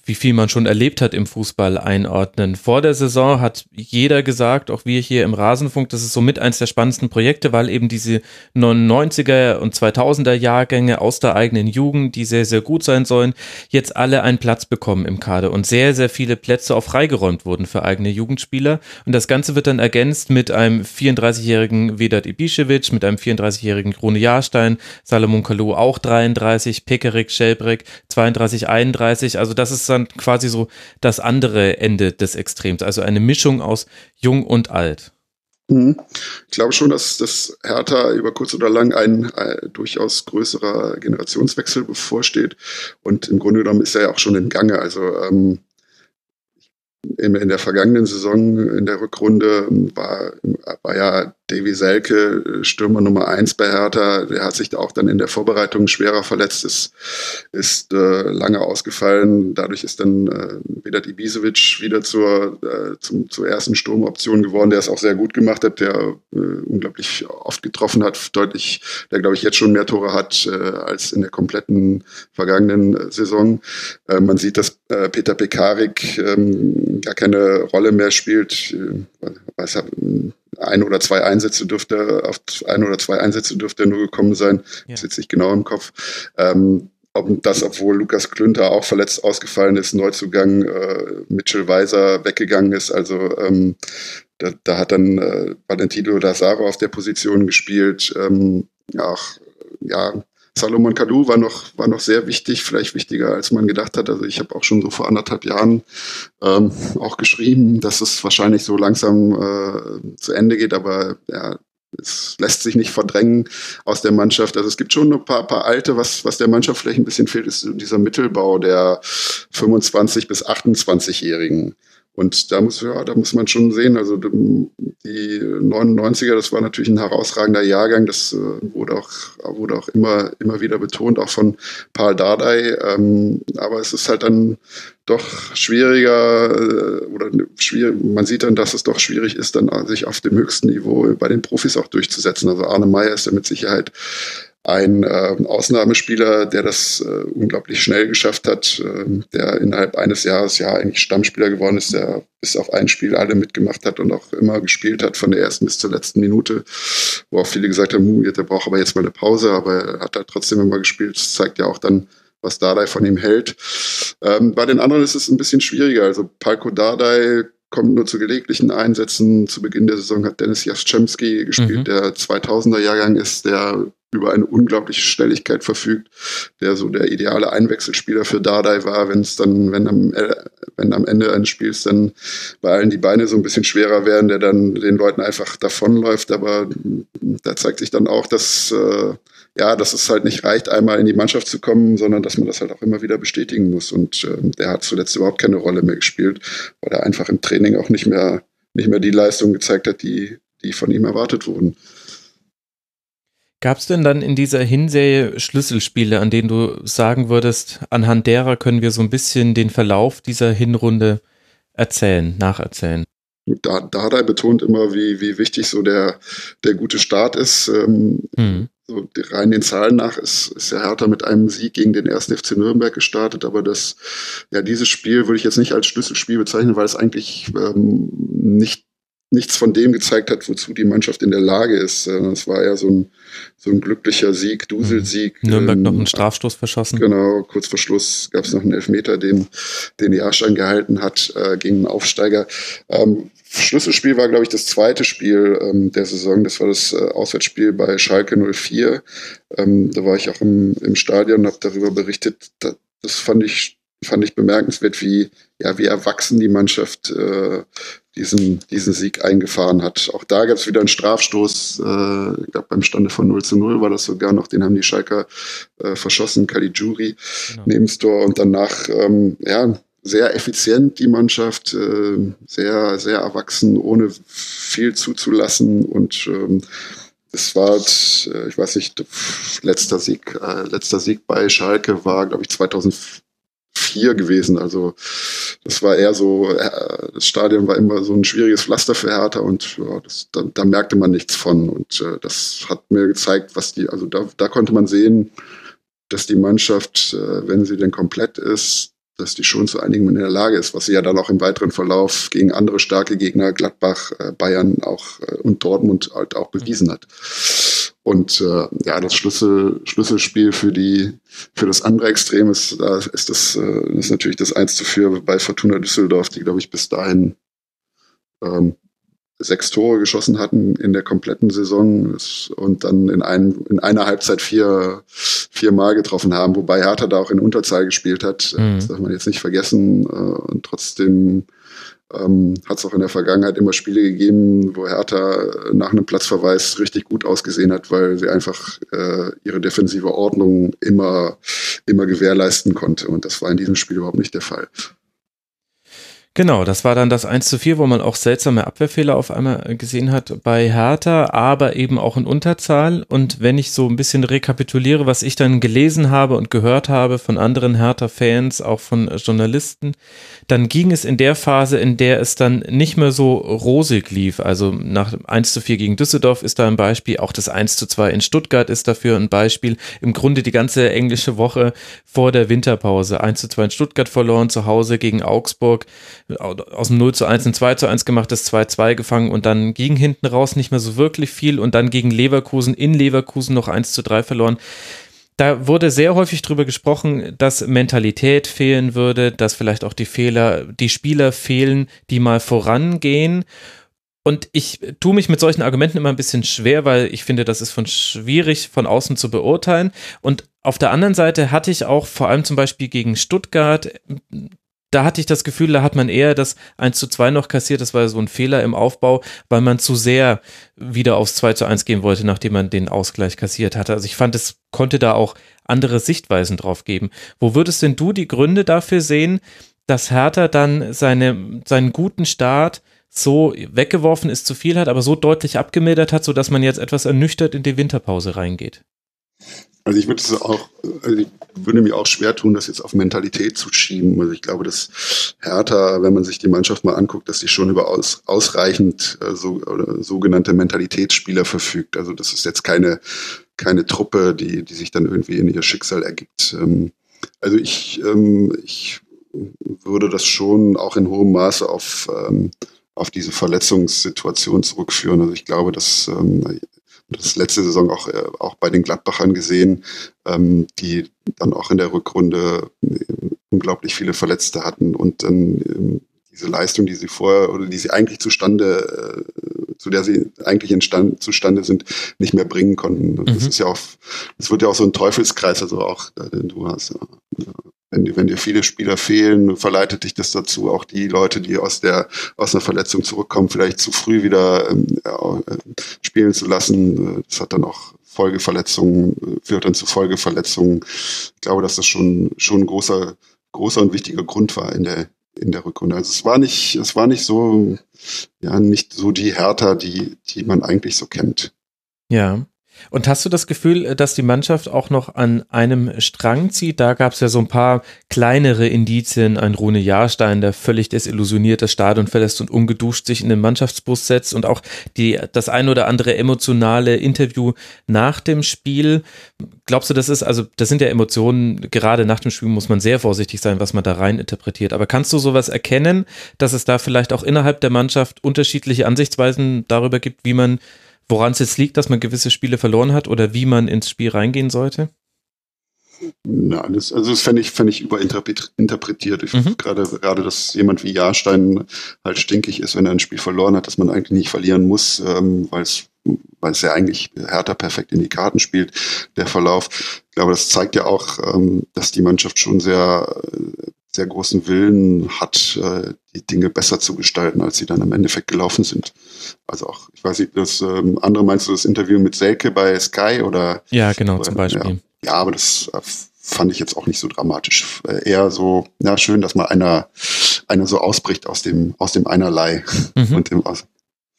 wie viel man schon erlebt hat im Fußball einordnen. Vor der Saison hat jeder gesagt, auch wir hier im Rasenfunk, das ist somit eins der spannendsten Projekte, weil eben diese 99er und 2000er Jahrgänge aus der eigenen Jugend, die sehr, sehr gut sein sollen, jetzt alle einen Platz bekommen im Kader und sehr, sehr viele Plätze auch freigeräumt wurden für eigene Jugendspieler. Und das Ganze wird dann ergänzt mit einem 34-jährigen Vedat Ibišević, mit einem 34-jährigen Krone Jahrstein, Salomon Kalou auch 33, Pekerik, Schelbrek 32, 31. Also das ist dann quasi so das andere Ende des Extrems, also eine Mischung aus jung und alt. Mhm. Ich glaube schon, dass das Hertha über kurz oder lang ein, äh, durchaus größerer Generationswechsel bevorsteht. Und im Grunde genommen ist er ja auch schon im Gange. Also ähm, in, in der vergangenen Saison in der Rückrunde war, war ja Davy Selke, äh, Stürmer Nummer eins bei Hertha, der hat sich da auch dann in der Vorbereitung schwerer verletzt, ist, ist äh, lange ausgefallen. Dadurch ist dann äh, Vedat Ibisevic wieder zur, äh, zum, zur ersten Sturmoption geworden, der es auch sehr gut gemacht hat, der äh, unglaublich oft getroffen hat, deutlich, der glaube ich jetzt schon mehr Tore hat äh, als in der kompletten vergangenen äh, Saison. Äh, man sieht, dass äh, Peter Pekarik ähm, gar keine Rolle mehr spielt. Äh, weiß, ein oder zwei Einsätze dürfte, auf ein oder zwei Einsätze dürfte er nur gekommen sein. Ja. Das ist nicht genau im Kopf. Ähm, ob das, obwohl Lukas Klünter auch verletzt ausgefallen ist, Neuzugang äh, Mitchell Weiser weggegangen ist. Also ähm, da, da hat dann äh, Valentino Lazaro auf der Position gespielt. Ähm, auch, ja, Salomon Kalou war noch, war noch sehr wichtig, vielleicht wichtiger, als man gedacht hat. Also ich habe auch schon so vor anderthalb Jahren ähm, auch geschrieben, dass es wahrscheinlich so langsam äh, zu Ende geht, aber ja, es lässt sich nicht verdrängen aus der Mannschaft. Also es gibt schon ein paar, paar alte, was, was der Mannschaft vielleicht ein bisschen fehlt, ist dieser Mittelbau der 25 bis 28-Jährigen. Und da muss, ja, da muss man schon sehen, also die 99er, das war natürlich ein herausragender Jahrgang, das äh, wurde auch, wurde auch immer, immer wieder betont, auch von Paul Dardai. Ähm, aber es ist halt dann doch schwieriger äh, oder schwierig, man sieht dann, dass es doch schwierig ist, dann sich auf dem höchsten Niveau bei den Profis auch durchzusetzen. Also Arne Meyer ist ja mit Sicherheit ein äh, Ausnahmespieler, der das äh, unglaublich schnell geschafft hat, äh, der innerhalb eines Jahres ja eigentlich Stammspieler geworden ist, der bis auf ein Spiel alle mitgemacht hat und auch immer gespielt hat, von der ersten bis zur letzten Minute, wo auch viele gesagt haben, der braucht aber jetzt mal eine Pause, aber er hat halt trotzdem immer gespielt. Das zeigt ja auch dann, was Dardai von ihm hält. Ähm, bei den anderen ist es ein bisschen schwieriger. Also Palko Dardai kommt nur zu gelegentlichen Einsätzen. Zu Beginn der Saison hat Dennis Jaschemski gespielt, mhm. der 2000er Jahrgang ist, der über eine unglaubliche Schnelligkeit verfügt, der so der ideale Einwechselspieler für Dardai war, wenn es dann, wenn am, äh, wenn am Ende eines Spiels dann bei allen die Beine so ein bisschen schwerer werden, der dann den Leuten einfach davonläuft. Aber da zeigt sich dann auch, dass äh, ja, dass es halt nicht reicht, einmal in die Mannschaft zu kommen, sondern dass man das halt auch immer wieder bestätigen muss. Und ähm, der hat zuletzt überhaupt keine Rolle mehr gespielt, weil er einfach im Training auch nicht mehr, nicht mehr die Leistung gezeigt hat, die, die von ihm erwartet wurden. Gab es denn dann in dieser Hinserie Schlüsselspiele, an denen du sagen würdest, anhand derer können wir so ein bisschen den Verlauf dieser Hinrunde erzählen, nacherzählen? Da, da hat er betont immer, wie, wie wichtig so der, der gute Start ist. Ähm, mhm. so rein den Zahlen nach ist, ist der Hertha mit einem Sieg gegen den ersten FC Nürnberg gestartet, aber das, ja, dieses Spiel würde ich jetzt nicht als Schlüsselspiel bezeichnen, weil es eigentlich ähm, nicht nichts von dem gezeigt hat, wozu die Mannschaft in der Lage ist. Es war ja so ein, so ein glücklicher Sieg, Duselsieg. Mhm. Nürnberg ähm, noch einen Strafstoß verschossen. Genau, kurz vor Schluss gab es noch einen Elfmeter, den, den Jahrstein gehalten hat äh, gegen einen Aufsteiger. Ähm, Schlüsselspiel war, glaube ich, das zweite Spiel ähm, der Saison. Das war das äh, Auswärtsspiel bei Schalke 04. Ähm, da war ich auch im, im Stadion und habe darüber berichtet. Da, das fand ich fand ich bemerkenswert, wie, ja, wie erwachsen die Mannschaft äh, diesen, diesen Sieg eingefahren hat. Auch da gab es wieder einen Strafstoß, äh, ich glaube beim Stande von 0 zu 0 war das sogar noch, den haben die Schalker äh, verschossen, Caligiuri genau. neben Tor und danach, ähm, ja, sehr effizient die Mannschaft, äh, sehr, sehr erwachsen, ohne viel zuzulassen und ähm, es war, äh, ich weiß nicht, letzter Sieg, äh, letzter Sieg bei Schalke war, glaube ich, 2004 vier gewesen. Also das war eher so, äh, das Stadion war immer so ein schwieriges Pflaster für Hertha und ja, das, da, da, merkte man nichts von. Und äh, das hat mir gezeigt, was die, also da, da konnte man sehen, dass die Mannschaft, äh, wenn sie denn komplett ist, dass die schon zu einigen in der Lage ist, was sie ja dann auch im weiteren Verlauf gegen andere starke Gegner, Gladbach, äh, Bayern auch äh, und Dortmund halt auch bewiesen hat. Und äh, ja, das Schlüssel, Schlüsselspiel für die für das andere Extrem ist, da ist das äh, ist natürlich das 1 zu 4 bei Fortuna Düsseldorf, die, glaube ich, bis dahin ähm, sechs Tore geschossen hatten in der kompletten Saison und dann in, ein, in einer Halbzeit vier, vier Mal getroffen haben, wobei Hertha da auch in Unterzahl gespielt hat. Mhm. Das darf man jetzt nicht vergessen. Äh, und trotzdem ähm, hat es auch in der Vergangenheit immer Spiele gegeben, wo Hertha nach einem Platzverweis richtig gut ausgesehen hat, weil sie einfach äh, ihre defensive Ordnung immer, immer gewährleisten konnte. Und das war in diesem Spiel überhaupt nicht der Fall. Genau, das war dann das 1 zu 4, wo man auch seltsame Abwehrfehler auf einmal gesehen hat bei Hertha, aber eben auch in Unterzahl. Und wenn ich so ein bisschen rekapituliere, was ich dann gelesen habe und gehört habe von anderen Hertha-Fans, auch von Journalisten, dann ging es in der Phase, in der es dann nicht mehr so rosig lief. Also nach 1 zu 4 gegen Düsseldorf ist da ein Beispiel, auch das 1 zu 2 in Stuttgart ist dafür ein Beispiel. Im Grunde die ganze englische Woche vor der Winterpause. 1 zu 2 in Stuttgart verloren, zu Hause gegen Augsburg aus dem 0 zu 1 ein 2 zu 1 gemacht, das 2-2 gefangen und dann ging hinten raus nicht mehr so wirklich viel und dann gegen Leverkusen in Leverkusen noch 1 zu 3 verloren. Da wurde sehr häufig drüber gesprochen, dass Mentalität fehlen würde, dass vielleicht auch die Fehler, die Spieler fehlen, die mal vorangehen. Und ich tue mich mit solchen Argumenten immer ein bisschen schwer, weil ich finde, das ist von schwierig von außen zu beurteilen. Und auf der anderen Seite hatte ich auch vor allem zum Beispiel gegen Stuttgart da hatte ich das Gefühl, da hat man eher das 1 zu 2 noch kassiert. Das war so ein Fehler im Aufbau, weil man zu sehr wieder aufs 2 zu 1 gehen wollte, nachdem man den Ausgleich kassiert hatte. Also ich fand, es konnte da auch andere Sichtweisen drauf geben. Wo würdest denn du die Gründe dafür sehen, dass Hertha dann seine, seinen guten Start so weggeworfen ist, zu viel hat, aber so deutlich abgemildert hat, sodass man jetzt etwas ernüchtert in die Winterpause reingeht? Also ich würde es auch, also ich würde mir auch schwer tun, das jetzt auf Mentalität zu schieben. Also ich glaube, dass Hertha, wenn man sich die Mannschaft mal anguckt, dass sie schon über aus, ausreichend äh, so, oder sogenannte Mentalitätsspieler verfügt. Also das ist jetzt keine, keine Truppe, die, die sich dann irgendwie in ihr Schicksal ergibt. Ähm, also ich, ähm, ich würde das schon auch in hohem Maße auf, ähm, auf diese Verletzungssituation zurückführen. Also ich glaube, dass ähm, das letzte Saison auch, äh, auch bei den Gladbachern gesehen, ähm, die dann auch in der Rückrunde äh, unglaublich viele Verletzte hatten und dann ähm, diese Leistung, die sie vorher oder die sie eigentlich zustande, äh, zu der sie eigentlich entstand, zustande sind, nicht mehr bringen konnten. Mhm. Das ist ja auch, es wird ja auch so ein Teufelskreis, also auch, äh, du hast ja, wenn, wenn dir viele Spieler fehlen, verleitet dich das dazu, auch die Leute, die aus der aus einer Verletzung zurückkommen, vielleicht zu früh wieder ähm, ja, spielen zu lassen. Das hat dann auch Folgeverletzungen, führt dann zu Folgeverletzungen. Ich glaube, dass das schon, schon ein großer, großer und wichtiger Grund war in der, in der Rückrunde. Also es war nicht, es war nicht so, ja, nicht so die Hertha, die, die man eigentlich so kennt. Ja. Und hast du das Gefühl, dass die Mannschaft auch noch an einem Strang zieht? Da gab es ja so ein paar kleinere Indizien. Ein Rune Jahrstein, der völlig desillusioniert das Stadion verlässt und ungeduscht sich in den Mannschaftsbus setzt und auch die, das ein oder andere emotionale Interview nach dem Spiel. Glaubst du, das ist, also das sind ja Emotionen, gerade nach dem Spiel muss man sehr vorsichtig sein, was man da rein interpretiert. Aber kannst du sowas erkennen, dass es da vielleicht auch innerhalb der Mannschaft unterschiedliche Ansichtsweisen darüber gibt, wie man woran es jetzt liegt, dass man gewisse Spiele verloren hat oder wie man ins Spiel reingehen sollte? Na, das, also das fände ich, fänd ich überinterpretiert. Ich mhm. gerade, gerade, dass jemand wie Jahrstein halt stinkig ist, wenn er ein Spiel verloren hat, dass man eigentlich nicht verlieren muss, ähm, weil es weil es ja eigentlich härter perfekt in die Karten spielt, der Verlauf. Ich glaube, das zeigt ja auch, ähm, dass die Mannschaft schon sehr, sehr großen Willen hat, äh, die Dinge besser zu gestalten, als sie dann im Endeffekt gelaufen sind. Also auch, ich weiß nicht, das ähm, andere meinst du das Interview mit Selke bei Sky oder? Ja, genau, zum Beispiel. Ja, ja aber das äh, fand ich jetzt auch nicht so dramatisch. Äh, eher so, ja, schön, dass mal einer, einer so ausbricht aus dem, aus dem Einerlei mhm. (laughs) und dem, aus,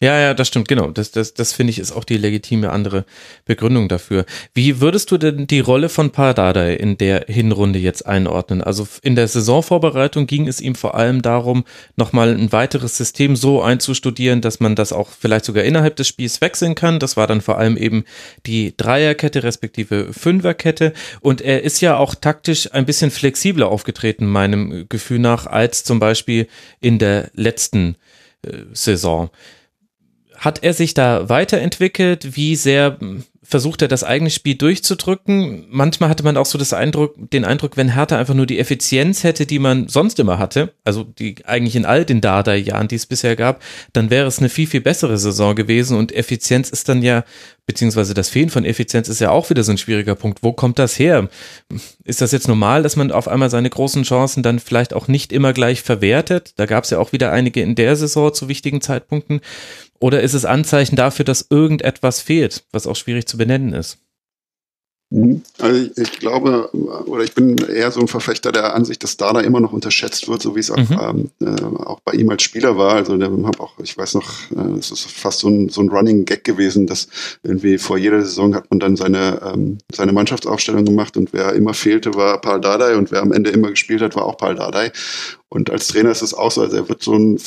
ja, ja, das stimmt, genau. Das, das, das finde ich ist auch die legitime andere Begründung dafür. Wie würdest du denn die Rolle von Pardadei in der Hinrunde jetzt einordnen? Also in der Saisonvorbereitung ging es ihm vor allem darum, nochmal ein weiteres System so einzustudieren, dass man das auch vielleicht sogar innerhalb des Spiels wechseln kann. Das war dann vor allem eben die Dreierkette respektive Fünferkette. Und er ist ja auch taktisch ein bisschen flexibler aufgetreten, meinem Gefühl nach, als zum Beispiel in der letzten äh, Saison. Hat er sich da weiterentwickelt? Wie sehr versucht er das eigene Spiel durchzudrücken? Manchmal hatte man auch so das Eindruck, den Eindruck, wenn Hertha einfach nur die Effizienz hätte, die man sonst immer hatte, also die eigentlich in all den Dada-Jahren, die es bisher gab, dann wäre es eine viel, viel bessere Saison gewesen und Effizienz ist dann ja, beziehungsweise das Fehlen von Effizienz ist ja auch wieder so ein schwieriger Punkt. Wo kommt das her? Ist das jetzt normal, dass man auf einmal seine großen Chancen dann vielleicht auch nicht immer gleich verwertet? Da gab es ja auch wieder einige in der Saison zu wichtigen Zeitpunkten. Oder ist es Anzeichen dafür, dass irgendetwas fehlt, was auch schwierig zu benennen ist? Mhm. Also ich glaube, oder ich bin eher so ein Verfechter der Ansicht, dass Dada immer noch unterschätzt wird, so wie es auch, mhm. ähm, äh, auch bei ihm als Spieler war. Also der hat auch, ich weiß noch, äh, es ist fast so ein, so ein Running Gag gewesen, dass irgendwie vor jeder Saison hat man dann seine, ähm, seine Mannschaftsaufstellung gemacht und wer immer fehlte, war Paul Dardai und wer am Ende immer gespielt hat, war auch Paul Dardai. Und als Trainer ist es auch so, also er wird so ein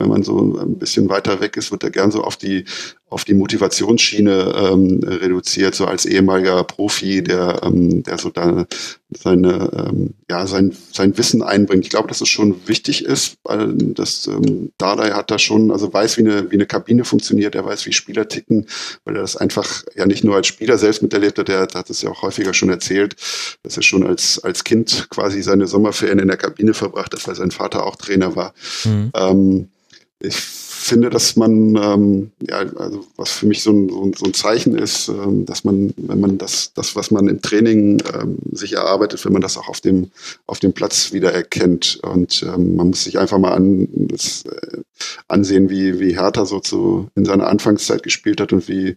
wenn man so ein bisschen weiter weg ist, wird er gern so auf die auf die Motivationsschiene ähm, reduziert, so als ehemaliger Profi, der, ähm, der so da seine, ähm, ja, sein, sein Wissen einbringt. Ich glaube, dass es schon wichtig ist, weil das ähm, Dardai hat da schon, also weiß, wie eine, wie eine Kabine funktioniert, er weiß, wie Spieler ticken, weil er das einfach ja nicht nur als Spieler selbst miterlebt hat, der hat es ja auch häufiger schon erzählt, dass er schon als, als Kind quasi seine Sommerferien in der Kabine verbracht hat, weil sein Vater auch Trainer war. Mhm. Ähm, ich finde, dass man, ähm, ja, also was für mich so ein, so ein, Zeichen ist, ähm, dass man, wenn man das, das, was man im Training ähm, sich erarbeitet, wenn man das auch auf dem, auf dem Platz wieder erkennt. Und ähm, man muss sich einfach mal an, das, äh, ansehen, wie, wie Hertha so zu, in seiner Anfangszeit gespielt hat und wie,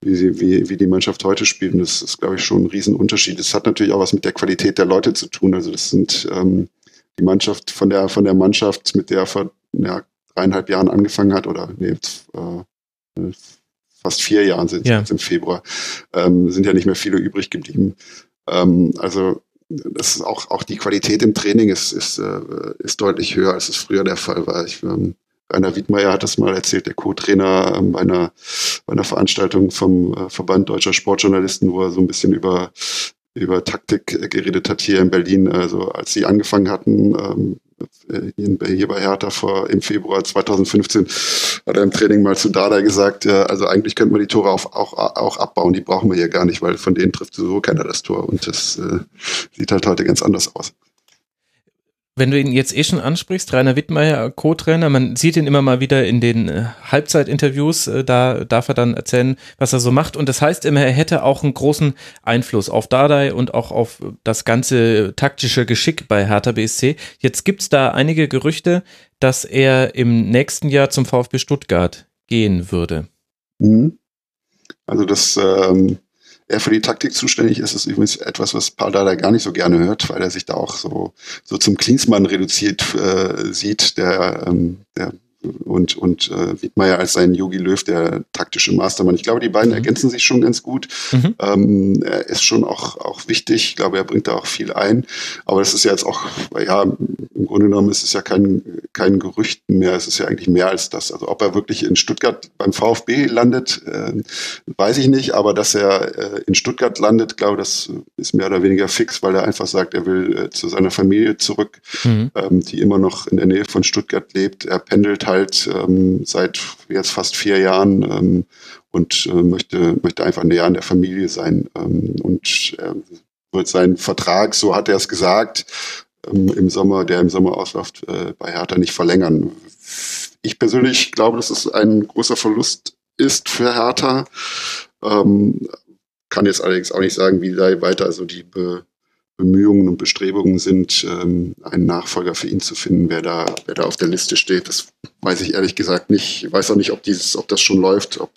wie, wie, wie die Mannschaft heute spielt. Und das ist, glaube ich, schon ein Riesenunterschied. Das hat natürlich auch was mit der Qualität der Leute zu tun. Also das sind ähm, die Mannschaft von der, von der Mannschaft, mit der ja, dreieinhalb Jahren angefangen hat, oder nee, äh, fast vier Jahren sind ja. jetzt im Februar, ähm, sind ja nicht mehr viele übrig geblieben. Ähm, also das ist auch, auch die Qualität im Training ist, ist, äh, ist deutlich höher, als es früher der Fall war. Ich, ähm, Rainer Wiedmeier hat das mal erzählt, der Co-Trainer ähm, bei, einer, bei einer Veranstaltung vom äh, Verband Deutscher Sportjournalisten, wo er so ein bisschen über, über Taktik geredet hat hier in Berlin. Also als sie angefangen hatten, ähm, hier bei Hertha vor, im Februar 2015 hat er im Training mal zu Dada gesagt, ja, also eigentlich könnte man die Tore auch, auch, auch abbauen, die brauchen wir hier gar nicht, weil von denen trifft sowieso keiner das Tor und das äh, sieht halt heute ganz anders aus. Wenn du ihn jetzt eh schon ansprichst, Rainer Wittmeier, Co-Trainer, man sieht ihn immer mal wieder in den äh, Halbzeitinterviews, äh, da darf er dann erzählen, was er so macht. Und das heißt immer, er hätte auch einen großen Einfluss auf Dardai und auch auf das ganze taktische Geschick bei Hertha BSC. Jetzt gibt's da einige Gerüchte, dass er im nächsten Jahr zum VfB Stuttgart gehen würde. Mhm. Also das ähm, er für die Taktik zuständig ist, ist übrigens etwas, was Paul Dada gar nicht so gerne hört, weil er sich da auch so, so zum Klinsmann reduziert äh, sieht, der, ähm, der und, und äh, Wiedmeier als sein Yogi Löw, der taktische Mastermann. Ich glaube, die beiden mhm. ergänzen sich schon ganz gut. Mhm. Ähm, er ist schon auch, auch wichtig. Ich glaube, er bringt da auch viel ein. Aber das ist ja jetzt auch, ja, im Grunde genommen ist es ja kein, kein Gerücht mehr. Es ist ja eigentlich mehr als das. Also ob er wirklich in Stuttgart beim VfB landet, äh, weiß ich nicht. Aber dass er äh, in Stuttgart landet, glaube das ist mehr oder weniger fix, weil er einfach sagt, er will äh, zu seiner Familie zurück, mhm. ähm, die immer noch in der Nähe von Stuttgart lebt. Er pendelt halt ähm, seit jetzt fast vier Jahren ähm, und äh, möchte, möchte einfach näher an der Familie sein. Ähm, und äh, wird seinen Vertrag, so hat er es gesagt, ähm, im Sommer, der im Sommer ausläuft, äh, bei Hertha nicht verlängern. Ich persönlich glaube, dass es ein großer Verlust ist für Hertha. Ähm, kann jetzt allerdings auch nicht sagen, wie da weiter also die Be Bemühungen und Bestrebungen sind, ähm, einen Nachfolger für ihn zu finden, wer da, wer da auf der Liste steht. Das weiß ich ehrlich gesagt nicht. Ich weiß auch nicht, ob dieses, ob das schon läuft, ob,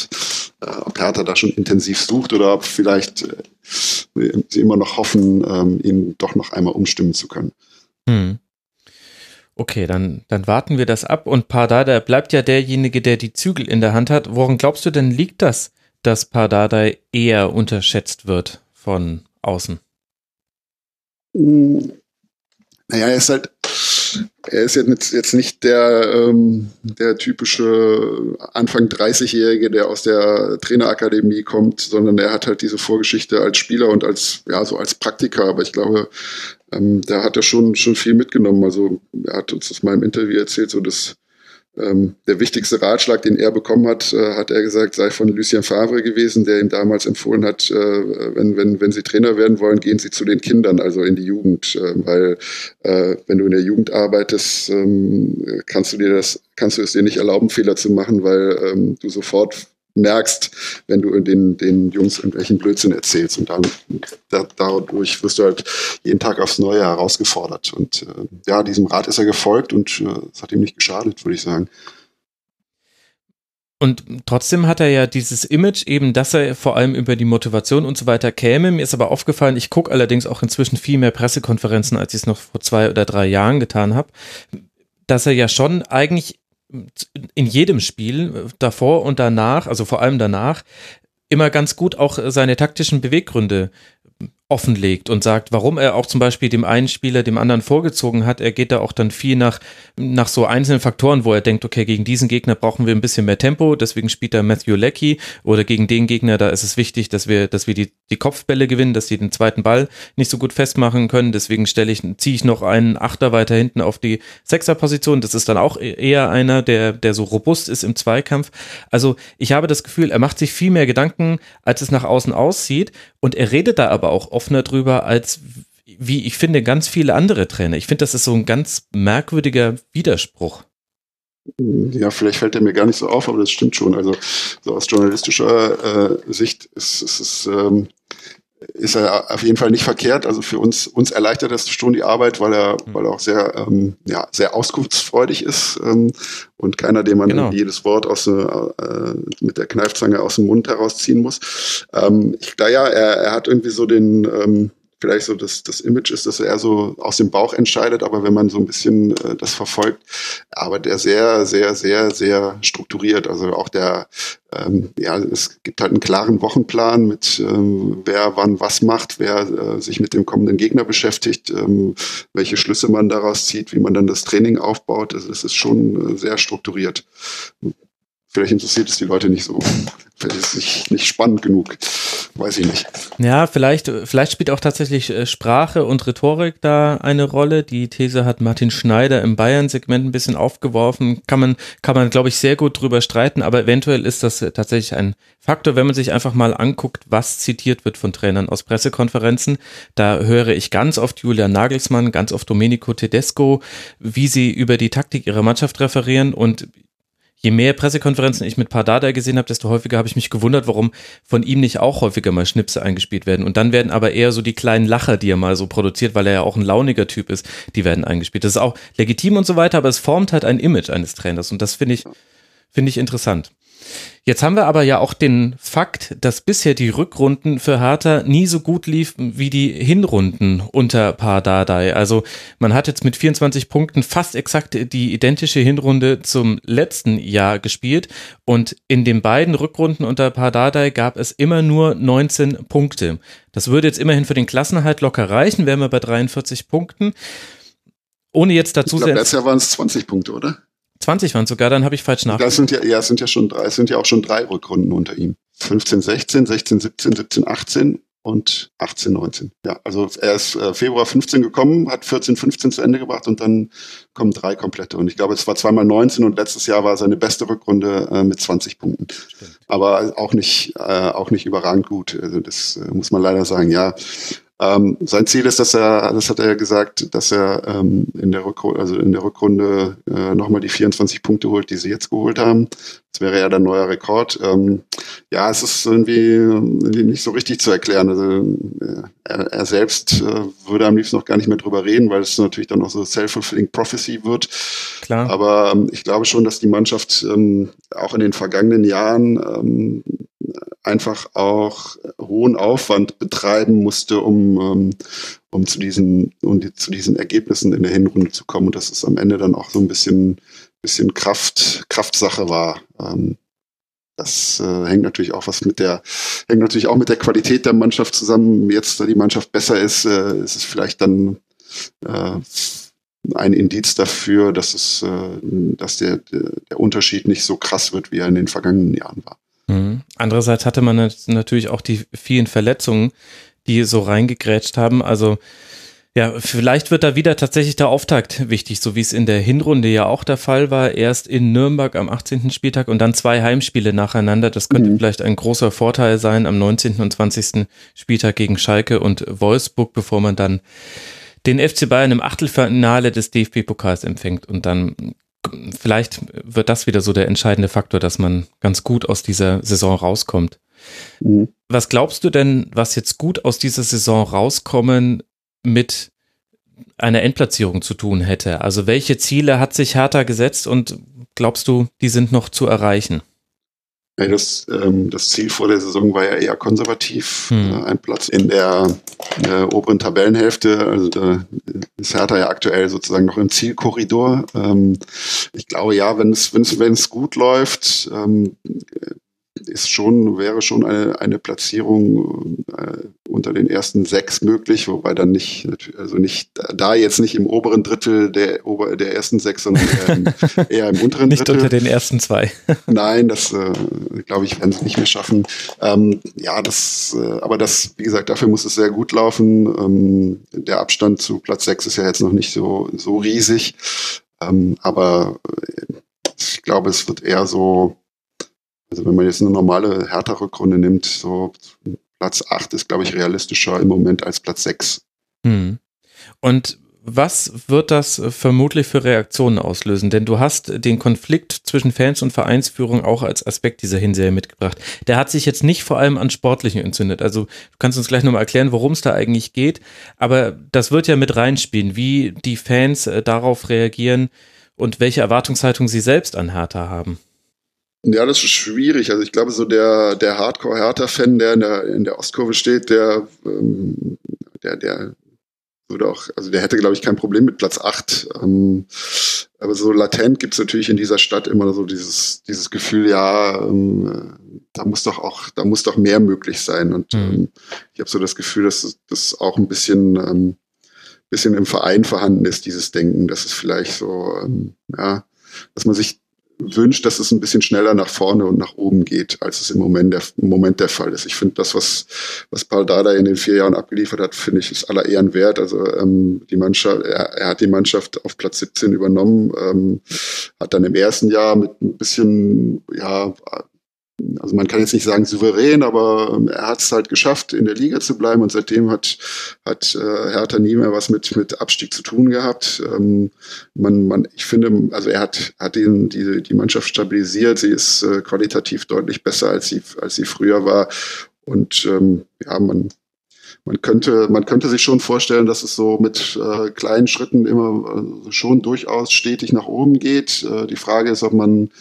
äh, ob Hertha da schon intensiv sucht oder ob vielleicht äh, sie immer noch hoffen, ähm, ihn doch noch einmal umstimmen zu können. Hm. Okay, dann, dann warten wir das ab und Pardada bleibt ja derjenige, der die Zügel in der Hand hat. Woran glaubst du denn liegt das, dass Pardada eher unterschätzt wird von außen? Hm. Naja, er ist halt, er ist jetzt, jetzt nicht der, ähm, der typische Anfang 30-Jährige, der aus der Trainerakademie kommt, sondern er hat halt diese Vorgeschichte als Spieler und als, ja, so als Praktiker. Aber ich glaube, ähm, da hat er schon, schon viel mitgenommen. Also, er hat uns das mal im Interview erzählt, so dass ähm, der wichtigste Ratschlag, den er bekommen hat, äh, hat er gesagt, sei von Lucien Favre gewesen, der ihm damals empfohlen hat, äh, wenn, wenn, wenn Sie Trainer werden wollen, gehen Sie zu den Kindern, also in die Jugend, äh, weil äh, wenn du in der Jugend arbeitest, ähm, kannst du dir das, kannst du es dir nicht erlauben, Fehler zu machen, weil ähm, du sofort merkst, wenn du den, den Jungs irgendwelchen Blödsinn erzählst. Und dann da, dadurch wirst du halt jeden Tag aufs Neue herausgefordert. Und äh, ja, diesem Rat ist er gefolgt und äh, es hat ihm nicht geschadet, würde ich sagen. Und trotzdem hat er ja dieses Image eben, dass er vor allem über die Motivation und so weiter käme. Mir ist aber aufgefallen, ich gucke allerdings auch inzwischen viel mehr Pressekonferenzen, als ich es noch vor zwei oder drei Jahren getan habe, dass er ja schon eigentlich in jedem Spiel äh, davor und danach, also vor allem danach, immer ganz gut auch seine taktischen Beweggründe offenlegt und sagt, warum er auch zum Beispiel dem einen Spieler dem anderen vorgezogen hat. Er geht da auch dann viel nach, nach so einzelnen Faktoren, wo er denkt, okay, gegen diesen Gegner brauchen wir ein bisschen mehr Tempo, deswegen spielt er Matthew Leckie oder gegen den Gegner, da ist es wichtig, dass wir, dass wir die, die Kopfbälle gewinnen, dass sie den zweiten Ball nicht so gut festmachen können. Deswegen stelle ich, ziehe ich noch einen Achter weiter hinten auf die Sechserposition. Das ist dann auch e-, eher einer, der, der so robust ist im Zweikampf. Also ich habe das Gefühl, er macht sich viel mehr Gedanken, als es nach außen aussieht. Und er redet da aber auch offener drüber als wie ich finde ganz viele andere Trainer. Ich finde, das ist so ein ganz merkwürdiger Widerspruch. Ja, vielleicht fällt der mir gar nicht so auf, aber das stimmt schon. Also so aus journalistischer äh, Sicht ist es ähm, ist er auf jeden Fall nicht verkehrt. Also für uns, uns erleichtert das schon die Arbeit, weil er, mhm. weil er auch sehr, ähm, ja, sehr auskunftsfreudig ist ähm, und keiner, dem man genau. jedes Wort aus, äh, mit der Kneifzange aus dem Mund herausziehen muss. Ähm, ich, naja, er, er hat irgendwie so den, ähm, vielleicht so das, das Image ist, dass er so aus dem Bauch entscheidet, aber wenn man so ein bisschen äh, das verfolgt, arbeitet er sehr, sehr, sehr, sehr strukturiert. Also auch der, ähm, ja, es gibt halt einen klaren Wochenplan mit ähm, wer wann was macht, wer äh, sich mit dem kommenden Gegner beschäftigt, ähm, welche Schlüsse man daraus zieht, wie man dann das Training aufbaut. Also es ist schon äh, sehr strukturiert. Vielleicht interessiert es die Leute nicht so. Vielleicht ist es nicht, spannend genug. Weiß ich nicht. Ja, vielleicht, vielleicht spielt auch tatsächlich äh, Sprache und Rhetorik da eine Rolle. Die These hat Martin Schneider im Bayern-Segment ein bisschen aufgeworfen. Kann man, kann man, glaube ich, sehr gut drüber streiten, aber eventuell ist das tatsächlich ein Faktor, wenn man sich einfach mal anguckt, was zitiert wird von Trainern aus Pressekonferenzen. Da höre ich ganz oft Julian Nagelsmann, ganz oft Domenico Tedesco, wie sie über die Taktik ihrer Mannschaft referieren und je mehr Pressekonferenzen ich mit Pardada gesehen habe, desto häufiger habe ich mich gewundert, warum von ihm nicht auch häufiger mal Schnipse eingespielt werden. Und dann werden aber eher so die kleinen Lacher, die er mal so produziert, weil er ja auch ein launiger Typ ist, die werden eingespielt. Das ist auch legitim und so weiter, aber es formt halt ein Image eines Trainers und das finde ich, finde ich interessant. Jetzt haben wir aber ja auch den Fakt, dass bisher die Rückrunden für Hertha nie so gut liefen wie die Hinrunden unter Pardadei. Also man hat jetzt mit 24 Punkten fast exakt die identische Hinrunde zum letzten Jahr gespielt und in den beiden Rückrunden unter Pardadei gab es immer nur 19 Punkte. Das würde jetzt immerhin für den Klassenhalt locker reichen, wären wir bei 43 Punkten. Ohne jetzt dazu ich glaub, letztes Jahr waren es 20 Punkte, oder? 20 waren sogar, dann habe ich falsch nach. Das sind ja, ja, sind ja schon drei, sind ja auch schon drei Rückrunden unter ihm. 15, 16, 16, 17, 17, 18 und 18, 19. Ja, also er ist äh, Februar 15 gekommen, hat 14, 15 zu Ende gebracht und dann kommen drei komplette. Und ich glaube, es war zweimal 19 und letztes Jahr war seine beste Rückrunde äh, mit 20 Punkten. Stimmt. Aber auch nicht, äh, auch nicht überragend gut. Also das äh, muss man leider sagen. Ja, ähm, sein Ziel ist, dass er, das hat er ja gesagt, dass er ähm, in der Rückrunde, also in der Rückrunde äh, nochmal die 24 Punkte holt, die sie jetzt geholt haben. Das wäre ja der neue Rekord. Ähm, ja, es ist irgendwie, nicht so richtig zu erklären. Also äh, er, er selbst äh, würde am liebsten noch gar nicht mehr drüber reden, weil es natürlich dann noch so self-fulfilling prophecy wird. Klar. Aber ähm, ich glaube schon, dass die Mannschaft ähm, auch in den vergangenen Jahren ähm, einfach auch hohen Aufwand betreiben musste, um, ähm, um, zu, diesen, um die, zu diesen Ergebnissen in der Hinrunde zu kommen. Und dass es am Ende dann auch so ein bisschen, bisschen Kraft, Kraftsache war. Ähm, das äh, hängt natürlich auch was mit der, hängt natürlich auch mit der Qualität der Mannschaft zusammen. Jetzt, da die Mannschaft besser ist, äh, ist es vielleicht dann äh, ein Indiz dafür, dass es, äh, dass der, der Unterschied nicht so krass wird, wie er in den vergangenen Jahren war. Mhm. Andererseits hatte man natürlich auch die vielen Verletzungen, die so reingegrätscht haben. Also ja, vielleicht wird da wieder tatsächlich der Auftakt wichtig, so wie es in der Hinrunde ja auch der Fall war. Erst in Nürnberg am 18. Spieltag und dann zwei Heimspiele nacheinander. Das könnte mhm. vielleicht ein großer Vorteil sein am 19. und 20. Spieltag gegen Schalke und Wolfsburg, bevor man dann den FC Bayern im Achtelfinale des DFB-Pokals empfängt und dann vielleicht wird das wieder so der entscheidende Faktor, dass man ganz gut aus dieser Saison rauskommt. Mhm. Was glaubst du denn, was jetzt gut aus dieser Saison rauskommen mit einer Endplatzierung zu tun hätte? Also welche Ziele hat sich Hertha gesetzt und glaubst du, die sind noch zu erreichen? Ja, das, ähm, das Ziel vor der Saison war ja eher konservativ. Hm. Äh, ein Platz in der äh, oberen Tabellenhälfte. Also da ist Hertha ja aktuell sozusagen noch im Zielkorridor. Ähm, ich glaube ja, wenn es, wenn es, wenn es gut läuft, ähm, ist schon, wäre schon eine, eine Platzierung äh, unter den ersten sechs möglich, wobei dann nicht, also nicht, da jetzt nicht im oberen Drittel der, Ober, der ersten sechs, sondern eher im, (laughs) eher im unteren nicht Drittel. Nicht unter den ersten zwei. (laughs) Nein, das äh, glaube ich, werden sie nicht mehr schaffen. Ähm, ja, das, äh, aber das, wie gesagt, dafür muss es sehr gut laufen. Ähm, der Abstand zu Platz sechs ist ja jetzt noch nicht so, so riesig. Ähm, aber äh, ich glaube, es wird eher so, also wenn man jetzt eine normale Hertha-Rückrunde nimmt, so Platz 8 ist, glaube ich, realistischer im Moment als Platz 6. Hm. Und was wird das vermutlich für Reaktionen auslösen? Denn du hast den Konflikt zwischen Fans und Vereinsführung auch als Aspekt dieser Hinserie mitgebracht. Der hat sich jetzt nicht vor allem an Sportlichen entzündet. Also du kannst uns gleich nochmal erklären, worum es da eigentlich geht. Aber das wird ja mit reinspielen, wie die Fans äh, darauf reagieren und welche Erwartungshaltung sie selbst an Hertha haben. Ja, das ist schwierig. Also ich glaube, so der, der Hardcore-Hertha-Fan, der in der, in der Ostkurve steht, der, ähm, der, der würde auch, also der hätte, glaube ich, kein Problem mit Platz 8. Ähm, aber so latent gibt es natürlich in dieser Stadt immer so dieses, dieses Gefühl, ja, ähm, da muss doch auch, da muss doch mehr möglich sein. Und mhm. ähm, ich habe so das Gefühl, dass das auch ein bisschen, ähm, bisschen im Verein vorhanden ist, dieses Denken, dass es vielleicht so, ähm, ja, dass man sich wünscht, dass es ein bisschen schneller nach vorne und nach oben geht, als es im Moment der, im Moment der Fall ist. Ich finde das, was, was Paul Dada in den vier Jahren abgeliefert hat, finde ich, ist aller Ehren wert. Also ähm, die Mannschaft, er, er hat die Mannschaft auf Platz 17 übernommen, ähm, hat dann im ersten Jahr mit ein bisschen, ja, also man kann jetzt nicht sagen souverän, aber ähm, er hat es halt geschafft, in der Liga zu bleiben und seitdem hat, hat äh, Hertha nie mehr was mit, mit Abstieg zu tun gehabt. Ähm, man, man, ich finde, also er hat, hat den, die, die Mannschaft stabilisiert, sie ist äh, qualitativ deutlich besser, als sie, als sie früher war. Und ähm, ja, man, man könnte, man könnte sich schon vorstellen, dass es so mit äh, kleinen Schritten immer äh, schon durchaus stetig nach oben geht. Äh, die Frage ist, ob man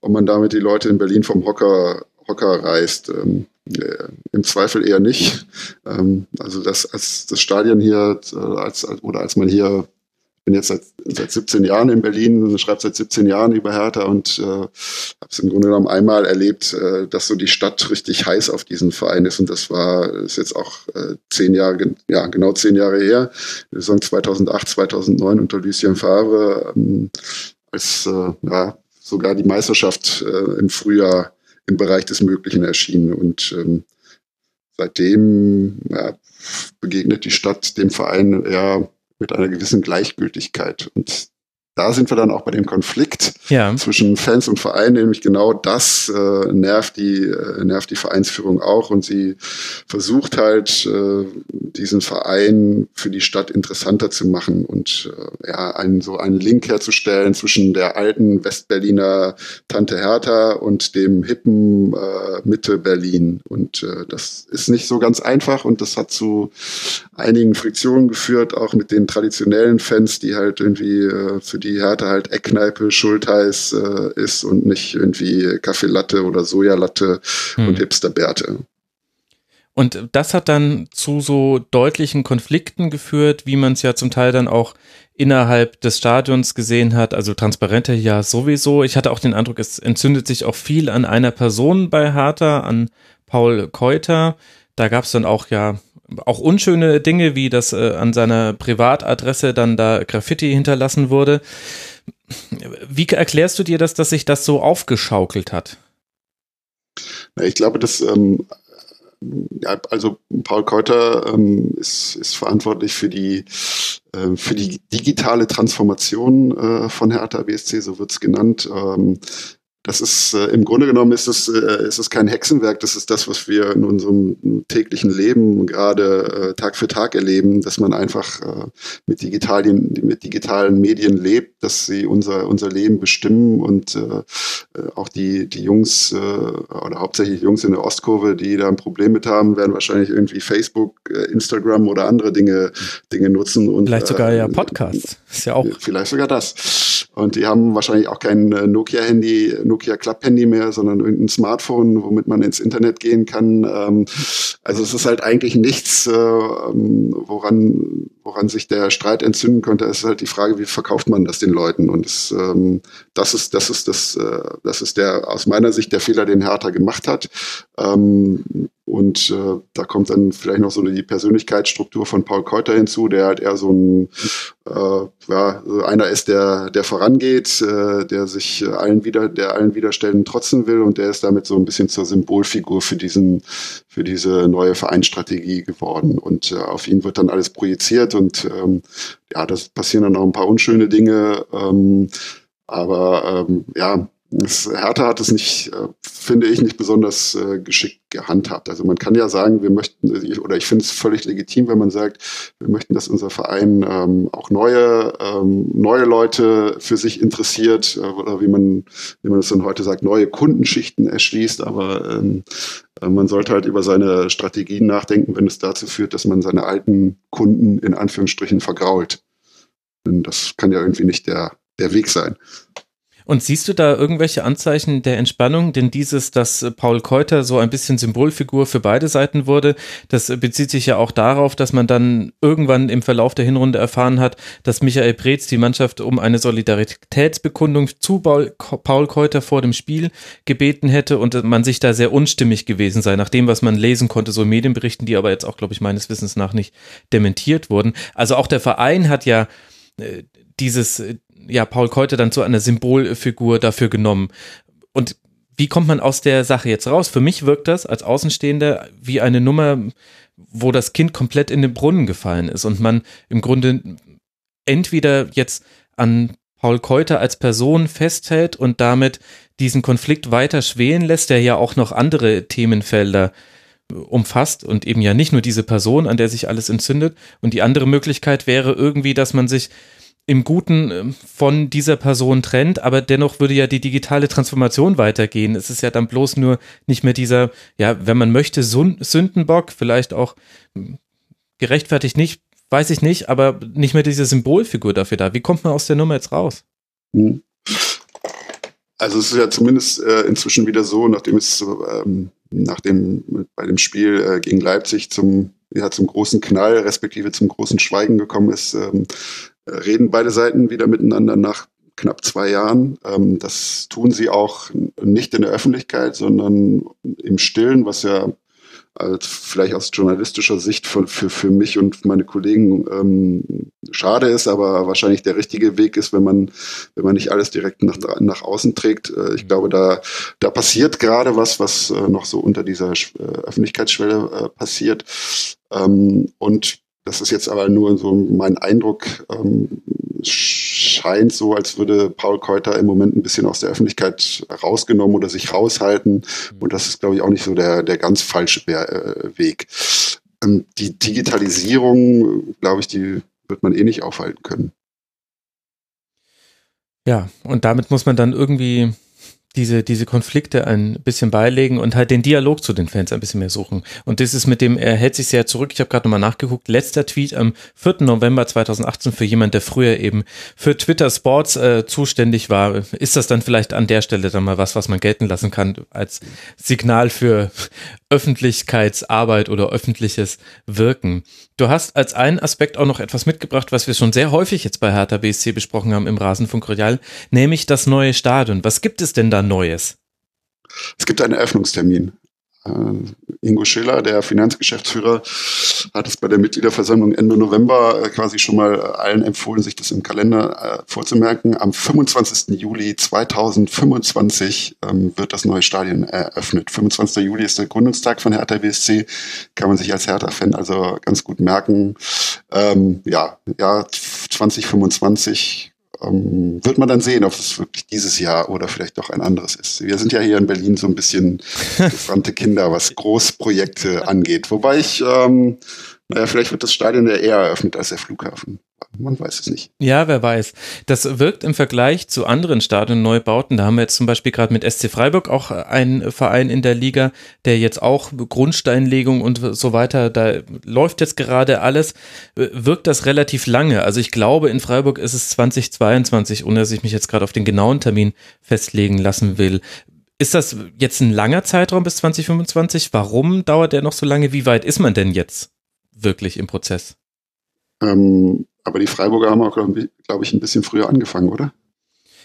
ob man damit die Leute in Berlin vom Hocker, Hocker reißt. Ähm, äh, Im Zweifel eher nicht. Ähm, also das, als das Stadion hier, äh, als, oder als man hier bin jetzt seit, seit 17 Jahren in Berlin, schreibe seit 17 Jahren über Hertha und äh, habe es im Grunde genommen einmal erlebt, äh, dass so die Stadt richtig heiß auf diesen Verein ist. Und das war, ist jetzt auch äh, zehn Jahre, ja, genau zehn Jahre her. Saison 2008, 2009 unter Lucien Favre, ähm, als äh, ja, sogar die Meisterschaft äh, im Frühjahr im Bereich des Möglichen erschienen. Und ähm, seitdem ja, begegnet die Stadt dem Verein eher mit einer gewissen Gleichgültigkeit. Und da sind wir dann auch bei dem Konflikt ja. zwischen Fans und Verein, nämlich genau das äh, nervt die äh, nervt die Vereinsführung auch und sie versucht halt äh, diesen Verein für die Stadt interessanter zu machen und äh, ja einen so einen Link herzustellen zwischen der alten Westberliner Tante Hertha und dem hippen äh, Mitte Berlin und äh, das ist nicht so ganz einfach und das hat zu einigen Friktionen geführt, auch mit den traditionellen Fans, die halt irgendwie für die die Hertha halt Eckkneipe, Schultheiß äh, ist und nicht irgendwie Kaffeelatte oder Sojalatte hm. und Hipsterbärte. Und das hat dann zu so deutlichen Konflikten geführt, wie man es ja zum Teil dann auch innerhalb des Stadions gesehen hat. Also Transparente ja sowieso. Ich hatte auch den Eindruck, es entzündet sich auch viel an einer Person bei Hertha, an Paul Keuter. Da gab es dann auch ja auch unschöne Dinge, wie das äh, an seiner Privatadresse dann da Graffiti hinterlassen wurde. Wie erklärst du dir das, dass sich das so aufgeschaukelt hat? Ich glaube, dass ähm, also Paul Keuter ähm, ist, ist verantwortlich für die äh, für die digitale Transformation äh, von Hertha BSC, so wird's genannt. Ähm, das ist äh, im Grunde genommen ist es, äh, ist es kein Hexenwerk, das ist das, was wir in unserem täglichen Leben gerade äh, Tag für Tag erleben, dass man einfach äh, mit digitalien, mit digitalen Medien lebt, dass sie unser, unser Leben bestimmen und äh, äh auch die, die Jungs äh, oder hauptsächlich Jungs in der Ostkurve, die da ein Problem mit haben, werden wahrscheinlich irgendwie Facebook, äh, Instagram oder andere Dinge, Dinge nutzen. Und, vielleicht sogar äh, ja Podcasts. Ist ja auch. Vielleicht sogar das. Und die haben wahrscheinlich auch kein äh, Nokia-Handy, Nokia Club-Handy mehr, sondern irgendein Smartphone, womit man ins Internet gehen kann. Ähm, also es ist halt eigentlich nichts, äh, ähm, woran, woran sich der Streit entzünden könnte. Ist halt die Frage, wie verkauft man das den Leuten? Und es, ähm, das ist, das ist das, äh, das ist der aus meiner Sicht der Fehler, den Hertha gemacht hat. Und äh, da kommt dann vielleicht noch so die Persönlichkeitsstruktur von Paul Keuter hinzu, der halt eher so ein äh, ja, einer ist, der, der vorangeht, äh, der sich allen wieder, der allen Widerständen trotzen will und der ist damit so ein bisschen zur Symbolfigur für diesen, für diese neue Vereinsstrategie geworden. Und äh, auf ihn wird dann alles projiziert und ähm, ja, das passieren dann auch ein paar unschöne Dinge. Ähm, aber ähm, ja, Hertha hat es nicht, äh, finde ich, nicht besonders äh, geschickt gehandhabt. Also man kann ja sagen, wir möchten, oder ich finde es völlig legitim, wenn man sagt, wir möchten, dass unser Verein ähm, auch neue, ähm, neue Leute für sich interessiert, äh, oder wie man, wie man es dann heute sagt, neue Kundenschichten erschließt. Aber ähm, äh, man sollte halt über seine Strategien nachdenken, wenn es dazu führt, dass man seine alten Kunden in Anführungsstrichen vergrault. Denn das kann ja irgendwie nicht der, der Weg sein. Und siehst du da irgendwelche Anzeichen der Entspannung? Denn dieses, dass Paul Keuter so ein bisschen Symbolfigur für beide Seiten wurde, das bezieht sich ja auch darauf, dass man dann irgendwann im Verlauf der Hinrunde erfahren hat, dass Michael Preetz die Mannschaft um eine Solidaritätsbekundung zu Paul Keuter vor dem Spiel gebeten hätte und man sich da sehr unstimmig gewesen sei, nach dem, was man lesen konnte, so Medienberichten, die aber jetzt auch, glaube ich, meines Wissens nach nicht dementiert wurden. Also auch der Verein hat ja äh, dieses, ja, Paul Keuter dann zu einer Symbolfigur dafür genommen. Und wie kommt man aus der Sache jetzt raus? Für mich wirkt das als Außenstehender wie eine Nummer, wo das Kind komplett in den Brunnen gefallen ist und man im Grunde entweder jetzt an Paul Keuter als Person festhält und damit diesen Konflikt weiter schwelen lässt, der ja auch noch andere Themenfelder umfasst und eben ja nicht nur diese Person, an der sich alles entzündet. Und die andere Möglichkeit wäre irgendwie, dass man sich im Guten ähm, von dieser Person trennt, aber dennoch würde ja die digitale Transformation weitergehen. Es ist ja dann bloß nur nicht mehr dieser, ja, wenn man möchte, Sündenbock, vielleicht auch hm, gerechtfertigt nicht, weiß ich nicht, aber nicht mehr diese Symbolfigur dafür da. Wie kommt man aus der Nummer jetzt raus? Hm. Also es ist ja zumindest äh, inzwischen wieder so, nachdem es ähm, nach bei dem Spiel äh, gegen Leipzig zum, ja, zum großen Knall, respektive zum großen Schweigen gekommen ist, ähm, reden beide Seiten wieder miteinander nach knapp zwei Jahren. Ähm, das tun sie auch nicht in der Öffentlichkeit, sondern im Stillen, was ja als vielleicht aus journalistischer Sicht für, für, für mich und meine Kollegen ähm, schade ist, aber wahrscheinlich der richtige Weg ist, wenn man, wenn man nicht alles direkt nach, nach außen trägt. Äh, ich glaube, da, da passiert gerade was, was äh, noch so unter dieser äh, Öffentlichkeitsschwelle äh, passiert. Ähm, und das ist jetzt aber nur so mein Eindruck. Ähm, scheint so, als würde Paul Keuter im Moment ein bisschen aus der Öffentlichkeit rausgenommen oder sich raushalten. Mhm. Und das ist, glaube ich, auch nicht so der, der ganz falsche äh, Weg. Ähm, die Digitalisierung, glaube ich, die wird man eh nicht aufhalten können. Ja, und damit muss man dann irgendwie diese, diese Konflikte ein bisschen beilegen und halt den Dialog zu den Fans ein bisschen mehr suchen. Und das ist mit dem, er hält sich sehr zurück. Ich habe gerade nochmal nachgeguckt. Letzter Tweet am 4. November 2018 für jemand, der früher eben für Twitter Sports äh, zuständig war. Ist das dann vielleicht an der Stelle dann mal was, was man gelten lassen kann als Signal für Öffentlichkeitsarbeit oder öffentliches Wirken? Du hast als einen Aspekt auch noch etwas mitgebracht, was wir schon sehr häufig jetzt bei Hertha BSC besprochen haben im Rasenfunk Royal, nämlich das neue Stadion. Was gibt es denn da Neues? Es gibt einen Eröffnungstermin. Äh, Ingo Schiller, der Finanzgeschäftsführer, hat es bei der Mitgliederversammlung Ende November äh, quasi schon mal allen empfohlen, sich das im Kalender äh, vorzumerken. Am 25. Juli 2025 ähm, wird das neue Stadion eröffnet. 25. Juli ist der Gründungstag von Hertha BSC, kann man sich als Hertha-Fan also ganz gut merken. Ähm, ja, ja, 2025 ähm, wird man dann sehen, ob es wirklich dieses Jahr oder vielleicht doch ein anderes ist. Wir sind ja hier in Berlin so ein bisschen (laughs) gebrannte Kinder, was Großprojekte angeht. Wobei ich, ähm, naja, vielleicht wird das Stadion ja eher eröffnet als der Flughafen man weiß es nicht. Ja, wer weiß. Das wirkt im Vergleich zu anderen Stadionneubauten. Da haben wir jetzt zum Beispiel gerade mit SC Freiburg auch einen Verein in der Liga, der jetzt auch Grundsteinlegung und so weiter, da läuft jetzt gerade alles. Wirkt das relativ lange? Also ich glaube, in Freiburg ist es 2022, ohne dass ich mich jetzt gerade auf den genauen Termin festlegen lassen will. Ist das jetzt ein langer Zeitraum bis 2025? Warum dauert der noch so lange? Wie weit ist man denn jetzt wirklich im Prozess? Ähm, aber die Freiburger haben auch, glaube ich, ein bisschen früher angefangen, oder?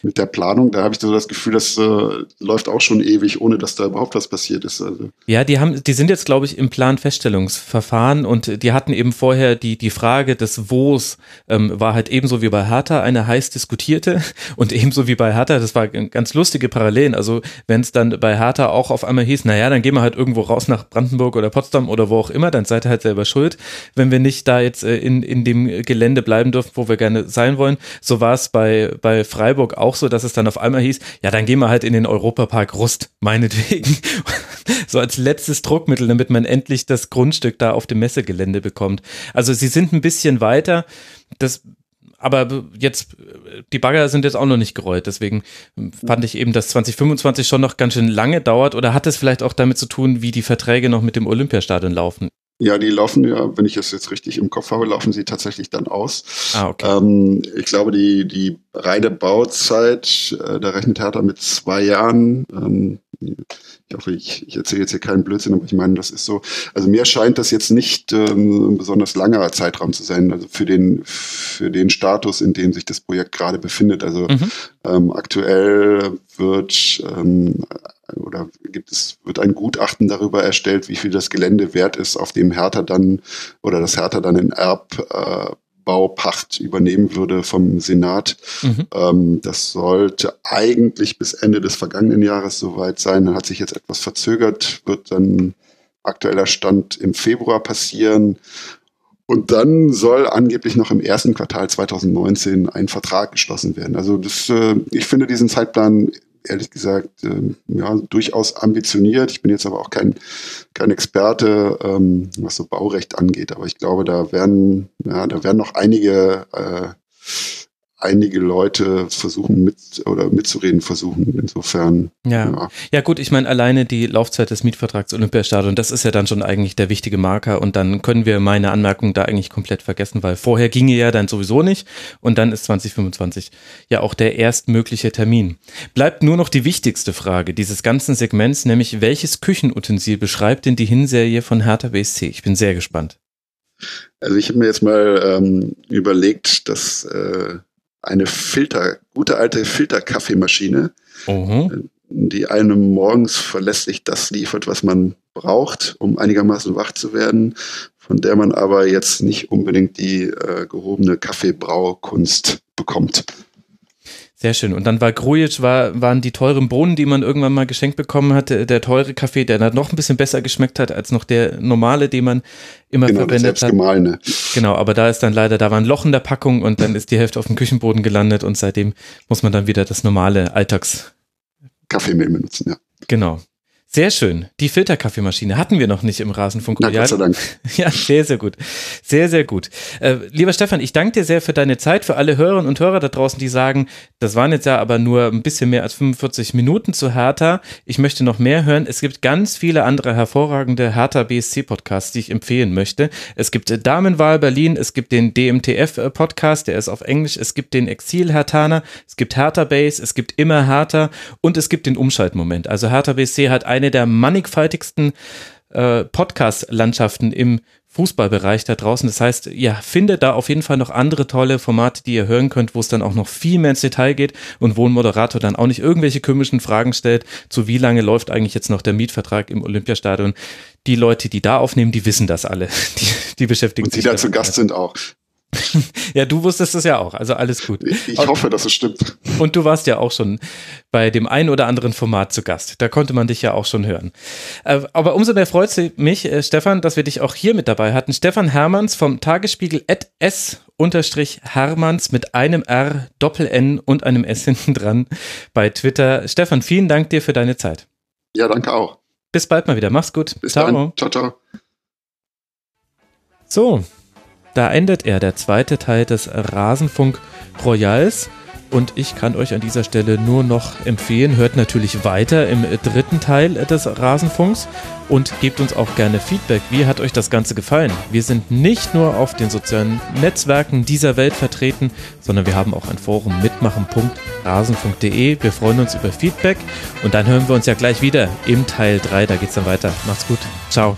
Mit der Planung, da habe ich so das Gefühl, das äh, läuft auch schon ewig, ohne dass da überhaupt was passiert ist. Also. Ja, die haben, die sind jetzt, glaube ich, im Planfeststellungsverfahren und die hatten eben vorher die, die Frage des Wo's ähm, war halt ebenso wie bei Hertha eine heiß diskutierte (laughs) und ebenso wie bei Hertha, das war ganz lustige Parallelen. Also wenn es dann bei Hertha auch auf einmal hieß, naja, dann gehen wir halt irgendwo raus nach Brandenburg oder Potsdam oder wo auch immer, dann seid ihr halt selber schuld, wenn wir nicht da jetzt äh, in, in dem Gelände bleiben dürfen, wo wir gerne sein wollen. So war es bei, bei Freiburg auch auch so, dass es dann auf einmal hieß, ja, dann gehen wir halt in den Europapark Rust, meinetwegen. (laughs) so als letztes Druckmittel, damit man endlich das Grundstück da auf dem Messegelände bekommt. Also sie sind ein bisschen weiter. Das aber jetzt, die Bagger sind jetzt auch noch nicht gerollt. Deswegen fand ich eben, dass 2025 schon noch ganz schön lange dauert. Oder hat es vielleicht auch damit zu tun, wie die Verträge noch mit dem Olympiastadion laufen? Ja, die laufen ja, wenn ich es jetzt richtig im Kopf habe, laufen sie tatsächlich dann aus. Ah, okay. Ähm, ich glaube, die, die reine Bauzeit, äh, da rechnet Hertha mit zwei Jahren. Ähm, ich hoffe, ich, ich erzähle jetzt hier keinen Blödsinn, aber ich meine, das ist so. Also mir scheint das jetzt nicht ähm, ein besonders langer Zeitraum zu sein, also für den, für den Status, in dem sich das Projekt gerade befindet. Also mhm. ähm, aktuell wird ähm, oder gibt es, wird ein Gutachten darüber erstellt, wie viel das Gelände wert ist, auf dem Hertha dann oder das Hertha dann in Erbbaupacht äh, übernehmen würde vom Senat. Mhm. Ähm, das sollte eigentlich bis Ende des vergangenen Jahres soweit sein. Dann hat sich jetzt etwas verzögert, wird dann aktueller Stand im Februar passieren. Und dann soll angeblich noch im ersten Quartal 2019 ein Vertrag geschlossen werden. Also das, äh, ich finde diesen Zeitplan ehrlich gesagt ähm, ja, durchaus ambitioniert. Ich bin jetzt aber auch kein, kein Experte, ähm, was so Baurecht angeht, aber ich glaube, da werden, ja, da werden noch einige, äh, einige Leute versuchen mit oder mitzureden versuchen. Insofern. Ja. Ja, ja gut, ich meine, alleine die Laufzeit des Mietvertrags Olympiastadion, das ist ja dann schon eigentlich der wichtige Marker und dann können wir meine Anmerkung da eigentlich komplett vergessen, weil vorher ginge ja dann sowieso nicht und dann ist 2025 ja auch der erstmögliche Termin. Bleibt nur noch die wichtigste Frage dieses ganzen Segments, nämlich welches Küchenutensil beschreibt denn die Hinserie von Hertha BSC? Ich bin sehr gespannt. Also ich habe mir jetzt mal ähm, überlegt, dass äh, eine Filter, gute alte Filterkaffeemaschine, mhm. die einem morgens verlässlich das liefert, was man braucht, um einigermaßen wach zu werden, von der man aber jetzt nicht unbedingt die äh, gehobene Kaffeebraukunst bekommt. Sehr schön. Und dann war Grujic, war, waren die teuren Bohnen, die man irgendwann mal geschenkt bekommen hatte, der teure Kaffee, der dann noch ein bisschen besser geschmeckt hat als noch der normale, den man immer genau, verwendet hat. Gemahlene. Genau, aber da ist dann leider, da war ein Loch in der Packung und dann ist die Hälfte auf dem Küchenboden gelandet und seitdem muss man dann wieder das normale Alltags Kaffeemehl benutzen, ja. Genau. Sehr schön. Die Filterkaffeemaschine hatten wir noch nicht im Rasenfunk Na, Gott sei Dank. (laughs) Ja, sehr, sehr gut. Sehr, sehr gut. Äh, lieber Stefan, ich danke dir sehr für deine Zeit, für alle Hörerinnen und Hörer da draußen, die sagen, das waren jetzt ja aber nur ein bisschen mehr als 45 Minuten zu Hertha. Ich möchte noch mehr hören. Es gibt ganz viele andere hervorragende Hertha BSC Podcasts, die ich empfehlen möchte. Es gibt Damenwahl Berlin, es gibt den DMTF äh, Podcast, der ist auf Englisch, es gibt den Exil Hertaner, es gibt Hertha Base, es gibt immer Hertha und es gibt den Umschaltmoment. Also Hertha BSC hat eine eine der mannigfaltigsten äh, Podcast-Landschaften im Fußballbereich da draußen. Das heißt, ja, findet da auf jeden Fall noch andere tolle Formate, die ihr hören könnt, wo es dann auch noch viel mehr ins Detail geht und wo ein Moderator dann auch nicht irgendwelche komischen Fragen stellt, zu wie lange läuft eigentlich jetzt noch der Mietvertrag im Olympiastadion. Die Leute, die da aufnehmen, die wissen das alle. (laughs) Die, die beschäftigen und sich. Die da zu Gast sind auch. (laughs) ja, du wusstest es ja auch, also alles gut. Ich, ich hoffe, dass es stimmt. Und du warst ja auch schon bei dem einen oder anderen Format zu Gast. Da konnte man dich ja auch schon hören. Äh, aber umso mehr freut es mich, äh, Stefan, dass wir dich auch hier mit dabei hatten. Stefan Hermanns vom Tagesspiegel at s Hermanns mit einem R, Doppel-N und einem S hinten dran bei Twitter. Stefan, vielen Dank dir für deine Zeit. Ja, danke auch. Bis bald mal wieder. Mach's gut. Bis ciao. Dann. Ciao, ciao. So, da endet er, der zweite Teil des Rasenfunk Royals. Und ich kann euch an dieser Stelle nur noch empfehlen, hört natürlich weiter im dritten Teil des Rasenfunks und gebt uns auch gerne Feedback. Wie hat euch das Ganze gefallen? Wir sind nicht nur auf den sozialen Netzwerken dieser Welt vertreten, sondern wir haben auch ein Forum mitmachen.rasen.de. Wir freuen uns über Feedback und dann hören wir uns ja gleich wieder im Teil 3. Da geht es dann weiter. Macht's gut. Ciao.